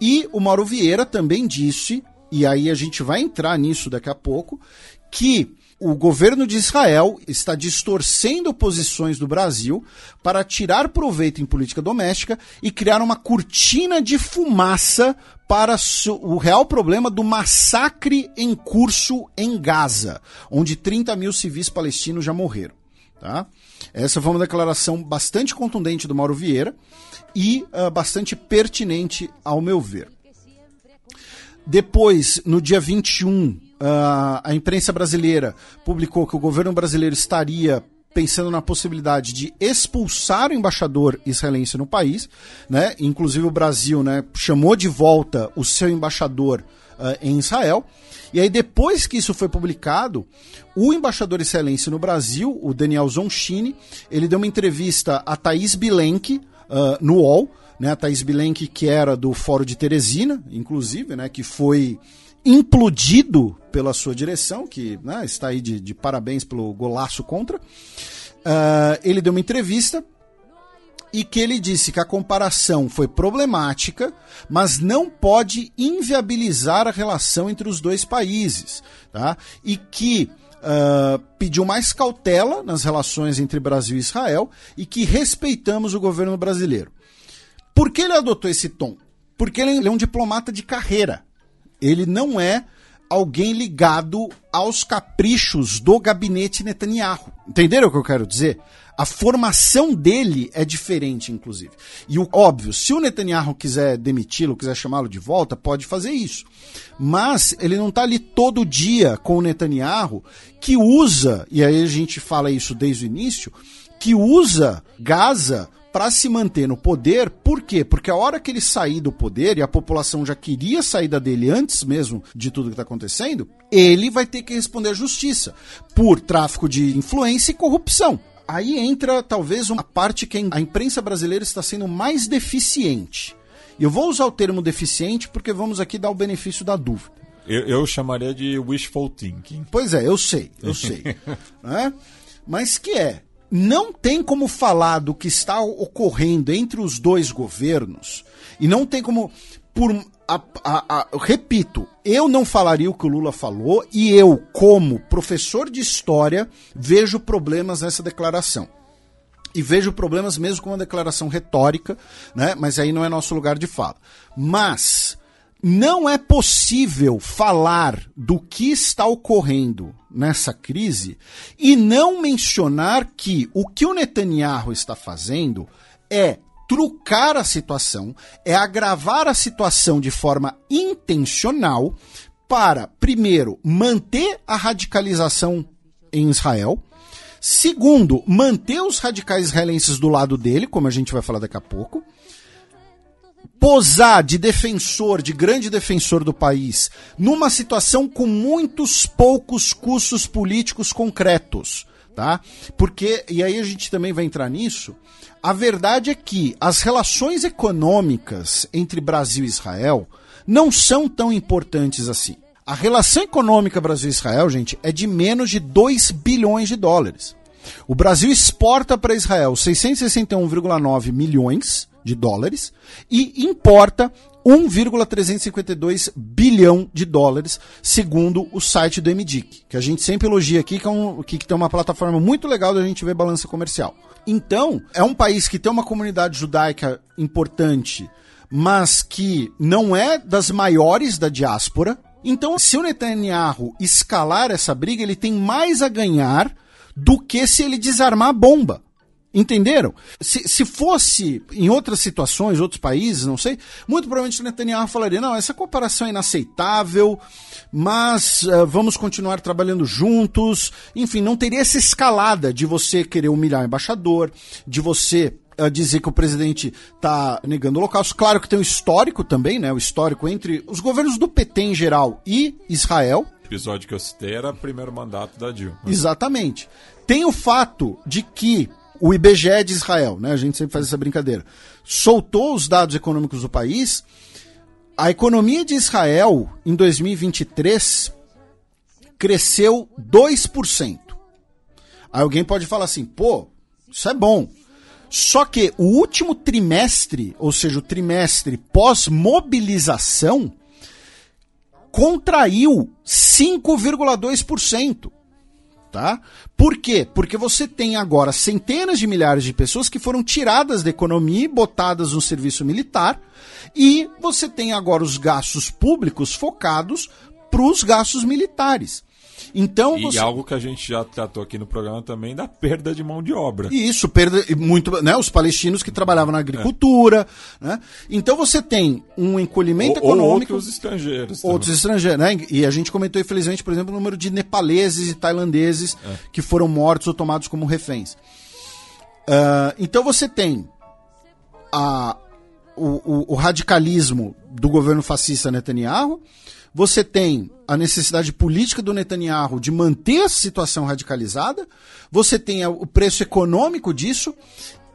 E o Mauro Vieira também disse, e aí a gente vai entrar nisso daqui a pouco, que o governo de Israel está distorcendo posições do Brasil para tirar proveito em política doméstica e criar uma cortina de fumaça para o real problema do massacre em curso em Gaza, onde 30 mil civis palestinos já morreram. Tá? Essa foi uma declaração bastante contundente do Mauro Vieira e uh, bastante pertinente, ao meu ver. Depois, no dia 21, uh, a imprensa brasileira publicou que o governo brasileiro estaria pensando na possibilidade de expulsar o embaixador israelense no país, né? Inclusive o Brasil, né, chamou de volta o seu embaixador uh, em Israel. E aí depois que isso foi publicado, o embaixador israelense no Brasil, o Daniel Zonchini, ele deu uma entrevista a Thaís Bilenque uh, no UOL, né? A Thaís Bilenque que era do Fórum de Teresina, inclusive, né, que foi implodido pela sua direção, que né, está aí de, de, parabéns pelo golaço contra. Uh, ele deu uma entrevista e que ele disse que a comparação foi problemática, mas não pode inviabilizar a relação entre os dois países, tá? E que uh, pediu mais cautela nas relações entre Brasil e Israel e que respeitamos o governo brasileiro. Por que ele adotou esse tom? Porque ele é um diplomata de carreira ele não é alguém ligado aos caprichos do gabinete Netanyahu. Entenderam o que eu quero dizer? A formação dele é diferente, inclusive. E o óbvio, se o Netanyahu quiser demiti-lo, quiser chamá-lo de volta, pode fazer isso. Mas ele não está ali todo dia com o Netanyahu, que usa, e aí a gente fala isso desde o início, que usa Gaza para se manter no poder. Por quê? Porque a hora que ele sair do poder, e a população já queria a saída dele antes mesmo de tudo que está acontecendo, ele vai ter que responder à justiça por tráfico de influência e corrupção. Aí entra talvez uma parte que a imprensa brasileira está sendo mais deficiente. E eu vou usar o termo deficiente porque vamos aqui dar o benefício da dúvida. Eu, eu chamaria de wishful thinking. Pois é, eu sei, eu [LAUGHS] sei. né? Mas que é, não tem como falar do que está ocorrendo entre os dois governos e não tem como por a, a, a, repito, eu não falaria o que o Lula falou e eu, como professor de história, vejo problemas nessa declaração. E vejo problemas mesmo com uma declaração retórica, né? Mas aí não é nosso lugar de fala. Mas não é possível falar do que está ocorrendo nessa crise e não mencionar que o que o Netanyahu está fazendo é trucar a situação, é agravar a situação de forma intencional para, primeiro, manter a radicalização em Israel, segundo, manter os radicais israelenses do lado dele, como a gente vai falar daqui a pouco posar de defensor, de grande defensor do país, numa situação com muitos poucos custos políticos concretos, tá? Porque, e aí a gente também vai entrar nisso, a verdade é que as relações econômicas entre Brasil e Israel não são tão importantes assim. A relação econômica Brasil-Israel, gente, é de menos de 2 bilhões de dólares. O Brasil exporta para Israel 661,9 milhões de dólares e importa 1,352 bilhão de dólares, segundo o site do MDIC, que a gente sempre elogia aqui, que, é um, que tem uma plataforma muito legal da gente ver balança comercial. Então, é um país que tem uma comunidade judaica importante, mas que não é das maiores da diáspora. Então, se o Netanyahu escalar essa briga, ele tem mais a ganhar do que se ele desarmar a bomba. Entenderam? Se, se fosse em outras situações, outros países, não sei, muito provavelmente Netanyahu falaria: não, essa cooperação é inaceitável, mas uh, vamos continuar trabalhando juntos. Enfim, não teria essa escalada de você querer humilhar o embaixador, de você uh, dizer que o presidente está negando o holocausto. Claro que tem o histórico também, né? O histórico entre os governos do PT em geral e Israel. O episódio que eu citei era o primeiro mandato da Dilma. Exatamente. Tem o fato de que o IBGE de Israel, né? A gente sempre faz essa brincadeira. Soltou os dados econômicos do país. A economia de Israel em 2023 cresceu 2%. Aí alguém pode falar assim: "Pô, isso é bom". Só que o último trimestre, ou seja, o trimestre pós-mobilização, contraiu 5,2% tá? Por quê? Porque você tem agora centenas de milhares de pessoas que foram tiradas da economia e botadas no serviço militar, e você tem agora os gastos públicos focados para os gastos militares. Então e você... algo que a gente já tratou aqui no programa também da perda de mão de obra. Isso, perda muito, né, os palestinos que trabalhavam na agricultura, é. né? Então você tem um encolhimento ou, econômico, ou outros estrangeiros. Outros também. estrangeiros, né? E a gente comentou infelizmente, por exemplo, o número de nepaleses e tailandeses é. que foram mortos ou tomados como reféns. Uh, então você tem a, o, o, o radicalismo do governo fascista Netanyahu, você tem a necessidade política do Netanyahu de manter a situação radicalizada, você tem o preço econômico disso,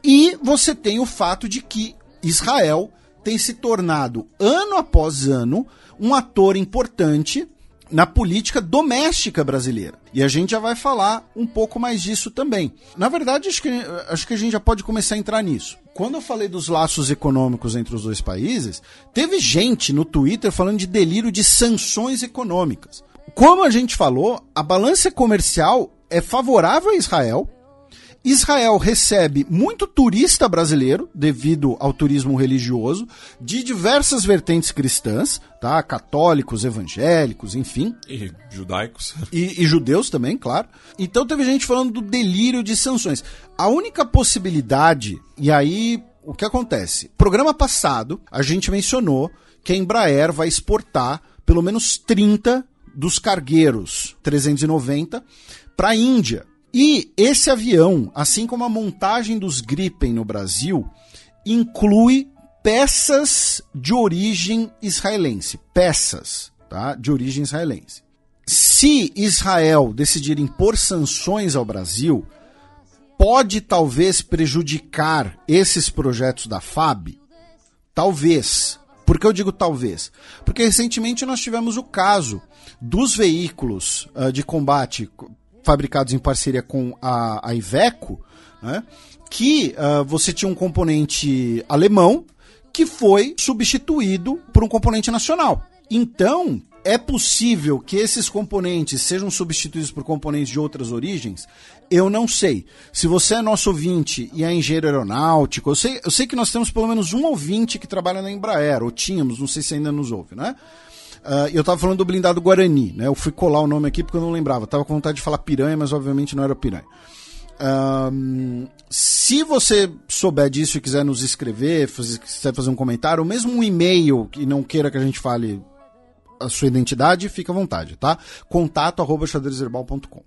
e você tem o fato de que Israel tem se tornado, ano após ano, um ator importante na política doméstica brasileira. E a gente já vai falar um pouco mais disso também. Na verdade, acho que, acho que a gente já pode começar a entrar nisso. Quando eu falei dos laços econômicos entre os dois países, teve gente no Twitter falando de delírio de sanções econômicas. Como a gente falou, a balança comercial é favorável a Israel, Israel recebe muito turista brasileiro devido ao turismo religioso de diversas vertentes cristãs, tá? Católicos, evangélicos, enfim. E judaicos. E, e judeus também, claro. Então teve gente falando do delírio de sanções. A única possibilidade, e aí o que acontece? Programa passado, a gente mencionou que a Embraer vai exportar pelo menos 30 dos cargueiros 390 para a Índia. E esse avião, assim como a montagem dos Gripen no Brasil, inclui peças de origem israelense. Peças tá? de origem israelense. Se Israel decidir impor sanções ao Brasil, pode talvez prejudicar esses projetos da FAB? Talvez. Por que eu digo talvez? Porque recentemente nós tivemos o caso dos veículos uh, de combate fabricados em parceria com a, a Iveco, né, que uh, você tinha um componente alemão que foi substituído por um componente nacional. Então, é possível que esses componentes sejam substituídos por componentes de outras origens? Eu não sei. Se você é nosso ouvinte e é engenheiro aeronáutico, eu sei, eu sei que nós temos pelo menos um ouvinte que trabalha na Embraer, ou tínhamos, não sei se ainda nos ouve, né? Uh, eu tava falando do blindado Guarani, né? Eu fui colar o nome aqui porque eu não lembrava. Tava com vontade de falar piranha, mas obviamente não era piranha. Uh, se você souber disso e quiser nos escrever, fazer, quiser fazer um comentário, ou mesmo um e-mail e não queira que a gente fale a sua identidade, fica à vontade, tá? Contato arroba xadrezherbal.com.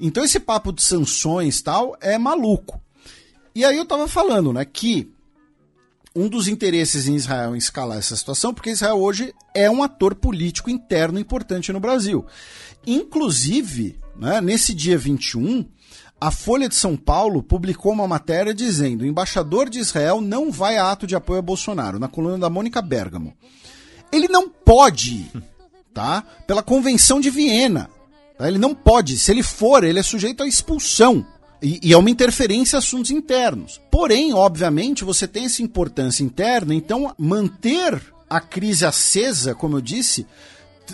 Então esse papo de sanções tal é maluco. E aí eu tava falando, né, que um dos interesses em Israel em escalar essa situação, porque Israel hoje é um ator político interno importante no Brasil. Inclusive, né, nesse dia 21, a Folha de São Paulo publicou uma matéria dizendo: o embaixador de Israel não vai a ato de apoio a Bolsonaro, na coluna da Mônica Bergamo. Ele não pode, tá? Pela Convenção de Viena. Tá? Ele não pode. Se ele for, ele é sujeito à expulsão. E, e, é uma interferência em assuntos internos. Porém, obviamente, você tem essa importância interna, então manter a crise acesa, como eu disse,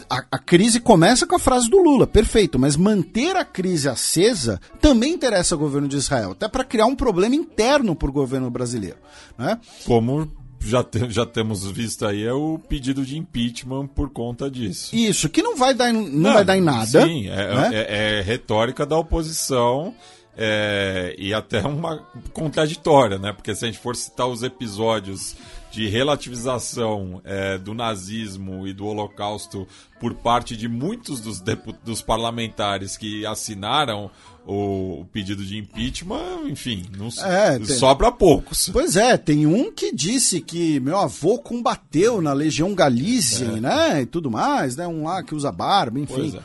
a, a, crise começa com a frase do Lula, perfeito, mas manter a crise acesa também interessa ao governo de Israel, até para criar um problema interno para o governo brasileiro. Né? Como já, te, já temos visto aí é o pedido de impeachment por conta disso. Isso, que não vai dar, não, não vai dar em nada. Sim, é, né? é, é retórica da oposição é, e até uma contraditória, né? Porque se a gente for citar os episódios de relativização é, do nazismo e do holocausto por parte de muitos dos, dos parlamentares que assinaram o, o, pedido de impeachment, enfim, não é, tem... sobra poucos. Pois é, tem um que disse que meu avô combateu na Legião Galícia, é. né, e tudo mais, né, um lá que usa barba, enfim.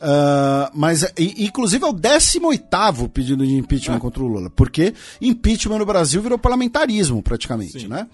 Uh, mas, inclusive, é o 18 pedido de impeachment é. contra o Lula, porque impeachment no Brasil virou parlamentarismo, praticamente, Sim. né?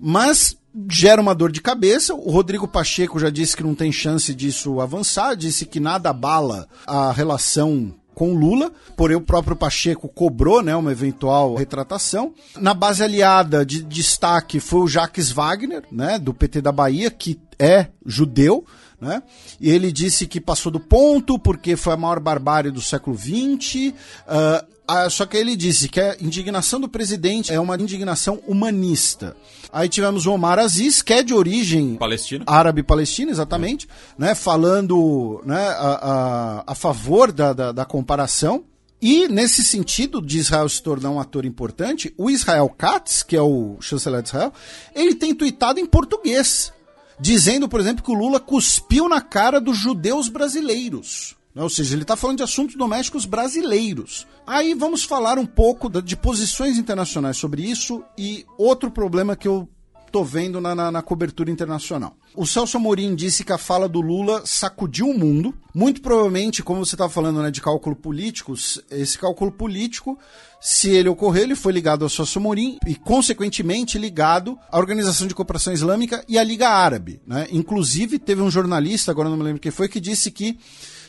Mas gera uma dor de cabeça. O Rodrigo Pacheco já disse que não tem chance disso avançar, disse que nada abala a relação com Lula, porém o próprio Pacheco cobrou né, uma eventual retratação. Na base aliada de destaque foi o Jacques Wagner, né, do PT da Bahia, que é judeu, né? E ele disse que passou do ponto porque foi a maior barbárie do século XX. Uh, ah, só que ele disse que a indignação do presidente é uma indignação humanista. Aí tivemos o Omar Aziz, que é de origem Palestina. árabe-palestina, exatamente, né, falando né, a, a, a favor da, da, da comparação. E, nesse sentido de Israel se tornar um ator importante, o Israel Katz, que é o chanceler de Israel, ele tem tweetado em português, dizendo, por exemplo, que o Lula cuspiu na cara dos judeus brasileiros. Né? Ou seja, ele está falando de assuntos domésticos brasileiros. Aí vamos falar um pouco de posições internacionais sobre isso e outro problema que eu tô vendo na, na, na, cobertura internacional. O Celso Amorim disse que a fala do Lula sacudiu o mundo. Muito provavelmente, como você estava falando né, de cálculo político, esse cálculo político, se ele ocorrer, ele foi ligado ao Celso Amorim e, consequentemente, ligado à Organização de Cooperação Islâmica e à Liga Árabe. Né? Inclusive, teve um jornalista, agora não me lembro quem foi, que disse que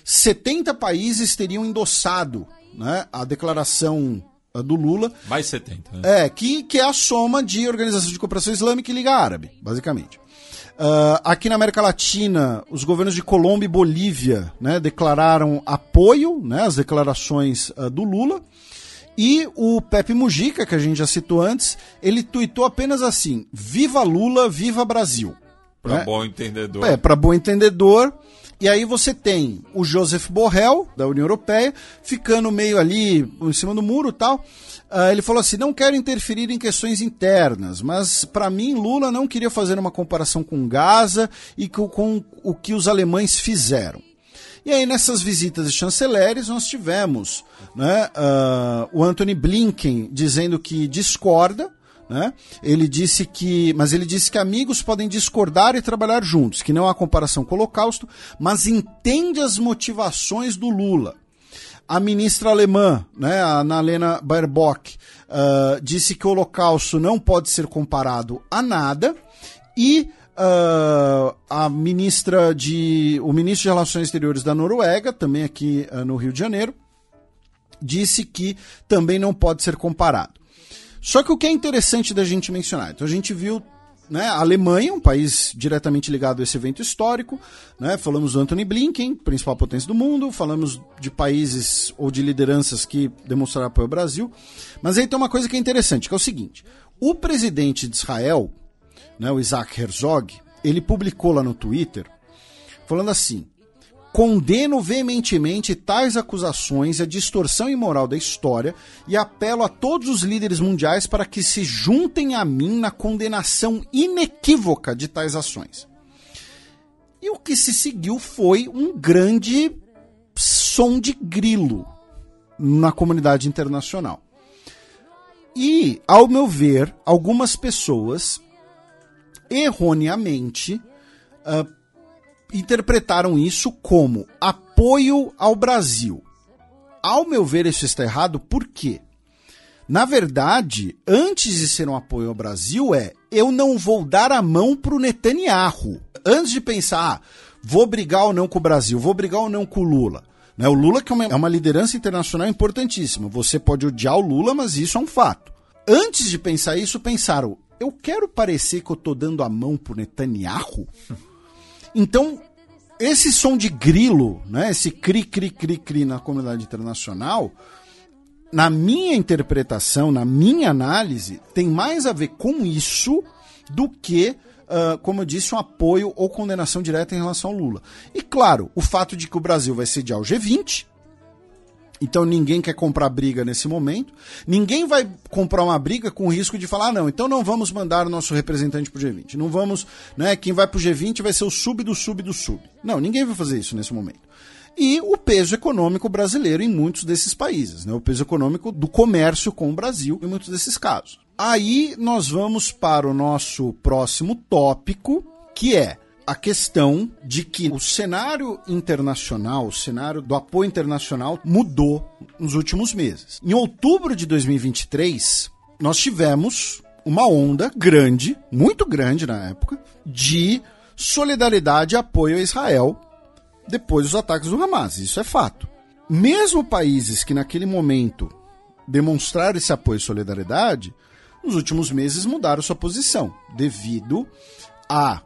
70 países teriam endossado né, a declaração do Lula. Mais 70. Né? É, que, que é a soma de Organização de Cooperação Islâmica e Liga Árabe, basicamente. Uh, aqui na América Latina, os governos de Colômbia e Bolívia né, declararam apoio né, às declarações uh, do Lula. E o Pepe Mujica, que a gente já citou antes, ele tuitou apenas assim: Viva Lula, viva Brasil. Para né? bom entendedor. É, para bom entendedor. E aí você tem o Joseph Borrell, da União Europeia, ficando meio ali em cima do muro tal. Uh, ele falou assim: não quero interferir em questões internas, mas para mim Lula não queria fazer uma comparação com Gaza e com, com o que os alemães fizeram. E aí, nessas visitas de chanceleres, nós tivemos né, uh, o Anthony Blinken dizendo que discorda né? Ele disse que, mas ele disse que amigos podem discordar e trabalhar juntos, que não há comparação com o Holocausto, mas entende as motivações do Lula. A ministra alemã, né, a Annalena Baerbock, uh, disse que o Holocausto não pode ser comparado a nada e uh, a ministra de, o ministro de Relações Exteriores da Noruega, também aqui uh, no Rio de Janeiro, disse que também não pode ser comparado. Só que o que é interessante da gente mencionar, então a gente viu né, a Alemanha, um país diretamente ligado a esse evento histórico, né, falamos do Anthony Blinken, principal potência do mundo, falamos de países ou de lideranças que demonstraram apoio ao Brasil, mas aí tem uma coisa que é interessante, que é o seguinte, o presidente de Israel, né, o Isaac Herzog, ele publicou lá no Twitter, falando assim, Condeno veementemente tais acusações e a distorção imoral da história e apelo a todos os líderes mundiais para que se juntem a mim na condenação inequívoca de tais ações. E o que se seguiu foi um grande som de grilo na comunidade internacional. E, ao meu ver, algumas pessoas erroneamente uh, interpretaram isso como apoio ao Brasil. Ao meu ver, isso está errado, por quê? Na verdade, antes de ser um apoio ao Brasil, é eu não vou dar a mão para o Netanyahu. Antes de pensar, ah, vou brigar ou não com o Brasil, vou brigar ou não com o Lula. Né? O Lula que é uma, é uma liderança internacional importantíssima. Você pode odiar o Lula, mas isso é um fato. Antes de pensar isso, pensaram, eu quero parecer que eu estou dando a mão para o Netanyahu? Então, esse som de grilo, né, esse cri, cri, cri, cri na comunidade internacional, na minha interpretação, na minha análise, tem mais a ver com isso do que, uh, como eu disse, um apoio ou condenação direta em relação ao Lula. E claro, o fato de que o Brasil vai sediar o G20 Então ninguém quer comprar briga nesse momento. Ninguém vai comprar uma briga com o risco de falar, ah, não, então não vamos mandar o nosso representante pro G20. Não vamos, né? Quem vai pro G20 vai ser o sub do sub do sub. Não, ninguém vai fazer isso nesse momento. E o peso econômico brasileiro em muitos desses países, né? O peso econômico do comércio com o Brasil em muitos desses casos. Aí nós vamos para o nosso próximo tópico, que é a questão de que o cenário internacional, o cenário do apoio internacional mudou nos últimos meses. Em outubro de 2023, nós tivemos uma onda grande, muito grande na época, de solidariedade e apoio a Israel depois dos ataques do Hamas. Isso é fato. Mesmo países que naquele momento demonstraram esse apoio e solidariedade, nos últimos meses mudaram sua posição devido a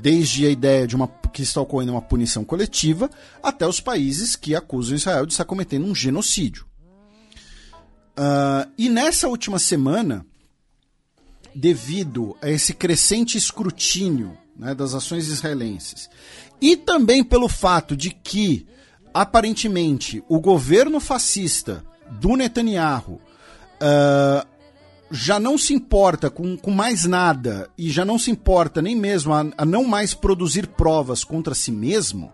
desde a ideia de uma que está ocorrendo uma punição coletiva até os países que acusam Israel de estar cometendo um genocídio. Uh, e nessa última semana, devido a esse crescente escrutínio né, das ações israelenses e também pelo fato de que aparentemente o governo fascista do Netanyahu uh, já não se importa com, com mais nada e já não se importa nem mesmo a, a não mais produzir provas contra si mesmo,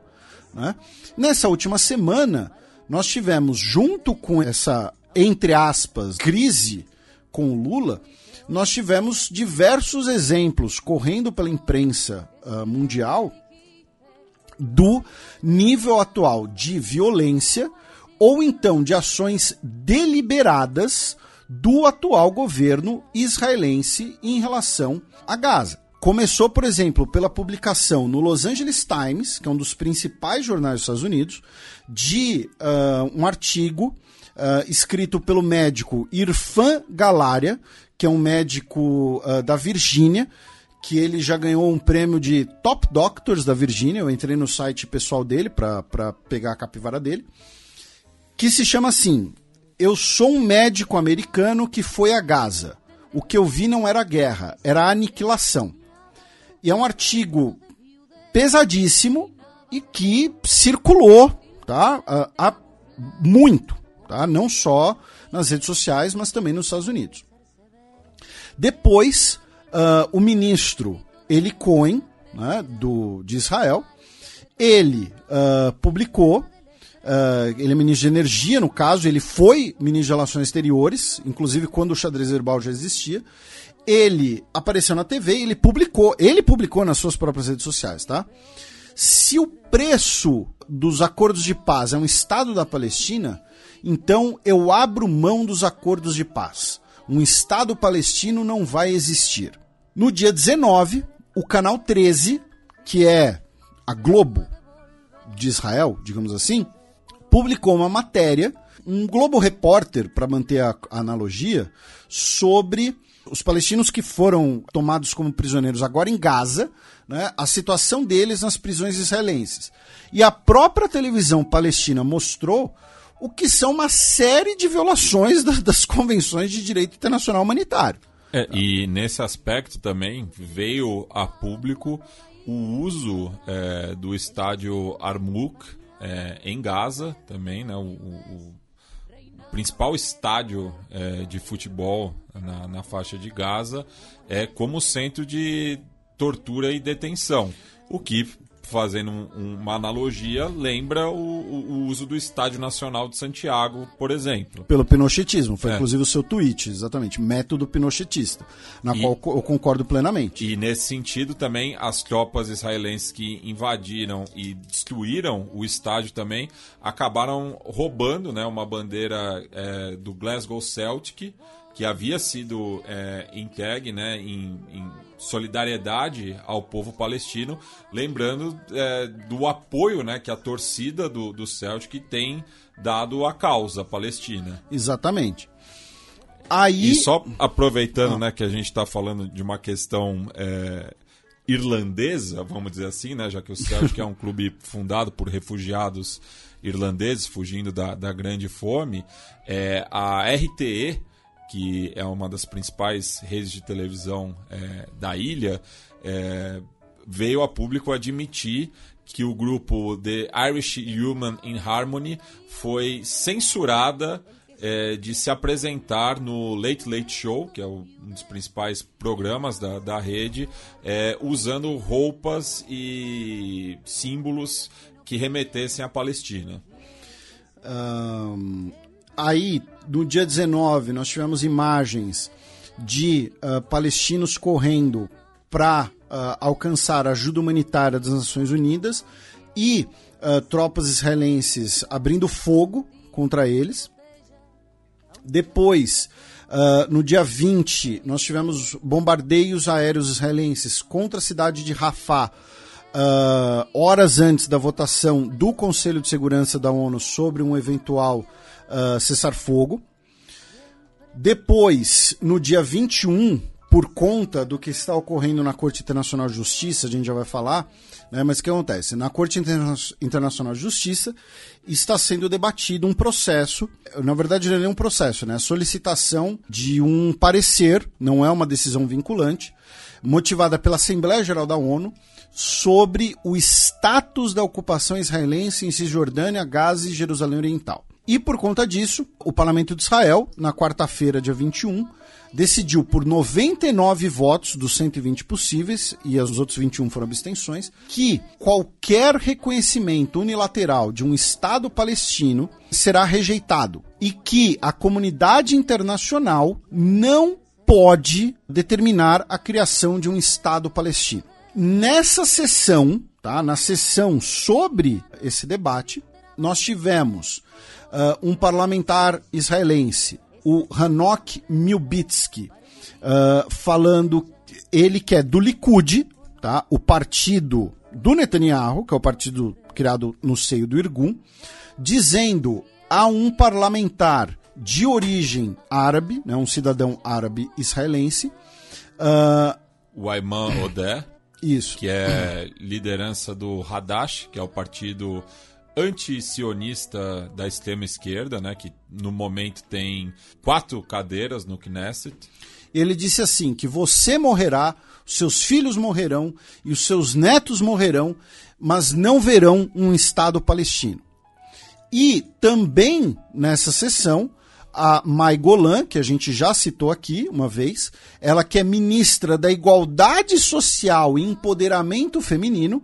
né? nessa última semana nós tivemos, junto com essa, entre aspas, crise com o Lula, nós tivemos diversos exemplos correndo pela imprensa uh, mundial do nível atual de violência ou então de ações deliberadas do atual governo israelense em relação a Gaza. Começou, por exemplo, pela publicação no Los Angeles Times, que é um dos principais jornais dos Estados Unidos, de uh, um artigo uh, escrito pelo médico Irfan Galaria, que é um médico uh, da Virgínia, que ele já ganhou um prêmio de Top Doctors da Virgínia. Eu entrei no site pessoal dele para pegar a capivara dele, que se chama assim: eu sou um médico americano que foi a Gaza. O que eu vi não era guerra, era aniquilação. E é um artigo pesadíssimo e que circulou, tá? Há muito, tá? Não só nas redes sociais, mas também nos Estados Unidos. Depois, uh, o ministro Eli Cohen, né, do, de Israel, ele uh, publicou Uh, ele é ministro de Energia, no caso, ele foi ministro de Relações Exteriores, inclusive quando o xadrez verbal já existia. Ele apareceu na TV e ele publicou, ele publicou nas suas próprias redes sociais, tá? Se o preço dos acordos de paz é um Estado da Palestina, então eu abro mão dos acordos de paz. Um Estado palestino não vai existir. No dia 19, o canal 13, que é a Globo de Israel, digamos assim, publicou uma matéria, um Globo Repórter, para manter a, analogia, sobre os palestinos que foram tomados como prisioneiros agora em Gaza, né, a situação deles nas prisões israelenses. E a própria televisão palestina mostrou o que são uma série de violações da, das convenções de direito internacional humanitário. É, e nesse aspecto também veio a público o uso é, do estádio Armuk é, em Gaza também, né? O, o, principal estádio é, de futebol na, na faixa de Gaza é como centro de tortura e detenção. O que fazendo um, uma analogia, lembra o, o, uso do Estádio Nacional de Santiago, por exemplo. Pelo pinochetismo, foi é. inclusive o seu tweet, exatamente, método pinochetista, na e, qual eu concordo plenamente. E nesse sentido também, as tropas israelenses que invadiram e destruíram o estádio também, acabaram roubando né, uma bandeira é, do Glasgow Celtic, que havia sido é, entregue né, em, em, solidariedade ao povo palestino, lembrando é, do apoio né, que a torcida do, do Celtic tem dado à causa palestina. Exatamente. Aí... E só aproveitando ah. né, que a gente está falando de uma questão é, irlandesa, vamos dizer assim, né, já que o Celtic é um [LAUGHS] clube fundado por refugiados irlandeses fugindo da, da grande fome, é, a RTE que é uma das principais redes de televisão é, da ilha, é, veio a público admitir que o grupo The Irish Human in Harmony foi censurada é, de se apresentar no Late Late Show, que é um dos principais programas da, da rede, é, usando roupas e símbolos que remetessem à Palestina. Um, aí, no dia 19, nós tivemos imagens de uh, palestinos correndo para uh, alcançar ajuda humanitária das Nações Unidas e uh, tropas israelenses abrindo fogo contra eles. Depois, no dia 20, nós tivemos bombardeios aéreos israelenses contra a cidade de Rafah, horas antes da votação do Conselho de Segurança da ONU sobre um eventual uh, cessar-fogo. Depois, no dia 21, por conta do que está ocorrendo na Corte Internacional de Justiça, a gente já vai falar, né, mas o que acontece? Na Corte Interna Internacional de Justiça está sendo debatido um processo, na verdade não é um processo, né, a solicitação de um parecer, não é uma decisão vinculante, motivada pela Assembleia Geral da ONU, sobre o status da ocupação israelense em Cisjordânia, Gaza e Jerusalém Oriental. E por conta disso, o Parlamento de Israel, na quarta-feira, dia 21, decidiu por 99 votos dos 120 possíveis, e os outros 21 foram abstenções, que qualquer reconhecimento unilateral de um Estado palestino será rejeitado e que a comunidade internacional não pode determinar a criação de um Estado palestino. Nessa sessão, tá, na sessão sobre esse debate, nós tivemos uh, um parlamentar israelense, o Hanok Milbitsky, uh, falando, ele que é do Likud, tá? o partido do Netanyahu, que é o partido criado no seio do Irgun, dizendo a um parlamentar de origem árabe, né, um cidadão árabe israelense. Uh, o Ayman Odeh. Isso. Que é liderança do Hadash, que é o partido anti-sionista da extrema esquerda, né, que no momento tem quatro cadeiras no Knesset. Ele disse assim: que você morrerá, seus filhos morrerão e os seus netos morrerão, mas não verão um Estado palestino. E também nessa sessão, a Mai Golan, que a gente já citou aqui uma vez, ela que é ministra da Igualdade Social e Empoderamento Feminino,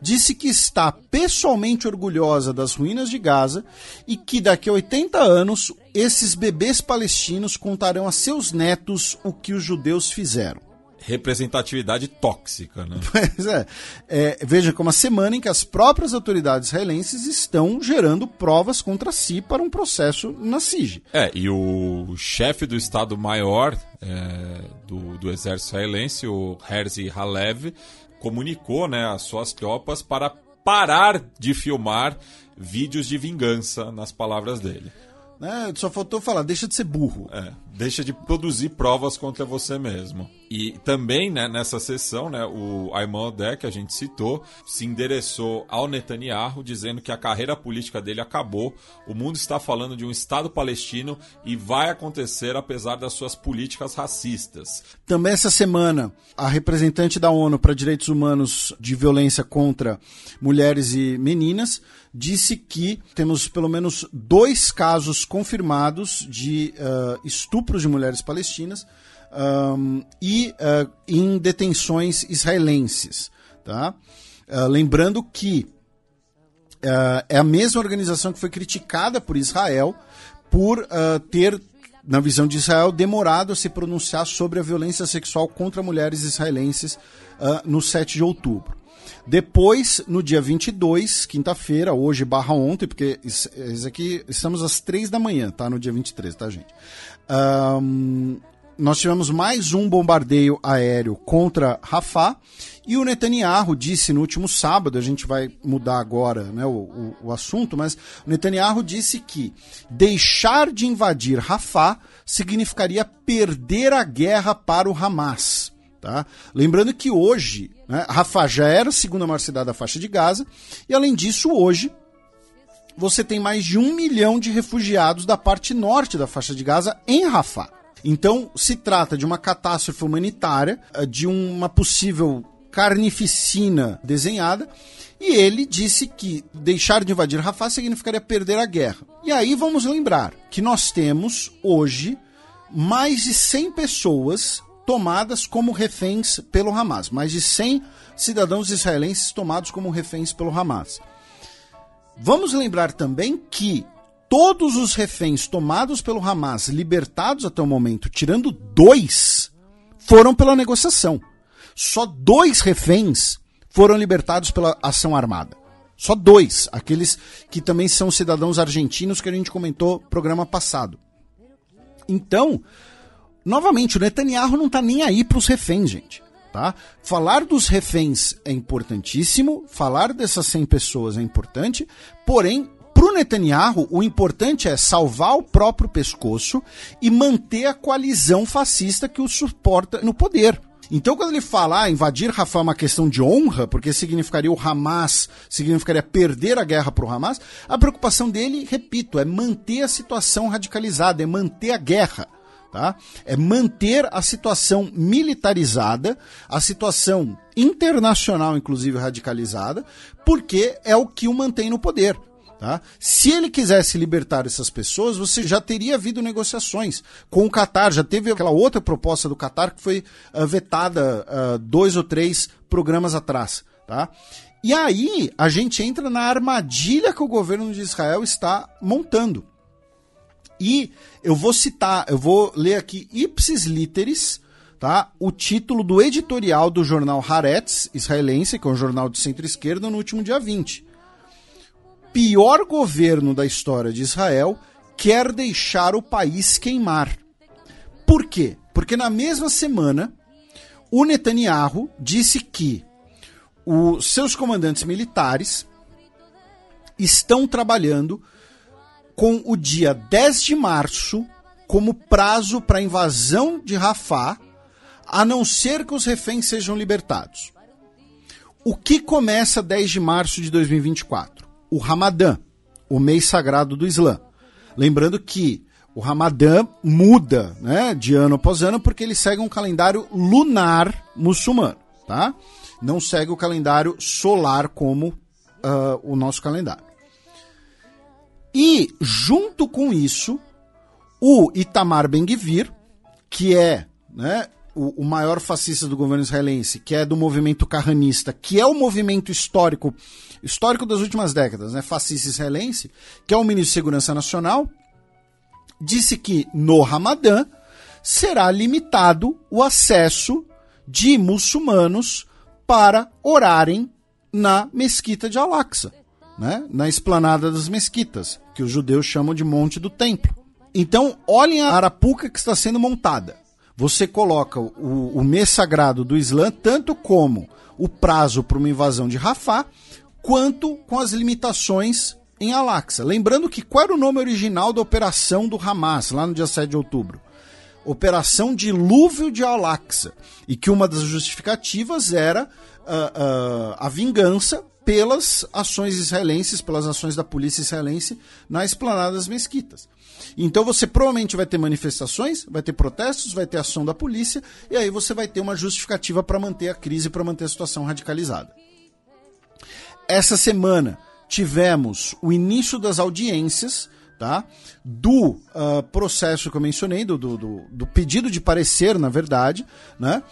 disse que está pessoalmente orgulhosa das ruínas de Gaza e que daqui a 80 anos esses bebês palestinos contarão a seus netos o que os judeus fizeram representatividade tóxica, né? [LAUGHS] Pois é. é. Veja como a semana em que as próprias autoridades israelenses estão gerando provas contra si para um processo na SIG. É, e o chefe do Estado-Maior é, do, do exército israelense, o Herzi Halev, comunicou né, às suas tropas para parar de filmar vídeos de vingança, nas palavras dele. Né? Só faltou falar, deixa de ser burro. É, deixa de produzir provas contra você mesmo. E também né, nessa sessão, né, o Ayman Odeh, que a gente citou, se endereçou ao Netanyahu dizendo que a carreira política dele acabou. O mundo está falando de um Estado palestino e vai acontecer apesar das suas políticas racistas. Também essa semana, a representante da ONU para Direitos Humanos de Violência contra Mulheres e Meninas disse que temos pelo menos dois casos confirmados de uh, estupros de mulheres palestinas um, e uh, em detenções israelenses. Tá? Uh, lembrando que é a mesma organização que foi criticada por Israel por ter, na visão de Israel, demorado a se pronunciar sobre a violência sexual contra mulheres israelenses no 7 de outubro. Depois, no dia 22, quinta-feira, hoje barra ontem, porque isso, aqui estamos às 3 da manhã, tá? No dia 23, tá, gente? Um, nós tivemos mais um bombardeio aéreo contra Rafah e o Netanyahu disse no último sábado, a gente vai mudar agora né, o, o, o assunto, mas o Netanyahu disse que deixar de invadir Rafah significaria perder a guerra para o Hamas. Tá? Lembrando que hoje, né, Rafah já era a segunda maior cidade da faixa de Gaza, e além disso, hoje você tem mais de um milhão de refugiados da parte norte da faixa de Gaza em Rafah. Então, se trata de uma catástrofe humanitária, eh, de uma possível carnificina desenhada. E ele disse que deixar de invadir Rafah significaria perder a guerra. E aí vamos lembrar que nós temos hoje mais de 100 pessoas tomadas como reféns pelo Hamas, mais de 100 cidadãos israelenses tomados como reféns pelo Hamas. Vamos lembrar também que todos os reféns tomados pelo Hamas, libertados até o momento, tirando dois, foram pela negociação. Só dois reféns foram libertados pela ação armada. Só dois, aqueles que também são cidadãos argentinos que a gente comentou no programa passado. Então, novamente, o Netanyahu não está nem aí para os reféns, gente. Tá? Falar dos reféns é importantíssimo, falar dessas 100 pessoas é importante, porém, para o Netanyahu, o importante é salvar o próprio pescoço e manter a coalizão fascista que o suporta no poder. Então, quando ele fala ah, invadir Rafah é uma questão de honra, porque significaria o Hamas, significaria perder a guerra para o Hamas, a preocupação dele, repito, é manter a situação radicalizada, é manter a guerra. Tá? É manter a situação militarizada, a situação internacional, inclusive radicalizada, porque é o que o mantém no poder. Tá? Se ele quisesse libertar essas pessoas, você já teria havido negociações com o Qatar. Já teve aquela outra proposta do Qatar que foi uh, vetada uh, dois ou três programas atrás. Tá? E aí a gente entra na armadilha que o governo de Israel está montando. E eu vou citar, eu vou ler aqui ipsis literis, tá? O título do editorial do jornal Haaretz israelense, que é um jornal de centro-esquerda, no último dia 20 pior governo da história de Israel quer deixar o país queimar. Por quê? Porque na mesma semana, o Netanyahu disse que os seus comandantes militares estão trabalhando com o dia 10 de março como prazo para a invasão de Rafah, a não ser que os reféns sejam libertados. O que começa 10 de março de 2024? o Ramadã, o mês sagrado do Islã. Lembrando que o Ramadã muda né, de ano após ano porque ele segue um calendário lunar muçulmano, tá? Não segue o calendário solar como uh, o nosso calendário. E, junto com isso, o Itamar Ben-Gvir, que é né, o, o, maior fascista do governo israelense, que é do movimento carranista, que é o movimento histórico histórico das últimas décadas, né, fascista israelense, que é o ministro de Segurança Nacional, disse que no Ramadã será limitado o acesso de muçulmanos para orarem na mesquita de Al-Aqsa, né, na esplanada das mesquitas, que os judeus chamam de Monte do Templo. Então, olhem a arapuca que está sendo montada. Você coloca o, o mês sagrado do Islã, tanto como o prazo para uma invasão de Rafah, quanto com as limitações em Al-Aqsa. Lembrando que qual era o nome original da operação do Hamas, lá no dia 7 de outubro? Operação Dilúvio de Al-Aqsa. E que uma das justificativas era uh, uh, a vingança pelas ações israelenses, pelas ações da polícia israelense na esplanada das mesquitas. Então você provavelmente vai ter manifestações, vai ter protestos, vai ter ação da polícia, e aí você vai ter uma justificativa para manter a crise, para manter a situação radicalizada. Essa semana tivemos o início das audiências tá? do uh, processo que eu mencionei, do, do, do, pedido de parecer, na verdade, né?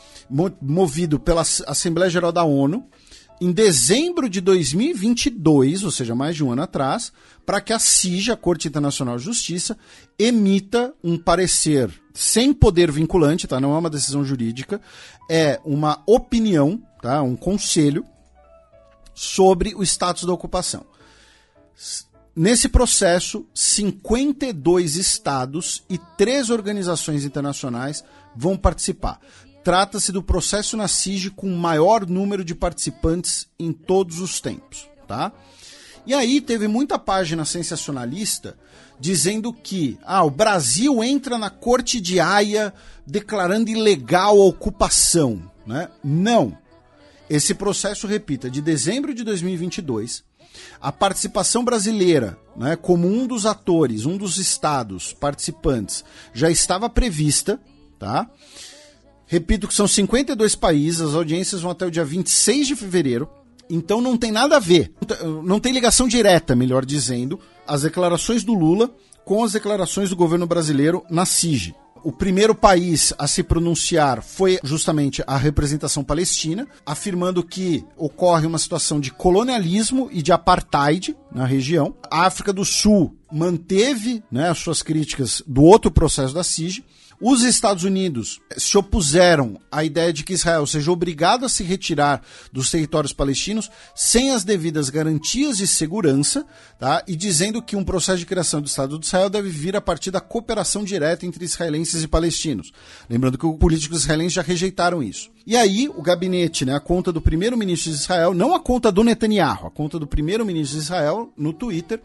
movido pela Assembleia Geral da ONU, em dezembro de 2022, ou seja, mais de um ano atrás, para que a CIJ, a Corte Internacional de Justiça, emita um parecer sem poder vinculante, tá? não é uma decisão jurídica, é uma opinião, tá? um conselho, sobre o status da ocupação. Nesse processo, 52 estados e três organizações internacionais vão participar. Trata-se do processo na CIG com o maior número de participantes em todos os tempos, tá? E aí teve muita página sensacionalista dizendo que ah, o Brasil entra na Corte de Haia declarando ilegal a ocupação, né? Não. Esse processo, repita, de dezembro de 2022, a participação brasileira, né, como um dos atores, um dos estados participantes, já estava prevista, tá? Repito que são 52 países, as audiências vão até o dia 26 de fevereiro. Então não tem nada a ver, não tem ligação direta, melhor dizendo, as declarações do Lula com as declarações do governo brasileiro na CIG. O primeiro país a se pronunciar foi justamente a representação palestina, afirmando que ocorre uma situação de colonialismo e de apartheid na região. A África do Sul manteve né, as suas críticas do outro processo da CIG os Estados Unidos se opuseram à ideia de que Israel seja obrigado a se retirar dos territórios palestinos sem as devidas garantias de segurança, tá? e dizendo que um processo de criação do Estado de Israel deve vir a partir da cooperação direta entre israelenses e palestinos. Lembrando que os políticos israelenses já rejeitaram isso. E aí, o gabinete, né, a conta do primeiro-ministro de Israel, não a conta do Netanyahu, a conta do primeiro-ministro de Israel, no Twitter,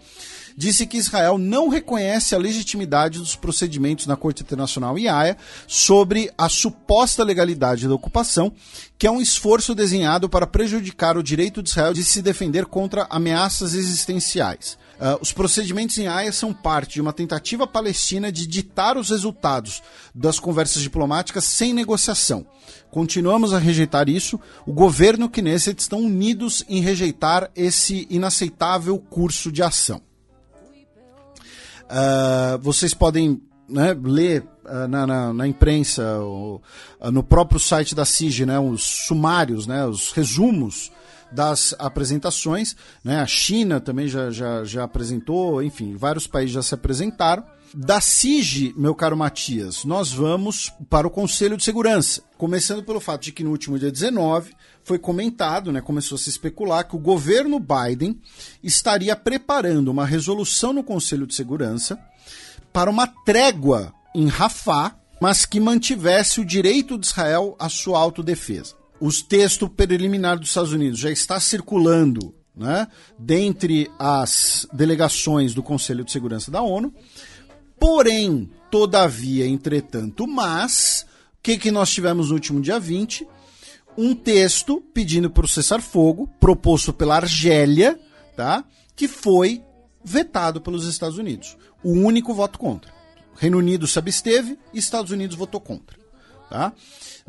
disse que Israel não reconhece a legitimidade dos procedimentos na Corte Internacional IAEA sobre a suposta legalidade da ocupação, que é um esforço desenhado para prejudicar o direito de Israel de se defender contra ameaças existenciais. Uh, os procedimentos em Haia são parte de uma tentativa palestina de ditar os resultados das conversas diplomáticas sem negociação. Continuamos a rejeitar isso. O governo e o Knesset estão unidos em rejeitar esse inaceitável curso de ação. Uh, vocês podem né, ler uh, na, na, na, imprensa, ou, uh, no próprio site da CIG, né, os sumários, né, os resumos das apresentações. Né, a China também já, já, já apresentou, enfim, vários países já se apresentaram. Da CIG, meu caro Matias, nós vamos para o Conselho de Segurança. Começando pelo fato de que no último dia 19 foi comentado, né, começou a se especular que o governo Biden estaria preparando uma resolução no Conselho de Segurança para uma trégua em Rafah, mas que mantivesse o direito de Israel à sua autodefesa. Os textos preliminares dos Estados Unidos já está circulando né, dentre as delegações do Conselho de Segurança da ONU. Porém, todavia, entretanto, mas, o que, que nós tivemos no último dia 20? um texto pedindo para o cessar-fogo, proposto pela Argélia, tá? que foi vetado pelos Estados Unidos. O único voto contra. Reino Unido se absteve Estados Unidos votou contra. Tá?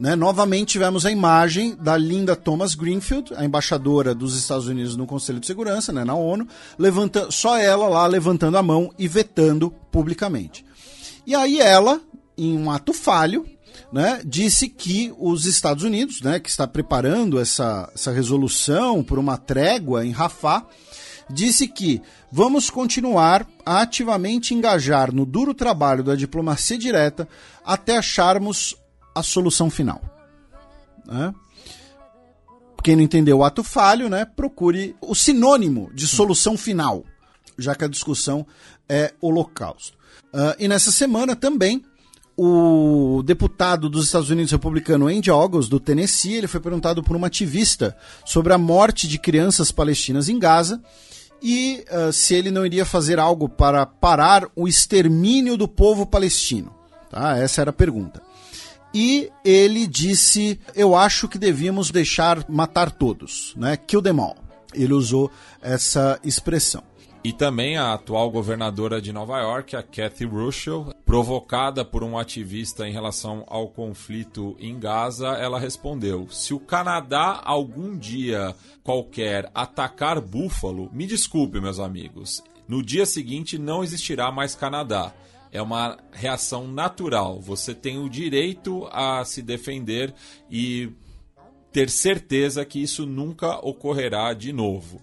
Né? Novamente tivemos a imagem da Linda Thomas Greenfield, a embaixadora dos Estados Unidos no Conselho de Segurança, né, na ONU, levanta, só ela lá levantando a mão e vetando publicamente. E aí ela, em um ato falho, né, disse que os Estados Unidos, né, que está preparando essa, essa resolução por uma trégua em Rafah, disse que vamos continuar a ativamente engajar no duro trabalho da diplomacia direta até acharmos a solução final. Né? Quem não entendeu o ato falho, né, procure o sinônimo de solução final, já que a discussão é holocausto. Uh, e nessa semana também o deputado dos Estados Unidos republicano Andy August, do Tennessee, ele foi perguntado por uma ativista sobre a morte de crianças palestinas em Gaza e uh, se ele não iria fazer algo para parar o extermínio do povo palestino. Tá? Essa era a pergunta. E ele disse: Eu acho que devíamos deixar matar todos, né? Kill them all. Ele usou essa expressão. E também a atual governadora de Nova York, a Kathy Russell, provocada por um ativista em relação ao conflito em Gaza, ela respondeu: Se o Canadá algum dia qualquer atacar Búfalo, me desculpe, meus amigos, no dia seguinte não existirá mais Canadá. É uma reação natural. Você tem o direito a se defender e ter certeza que isso nunca ocorrerá de novo.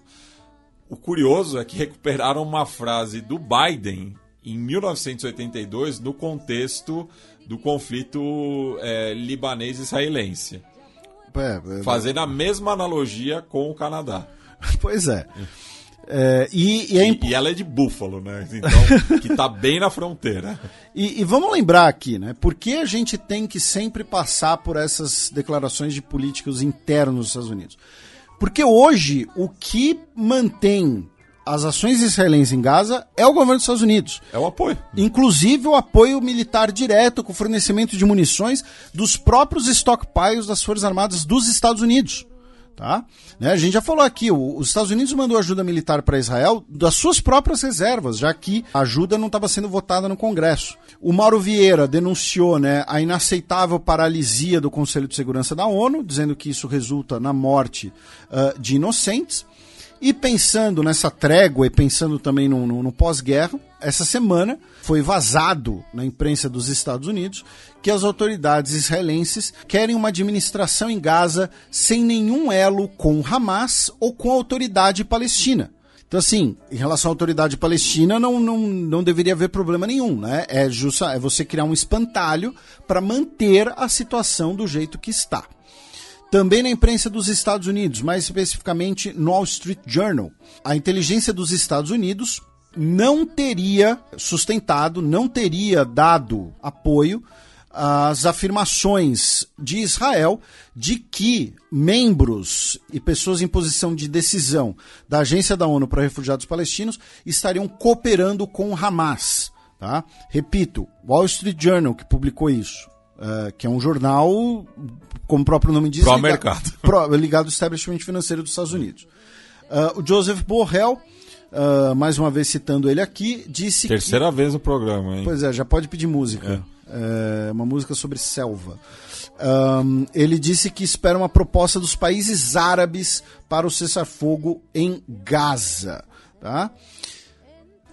O curioso é que recuperaram uma frase do Biden em 1982 no contexto do conflito é, libanês-israelense. É, é, fazendo a mesma analogia com o Canadá. [LAUGHS] Pois é. É, e, e, é imp... e, ela é de Búfalo, né? Então, [LAUGHS] que está bem na fronteira. E, e, vamos lembrar aqui, né? Por que a gente tem que sempre passar por essas declarações de políticos internos dos Estados Unidos? Porque hoje o que mantém as ações israelenses em Gaza é o governo dos Estados Unidos. É o apoio. Inclusive o apoio militar direto com fornecimento de munições dos próprios stockpiles das Forças Armadas dos Estados Unidos. Tá? Né, a gente já falou aqui, o, os Estados Unidos mandou ajuda militar para Israel das suas próprias reservas, já que a ajuda não estava sendo votada no Congresso. O Mauro Vieira denunciou né, a inaceitável paralisia do Conselho de Segurança da ONU, dizendo que isso resulta na morte uh, de inocentes. E pensando nessa trégua e pensando também no, no, no pós-guerra, essa semana foi vazado na imprensa dos Estados Unidos que as autoridades israelenses querem uma administração em Gaza sem nenhum elo com Hamas ou com a autoridade palestina. Então, assim, em relação à autoridade palestina, não, não, não deveria haver problema nenhum, né? É, justa, é você criar um espantalho para manter a situação do jeito que está. Também na imprensa dos Estados Unidos, mais especificamente no Wall Street Journal, a inteligência dos Estados Unidos não teria sustentado, não teria dado apoio às afirmações de Israel de que membros e pessoas em posição de decisão da Agência da ONU para Refugiados Palestinos estariam cooperando com Hamas. Tá? Repito, Wall Street Journal que publicou isso. Uh, que é um jornal, como o próprio nome diz, ligado, mercado. [LAUGHS] pro- ligado ao establishment financeiro dos Estados Unidos. Uh, o Joseph Borrell, uh, mais uma vez citando ele aqui, disse Terceira vez no programa, hein? que. Pois é, já pode pedir música. É, uma música sobre selva. Um, ele disse que espera uma proposta dos países árabes para o cessar-fogo em Gaza. Tá?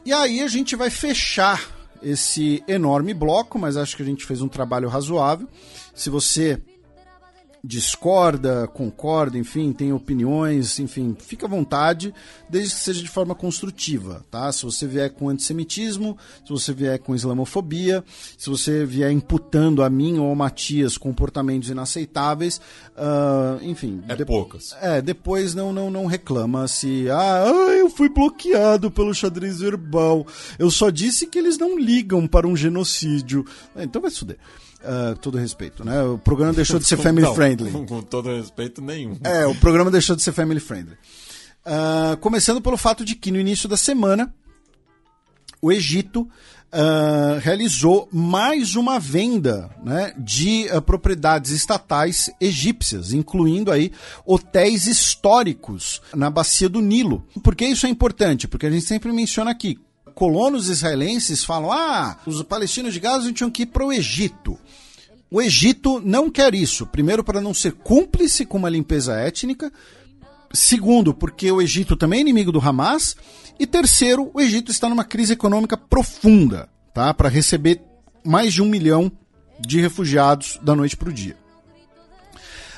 E aí a gente vai fechar esse enorme bloco, mas acho que a gente fez um trabalho razoável. Se você discorda, concorda, enfim, tem opiniões, enfim, fica à vontade, desde que seja de forma construtiva, tá? Se você vier com antissemitismo, se você vier com islamofobia, se você vier imputando a mim ou ao Matias comportamentos inaceitáveis, ah, enfim. É de- poucas. é, depois não, não, não reclama se. Ah, ah, eu fui bloqueado pelo xadrez verbal. Eu só disse que eles não ligam para um genocídio. É, então vai se fuder. Ah, todo respeito, né? O programa deixou de ser [LAUGHS] family Não, friendly. [LAUGHS] Com, todo respeito, nenhum. É, o programa deixou de ser family friendly. Ah, começando pelo fato de que no início da semana o Egito ah, realizou mais uma venda né, de ah, propriedades estatais egípcias, incluindo aí hotéis históricos na bacia do Nilo. Por que isso é importante? Porque a gente sempre menciona aqui. Colonos israelenses falam: ah, os palestinos de Gaza tinham que ir para o Egito. O Egito não quer isso. Primeiro, para não ser cúmplice com uma limpeza étnica. Segundo, porque o Egito também é inimigo do Hamas. E terceiro, o Egito está numa crise econômica profunda, tá? Para receber mais de um milhão de refugiados da noite para o dia.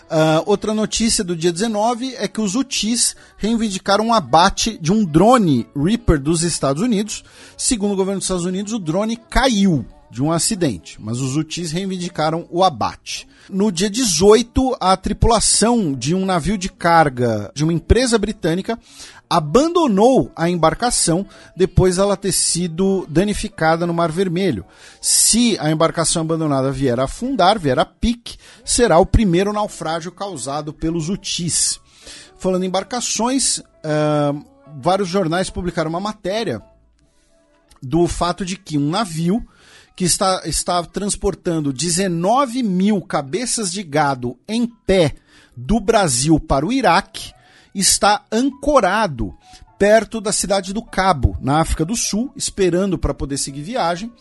Ah, outra notícia do dia 19 é que os Houthis reivindicaram um abate de um drone Reaper dos Estados Unidos. Segundo o governo dos Estados Unidos, o drone caiu de um acidente, mas os Houthis reivindicaram o abate. No dia 18, a tripulação de um navio de carga de uma empresa britânica abandonou a embarcação depois dela ter sido danificada no Mar Vermelho. Se a embarcação abandonada vier a afundar, vier a pique, será o primeiro naufrágio causado pelos Houthis. Falando em embarcações, ah, vários jornais publicaram uma matéria do fato de que um navio que está, está transportando 19 mil cabeças de gado em pé do Brasil para o Iraque está ancorado perto da cidade do Cabo, na África do Sul, esperando para poder seguir viagem.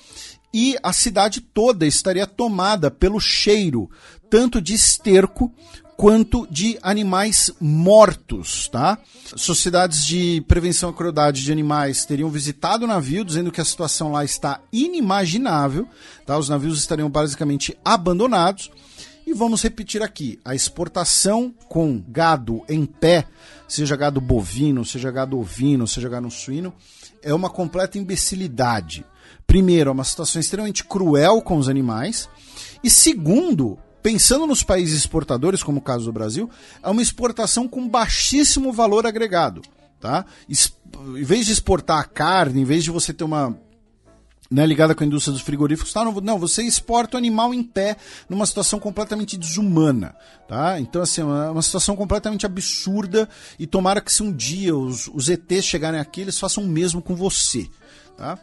E a cidade toda estaria tomada pelo cheiro, tanto de esterco quanto de animais mortos, tá? Sociedades de prevenção à crueldade de animais teriam visitado o navio, dizendo que a situação lá está inimaginável, tá? Os navios estariam basicamente abandonados. E vamos repetir aqui: a exportação com gado em pé, seja gado bovino, seja gado ovino, seja gado suíno, é uma completa imbecilidade. Primeiro, é uma situação extremamente cruel com os animais. E segundo, pensando nos países exportadores, como o caso do Brasil, é uma exportação com baixíssimo valor agregado. Tá? Em vez de exportar a carne, em vez de você ter uma né, ligada com a indústria dos frigoríficos, tá? não, não, você exporta o animal em pé numa situação completamente desumana, tá? Então, assim, é uma, uma situação completamente absurda e tomara que se um dia os, os ETs chegarem aqui, eles façam o mesmo com você, tá?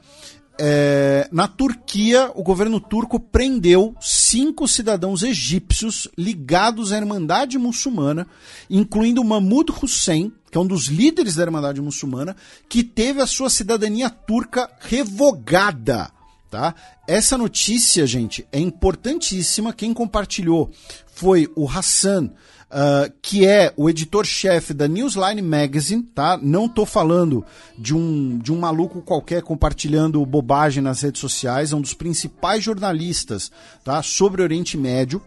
É, na Turquia, o governo turco prendeu cinco cidadãos egípcios ligados à Irmandade Muçulmana, incluindo Mahmoud Hussein, que é um dos líderes da Irmandade Muçulmana, que teve a sua cidadania turca revogada. Tá? Essa notícia, gente, é importantíssima. Quem compartilhou foi o Hassan, uh, que é o editor-chefe da Newsline Magazine, tá? Não tô falando de um, de um maluco qualquer compartilhando bobagem nas redes sociais, é um dos principais jornalistas, tá? Sobre Oriente Médio.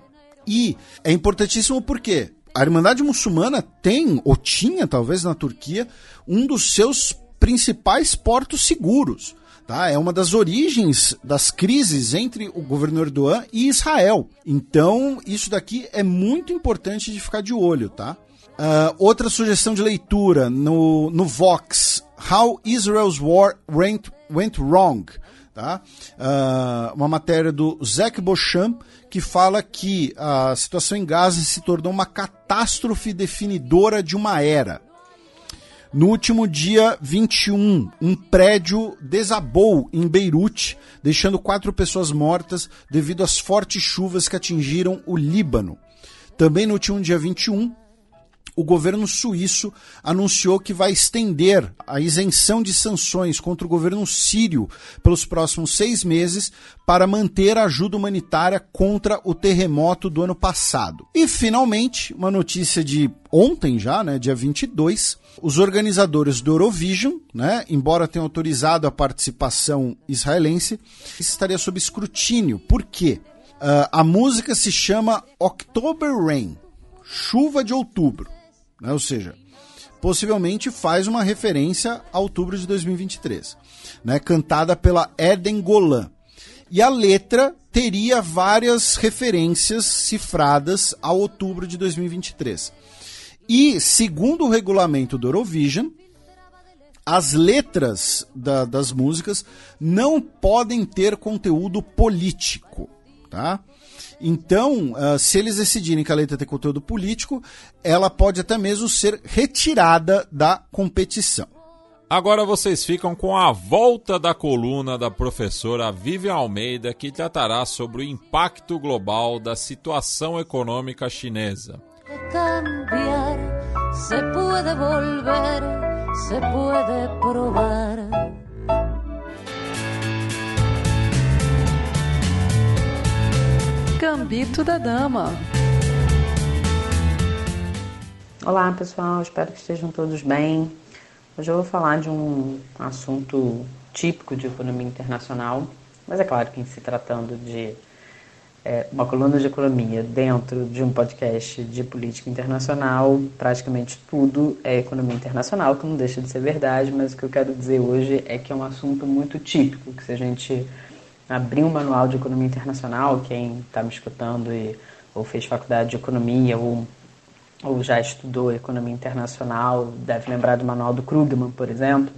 E é importantíssimo porque a Irmandade Muçulmana tem, ou tinha talvez na Turquia, um dos seus principais portos seguros. Tá? É uma das origens das crises entre o governo Erdogan e Israel. Então, isso daqui é muito importante de ficar de olho. Tá? Uh, outra sugestão de leitura no, no Vox: How Israel's War Went, went Wrong. Tá? Uh, uma matéria do Zach Beauchamp que fala que a situação em Gaza se tornou uma catástrofe definidora de uma era. No último dia 21, um prédio desabou em Beirute, deixando quatro pessoas mortas devido às fortes chuvas que atingiram o Líbano. Também no último dia 21, o governo suíço anunciou que vai estender a isenção de sanções contra o governo sírio pelos próximos seis meses para manter a ajuda humanitária contra o terremoto do ano passado. E, finalmente, uma notícia de ontem já, né, dia 22, os organizadores do Eurovision, né, embora tenham autorizado a participação israelense, estaria sob escrutínio. Por quê? Uh, a música se chama October Rain, chuva de outubro. Né? Ou seja, possivelmente faz uma referência a outubro de 2023, né? cantada pela Eden Golan. E a letra teria várias referências cifradas a outubro de 2023. E, segundo o regulamento do Eurovision, as letras da, das músicas não podem ter conteúdo político, tá? Então, uh, se eles decidirem que a letra tem conteúdo político, ela pode até mesmo ser retirada da competição. Agora vocês ficam com a volta da coluna da professora Vivian Almeida, que tratará sobre o impacto global da situação econômica chinesa. Cambiar, se pode volver, se pode provar. Gambito da Dama. Olá pessoal, espero que estejam todos bem. Hoje eu vou falar de um assunto típico de economia internacional, mas é claro que em se tratando de é, uma coluna de economia dentro de um podcast de política internacional, praticamente tudo é economia internacional, que não deixa de ser verdade, mas o que eu quero dizer hoje é que é um assunto muito típico, que se a gente abrir um manual de economia internacional, quem está me escutando e, ou fez faculdade de economia ou, ou já estudou economia internacional, deve lembrar do manual do Krugman, por exemplo.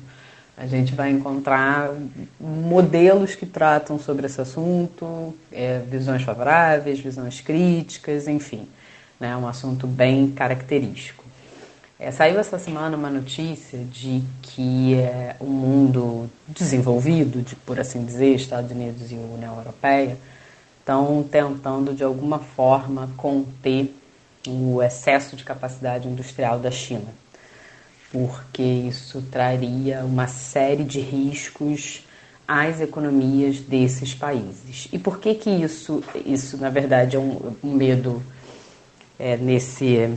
A gente vai encontrar modelos que tratam sobre esse assunto, é, visões favoráveis, visões críticas, enfim. É né, um assunto bem característico. É, saiu essa semana uma notícia de que é, o mundo desenvolvido, de, por assim dizer, Estados Unidos e União Europeia, estão tentando de alguma forma conter o excesso de capacidade industrial da China, porque isso traria uma série de riscos às economias desses países. E por que que isso, isso na verdade é um, um medo é, nesse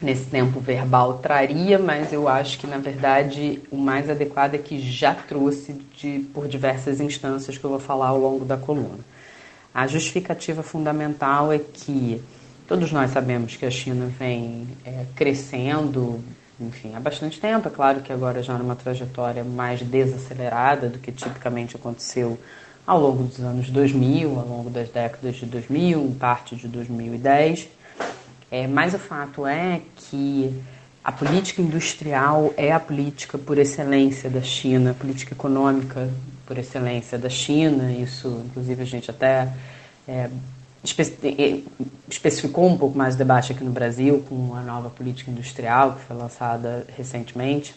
nesse tempo verbal traria, mas eu acho que na verdade o mais adequado é que já trouxe de, por diversas instâncias que eu vou falar ao longo da coluna. A justificativa fundamental é que todos nós sabemos que a China vem é, crescendo, enfim, há bastante tempo. É claro que agora já numa trajetória mais desacelerada do que tipicamente aconteceu ao longo dos anos 2000, ao longo das décadas de 2000, parte de 2010 é, mas o fato é que a política industrial é a política por excelência da China, a política econômica por excelência da China. Isso, inclusive, a gente até é, especificou um pouco mais o debate aqui no Brasil com a nova política industrial que foi lançada recentemente.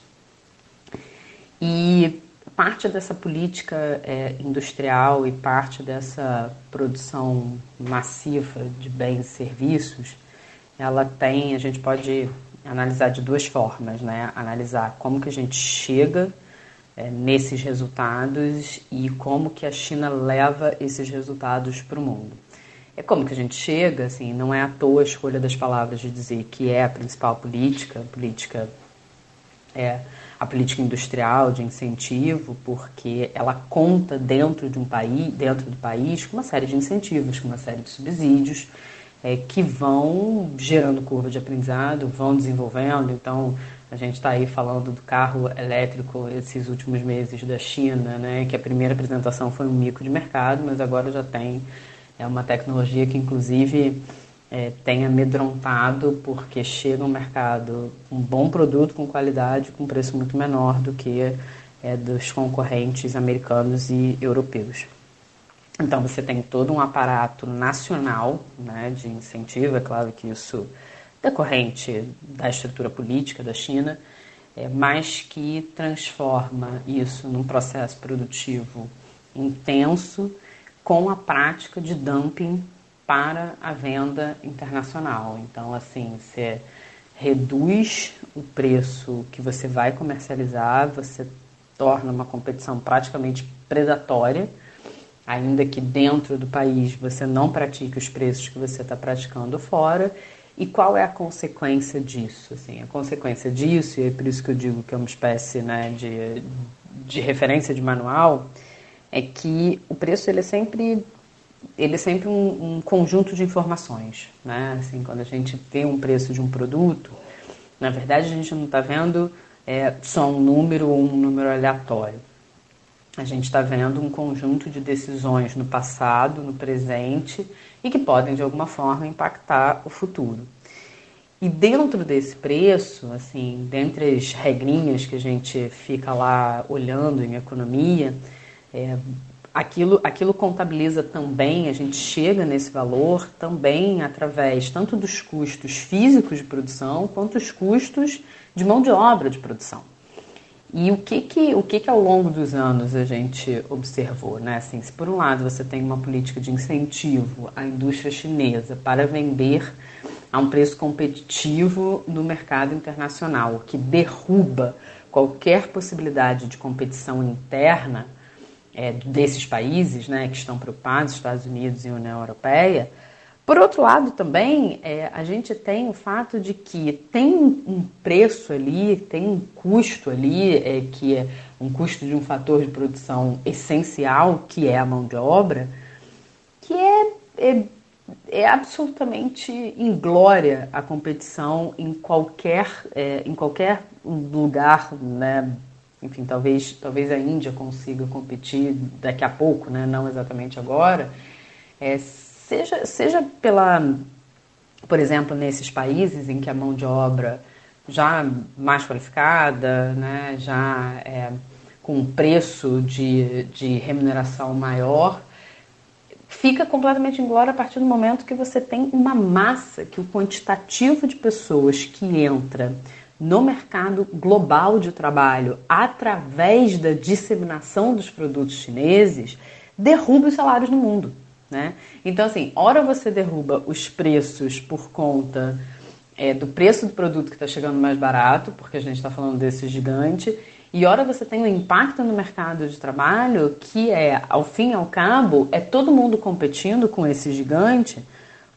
E parte dessa política é, industrial e parte dessa produção massiva de bens e serviços, ela tem, a gente pode analisar de duas formas, né? Analisar como que a gente chega é, nesses resultados e como que a China leva esses resultados para o mundo. É como que a gente chega, assim, não é à toa a escolha das palavras de dizer que é a principal política, a política é a política industrial de incentivo, porque ela conta dentro de um país, dentro do país, com uma série de incentivos, com uma série de subsídios é, que vão gerando curva de aprendizado, vão desenvolvendo. Então, a gente está aí falando do carro elétrico esses últimos meses da China, né, que a primeira apresentação foi um mico de mercado, mas agora já tem é uma tecnologia que, inclusive, é, tem amedrontado porque chega ao mercado um bom produto com qualidade, com preço muito menor do que é, dos concorrentes americanos e europeus. Então você tem todo um aparato nacional né, de incentivo, é claro que isso decorrente da estrutura política da China, é, mas que transforma isso num processo produtivo intenso com a prática de dumping para a venda internacional. Então, assim, você reduz o preço que você vai comercializar, você torna uma competição praticamente predatória ainda que dentro do país você não pratique os preços que você está praticando fora. E qual é a consequência disso? Assim, a consequência disso, e é por isso que eu digo que é uma espécie né, de, de referência de manual, é que o preço ele é sempre ele é sempre um, um, conjunto de informações, né? Assim, quando a gente vê um preço de um produto, na verdade a gente não está vendo é, só um número ou um número aleatório a gente está vendo um conjunto de decisões no passado, no presente e que podem de alguma forma impactar o futuro. E dentro desse preço, assim, dentre as regrinhas que a gente fica lá olhando em economia, é, aquilo, aquilo contabiliza também, a gente chega nesse valor também através tanto dos custos físicos de produção quanto os custos de mão de obra de produção. E o que que, o que que ao longo dos anos a gente observou, né? Assim, se por um lado você tem uma política de incentivo à indústria chinesa para vender a um preço competitivo no mercado internacional, que derruba qualquer possibilidade de competição interna é, desses países, né, que estão preocupados, Estados Unidos e União Europeia, por outro lado, também, é, a gente tem o fato de que tem um preço ali, tem um custo ali, é, que é um custo de um fator de produção essencial, que é a mão de obra, que é, é, é absolutamente inglória a competição em qualquer, é, em qualquer lugar, né? Enfim, talvez, talvez a Índia consiga competir daqui a pouco, né? não exatamente agora. É, seja, seja pela, por exemplo, nesses países em que a mão de obra já mais qualificada, né, já é, com um preço de, de remuneração maior, fica completamente inglória a partir do momento que você tem uma massa, que o quantitativo de pessoas que entra no mercado global de trabalho através da disseminação dos produtos chineses derruba os salários no mundo. Né? Então, assim, ora você derruba os preços por conta é, do preço do produto que está chegando mais barato, porque a gente está falando desse gigante, e ora você tem um impacto no mercado de trabalho que é, ao fim e ao cabo, é todo mundo competindo com esse gigante,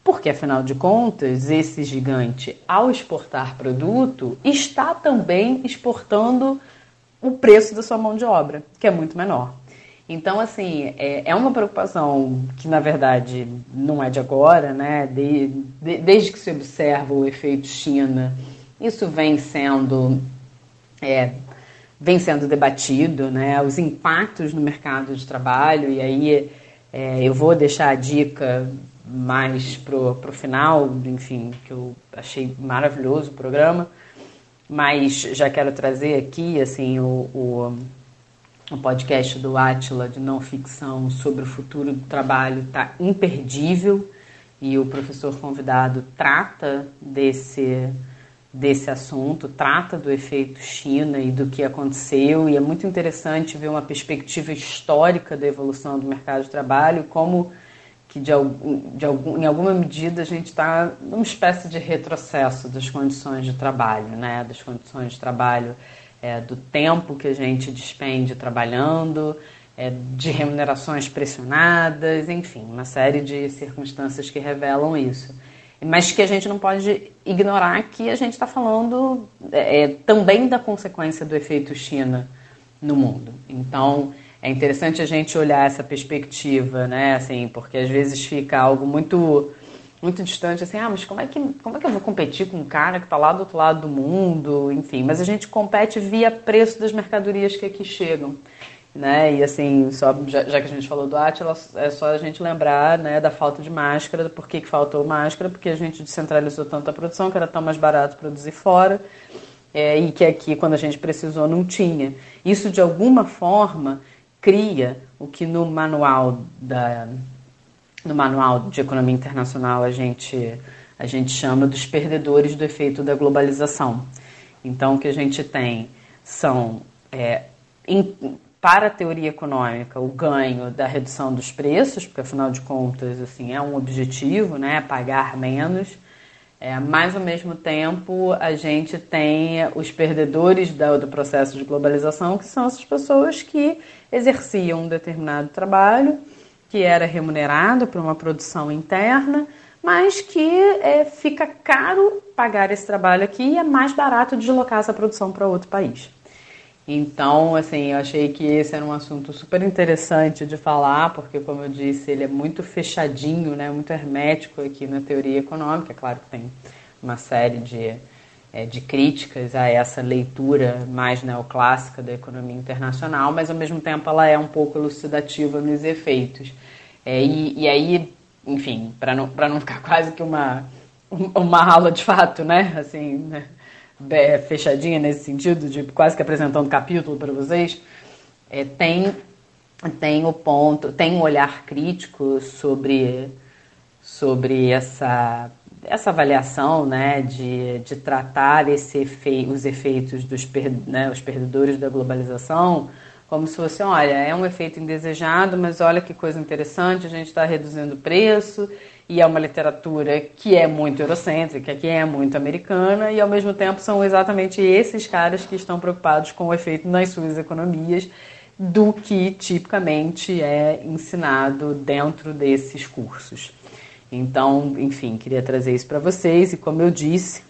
porque afinal de contas, esse gigante, ao exportar produto, está também exportando o preço da sua mão de obra, que é muito menor. Então, assim, é, é uma preocupação que, na verdade, não é de agora, né? De, de, desde que se observa o efeito China, isso vem sendo, é, vem sendo debatido, né? Os impactos no mercado de trabalho, e aí é, eu vou deixar a dica mais pro, pro final, enfim, que eu achei maravilhoso o programa, mas já quero trazer aqui, assim, o, o o podcast do Atila de não ficção sobre o futuro do trabalho está imperdível. E o professor convidado trata desse desse assunto, trata do efeito China e do que aconteceu, e é muito interessante ver uma perspectiva histórica da evolução do mercado de trabalho, como que de, de algum, em alguma medida a gente está numa espécie de retrocesso das condições de trabalho, né? das condições de trabalho, é, do tempo que a gente despende trabalhando, é, de remunerações pressionadas, enfim, uma série de circunstâncias que revelam isso mas que a gente não pode ignorar que a gente está falando é, é, também da consequência do efeito China no mundo. Então, é interessante a gente olhar essa perspectiva, né? Assim, porque às vezes fica algo muito muito distante, assim, ah, mas como é que, como é que eu vou competir com um cara que está lá do outro lado do mundo, enfim, mas a gente compete via preço das mercadorias que aqui chegam né? E assim, só já, já, que a gente falou do Atila, é só a gente lembrar, né, da falta de máscara, por que, que faltou máscara, porque a gente descentralizou tanto a produção que era tão mais barato produzir fora. É, e que aqui, quando a gente precisou, não tinha. Isso, de alguma forma, cria o que no manual, da, no manual de economia internacional a gente, a gente chama dos perdedores do efeito da globalização. Então, o que a gente tem são é, para a teoria econômica o ganho da redução dos preços, porque afinal de contas assim é um objetivo, né, pagar menos. É, mas ao mesmo tempo a gente tem os perdedores do, do processo de globalização, que são essas pessoas que exerciam um determinado trabalho, que era remunerado por uma produção interna, mas que é, fica caro pagar esse trabalho aqui e é mais barato deslocar essa produção para outro país. Então, assim, eu achei que esse era um assunto super interessante de falar, porque, como eu disse, ele é muito fechadinho, né, muito hermético aqui na teoria econômica. É claro que tem uma série de, é, de críticas a essa leitura mais neoclássica da economia internacional, mas, ao mesmo tempo, ela é um pouco elucidativa nos efeitos. É, e, e aí, enfim, para não, não ficar [LAUGHS] quase que uma, uma aula de fato, né, assim, né? fechadinha nesse sentido, de quase que apresentando capítulo para vocês, é, tem, tem o ponto, tem um olhar crítico sobre, sobre essa, essa avaliação né, de, de tratar esse os efeitos dos per, né, os perdedores da globalização como se fosse, olha, é um efeito indesejado, mas olha que coisa interessante, a gente está reduzindo o preço e é uma literatura que é muito eurocêntrica, que é muito americana, e ao mesmo tempo são exatamente esses caras que estão preocupados com o efeito nas suas economias do que tipicamente é ensinado dentro desses cursos. Então, enfim, queria trazer isso para vocês, e como eu disse,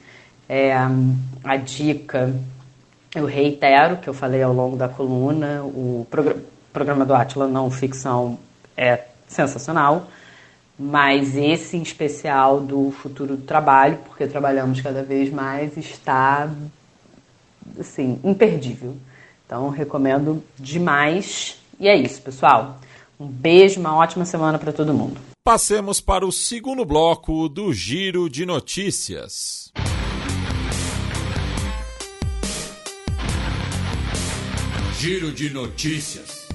é, a dica, eu reitero, que eu falei ao longo da coluna, o programa do Atila Não Ficção é sensacional mas esse em especial do futuro do trabalho, porque trabalhamos cada vez mais, está assim, imperdível. Então recomendo demais. E é isso, pessoal. Um beijo, uma ótima semana para todo mundo. Passemos para o segundo bloco do Giro de Notícias. Giro de Notícias.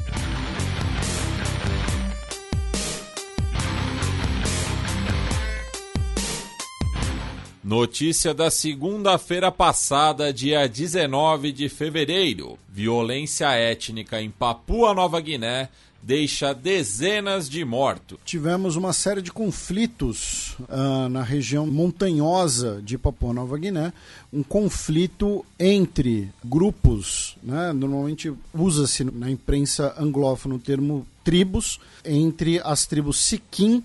Notícia da segunda-feira passada, dia 19 de fevereiro. Violência étnica em Papua Nova Guiné deixa dezenas de mortos. Tivemos uma série de conflitos uh, na região montanhosa de Papua Nova Guiné, um conflito entre grupos, né? normalmente usa-se na imprensa anglófona o termo tribos, entre as tribos Siquim,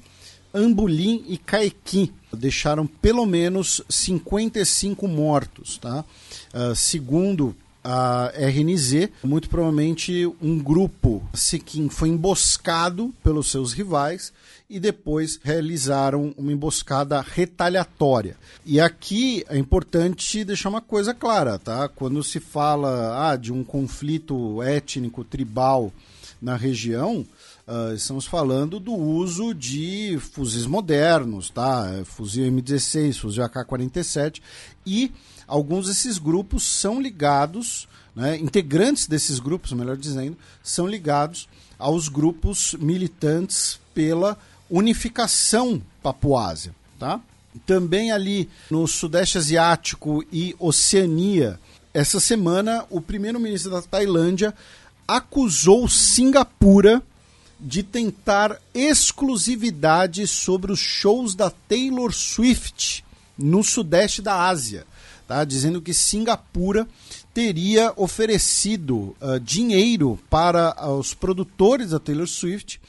Ambulim e Caiquim deixaram pelo menos 55 mortos, tá? Uh, segundo a RNZ, muito provavelmente um grupo Siquim foi emboscado pelos seus rivais e depois realizaram uma emboscada retaliatória. E aqui é importante deixar uma coisa clara, tá? Quando se fala ah, de um conflito étnico tribal na região, Uh, estamos falando do uso de fuzis modernos, tá? Fuzil M16, fuzil AK-47 e alguns desses grupos são ligados, né, integrantes desses grupos, melhor dizendo, são ligados aos grupos militantes pela unificação papuásia, tá? Também ali no Sudeste Asiático e Oceania, essa semana o primeiro-ministro da Tailândia acusou Singapura de tentar exclusividade sobre os shows da Taylor Swift no Sudeste da Ásia, tá? dizendo que Singapura teria oferecido uh, dinheiro para os produtores da Taylor Swift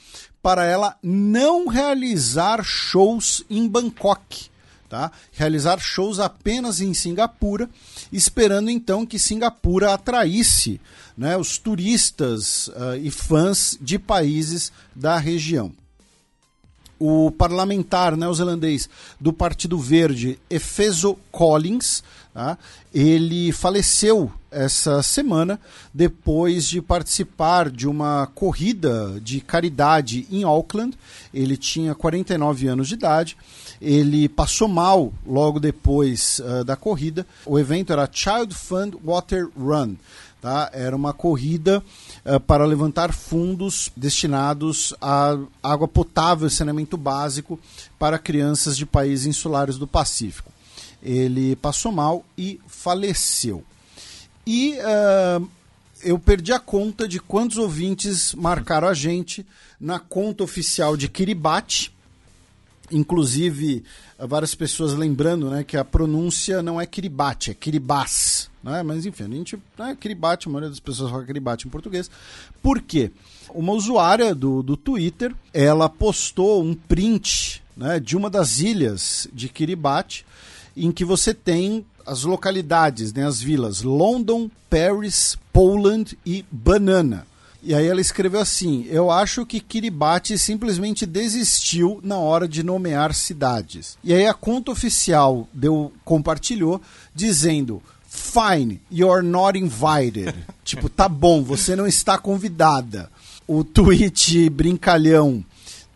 para ela não realizar shows em Bangkok. Tá? Realizar shows apenas em Singapura, esperando então que Singapura atraísse né, os turistas uh, e fãs de países da região. O parlamentar neozelandês do Partido Verde, Efeso Collins, tá, ele faleceu essa semana depois de participar de uma corrida de caridade em Auckland. Ele tinha 49 anos de idade. Ele passou mal logo depois uh, da corrida. O evento era Child Fund Water Run. Tá? Era uma corrida uh, para levantar fundos destinados a água potável e saneamento básico para crianças de países insulares do Pacífico. Ele passou mal e faleceu. E uh, eu perdi a conta de quantos ouvintes marcaram a gente na conta oficial de Kiribati. Inclusive, várias pessoas lembrando né, que a pronúncia não é Kiribati, é Kiribás. Né? Mas enfim, a gente. É Kiribati, a maioria das pessoas fala Kiribati em português. Por quê? Uma usuária do, do Twitter ela postou um print né, de uma das ilhas de Kiribati, em que você tem as localidades, né, as vilas London, Paris, Poland e Banana. E aí ela escreveu assim: Eu acho que Kiribati simplesmente desistiu na hora de nomear cidades. E aí a conta oficial deu compartilhou dizendo: Fine, you're not invited. [LAUGHS] tipo, tá bom, você não está convidada. O tweet brincalhão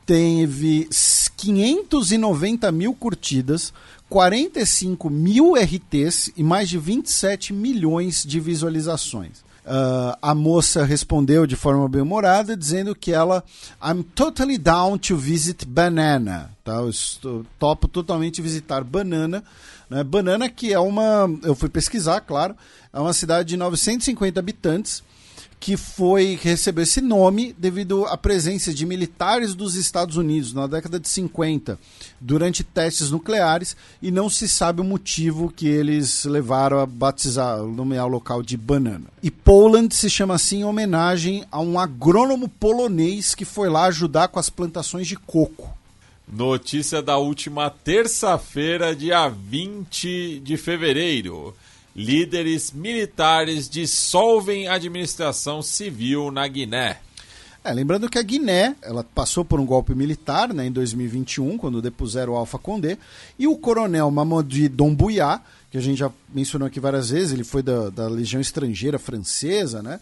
teve 590 mil curtidas, 45 mil RTs e mais de 27 milhões de visualizações. Uh, a moça respondeu de forma bem-humorada, dizendo que ela I'm totally down to visit Banana. Tá? Eu estou, topo totalmente visitar Banana. Né? Banana que é uma... Eu fui pesquisar, claro. É uma cidade de 950 habitantes que foi que recebeu esse nome devido à presença de militares dos Estados Unidos na década de 50 durante testes nucleares e não se sabe o motivo que eles levaram a batizar, nomear o local de Banana. E Poland se chama assim em homenagem a um agrônomo polonês que foi lá ajudar com as plantações de coco. Notícia da última terça-feira, dia 20 de fevereiro. Líderes militares dissolvem a administração civil na Guiné. É, lembrando que a Guiné ela passou por um golpe militar né, em 2021, quando depuseram o Alpha Condé, e o coronel Mamadi Doumbouya, que a gente já mencionou aqui várias vezes, ele foi da, da Legião Estrangeira Francesa, né?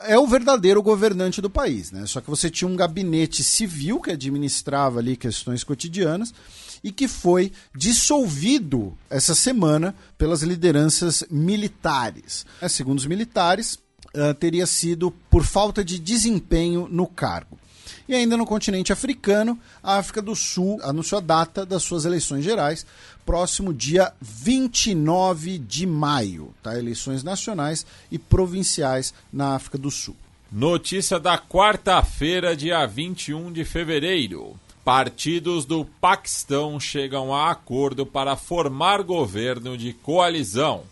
É o verdadeiro governante do país, né? Só que você tinha um gabinete civil que administrava ali questões cotidianas e que foi dissolvido essa semana pelas lideranças militares. É, segundo os militares, uh, teria sido por falta de desempenho no cargo. E ainda no continente africano, a África do Sul anunciou a data das suas eleições gerais, próximo dia 29 de maio, tá? Eleições nacionais e provinciais na África do Sul. Notícia da quarta-feira, dia 21 de fevereiro. Partidos do Paquistão chegam a acordo para formar governo de coalizão.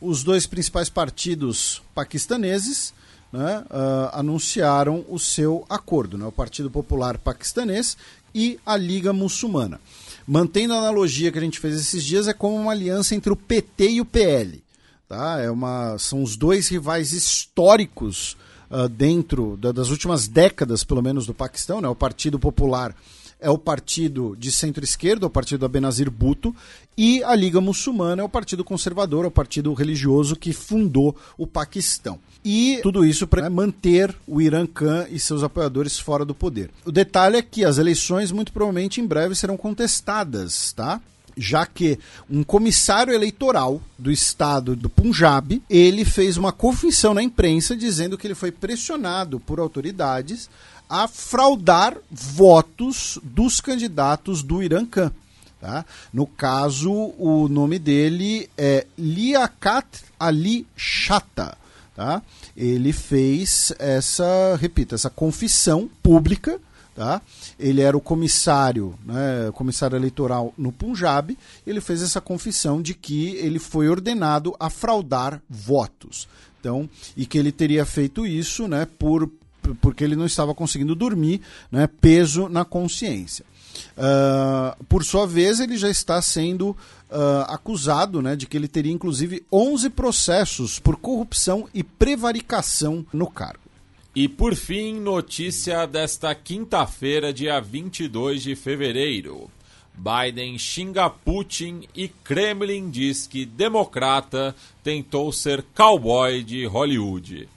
Os dois principais partidos paquistaneses né, uh, anunciaram o seu acordo, né, o Partido Popular Paquistanês e a Liga Muçulmana. Mantendo a analogia que a gente fez esses dias, é como uma aliança entre o PT e o PL. Tá? É uma, são os dois rivais históricos uh, dentro da, das últimas décadas, pelo menos, do Paquistão. Né? O Partido Popular é o partido de centro-esquerda, o partido da Benazir Bhutto, e a Liga Muçulmana é o partido conservador, é o partido religioso que fundou o Paquistão. E tudo isso para manter o Irã Khan e seus apoiadores fora do poder. O detalhe é que as eleições muito provavelmente em breve serão contestadas, tá? Já que um comissário eleitoral do estado do Punjab, ele fez uma confissão na imprensa dizendo que ele foi pressionado por autoridades a fraudar votos dos candidatos do Irã Khan. Tá? No caso, o nome dele é Liaquat Ali Chata. Tá? Ele fez essa, repito, essa confissão pública. Tá? Ele era o comissário, né, comissário eleitoral no Punjab. Ele fez essa confissão de que ele foi ordenado a fraudar votos. Então, e que ele teria feito isso, né, por porque ele não estava conseguindo dormir, né, peso na consciência. Uh, por sua vez, ele já está sendo uh, acusado né, de que ele teria inclusive 11 processos por corrupção e prevaricação no cargo. E por fim, notícia desta quinta-feira, dia 22 de fevereiro. Biden xinga Putin e Kremlin diz que democrata tentou ser cowboy de Hollywood.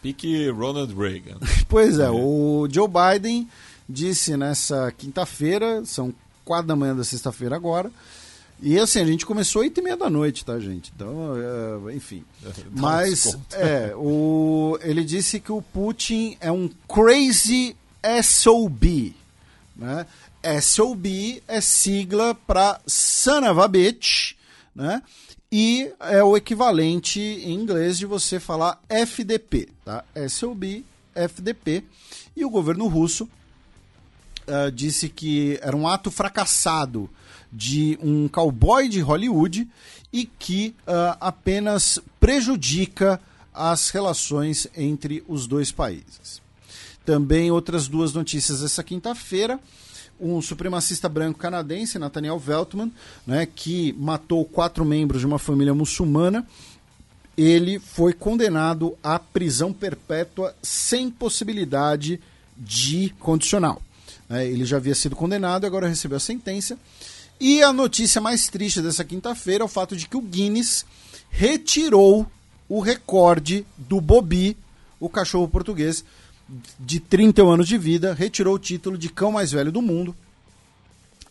Pique Ronald Reagan. [LAUGHS] pois é, o Joe Biden disse nessa quinta-feira, são quatro da manhã da sexta-feira agora, e assim, a gente começou oito e meia da noite, tá, gente? Então, é, enfim. [LAUGHS] Mas, é, o, ele disse que o Putin é um crazy SOB, né? SOB é sigla para son of a bitch, né? E é o equivalente em inglês de você falar FDP, tá? SOB, FDP. E o governo russo uh, disse que era um ato fracassado de um cowboy de Hollywood e que uh, apenas prejudica as relações entre os dois países. Também outras duas notícias essa quinta-feira. Um supremacista branco canadense, Nathaniel Veltman, né, que matou quatro membros de uma família muçulmana, ele foi condenado à prisão perpétua sem possibilidade de condicional. É, ele já havia sido condenado, agora recebeu a sentença. E a notícia mais triste dessa quinta-feira é o fato de que o Guinness retirou o recorde do Bobby, o cachorro português de 31 anos de vida, retirou o título de cão mais velho do mundo,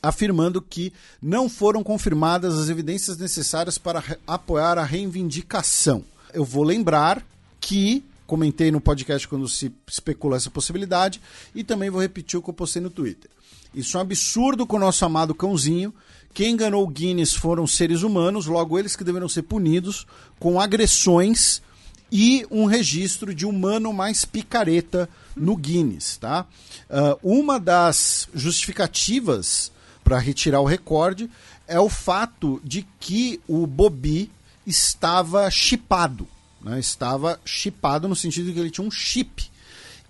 afirmando que não foram confirmadas as evidências necessárias para apoiar a reivindicação. Eu vou lembrar que comentei no podcast quando se especulou essa possibilidade e também vou repetir o que eu postei no Twitter. Isso é um absurdo com o nosso amado cãozinho. Quem enganou o Guinness foram seres humanos, logo eles que deverão ser punidos com agressões e um registro de humano mais picareta no Guinness, tá? Uh, uma das justificativas para retirar o recorde é o fato de que o Bobby estava chipado né, estava chipado no sentido de que ele tinha um chip.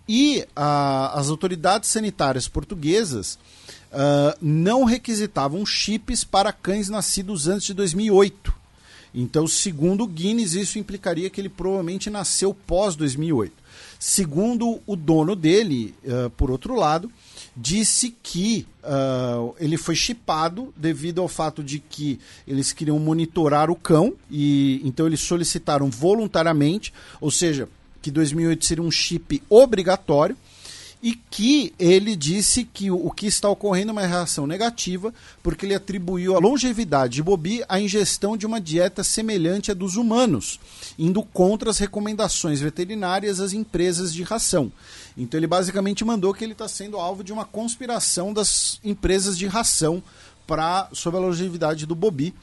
E a, as autoridades sanitárias portuguesas uh, não requisitavam chips para cães nascidos antes de 2008. Então, segundo o Guinness, isso implicaria que ele provavelmente nasceu pós 2008. Segundo o dono dele, uh, por outro lado, disse que uh, ele foi chipado devido ao fato de que eles queriam monitorar o cão e então eles solicitaram voluntariamente, ou seja, que 2008 seria um chip obrigatório e que ele disse que o que está ocorrendo é uma reação negativa, porque ele atribuiu a longevidade de Bobi à ingestão de uma dieta semelhante à dos humanos, indo contra as recomendações veterinárias às empresas de ração. Então ele basicamente mandou que ele está sendo alvo de uma conspiração das empresas de ração para sobre a longevidade do Bobi.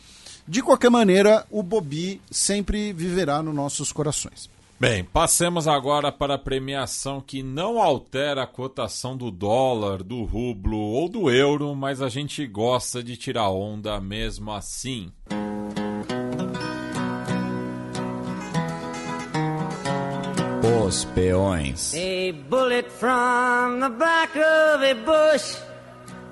De qualquer maneira, o Bobi sempre viverá nos nossos corações. Bem, passemos agora para a premiação que não altera a cotação do dólar, do rublo ou do euro, mas a gente gosta de tirar onda mesmo assim. Os peões. A bullet from the back of a bush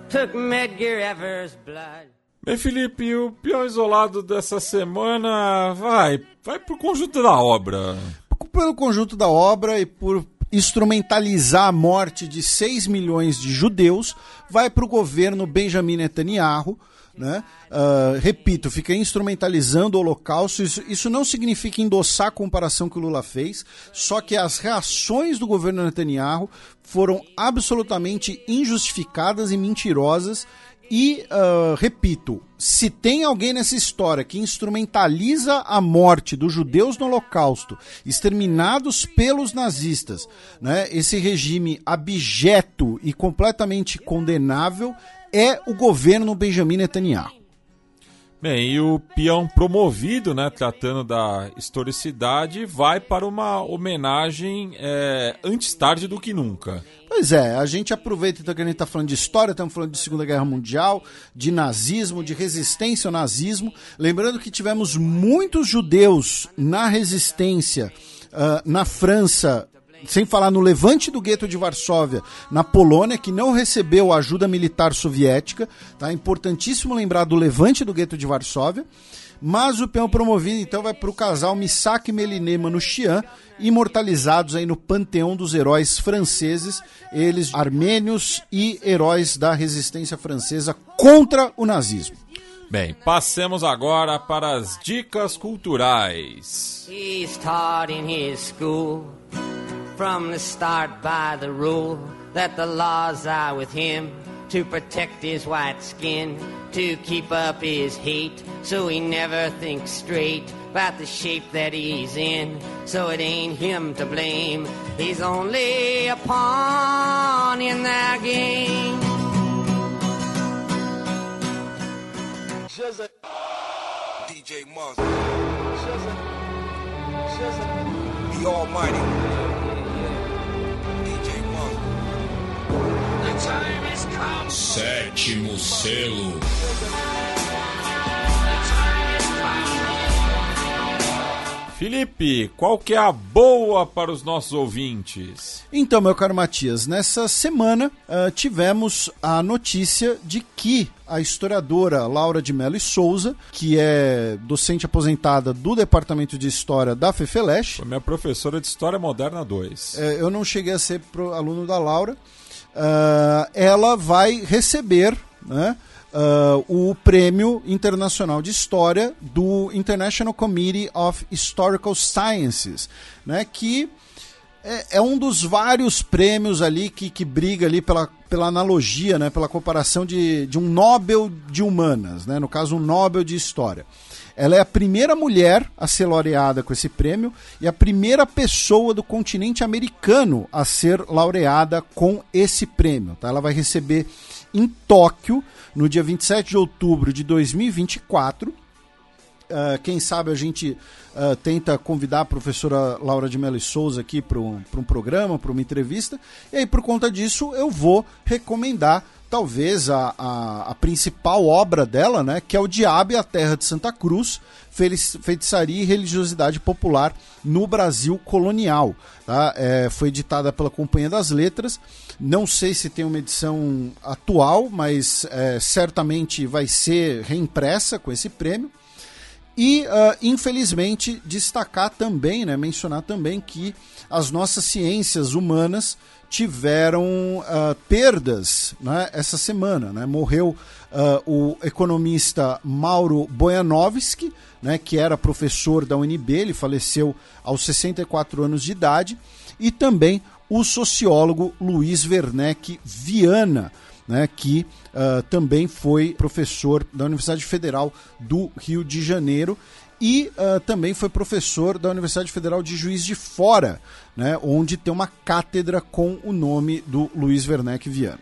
took Medgar Evers' blood. Bem, Felipe, o peão isolado dessa semana vai, vai pro conjunto da obra pelo conjunto da obra e por instrumentalizar a morte de 6 milhões de judeus, vai para o governo Benjamin Netanyahu. Né? Uh, repito, fica instrumentalizando o Holocausto. Isso, isso não significa endossar a comparação que o Lula fez, só que as reações do governo Netanyahu foram absolutamente injustificadas e mentirosas e, uh, repito, se tem alguém nessa história que instrumentaliza a morte dos judeus no Holocausto, exterminados pelos nazistas, né, esse regime abjeto e completamente condenável, é o governo Benjamin Netanyahu. Bem, e o peão promovido, né, tratando da historicidade, vai para uma homenagem é, antes tarde do que nunca. Pois é, a gente aproveita então que a gente está falando de história, estamos falando de Segunda Guerra Mundial, de nazismo, de resistência ao nazismo. Lembrando que tivemos muitos judeus na resistência uh, na França sem falar no levante do gueto de Varsóvia, na Polônia, que não recebeu ajuda militar soviética. Tá? Importantíssimo lembrar do levante do gueto de Varsóvia. Mas o peão promovido então vai para o casal Missak e Meliné Manouchian, imortalizados aí no panteão dos heróis franceses, eles armênios e heróis da resistência francesa contra o nazismo. Bem, passemos agora para as dicas culturais. He's taught in his school from the start by the rule that the laws are with him to protect his white skin, to keep up his hate, so he never thinks straight about the shape that he's in. So it ain't him to blame, he's only a pawn in their game. DJ Muzz. The Almighty. Sétimo selo. Felipe, qual que é a boa para os nossos ouvintes? Então, meu caro Matias, nessa semana uh, tivemos a notícia de que a historiadora Laura de Mello e Souza, que é docente aposentada do Departamento de História da FEFELESH. Foi minha professora de História Moderna 2. É, eu não cheguei a ser aluno da Laura, uh, ela vai receber né, uh, o Prêmio Internacional de História do International Committee of Historical Sciences, né, que é, é, um dos vários prêmios ali que, que briga ali pela, pela analogia, né, pela comparação de, de um Nobel de Humanas, né, no caso um Nobel de História. Ela é a primeira mulher a ser laureada com esse prêmio e a primeira pessoa do continente americano a ser laureada com esse prêmio. Tá? Ela vai receber em Tóquio, no dia 27 de outubro de 2024. Uh, quem sabe a gente uh, tenta convidar a professora Laura de Mello e Souza aqui para um, um programa, para uma entrevista. E aí, por conta disso, eu vou recomendar talvez a, a, a, principal obra dela, né, que é o Diabo e a Terra de Santa Cruz, Feitiçaria e Religiosidade Popular no Brasil Colonial. Tá? É, foi editada pela Companhia das Letras. Não sei se tem uma edição atual, mas é, certamente vai ser reimpressa com esse prêmio. E, uh, infelizmente, destacar também, né, mencionar também que as nossas ciências humanas tiveram uh, perdas né, essa semana. Né? Morreu uh, o economista Mauro Bojanovski, né, que era professor da UNB, ele faleceu aos 64 anos de idade, e também o sociólogo Luiz Werneck Viana, né, que uh, também foi professor da Universidade Federal do Rio de Janeiro e uh, também foi professor da Universidade Federal de Juiz de Fora, né, onde tem uma cátedra com o nome do Luiz Werneck Viana.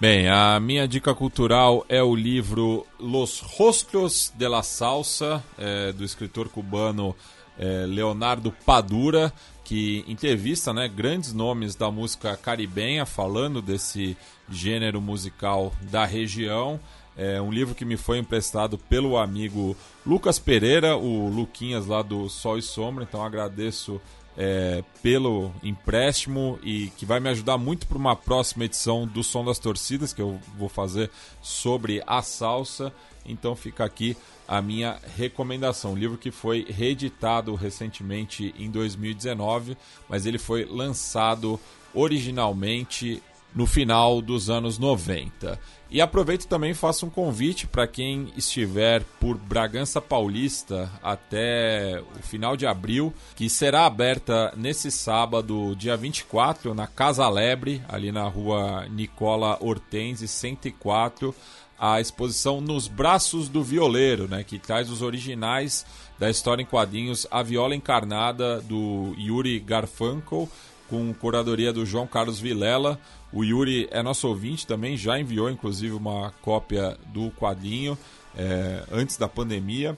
Bem, a minha dica cultural é o livro Los Rostros de la Salsa, é, do escritor cubano é, Leonardo Padura, que entrevista né, grandes nomes da música caribenha falando desse gênero musical da região. É um livro que me foi emprestado pelo amigo Lucas Pereira, o Luquinhas lá do Sol e Sombra. Então agradeço é, pelo empréstimo e que vai me ajudar muito para uma próxima edição do Som das Torcidas que eu vou fazer sobre a salsa. Então fica aqui a minha recomendação. Um livro que foi reeditado recentemente em 2019, mas ele foi lançado originalmente no final dos anos 90. E aproveito também faço um convite para quem estiver por Bragança Paulista até o final de abril, que será aberta nesse sábado, dia 24, na Casa Lebre, ali na rua Nicola Hortense 104, a exposição Nos Braços do Violeiro, né, que traz os originais da história em quadrinhos A Viola Encarnada do Yuri Garfunkel, com curadoria do João Carlos Vilela O Yuri é nosso ouvinte também, já enviou inclusive uma cópia do quadrinho é, antes da pandemia.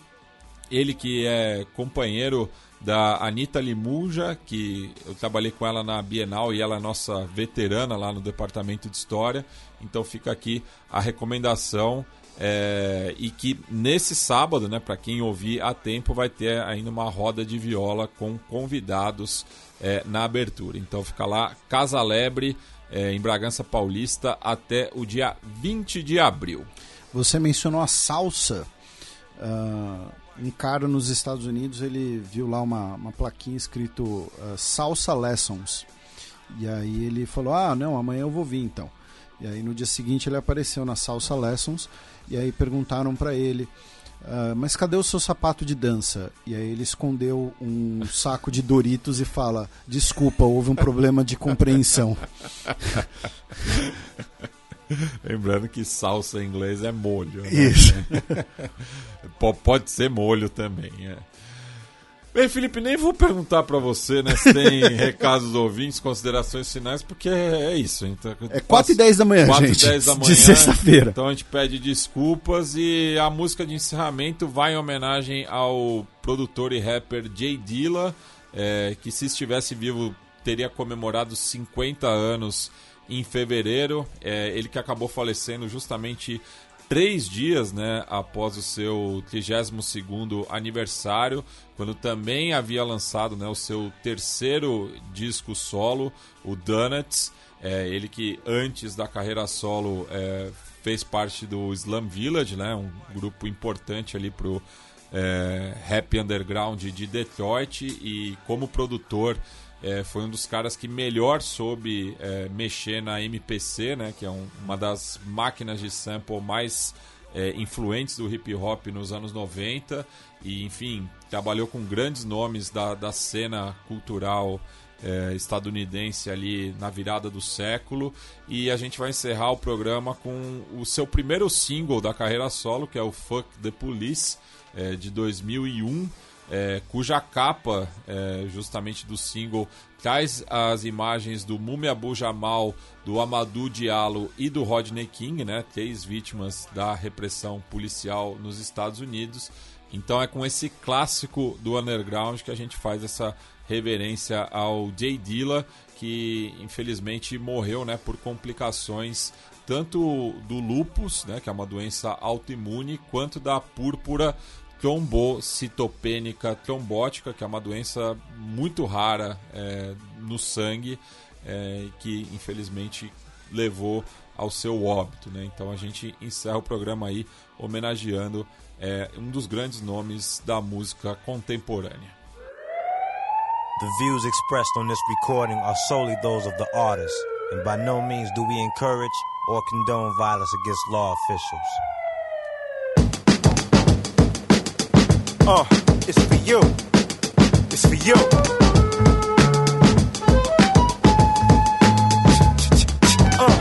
Ele que é companheiro da Anitta Limuja, que eu trabalhei com ela na Bienal e ela é nossa veterana lá no departamento de História. Então fica aqui a recomendação é, e que nesse sábado, né, para quem ouvir a tempo, vai ter ainda uma roda de viola com convidados é, na abertura. Então fica lá, Casa Lebre, é, em Bragança Paulista, até o dia 20 de abril. Você mencionou a salsa. Uh, um cara nos Estados Unidos ele viu lá uma, uma plaquinha escrito uh, Salsa Lessons. E aí ele falou: Ah, não, amanhã eu vou vir então. E aí no dia seguinte ele apareceu na Salsa Lessons e aí perguntaram para ele: uh, Mas cadê o seu sapato de dança? E aí ele escondeu um saco de Doritos e fala: Desculpa, houve um problema de compreensão. [LAUGHS] [LAUGHS] Lembrando que salsa em inglês é molho. Né? Isso. [LAUGHS] Pode ser molho também. É. Bem, Felipe, nem vou perguntar para você né, se tem [LAUGHS] recados dos ouvintes, considerações finais, porque é, é isso. Então, é 4 e 10 da manhã, 4 gente. 10 da manhã, de sexta-feira. Então a gente pede desculpas e a música de encerramento vai em homenagem ao produtor e rapper Jay Dilla, é, que se estivesse vivo teria comemorado 50 anos em fevereiro. É, ele que acabou falecendo justamente três dias né, após o seu 32 aniversário, quando também havia lançado né, o seu terceiro disco solo, o Donuts. É, ele que antes da carreira solo é, fez parte do Slam Village, né, um grupo importante ali pro é, rap underground de Detroit e como produtor é, foi um dos caras que melhor soube é, mexer na MPC, né, que é um, uma das máquinas de sample mais é, influentes do hip hop nos anos 90. E, enfim, trabalhou com grandes nomes da, da cena cultural é, estadunidense ali na virada do século. E a gente vai encerrar o programa com o seu primeiro single da carreira solo, que é o Fuck the Police, é, de 2001 é, cuja capa, é, justamente do single, traz as imagens do Mumi Abu Jamal, do Amadou Diallo e do Rodney King, né, três vítimas da repressão policial nos Estados Unidos. Então é com esse clássico do underground que a gente faz essa reverência ao Jay Dilla, que infelizmente morreu né, por complicações tanto do lupus, né, que é uma doença autoimune, quanto da púrpura trombocitopênica trombótica, que é uma doença muito rara é, no sangue, é, que infelizmente levou ao seu óbito. Né? Então a gente encerra o programa aí homenageando é, um dos grandes nomes da música contemporânea. The views expressed on this recording are solely those of the artist, and by no means do we encourage or condone violence against law officials. Uh, it's for you. It's for you. Uh,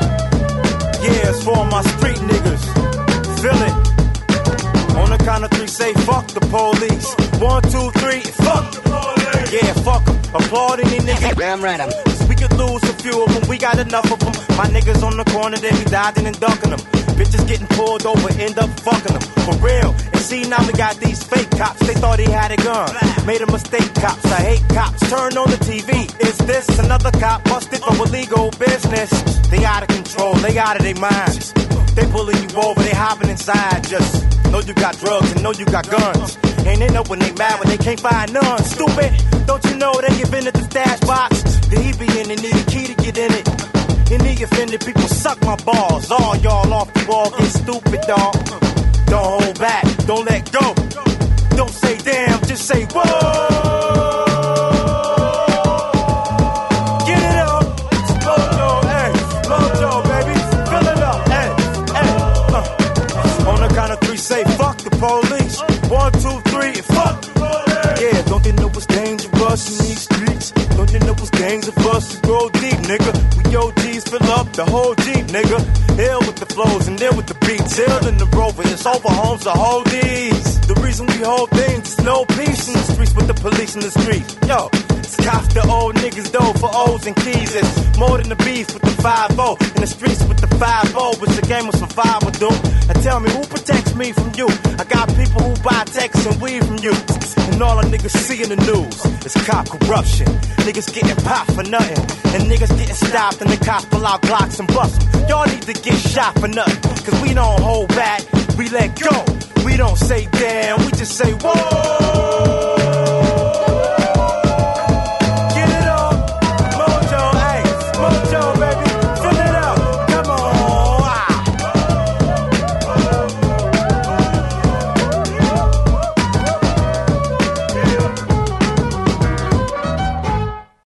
yeah, it's for my street niggas. Feel it. On the count of three, say fuck the police. One, two, three, fuck the police. Yeah, fuck them. Applaud any nigga. Damn right, I'm. We could lose a few of them, we got enough of them. My niggas on the corner, they be dodging and ducking them. Bitches getting pulled over, end up fucking them. For real. And see, now we got these fake cops. They thought he had a gun. Made a mistake, cops. I hate cops. Turn on the TV. Is this another cop busted for illegal business? They out of control. They out of their minds. They pulling you over. They hopping inside. Just know you got drugs and know you got guns. And they know when they mad when they can't find none. Stupid. Don't you know they give in at the stash box? The he be in and need a key to get in it. Any offended people suck my balls. All y'all off the wall get stupid, dog. Don't hold back, don't let go. Don't say damn, just say whoa. Say fuck the police. One, two, three, fuck the police. Yeah, don't they know it's dangerous in these streets? Don't you know it's gangs of us who go deep, nigga? We OGs fill up the whole Jeep, nigga. Ill with the flows and ill with the beats. Ill in the rover, it's over homes, the whole these. The reason we hold things is no peace in the streets with the police in the streets. Yo, it's cops the old niggas though for O's and keys. It's more than the beef with the 5 In the streets with the 5 It's a game of survival, dude. Now tell me who protects me from you? I got people who buy texts and weed from you. And all the niggas see in the news is cop corruption. Niggas getting popped for nothing. And niggas getting stopped and the cops pull out and bust them. Y'all need to get shot for nothing. Cause we don't hold back, we let go. We don't say damn, we just say whoa.